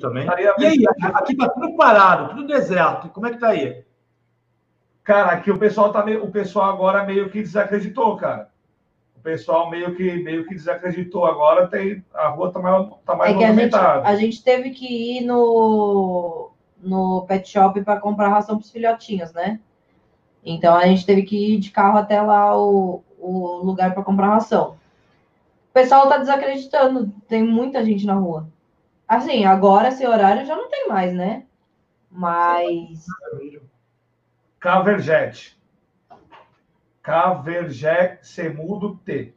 também. Estaria e aí, aqui tá tudo parado, tudo deserto. Como é que tá aí? Cara, aqui o pessoal tá meio, o pessoal agora meio que desacreditou, cara. O pessoal meio que meio que desacreditou agora, tem a rua tá mais tá mais é movimentada. A gente, a gente teve que ir no no pet shop para comprar ração para os filhotinhos, né? Então a gente teve que ir de carro até lá o, o lugar para comprar ração. O pessoal tá desacreditando, tem muita gente na rua. Assim, agora esse horário já não tem mais, né? Mas. Caverjet. Caverjet Semudo T.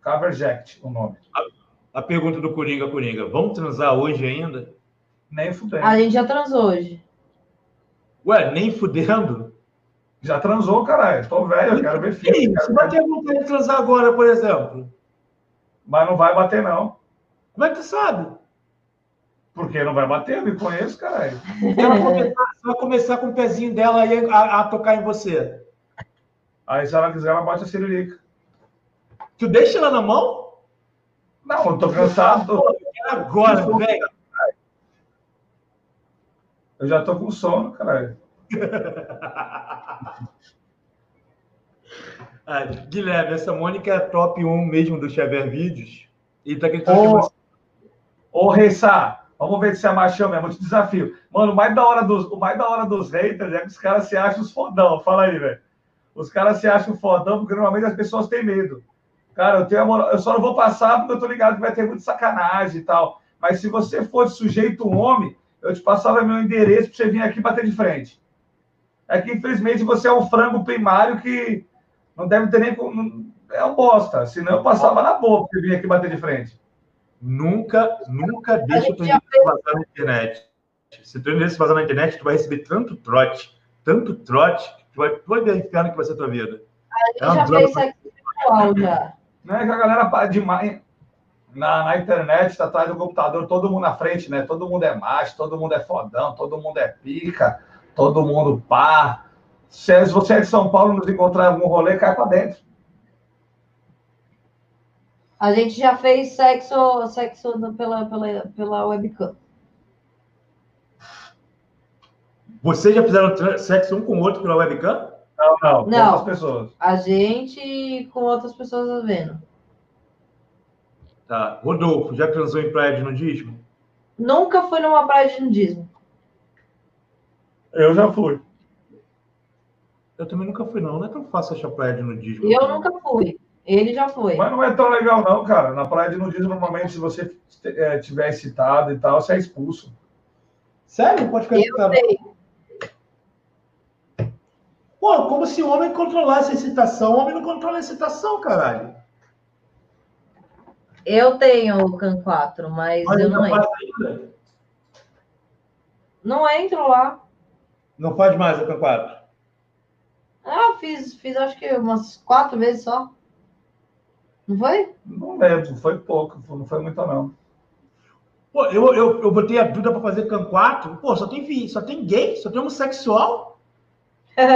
Caverjet, o nome. A, a, pergunta do Coringa, Coringa. Vamos transar hoje ainda? Nem fudendo. A gente já transou hoje. Ué, nem fudendo? Já transou, caralho. Tô velho, eu quero ver filho. Se bater vontade de transar agora, por exemplo. Mas não vai bater, não. Como é que tu sabe? Porque não vai bater, eu me conheço, caralho. Ela começar, vai começar com o pezinho dela aí a, a, tocar em você. Aí, se ela quiser, ela bate a cirilica. Tu deixa ela na mão? Não, eu tô cansado. agora, velho. Eu já tô com sono, caralho. ah, Guilherme, essa Mônica é top 1 mesmo do Xavier Vídeos. E tá acreditando que você. Ô, Reissá, vamos ver se é machão mesmo. Te desafio. Mano, o mais da hora dos, o mais da hora dos haters é que os caras se acham os fodão. Fala aí, velho. Os caras se acham fodão porque normalmente as pessoas têm medo. Cara, eu, tenho amor... eu só não vou passar porque eu tô ligado que vai ter muito sacanagem e tal. Mas se você for sujeito um homem, eu te passava meu endereço para você vir aqui bater de frente. É que, infelizmente, você é um frango primário que não deve ter nem. É um bosta. Senão eu passava na boa para você vir aqui bater de frente. Nunca, nunca deixa o teu endereço vazar na internet. Se o teu endereço vazar na internet, tu vai receber tanto trote, tanto trote, que tu vai, tu vai ver o inferno que vai ser a tua vida. A gente é já fez isso aqui virtual já. Não é que a galera para demais na, na internet, tá atrás do computador, todo mundo na frente, né? Todo mundo é macho, todo mundo é fodão, todo mundo é pica, todo mundo pá. Se você é de São Paulo nos encontrar em algum rolê, cai pra dentro. A gente já fez sexo, sexo pela, pela, pela webcam. Vocês já fizeram sexo um com o outro pela webcam? Não, não, com não, outras pessoas. A gente com outras pessoas vendo. Tá. Rodolfo, já transou em praia de nudismo? Nunca fui numa praia de nudismo. Eu já fui. Eu também nunca fui, não. Não é tão fácil achar praia de nudismo. Eu nunca fui. Ele já foi. Mas não é tão legal, não, cara. Na praia de nudismo, normalmente, se você é, tiver excitado e tal, você é expulso. Sério? Pode ficar excitado. Pô, como se o homem controlasse a excitação. O homem não controla a excitação, caralho. Eu tenho o CAN 4, mas, Mas eu não entro. ainda? Não entro lá. Não faz mais o CAN 4. Ah, fiz, fiz acho que umas quatro vezes só. Não foi? Não lembro, foi pouco, não foi muito não. Pô, eu, eu, eu botei a Duda pra fazer CAN 4. Pô, só tem, vi- só tem gay, só tem homossexual. É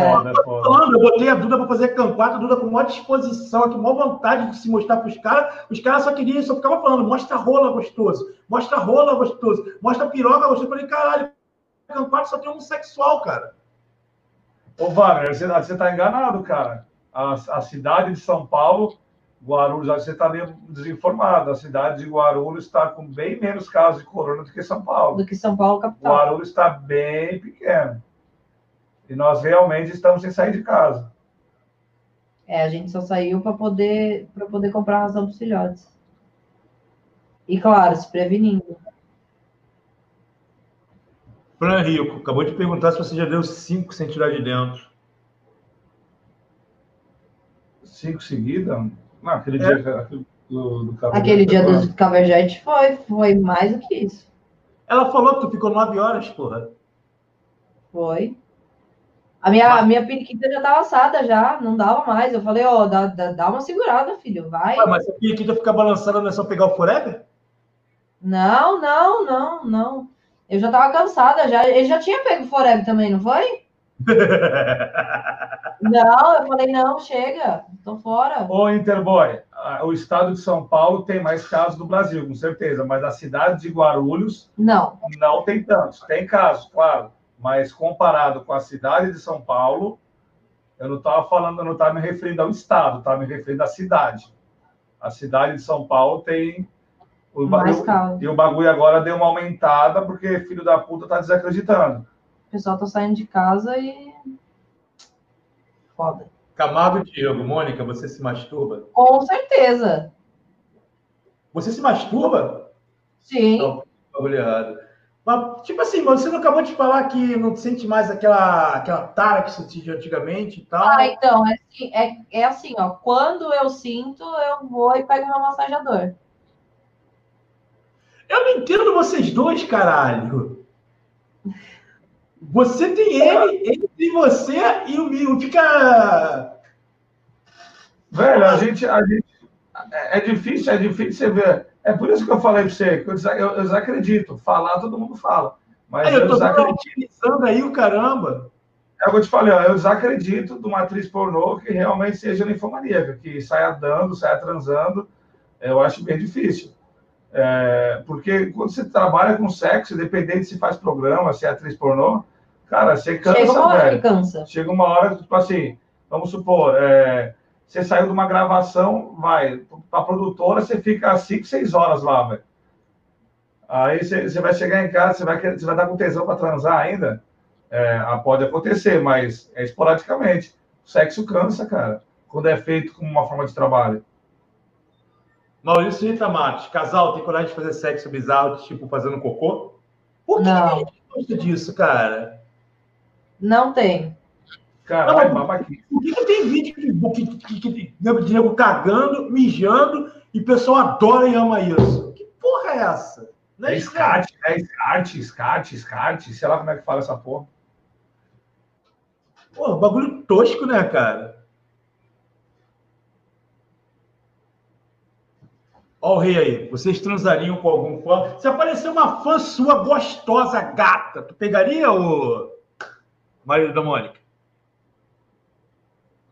foda, é foda. Falando, eu botei a Duda pra fazer CAN 4, a Duda com maior disposição, com maior vontade de se mostrar pros caras. Os caras só queriam, só ficavam falando, mostra rola gostoso, mostra rola gostoso, mostra piroca gostoso. Eu falei, caralho, 4 só tem homossexual, cara. Ô, Wagner, você, você tá enganado, cara. A, a cidade de São Paulo, Guarulhos, você está meio desinformado. A cidade de Guarulhos está com bem menos casos de corona do que São Paulo. Do que São Paulo capital. Guarulhos está bem pequeno. E nós realmente estamos sem sair de casa. É, a gente só saiu para poder poder comprar ração para os filhotes. E claro, se prevenindo. Fran Rico, acabou de perguntar se você já deu cinco sem tirar de dentro. Cinco seguidas? Não, aquele É. dia do, do cabelo. Aquele dia do foi, foi mais do que isso. Ela falou que tu ficou nove horas, porra. Foi. A minha, a minha periquita já estava assada já, não dava mais. Eu falei, ó, dá, dá, dá uma segurada, filho, vai. Ué, mas a periquita ficar balançando, não é só pegar o forever? Não, não, não, não. Eu já tava cansada já. Ele já tinha pego Forever também, não foi? Não, eu falei, não, chega, tô fora. Ô, Interboy, o estado de São Paulo tem mais casos do Brasil, com certeza, mas a cidade de Guarulhos Não, não tem tantos. Tem casos, claro, mas comparado com a cidade de São Paulo, eu não estava falando, eu não estava me referindo ao estado, estava me referindo à cidade. A cidade de São Paulo tem. O, e o- e bagulho agora deu uma aumentada porque filho da puta tá desacreditando. O pessoal tá saindo de casa e. Foda. Camargo e Diego, Mônica, você se masturba? Com certeza. Você se masturba? Sim. Não, bagulho errado. Mas, tipo assim, mas você não acabou de falar que não sente mais aquela, aquela tara que você sentia antigamente e tal? Ah, então, é assim, é, é assim, ó. Quando eu sinto, eu vou e pego meu massageador. Eu não entendo vocês dois, caralho. Você tem ele, ele tem você e o meu fica. Velho, a gente, a gente. É é difícil, é difícil você ver. É por isso que eu falei pra você, que eu, eu, desacredito. Falar, todo mundo fala. Mas Aí eu, eu tô desacredito. aí o caramba. É o que eu te falei, ó, eu desacredito de uma atriz pornô que realmente seja ninfomaníaca, que saia dando, saia transando. Eu acho bem difícil. É, porque quando você trabalha com sexo, independente se faz programa, se é atriz pornô, cara, você cansa, Chega uma hora velho. que cansa. Chega uma hora que, tipo assim, vamos supor, é, você saiu de uma gravação, vai, pra produtora, você fica 5, 6 horas lá, velho. Aí você, você vai chegar em casa, você vai, você vai dar com tesão para transar ainda? É, ah, pode acontecer, mas é esporadicamente. O sexo cansa, cara, quando é feito como uma forma de trabalho. Maurício Rita Matos, casal, tem coragem de fazer sexo bizarro, tipo fazendo cocô? Por que Não. a gente gosta disso, cara? Não tem. Caralho, Não, babaquice. Por que, que tem vídeo que, que, que, que, de nego cagando, mijando, e o pessoal adora e ama isso? Que porra é essa? Não É isso, SCAT, é SCAT, SCAT, SCAT, sei lá como é que fala essa porra. Pô, bagulho tosco, né, cara? Ó o rei aí. Vocês transariam com algum fã? Se aparecer uma fã sua gostosa, gata, tu pegaria o marido da Mônica?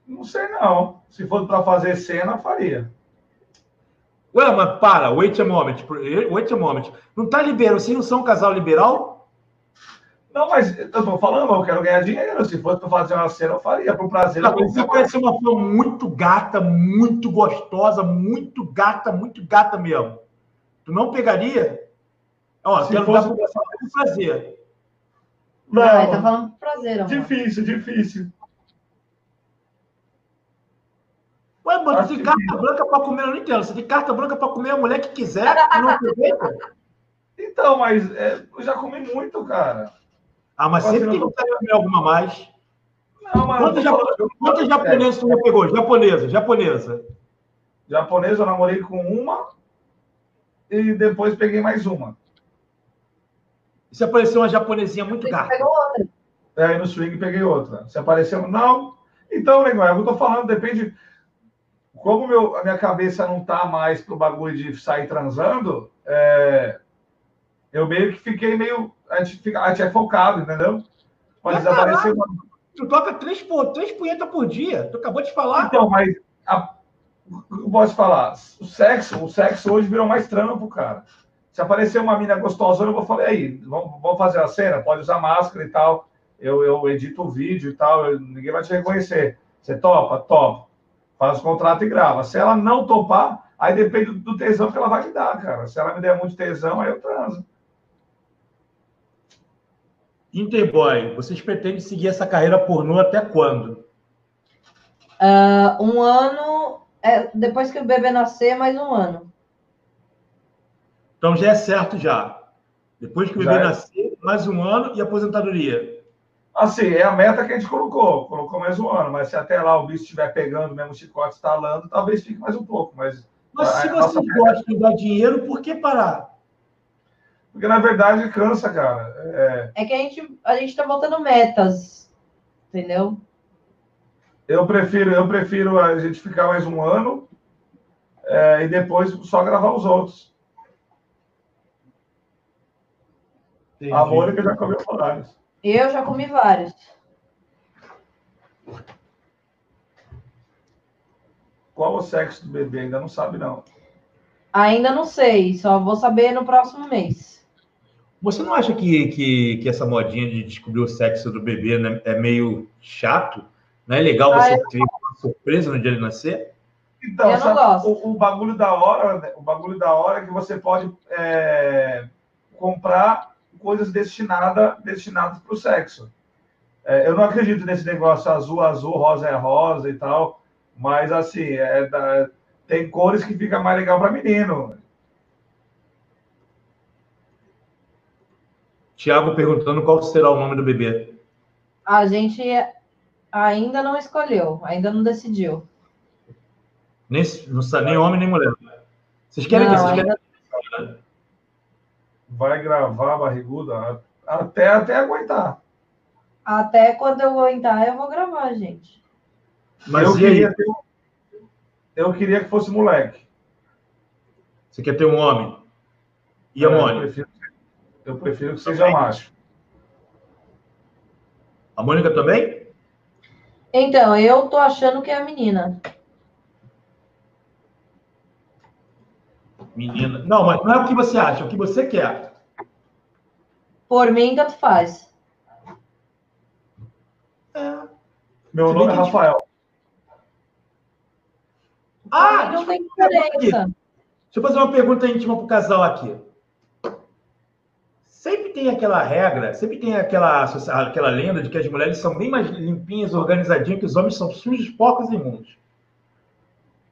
Não sei não. Se fosse para fazer cena, faria. Ué, mas para, wait a moment. Wait a moment. Não tá liberal, vocês não são um casal liberal? Não, mas eu tô falando, eu quero ganhar dinheiro. Se fosse para fazer uma cena, eu faria. Por prazer. Não, eu se aparecer uma fã muito gata, muito gostosa, muito gata, muito gata mesmo. Tu não pegaria? Ó, Se quero fosse- dar pra fazer. Não, Ah, ele tá falando prazer, amor. difícil, difícil. Ué, mano, Acho você tem que carta branca pra comer, eu não entendo. Você tem carta branca pra comer a mulher que quiser e não aproveita? Então, mas é, eu já comi muito, cara. Ah, mas Você sempre não- tem de comer alguma mais. Não, mas Quantas japonesas tu já pegou? Japonesa, japonesa. Japonesa eu namorei com uma e depois peguei mais uma. E se apareceu uma japonesinha muito gata? Pegou outra. É, no swing peguei outra. Se apareceu, não. Então, negócio, é o que eu tô falando, depende. Como meu, a minha cabeça não tá mais pro bagulho de sair transando, é, eu meio que fiquei meio. A gente, fica, a gente é focado, entendeu? Mas apareceu uma. Tu toca três, três punhetas por dia. Tu acabou de falar. Então, mas a, eu posso falar, o sexo, o sexo hoje virou mais trampo, cara. Se aparecer uma mina gostosa, eu vou falar, aí, vamos, vamos fazer a cena, pode usar máscara e tal. Eu, eu edito o vídeo e tal, eu- ninguém vai te reconhecer. Você topa? Topa. Faz o contrato e grava. Se ela não topar, aí depende do tesão que ela vai me dar, cara. Se ela me der muito tesão, aí eu transo. Interboy, vocês pretendem seguir essa carreira pornô até quando? Ah, um ano, é, depois que o bebê nascer, mais um ano. Então já é certo já. Depois que o Já bebê é. nascer, mais um ano e aposentadoria. Assim, é a meta que a gente colocou. Colocou mais um ano, mas se até lá o bicho estiver pegando, mesmo o chicote estalando, talvez fique mais um pouco. Mas Mas A- se a vocês nossa- gostam de dar dinheiro, por que parar? Porque na verdade cansa, cara. É, É que a gente, a gente tá botando metas, entendeu? eu prefiro, eu prefiro a gente ficar mais um ano é, e depois só gravar os outros. A Mônica já comeu horários. Eu já comi vários. Qual o sexo do bebê? Ainda não sabe, não. Ainda não sei, só vou saber no próximo mês. Você não acha que, que, que essa modinha de descobrir o sexo do bebê né, é meio chato? Não é legal Ah, você ter uma surpresa no dia de nascer? Então, Eu não sabe, gosto. O, o bagulho da hora, né? o bagulho da hora é que você pode é, comprar coisas destinadas destinadas para o sexo. É, eu não acredito nesse negócio azul, azul, rosa é rosa e tal, mas assim, é da- tem cores que fica mais legal para menino. Tiago perguntando qual será o nome do bebê. A gente ainda não escolheu, ainda não decidiu. Nem, não sabe nem homem nem mulher. Vocês querem que Não, vocês ainda- querem... Vai gravar barriguda a- até, até aguentar. Até quando eu aguentar, eu vou gravar, gente. Mas eu, queria ter um- eu queria que fosse moleque. Você quer ter um homem? E a É, Eu Mônica? Eu prefiro que seja macho. A Mônica também? Então, eu tô achando que é a menina. Menina. Não, mas não é o que você acha, é o que você quer. Por mim, tanto faz. Meu Se bem nome é Rafael. Ah, não tem diferença. Deixa eu fazer uma pergunta íntima pro casal aqui. Sempre tem aquela regra, sempre tem aquela, aquela lenda de que as mulheres são bem mais limpinhas, organizadinhas, que os homens são sujos, porcos e imundos.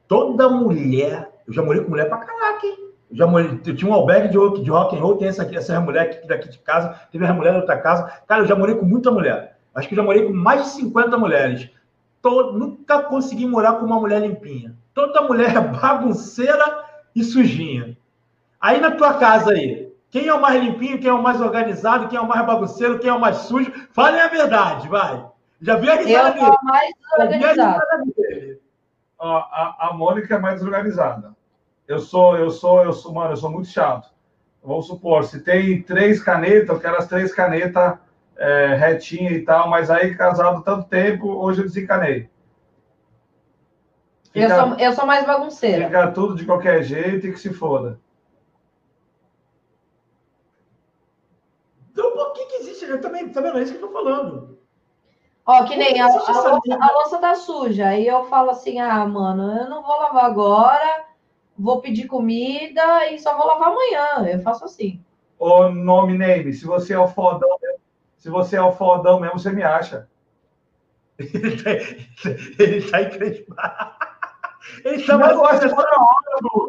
Toda mulher, eu já morei com mulher pra caraca, hein? Eu já morei, eu tinha um albergue de, rock- de rock and roll, tem essa, essa mulher aqui daqui de casa, teve a mulher da outra casa. Cara, eu já morei com muita mulher. Acho que eu já morei com mais de 50 mulheres. Nunca consegui morar com uma mulher limpinha. Toda mulher é bagunceira e sujinha. Aí na tua casa aí, quem é o mais limpinho, quem é o mais organizado, quem é o mais bagunceiro, quem é o mais sujo? Falem a verdade, vai. Já vi a Eu risada dele. sou a mais Já vi a organizada. a, a, Mônica é mais desorganizada. Eu sou, eu sou, eu sou, mano, eu sou muito chato. Vamos supor, se tem três canetas, eu quero as três canetas é, retinha e tal, mas aí casado tanto tempo, hoje eu desencanei. Eu Fica, sou, eu sou mais bagunceira. fica tudo de qualquer jeito e que se foda. Então, por que, que existe? Eu também, tá vendo? É isso que eu tô falando. Ó, que nem a, a, louça, a louça tá suja. Aí eu falo assim: ah, mano, eu não vou lavar agora, vou pedir comida e só vou lavar amanhã. Eu faço assim. Ô, nome name, se você é o fodão se você é o fodão mesmo, você me acha. Ele tá, ele tá. Ele tá Não, eu acho mais... que toda hora, Du.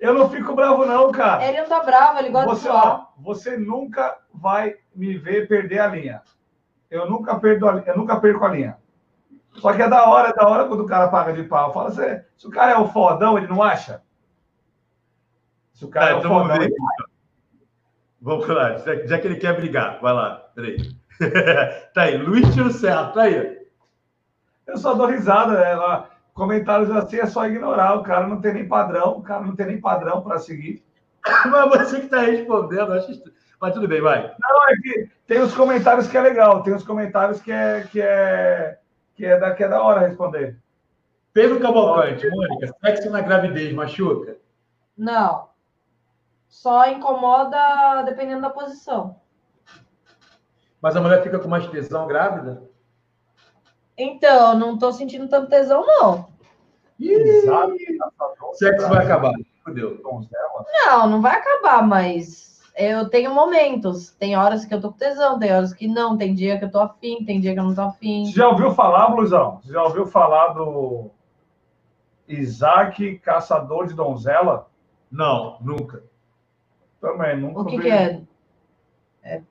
Eu não fico bravo, não, cara. Ele não tá bravo, ele gosta Você, de ó, você nunca vai me ver perder a linha. Eu nunca perdo a, eu nunca perco a linha. Só que é da hora, é da hora quando o cara paga de pau. Fala assim, se o cara é o fodão, ele não acha? Se o cara é, é o então fodão, ele Vamos lá, já que ele quer brigar, vai lá, peraí. tá aí, Luiz Tiro Certo, tá aí. Eu só dou risada, ela, comentários assim é só ignorar, o cara não tem nem padrão, o cara não tem nem padrão para seguir. Mas você que está respondendo, acho mas tudo bem, vai. Não, é que tem os comentários que é legal, tem os comentários que é que é que é da, que é da hora responder. Pedro Cavalcante, Mônica, sexo na gravidez machuca? Não. Só incomoda dependendo da posição. Mas a mulher fica com mais tesão grávida? Então, não tô sentindo tanto tesão, não. Exato. Sexo vai acabar. Fudeu. Não, não vai acabar, mas eu tenho momentos. Tem horas que eu tô com tesão, tem horas que não. Tem dia que eu tô afim, tem dia que eu não tô afim. Você já ouviu falar, Blusão? Você já ouviu falar do Isaac Caçador de Donzela? Não, nunca. Também, nunca. O que, que é? é?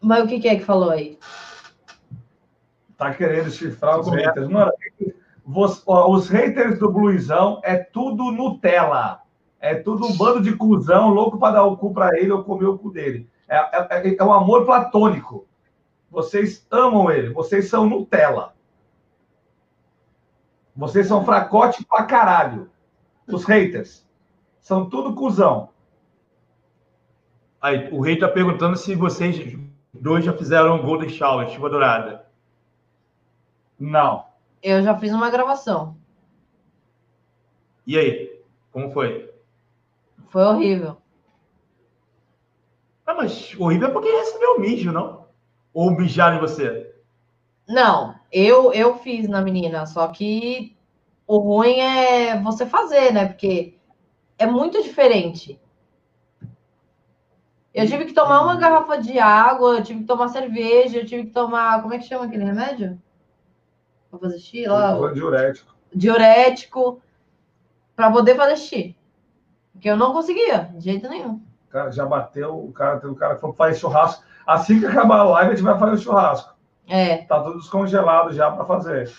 Mas o que, que é que falou aí? Tá querendo chifrar os haters. Mano, os haters do Bluizão é tudo Nutella. É tudo um bando de cuzão, louco para dar o cu para ele ou comer o cu dele. É, é, é um amor platônico. Vocês amam ele, vocês são Nutella. Vocês são fracote pra caralho. Os haters. São tudo cuzão. Aí, o rei tá perguntando se vocês dois já fizeram um Golden Shower, chuva dourada. Não. Eu já fiz uma gravação. E aí? Como foi? Foi horrível. Ah, mas horrível é porque recebeu mijo, não? Ou mijaram em você? Não, eu, eu fiz na menina, só que o ruim é você fazer, né? Porque é muito diferente. Eu tive que tomar uma garrafa de água, eu tive que tomar cerveja, eu tive que tomar. Como é que chama aquele remédio? Pra fazer xixi lá? Diurético. Diurético. Pra poder fazer xixi. Porque eu não conseguia, de jeito nenhum. Cara, já bateu, o cara, tem um cara que falou faz churrasco. Assim que acabar a live, a gente vai fazer o churrasco. É. Tá tudo descongelado já para fazer.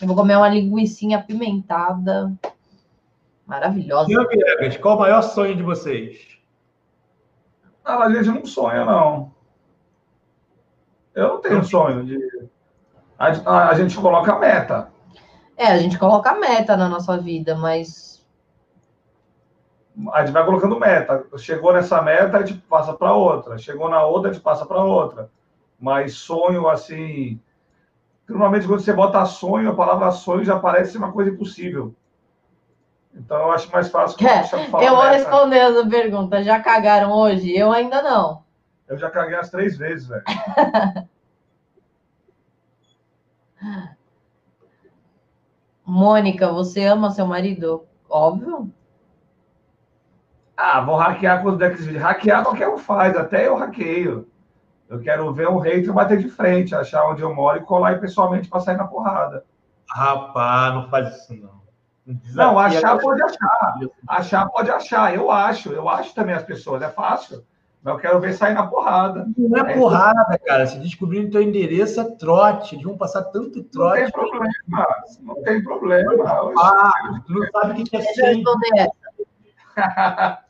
Eu vou comer uma linguiça apimentada. Maravilhosa. Senhor Viegas, qual o maior sonho de vocês? Ah, a gente não sonha, não. Eu não tenho sonho de. A, a, gente coloca a meta. É, a gente coloca a meta na nossa vida, mas. A gente vai colocando meta. Chegou nessa meta, a gente passa para outra. Chegou na outra, a gente passa para outra. Mas sonho, assim. Normalmente, quando você bota sonho, a palavra sonho já parece uma coisa impossível. Então eu acho mais fácil. É, eu vou responder essa pergunta. Já cagaram hoje? Eu ainda não. Eu já caguei as três vezes, velho. Mônica, você ama seu marido? Óbvio. Ah, vou hackear com os decks de hackear qualquer um faz, até eu hackeio. Eu quero ver um hater bater de frente, achar onde eu moro e colar aí pessoalmente para sair na porrada. Rapaz, não faz isso não. Não, achar pode achar. Achar pode achar. Eu acho. Eu acho também as pessoas. É fácil. Mas eu quero ver sair na porrada. Não é, é porrada, isso. cara. Se descobrir o teu endereço, é trote. De vão passar tanto trote. Não tem problema. Não tem problema. Ah, tu não sabe o que é sim.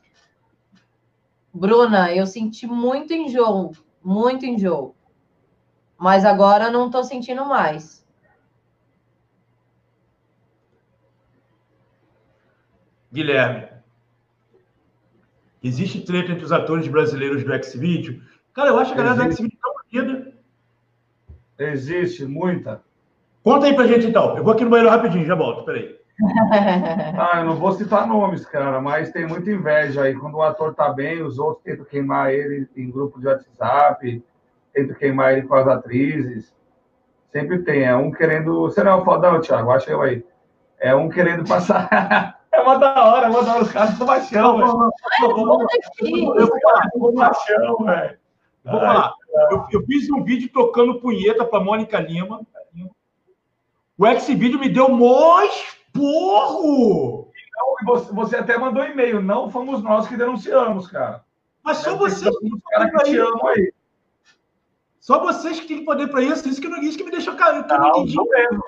Bruna, eu senti muito enjoo. Muito enjoo. Mas agora não estou sentindo mais. Guilherme. Existe treta entre os atores brasileiros do X-Video? Cara, eu acho que a galera do X-Video tão unida. Existe, muita. Conta aí pra gente então. Eu vou aqui no banheiro rapidinho, já volto, peraí. ah, eu não vou citar nomes, cara, mas tem muita inveja aí. Quando o ator tá bem, os outros tentam queimar ele em grupo de WhatsApp, tentam queimar ele com as atrizes. Sempre tem. É um querendo. Você não é o fodão, Thiago? Acha eu aí. É um querendo passar. É uma da hora, é uma da hora. Os caras do baixão, velho. Eu vou baixão, velho. Vou falar. Eu, eu, fiz um vídeo tocando punheta pra Mônica Lima. O X-Vídeo me deu mós porro! Você, você até mandou e-mail. Não fomos nós que denunciamos, cara. Mas só você. Os caras que te amam aí. Só vocês que têm poder para isso. Isso que não isso que me deixou. Eu não, entendi. mesmo.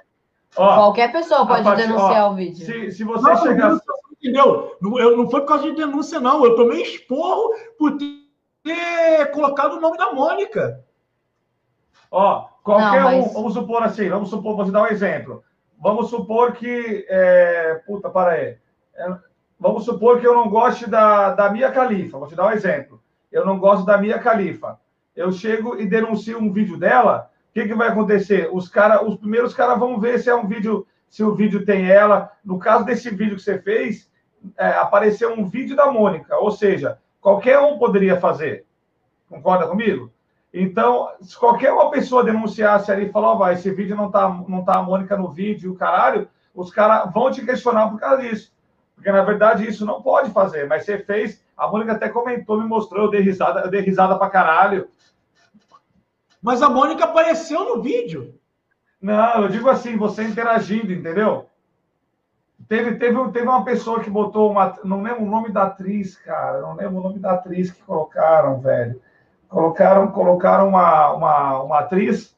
Ó, Qualquer pessoa pode partir, denunciar ó, o vídeo. Se, se você não, chegar. Entendeu? Não, eu, não foi por causa de denúncia, não. Eu tomei esporro por ter colocado o nome da Mônica. Ó, qualquer não, mas... um, vamos supor assim, vamos supor, vou te dar um exemplo. Vamos supor que. É, puta, para aí. É, vamos supor que eu não goste da, da Mia Califa. Vou te dar um exemplo. Eu não gosto da Mia Califa. Eu chego e denuncio um vídeo dela. O que, que vai acontecer? Os, cara, os primeiros caras vão ver se é um vídeo, se o vídeo tem ela. No caso desse vídeo que você fez, é, apareceu um vídeo da Mônica. Ou seja, qualquer um poderia fazer. Concorda comigo? Então, se qualquer uma pessoa denunciasse ali e falar, oh, vai, esse vídeo não tá, não tá a Mônica no vídeo, o caralho, os caras vão te questionar por causa disso. Porque, na verdade, isso não pode fazer, mas você fez, a Mônica até comentou, me mostrou, eu dei risada, eu dei risada pra caralho. Mas a Mônica apareceu no vídeo. Não, eu digo assim, você interagindo, entendeu? Teve, teve, teve uma pessoa que botou uma. Não lembro o nome da atriz, cara. Não lembro o nome da atriz que colocaram, velho. Colocaram, colocaram uma, uma, uma atriz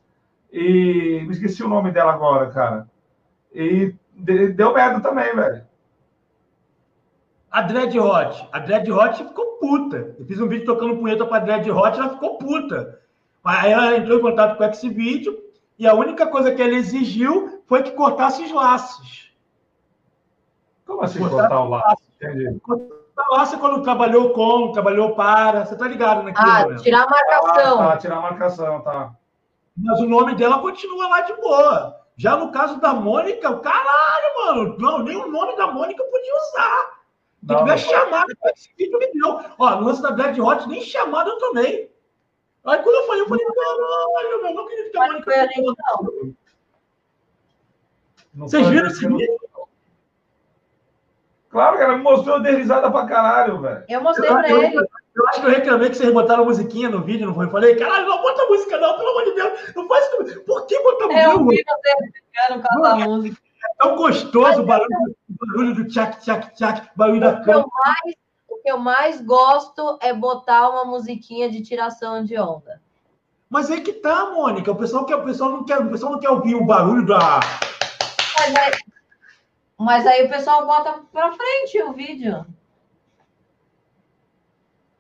e me esqueci o nome dela agora, cara. E deu merda também, velho. A Dread Hot. A Dread Hot ficou puta. Eu fiz um vídeo tocando punheta pra Dread Hot, ela ficou puta. Aí ela entrou em contato com esse vídeo e a única coisa que ele exigiu foi que cortasse os laços. Como assim cortar, cortar o laço? Entendi. Nossa, quando trabalhou com, trabalhou para, você tá ligado naquilo? Ah, né? tirar a marcação. Ah, tá, tirar a marcação, tá. Mas o nome dela continua lá de boa. Já no caso da Mônica, caralho, mano, não, nem o nome da Mônica podia usar. Se tiver chamada para esse vídeo, me deu. Ó, no lance da Dead Hot, nem chamada eu tomei. Aí quando eu falei, eu falei, caralho, meu, não queria ficar Mônica. Vocês viram esse vídeo? Claro, cara, me mostrou, eu dei risada pra caralho, velho. Eu mostrei eu, pra eu, ele. Eu, acho que eu reclamei que vocês botaram a musiquinha no vídeo, não foi? Eu falei, caralho, não bota música não, pelo amor de Deus. Não faz isso. Por que botar música? Eu vi você brincando com a música. É tão gostoso o barulho, o barulho do tchac, tchac, tchac, barulho da cama. O que eu mais gosto é botar uma musiquinha de tiração de onda. Mas aí que tá, Mônica. O pessoal, quer, o pessoal, não, quer, o pessoal não quer ouvir o barulho da. Mas é, mas aí o pessoal bota para frente o vídeo.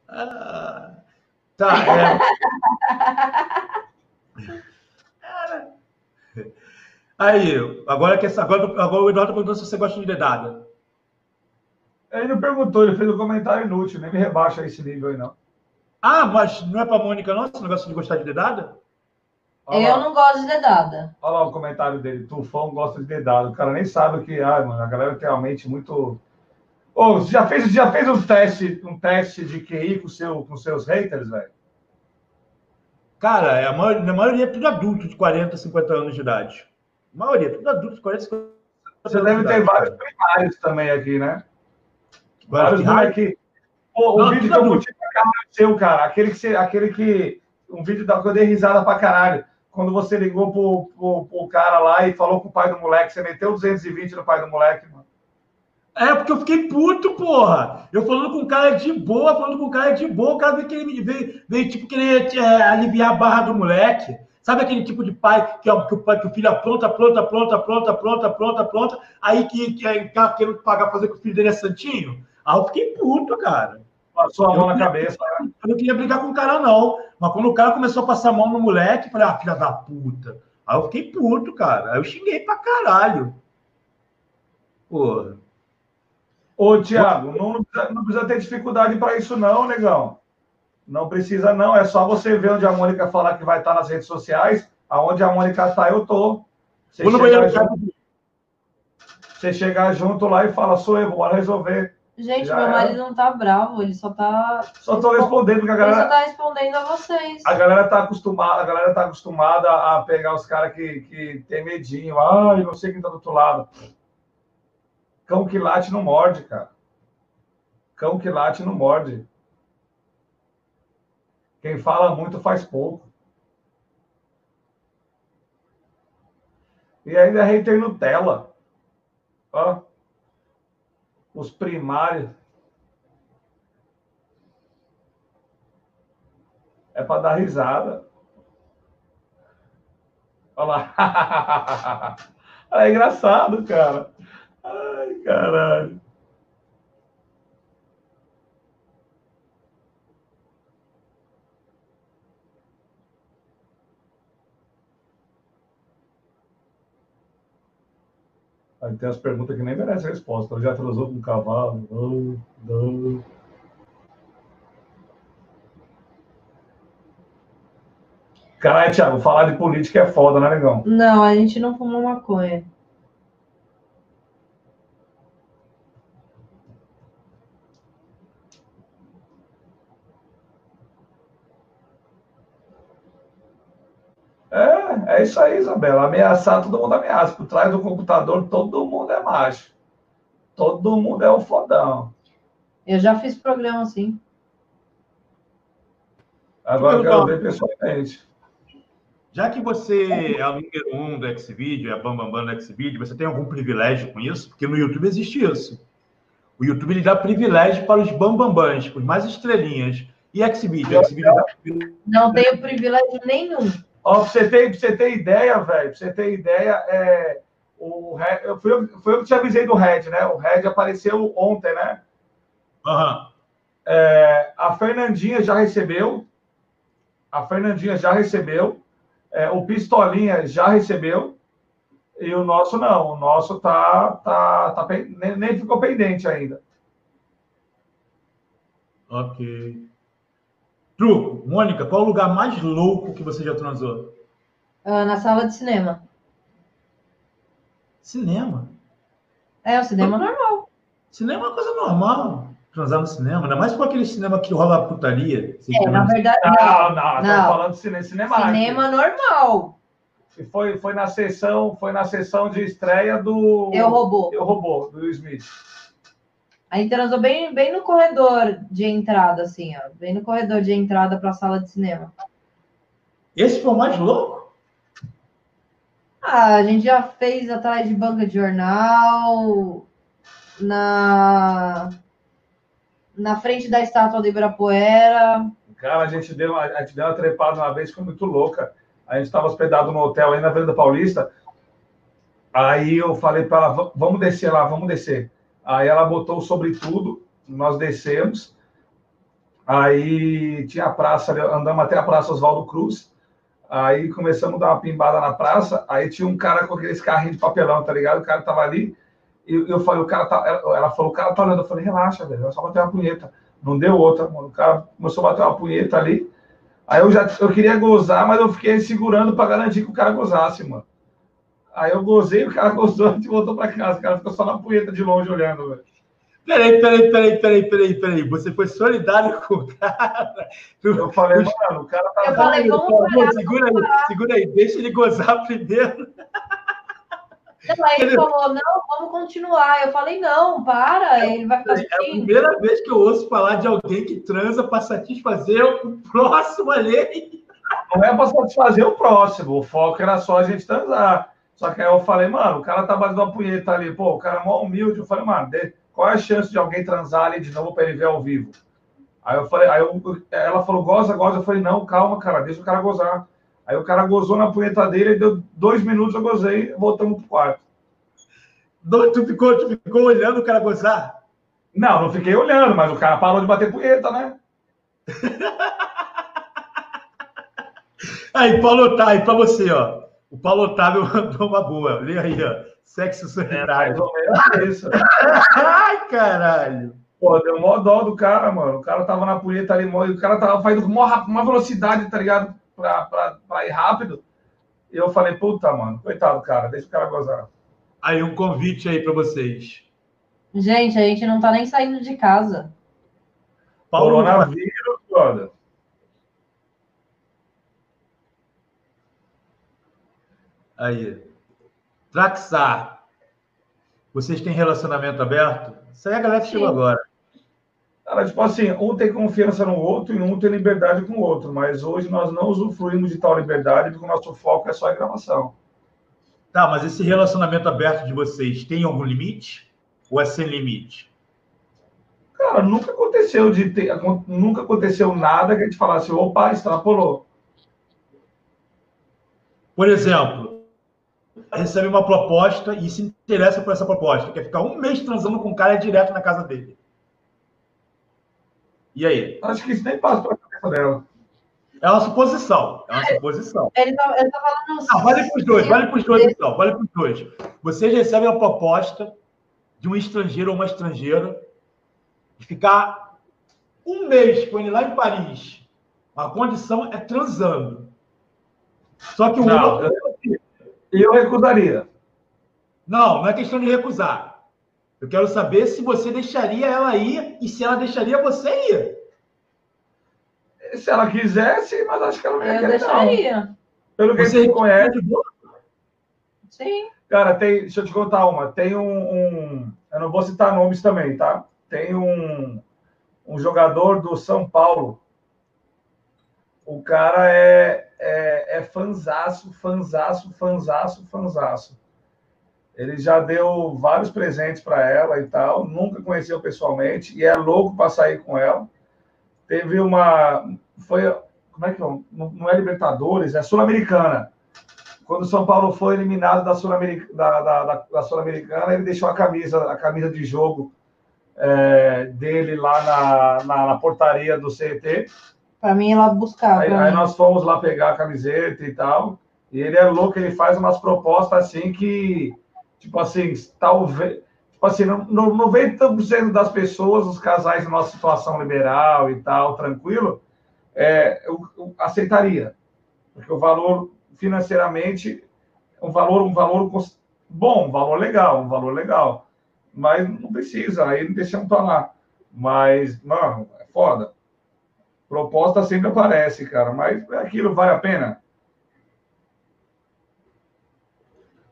Ah, tá. É. Aí, agora, que, agora, agora o Eduardo perguntou se você gosta de dedada. Ele não perguntou, ele fez um comentário inútil, nem me rebaixa esse nível aí, não. Ah, mas não é para Mônica, não, esse negócio de gostar de dedada? Olha eu lá. não gosto de dedada. Olha lá o comentário dele. Tufão gosta de dedada. O cara nem sabe o que é, mano. A galera tem a mente muito. Ô, oh, já fez, já fez um teste, um teste de QI com, seu, com seus haters, velho? Cara, é a maioria, a maioria é tudo adulto de 40, 50 anos de idade. A maioria, tudo adulto de 40, 50 anos. Você deve ter vários primários também aqui, né? Vários aqui. Pô, o não, vídeo que eu curti pra caralho seu, cara. Aquele que, você, aquele que. Um vídeo da que eu dei risada pra caralho quando você ligou pro, pro, pro, cara lá e falou com o pai do moleque, você meteu 220 no pai do moleque, mano. É, porque eu fiquei puto, porra. Eu falando com o cara de boa, falando com o cara de boa, o cara veio, querer, veio, veio tipo, querer é, aliviar a barra do moleque. Sabe aquele tipo de pai que, é, que, o, pai, que o filho apronta, pronta, pronta, pronta, pronta, pronta, pronta, aí que, que é querendo pagar fazer com o filho dele é santinho? Aí eu fiquei puto, cara. Passou a mão na cabeça. Eu não queria brigar com o cara, não. Mas quando o cara começou a passar a mão no moleque, eu falei, ah, filha da puta. Aí eu fiquei puto, cara. Aí eu xinguei pra caralho. Porra. Ô, Tiago, não, não, precisa, ter dificuldade para isso, não, negão. Não precisa, não. É só você ver onde a Mônica falar que vai estar nas redes sociais. Aonde a Mônica está, eu tô. Você, chegar junto, você chegar junto lá e fala, sou eu, bora resolver. Gente, Já meu marido não tá bravo, ele só tá. Só tô respondendo, porque a galera. Ele só tá respondendo a vocês. A galera tá acostumada, a galera tá acostumada a pegar os caras que, que tem medinho. Ai, não sei quem tá do outro lado. Cão que late não morde, cara. Cão que late não morde. Quem fala muito faz pouco. E ainda é hater Nutella. Ó os primários. É para dar risada. Olha lá. É engraçado, cara. Ai, caralho. Aí tem as perguntas que nem merecem resposta. Já transou com um cavalo? Não, não. Caralho, Thiago, falar de política é foda, né, negão? Não, a gente não fumou maconha. É, isso aí, Isabela. Ameaçar, todo mundo ameaça. Por trás do computador, todo mundo é macho. Todo mundo é o fodão. Eu já fiz programa assim. Agora eu quero ver pessoalmente. Já que você é o número um do Xvideo, é a Bambambam Bam Bam do Xvideo, você tem algum privilégio com isso? Porque no YouTube existe isso. O YouTube ele dá privilégio para os bambambãs, os mais estrelinhas. E Xvideo? Xvideo dá... Não tenho privilégio nenhum. Ó, pra você ter, pra você ter ideia, velho, pra você ter ideia, é, o Red, foi, eu, foi eu que te avisei do Red, né? O Red apareceu ontem, né? Uhum. É, a Fernandinha já recebeu. A Fernandinha já recebeu. É, o Pistolinha já recebeu. E o nosso não. O nosso tá, tá, tá nem, nem ficou pendente ainda. Ok. Truco, Mônica, qual o lugar mais louco que você já transou? Uh, na sala de cinema. Cinema? É, o cinema normal. Cinema é uma coisa normal. Transar no cinema, ainda mais com aquele cinema que rola putaria. É, na verdade, não. Não, não, não. falando de cinema, cinema. Cinema normal. Foi, foi, na sessão, foi na sessão de estreia do. Eu Robô. Eu Robô, do Will Smith. A gente transou bem, bem no corredor de entrada, assim, ó. Bem no corredor de entrada para a sala de cinema. Esse foi o mais louco? Ah, a gente já fez atrás de banca de jornal, na, na frente da estátua do Ibirapuera. Cara, a gente deu uma, a gente deu uma trepada uma vez, foi muito louca. A gente estava hospedado no hotel aí na Avenida Paulista. Aí eu falei para ela, vamos descer lá, vamos descer. Aí ela botou sobre tudo, nós descemos. Aí tinha a praça, andamos até a Praça Oswaldo Cruz. Aí começamos a dar uma pimbada na praça. Aí tinha um cara com aqueles carrinhos de papelão, tá ligado? O cara tava ali. E eu falei, o cara tá. Ela falou, o cara tá olhando. Eu falei, relaxa, velho, é só bater uma punheta. Não deu outra, mano. O cara começou a bater uma punheta ali. Aí eu já eu queria gozar, mas eu fiquei segurando para garantir que o cara gozasse, mano. Aí eu gozei, o cara gozou, a gente voltou para casa. O cara ficou só na punheta de longe olhando, velho. Peraí, peraí, peraí, peraí, peraí, peraí. Você foi solidário com o cara. Eu falei, mano, o cara tá. Eu falei, vamos parar, segura aí, segura aí, deixa ele gozar primeiro. Não, aí ele falou, não, vamos continuar. Eu falei, não, para, ele vai ficar É a primeira vez que eu ouço falar de alguém que transa para satisfazer o próximo alheio. Não é para satisfazer o próximo, o foco era só a gente transar. Só que aí eu falei, mano, o cara tá batendo uma punheta ali, pô, o cara é mó humilde. Eu falei, mano, qual é a chance de alguém transar ali de novo para ele ver ao vivo? Aí eu falei, aí eu, ela falou, goza, goza. Eu falei, não, calma, cara, deixa o cara gozar. Aí o cara gozou na punheta dele, deu dois minutos, eu gozei, voltamos pro quarto. Tu ficou, tu ficou olhando o cara gozar? Não, não fiquei olhando, mas o cara parou de bater punheta, né? aí, Paulo tá, pra você, ó. O Paulo Otávio mandou uma boa. Lê aí, ó. Sexo solitário. É, isso. Ai, caralho. Pô, deu mó dó do cara, mano. O cara tava na punheta ali, o cara tava fazendo com uma velocidade, tá ligado? Pra, pra, pra ir rápido. E eu falei, puta, mano, coitado, cara, deixa o cara gozar. Aí, um convite aí para vocês. Gente, a gente não tá nem saindo de casa. Paulo Coronavírus, brother. Aí. Traxar. Vocês têm relacionamento aberto? Isso aí a galera chegou agora. Cara, tipo assim, um tem confiança no outro e um tem liberdade com o outro, mas hoje nós não usufruímos de tal liberdade porque o nosso foco é só a gravação. Tá, mas esse relacionamento aberto de vocês tem algum limite? Ou é sem limite? Cara, nunca aconteceu de ter, nunca aconteceu nada que a gente falasse, opa, extrapolou. Por exemplo, recebe uma proposta e se interessa por essa proposta. Quer ficar um mês transando com o cara direto na casa dele. E aí? Acho que isso nem passa pela cabeça dela. É uma suposição. É uma suposição. Ele tá, ele tá falando. Ah, vale para os dois, vale para os dois, então. Vale para os dois. Vocês recebem a proposta de um estrangeiro ou uma estrangeira de ficar um mês com ele lá em Paris. A condição é transando. Só que o Não, outro. E eu recusaria. Não, não é questão de recusar. Eu quero saber se você deixaria ela ir e se ela deixaria você ir. Se ela quisesse, mas acho que ela não ia Eu querer, não. deixaria. Pelo que Você gente conhece. de boa? Sim. Cara, tem, deixa eu te contar uma. Tem um, um- Eu não vou citar nomes também, tá? Tem um, um jogador do São Paulo. O cara é, é, é fanzaço, fanzaço, fanzaço, fanzaço. Ele já deu vários presentes para ela e tal. Nunca conheceu pessoalmente e é louco para sair com ela. Teve uma. Foi. Como é que é? Não é Libertadores, é Sul-Americana quando o São Paulo foi eliminado da Sul-Americana, da, da, da- Sul-Americana, ele deixou a camisa, a camisa de jogo é, dele lá na, na, na portaria do CET. Pra mim, ela buscar. Aí, aí nós fomos lá pegar a camiseta e tal. E ele é louco, ele faz umas propostas assim que, tipo assim, talvez. Tipo assim, no, no 90% das pessoas, os casais em nossa situação liberal e tal, tranquilo, é, eu, eu aceitaria. Porque o valor financeiramente um valor, um valor bom, um valor legal, um valor legal. Mas não precisa, aí deixamos pra lá. Mas, mano, é foda. Proposta sempre aparece, cara, mas aquilo vale a pena.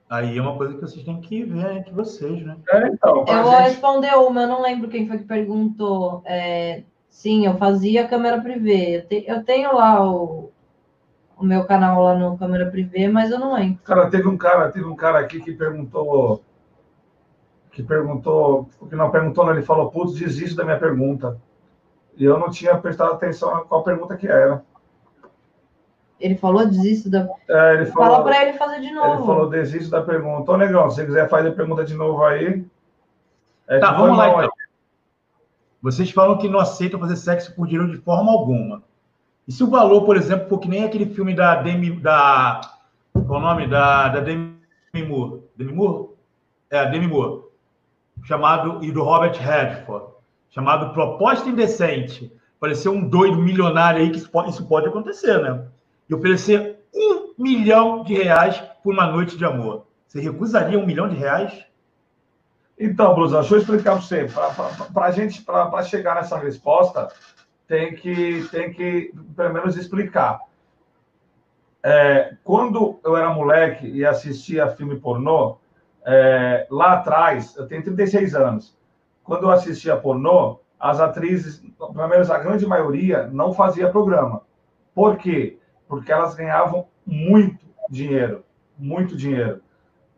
Aí é uma coisa que vocês têm que ver entre vocês, né? É, então, Eu vou gente- responder uma, eu não lembro quem foi que perguntou. É, sim, eu fazia câmera privê. Eu, te- eu tenho lá o, o meu canal lá no câmera privê, mas eu não lembro. Cara, teve um cara, teve um cara aqui que perguntou, que perguntou, que não perguntou, não, ele falou, putz, desisto da minha pergunta. E eu não tinha prestado atenção a qual pergunta que era. Ele falou, desisto da. É, ele Fala falou, pra ele fazer de ele novo. falou, desisto da pergunta. Ô, negão, se você quiser fazer a pergunta de novo aí. É Tá, vamos lá então. Vocês falam que não aceitam fazer sexo por dinheiro de forma alguma. E se o valor, por exemplo, for que nem aquele filme da Demi. Da, qual é o nome? Da, da Demi Moore. Demi Moore? É, Demi Moore. Chamado, e do Robert Redford. Chamado Proposta Indecente. Parecer um doido milionário aí, que isso pode, isso pode acontecer, né? E oferecer um milhão de reais por uma noite de amor. Você recusaria um milhão de reais? Então, Blusão, deixa eu explicar para você. Para a gente, para chegar nessa resposta, tem que, tem que pelo menos explicar. É, quando eu era moleque e assistia filme pornô, é, lá atrás, eu tenho 36 anos. Quando eu assistia pornô, as atrizes, pelo menos a grande maioria, não fazia programa. Por quê? Porque elas ganhavam muito dinheiro, muito dinheiro.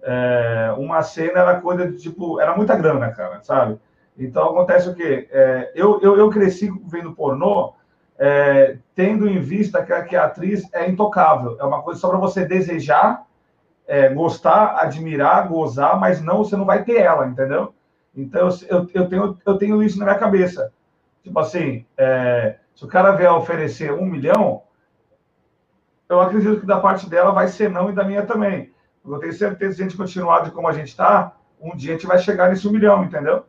É, uma cena era coisa de tipo, era muita grana, cara, sabe? Então acontece o quê? É, eu, eu, eu cresci vendo pornô, é, tendo em vista que, a- que a atriz é intocável, é uma coisa só para você desejar, é, gostar, admirar, gozar, mas não, você não vai ter ela, entendeu? Então eu, eu, tenho, eu tenho isso na minha cabeça. Tipo assim, é, se o cara vier oferecer um milhão, eu acredito que da parte dela vai ser não e da minha também. Eu tenho certeza que se a gente continuar de como a gente está, um dia a gente vai chegar nesse um milhão, entendeu?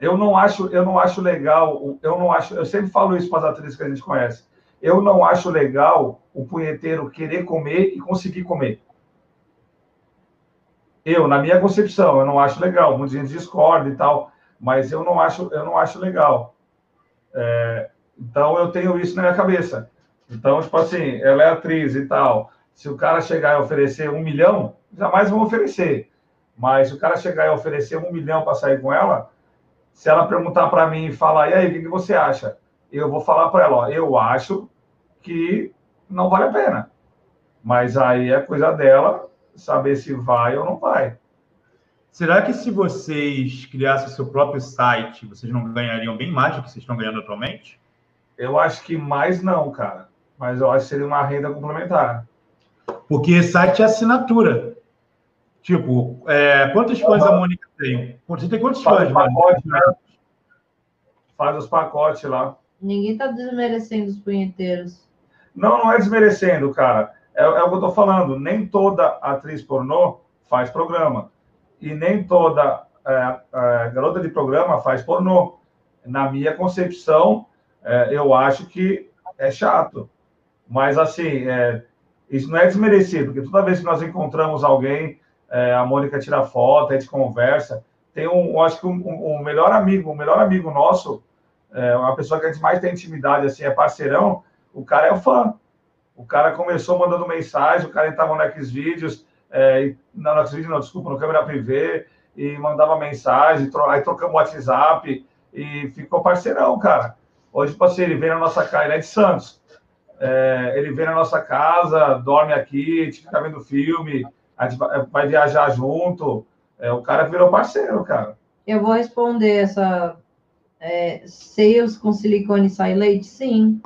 Eu não acho, eu não acho legal, eu não acho, eu sempre falo isso para as atrizes que a gente conhece. Eu não acho legal o punheteiro querer comer e conseguir comer. Eu, na minha concepção, eu não acho legal. Muita gente discorda e tal, mas eu não acho, eu não acho legal. É, então eu tenho isso na minha cabeça. Então, tipo assim, ela é atriz e tal. Se o cara chegar e oferecer um milhão, jamais vão oferecer. Mas se o cara chegar e oferecer um milhão para sair com ela, se ela perguntar para mim e falar, e aí, o que, que você acha? Eu vou falar para ela, ó, eu acho que não vale a pena. Mas aí é coisa dela saber se vai ou não vai. Será que se vocês criassem seu próprio site, vocês não ganhariam bem mais do que vocês estão ganhando atualmente? Eu acho que mais não, cara. Mas eu acho que seria uma renda complementar. Porque site é assinatura. Tipo, é, quantos fãs a Mônica tem? Você tem quantos fãs, mano? né? Faz os pacotes lá. Ninguém tá desmerecendo os punheteiros. Não, não é desmerecendo, cara. É, é o que eu tô falando. Nem toda atriz pornô faz programa. E nem toda é, é, garota de programa faz pornô. Na minha concepção, é, eu acho que é chato. Mas, assim, é, isso não é desmerecido, porque toda vez que nós encontramos alguém, é, a Mônica tira foto, a gente conversa. Tem um, acho que um, um- melhor amigo, um melhor amigo nosso, é, uma pessoa que a gente mais tem intimidade, assim, é parceirão, o cara é o fã. O cara começou mandando mensagem, o cara entrava no Xvideos, é, no Xvideos não, desculpa, no câmera privê, e mandava mensagem, tro- aí trocamos WhatsApp, e ficou parceirão, cara. Hoje, tipo assim, ele vem na nossa casa, ele é de Santos. É, ele vem na nossa casa, dorme aqui, fica vendo filme, a gente vai, vai viajar junto. É, o cara virou parceiro, cara. Eu vou responder essa. É, seios com silicone sai leite? Sim.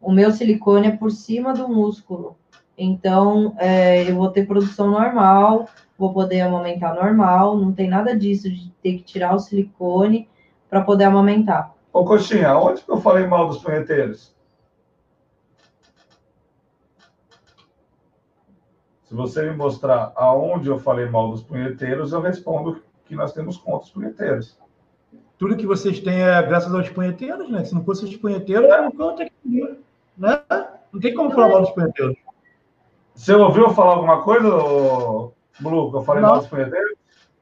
O meu silicone é por cima do músculo. Então, é, eu vou ter produção normal, vou poder amamentar normal, não tem nada disso de ter que tirar o silicone para poder amamentar. Ô, Coxinha, onde que eu falei mal dos punheteiros? Se você me mostrar aonde eu falei mal dos punheteiros, eu respondo que nós temos contra os punheteiros. Tudo que vocês têm é graças aos punheteiros, né? Se não fosse os punheteiros, não conta aqui, né? Não tem como falar mal dos punheteiros. Você ouviu falar alguma coisa, Blue, que eu falei Não. mal dos punheteiros?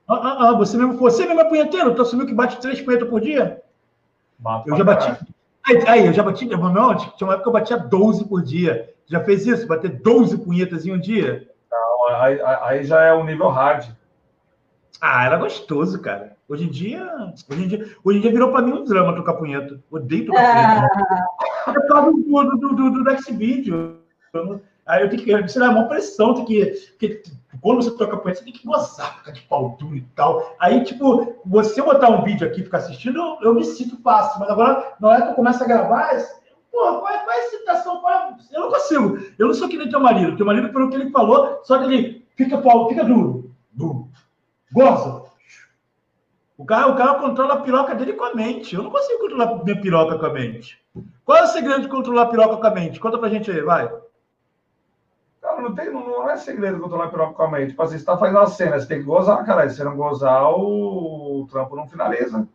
Ah, ah, ah, você mesmo, você mesmo é punheteiro? Tu assumiu que bate três punhetas por dia? Bato Eu já bati. Aí, aí, eu já bati. Não, tinha uma época que eu batia 12 por dia. Já fez isso? Bater 12 punhetas em um dia? Aí, aí- aí já é um nível hard. Ah, era gostoso, cara. Hoje em dia. Hoje em dia, hoje em dia virou pra mim um drama tocar punheta. Odeio tocar punheta. É por causa do, do, do, do. Eu não- Aí eu tenho que. Isso é uma pressão, tem que. Porque quando você toca punheta, você tem que gozar, ficar de pau duro e tal. Aí, tipo, você botar um vídeo aqui e ficar assistindo, eu, eu me sinto fácil. Mas agora, na hora que eu começo a gravar, Pô, qual é, qual é a excitação? É- Eu não consigo. Eu não sou que nem teu marido. Teu marido, pelo que ele falou, só que ele fica, pau, fica duro. Duro. Goza. O cara, o cara controla a piroca dele com a mente. Eu não consigo controlar minha piroca com a mente. Qual é o segredo de controlar a piroca com a mente? Conta pra gente aí, vai. Cara, não, tem, não, é segredo controlar a piroca com a mente. Tipo assim, você tá fazendo a cena, você tem que gozar, cara. Se você não gozar, o, o trampo não finaliza.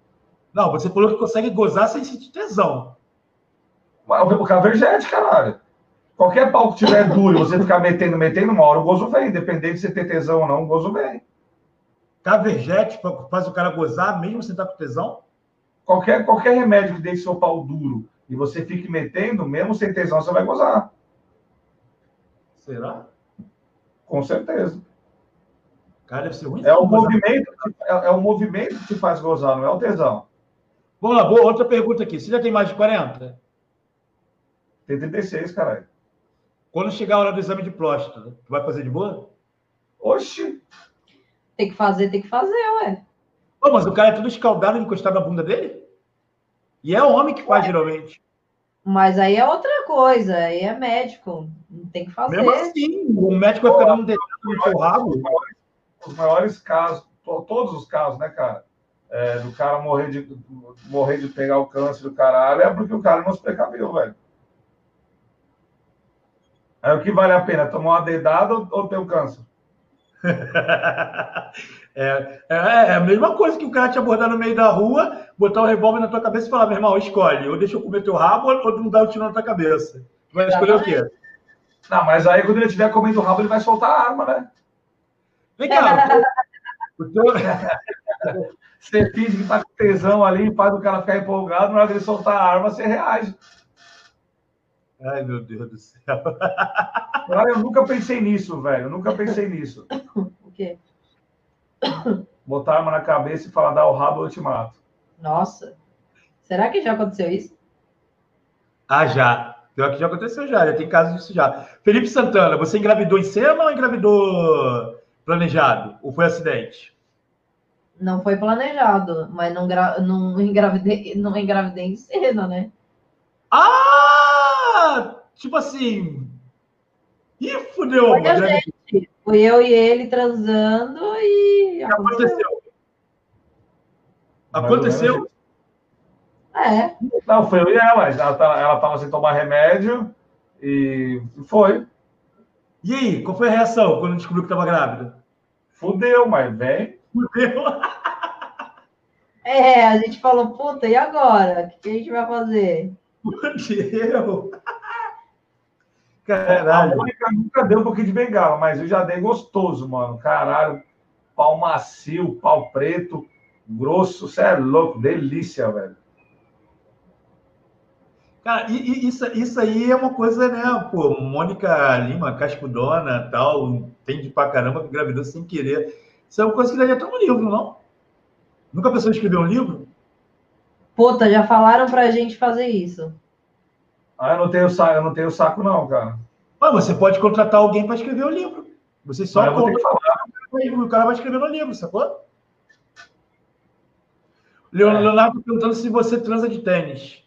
Não, você falou que consegue gozar sem sentir tesão. Mas O caverjete, caralho. Qualquer pau que tiver duro e você ficar metendo, metendo, uma hora o gozo vem. Independente de você ter tesão ou não, o gozo vem. Caverjete faz o cara gozar mesmo sem estar com tesão? Qualquer, qualquer remédio que deixe seu pau duro e você fique metendo, mesmo sem tesão, você vai gozar. Será? Com certeza. Cara, deve ser ruim. É o movimento, é, é o movimento que te faz gozar, não é o tesão. Vamos lá, boa, outra pergunta aqui. Você já tem mais de 40? Tem 36, caralho. Quando chegar a hora do exame de próstata, tu vai fazer de boa? Oxi. Tem que fazer, tem que fazer, ué. Pô, mas o cara é todo escaldado encostado na bunda dele? E é o homem que faz, geralmente. Mas aí é outra coisa, aí é médico, não tem que fazer. Mesmo assim, o médico vai ficar dando dedado no teu rabo. Os maiores casos, to- todos os casos, né, cara? É, do cara morrer de, morrer de pegar o câncer do caralho, é porque o cara não se precaveu, velho. É o que vale a pena, tomar uma dedada ou, ou ter o câncer? É, é, é a mesma coisa que o cara te abordar no meio da rua, botar o revólver na tua cabeça e falar, meu irmão, escolhe, ou deixa eu comer teu rabo ou não dar um tiro na tua cabeça. Tu vai escolher o quê? Não, mas aí quando ele estiver comendo o rabo, ele vai soltar a arma, né? Vem cá, o teu, Você finge que tá com tesão ali, faz o cara ficar empolgado, na hora dele soltar a arma, você reage. Ai, meu Deus do céu. Cara, eu nunca pensei nisso, velho. Eu nunca pensei nisso. O quê? Botar a arma na cabeça e falar, dá o rabo, eu te mato. Nossa. Será que já aconteceu isso? Ah, já. Pior que já aconteceu já, já tem casos disso já. Felipe Santana, você engravidou em cena ou engravidou planejado? Ou foi acidente? Não foi planejado, mas não, gra... não, engravidei, não engravidei em cena, né? Ah! Tipo assim. Ih, fudeu. Foi gente. Fui eu e ele transando e. Aconteceu. Aconteceu. É. Não, foi eu e ela. Ela, tá- ela tava sem tomar remédio e foi. E aí, qual foi a reação quando descobriu que estava grávida? Fudeu, mas vem. Fudeu. É, a gente falou, puta, e agora? O que a gente vai fazer? Fudeu. A Caralho. Mônica nunca deu um pouquinho de bengala, mas eu já dei gostoso, mano. Caralho. Pau macio, pau preto, grosso. Você é louco. Delícia, velho. Cara, e, e isso, isso aí é uma coisa, né? Pô, Mônica Lima, cascudona, tal, entende pra caramba, engravidou sem querer. Isso é uma coisa que daria até um livro, não? Nunca pensou em escrever um livro? Puta, já falaram pra gente fazer isso. Ah, eu não tenho saco, eu não tenho saco, não, cara. Mas você pode contratar alguém para escrever o livro. Você só Mas eu compra falar. o cara vai escrever no livro, sacou? É. Leonardo perguntando se você transa de tênis.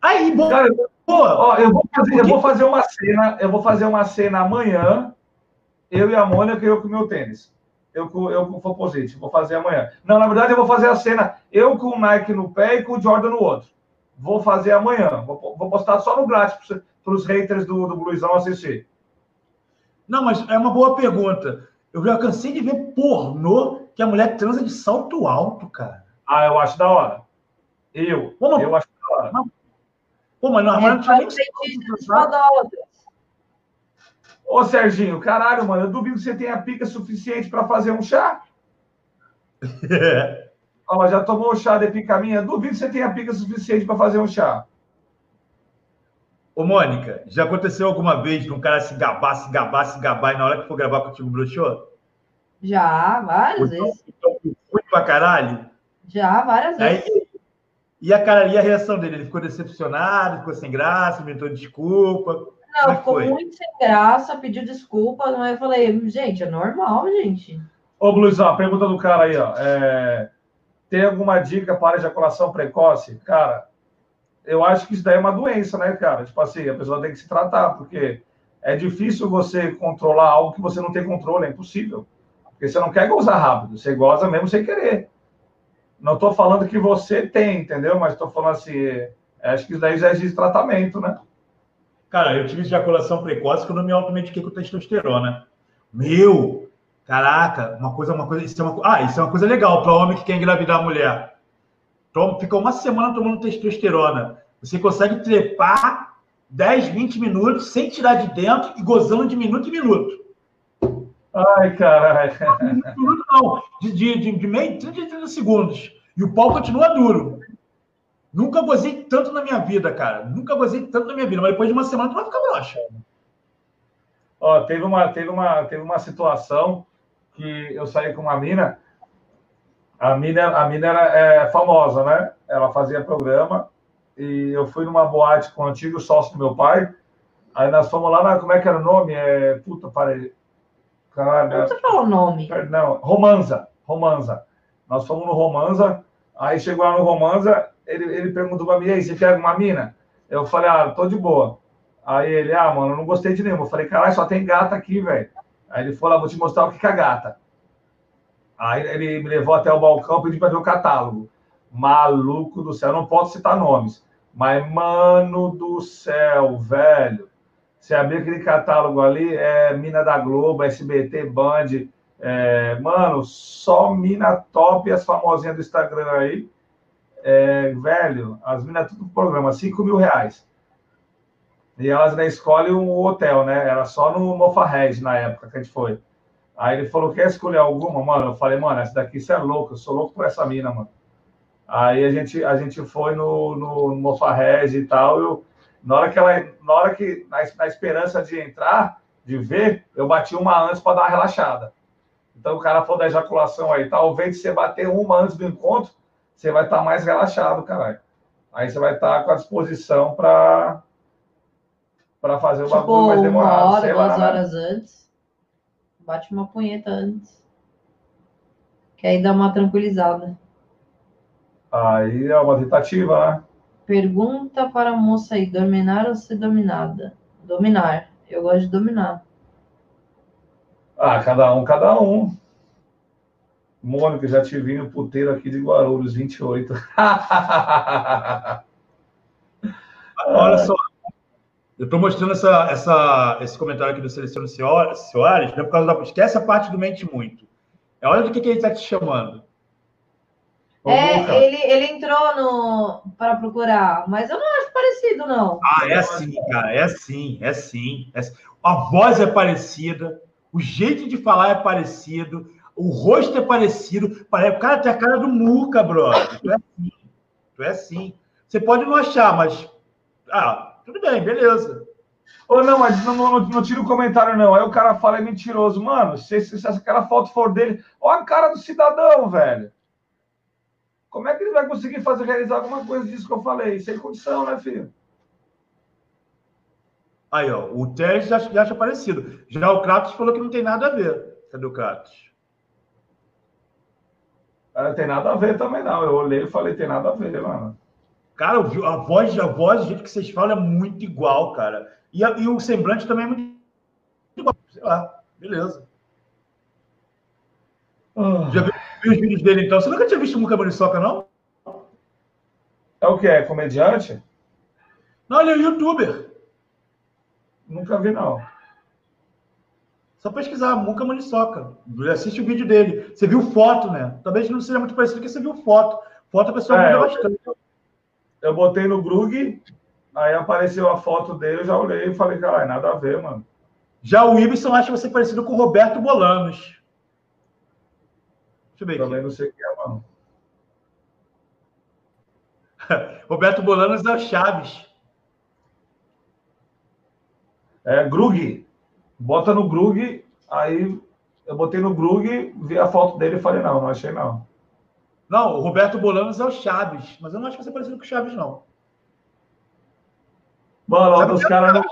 Aí, boa! Cara, boa. Ó, eu vou, fazer, eu vou fazer uma cena, eu vou fazer uma cena amanhã, eu e a Mônica e eu com o meu tênis. Eu com, eu com o Foposite, vou fazer amanhã. Não, na verdade, eu vou fazer a cena, eu com o Nike no pé e com o Jordan no outro. Vou fazer amanhã. Vou, vou postar só no grátis para os haters do, do Bluesão assistir. Não, mas é uma boa pergunta. Eu já cansei de ver pornô que a mulher transa de salto alto, cara. Ah, eu acho da hora. Eu, Pô, mas- eu acho da hora. Pô, mas não, É, não nem pode ser de podólogas. Ô, Serginho, caralho, mano, eu duvido que você tenha pica suficiente para fazer um chá. Ó, já tomou o chá de pica minha? Duvido que você tenha pica suficiente para fazer um chá. Ô, Mônica, já aconteceu alguma vez de um cara se gabar, se gabar, se gabar e na hora que for gravar contigo broxou? Já, várias Então, vezes. então, foi pra caralho? Já, várias vezes. Aí, e a cara, e a reação dele? Ele ficou decepcionado, ficou sem graça, inventou desculpa. É Não, que ficou foi? muito sem graça, pediu desculpa, mas eu falei, gente, é normal, gente. Ô, Bluizão, a pergunta do cara aí, ó. é, Tem alguma dica para ejaculação precoce? Cara, eu acho que isso daí é uma doença, né, cara? Tipo assim, a pessoa tem que se tratar, porque é difícil você controlar algo que você não tem controle, é impossível. Porque você não quer gozar rápido, você goza mesmo sem querer. Não estou falando que você tem, entendeu? Mas estou falando assim, é, acho que isso daí já existe tratamento, né? Cara, eu tive ejaculação precoce quando eu me automediquei com testosterona. Meu, caraca, uma coisa, uma coisa, isso é uma, ah, isso é uma coisa legal para homem que quer engravidar a mulher. Toma, fica uma semana tomando testosterona. Você consegue trepar 10, 20 minutos sem tirar de dentro e gozando de minuto em minuto. Ai, caralho. Não, de, de, de, de meio, 30, 30 segundos. E o pau continua duro. Nunca gozei tanto na minha vida, cara. Nunca gozei tanto na minha vida. Mas depois de uma semana, tu vai ficar broxa. Ó, teve uma, teve uma, teve uma situação que eu saí com uma mina. A mina, a mina era é, famosa, né? Ela fazia programa e eu fui numa boate com o antigo sócio do meu pai. Aí nós fomos lá na, como é que era o nome? É, puta, parei. Caralho, Não precisa falar o nome. Perdão, Romanza, Romanza. Nós fomos no Romanza, aí chegou lá no Romanza, ele, ele perguntou pra mim, e aí, você quer alguma mina? Eu falei, ah, tô de boa. Aí ele, ah, mano, não gostei de nenhuma. Eu falei, caralho, só tem gata aqui, velho. Aí ele falou, ah, vou te mostrar o que é gata. Aí ele me levou até o balcão, pediu pra ver o catálogo. Maluco do céu, não posso citar nomes. Mas, mano do céu, velho. Você abrir aquele catálogo ali, é Mina da Globo, SBT, Band. é, mano, só mina top e as famosinhas do Instagram aí. É, velho, as minas tudo pro programa, 5 mil reais. E elas ainda escolhem um hotel, né? Era só no Mofarred na época que a gente foi. Aí ele falou: quer escolher alguma, mano? Eu falei, mano, essa daqui você é louco, eu sou louco por essa mina, mano. Aí a gente, a gente foi no, no Mofarred e tal. Eu, na hora que ela, na hora que, na, na esperança de entrar, de ver, eu bati uma antes para dar uma relaxada. Então o cara falou da ejaculação aí, talvez se você bater uma antes do encontro, você vai estar mais relaxado, caralho. Aí você vai estar com a disposição para para fazer o Tipo, bagulho mais uma demorado. hora, sei lá, duas né? horas antes. Bate uma punheta antes. Que aí dá uma tranquilizada. Aí é uma tentativa, né? Pergunta para a moça aí, dominar ou ser dominada? Dominar. Eu gosto de dominar. Ah, cada um, cada um. Mônica, já te vi no puteiro aqui de Guarulhos, 28. Olha só, eu estou mostrando essa, essa, esse comentário aqui do Celestino Soares, né, por causa da. Esquece a parte do mente muito. É olha do que, que ele está te chamando. É, ele, ele entrou para procurar, mas eu não acho parecido, não. Ah, é assim, cara, é assim, é assim. É assim. A voz é parecida, o jeito de falar é parecido, o rosto é parecido. O cara tem a cara do Muca, brother. Tu é assim. Tu é assim. Você pode não achar, mas. Ah, tudo bem, beleza. Ou não, mas não, não, não, tira o comentário, não. Aí o cara fala é mentiroso. Mano, se, se, se aquela foto for dele, olha a cara do cidadão, velho. Como é que ele vai conseguir fazer realizar alguma coisa disso que eu falei? Sem condição, né, filho? Aí, ó, o Teres já, já acha parecido. Já o Kratos falou que não tem nada a ver. Cadê o Kratos? É, tem nada a ver também, não. Eu olhei e falei, tem nada a ver, mano. Cara, a voz, a voz, o jeito que vocês falam é muito igual, cara. E, a, e o semblante também é muito igual. Sei lá, beleza. Oh. Já viu, viu, os vídeos dele, então? Você nunca tinha visto o Muca Muriçoca, não? É o que? É comediante? Não, ele é youtuber. Nunca vi, não. Só pesquisar, Muca Maniçoca. Assiste o vídeo dele. Você viu foto, né? Talvez não seja muito parecido, porque você viu foto. Foto a pessoa é, muda bastante. Eu botei no Grug, aí apareceu a foto dele, eu já olhei e falei, caralho, nada a ver, mano. Já o Ibson acha você parecido com o Roberto Bolanos. Deixa eu ver aqui. Também não sei o que é, mano. Roberto Bolanos é o Chaves. É, Grug. Bota no Grug, aí eu botei no Grug, vi a foto dele e falei, não, não achei não. Não, o Roberto Bolanos é o Chaves, mas eu não acho que você parecido com o Chaves, não. Mano, os caras não,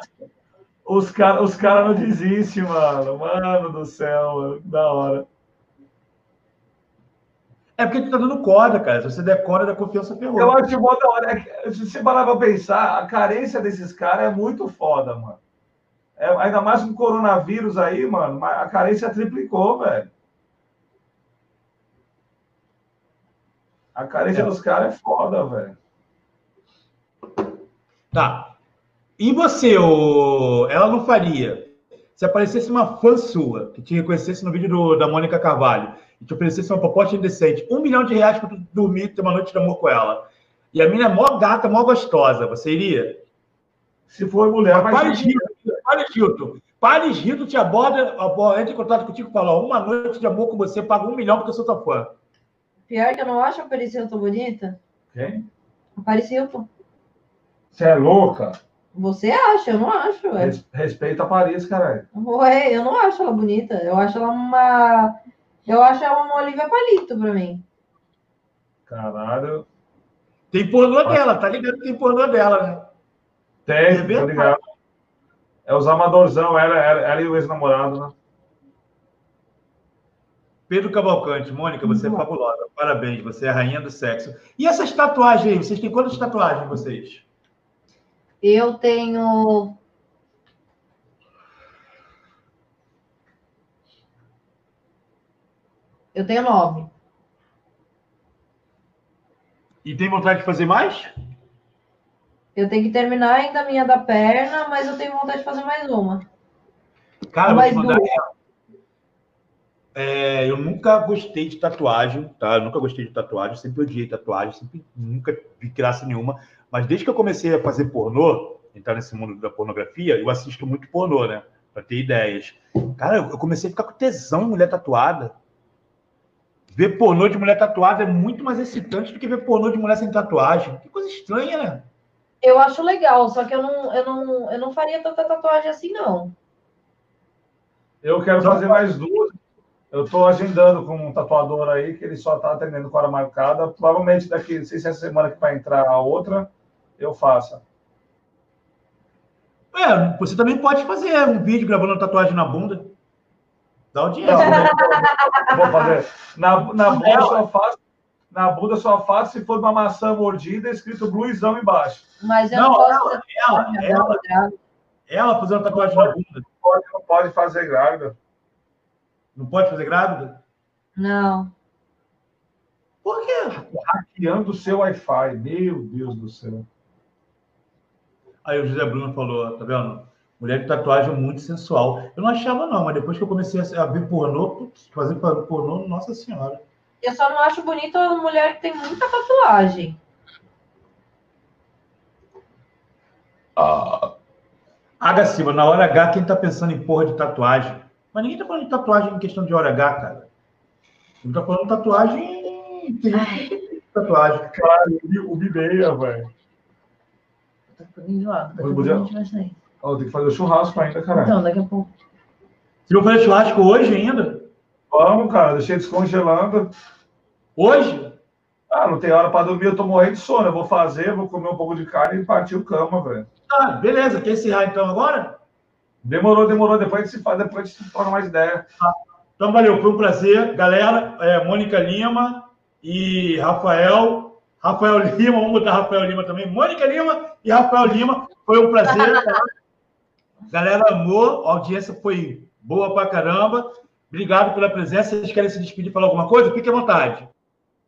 os cara, os cara não desistem, mano. Mano do céu, mano. Da hora. É porque tu tá dando corda, cara. Se você der corda, da confiança ferrou. Eu acho que da hora. É se você parar pra pensar, a carência desses caras é muito foda, mano. É, ainda mais com o coronavírus aí, mano, a carência triplicou, velho. A carência é. dos caras é foda, velho. Tá. E você, ô... ela não faria? Se aparecesse uma fã sua, que te reconhecesse no vídeo do, da Mônica Carvalho, e te oferecesse uma proposta indecente, um milhão de reais para tu dormir e ter uma noite de amor com ela, e a mina é mó gata, mó gostosa, você iria? Se for mulher, vai Paris Hilton, Paris Hilton. Te aborda, entra em contato contigo e fala: uma noite de amor com você, paga um milhão porque eu sou tua fã. Pior que eu não acho a Paris Hilton bonita. Quem? A Paris Hilton. Você é louca? Você acha, eu não acho. É. Respeita a Paris, caralho. Ué, eu não acho ela bonita. Eu acho ela uma. Eu acho ela uma Olivia Palito pra mim. Caralho. Tem pornô dela, tá ligado que tem pornô dela, né? Tem, tá ligado. É os amadorzão, ela, ela, ela e o ex-namorado, né? Pedro Cavalcante, Mônica, você é fabulosa. Parabéns, você é a rainha do sexo. E essas tatuagens aí? Vocês têm quantas tatuagens vocês? Eu tenho. Eu tenho nove. E tem vontade de fazer mais? Eu tenho que terminar ainda a minha da perna, mas eu tenho vontade de fazer mais uma. Cara, mais vou te mandar. É, eu nunca gostei de tatuagem, tá? Eu nunca gostei de tatuagem, sempre odiei tatuagem, sempre nunca vi graça nenhuma. Mas desde que eu comecei a fazer pornô, entrar nesse mundo da pornografia, eu assisto muito pornô, né? Pra ter ideias. Cara, eu comecei a ficar com tesão em mulher tatuada. Ver pornô de mulher tatuada é muito mais excitante do que ver pornô de mulher sem tatuagem. Que coisa estranha, né? Eu acho legal, só que eu não, eu não, eu não faria tanta tatuagem assim, não. Eu quero fazer mais duas. Eu estou agendando com um tatuador aí que ele só está atendendo com hora marcada. Provavelmente daqui, não sei se essa semana que vai entrar a outra, eu faça. É, você também pode fazer um vídeo gravando tatuagem na bunda. Dá audiência. Não, não, vou fazer. Na, na bunda eu só faço na bunda só faço se for uma maçã mordida escrito bluizão embaixo. Mas eu não, não posso ela, ela, ela, ela, ela fazendo tatuagem na bunda. Pode, não pode fazer grávida. Não pode fazer grávida? Não. Por quê? Hackeando o seu Wi-Fi. Meu Deus do céu. Aí o José Bruno falou, tá vendo? Mulher de tatuagem muito sensual. Eu não achava, não, mas depois que eu comecei a ver pornô, putz, fazer pornô, nossa senhora. Eu só não acho bonita a mulher que tem muita tatuagem. Ah. H. Silva, na hora H, quem tá pensando em porra de tatuagem? Mas ninguém tá falando de tatuagem em questão de hora H, cara. Não tá falando de tatuagem. Tem tatuagem. Cara, o Bibeia, velho. Tá ficando enjoado. Vai sair. Ó, tem que fazer o churrasco ainda, caralho. Então, daqui a pouco. Você não fazer churrasco hoje ainda? Vamos, cara, deixei descongelando. Hoje? Ah, não tem hora pra dormir, eu tô morrendo de sono. Eu vou fazer, vou comer um pouco de carne e partir o cama, velho. Ah, beleza. Quer encerrar então agora? Demorou, demorou. Depois a gente se faz, depois a gente troca mais ideia. Então, valeu, foi um prazer. Galera, é, Mônica Lima e Rafael. Rafael Lima, vamos botar Rafael Lima também. Mônica Lima e Rafael Lima. Foi um prazer. tá? Galera, amor, a audiência foi boa pra caramba. Obrigado pela presença. Vocês querem se despedir, falar alguma coisa? Fique à vontade.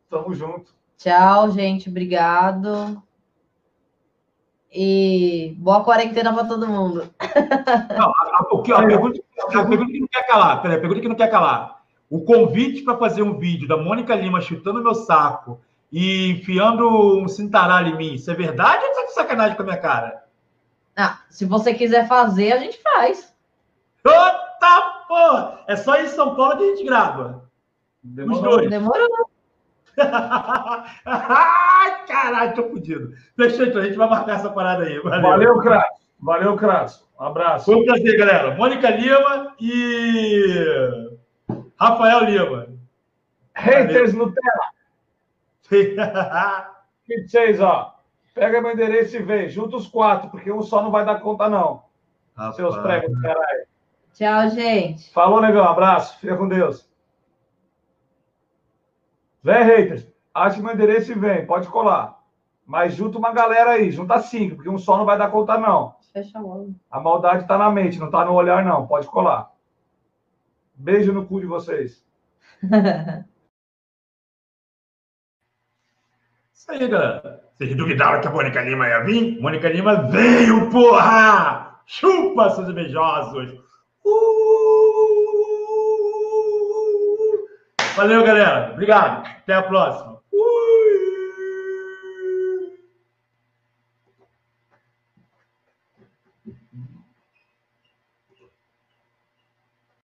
Tamo junto. Tchau, gente. Obrigado. E boa quarentena para todo mundo. Não, a, a, a pergunta, a pergunta que não quer calar, peraí, a pergunta que não quer calar. O convite para fazer um vídeo da Mônica Lima chutando meu saco e enfiando um cintaralho em mim, isso é verdade ou tá de sacanagem com a minha cara? Ah, se você quiser fazer, a gente faz. Eita porra! É só em São Paulo que a gente grava. Os Demorou. dois. Demorou? Ai, caralho, tô fudido. Fechou, então a gente vai marcar essa parada aí. Valeu. Valeu, Crato. Valeu, Crato. Um abraço. Foi um prazer, galera. Mônica Lima e Rafael Lima. Haters Nutella. 26, ó. Pega meu endereço e vem. Junta os quatro, porque um só não vai dar conta, não. Seus Rapaz. pregos, caralho. Tchau, gente. Falou, negão. Abraço. Fica com Deus. Vem, haters. Acha meu endereço e vem. Pode colar. Mas junta uma galera aí. Junta cinco, porque um só não vai dar conta, não. Fecha logo. A maldade tá na mente, não tá no olhar, não. Pode colar. Beijo no cu de vocês. Isso aí, galera. Vocês duvidaram que a Mônica Lima ia vir? Mônica Lima veio, porra! Chupa, seus invejosos! Uh! Valeu, galera. Obrigado. Até a próxima.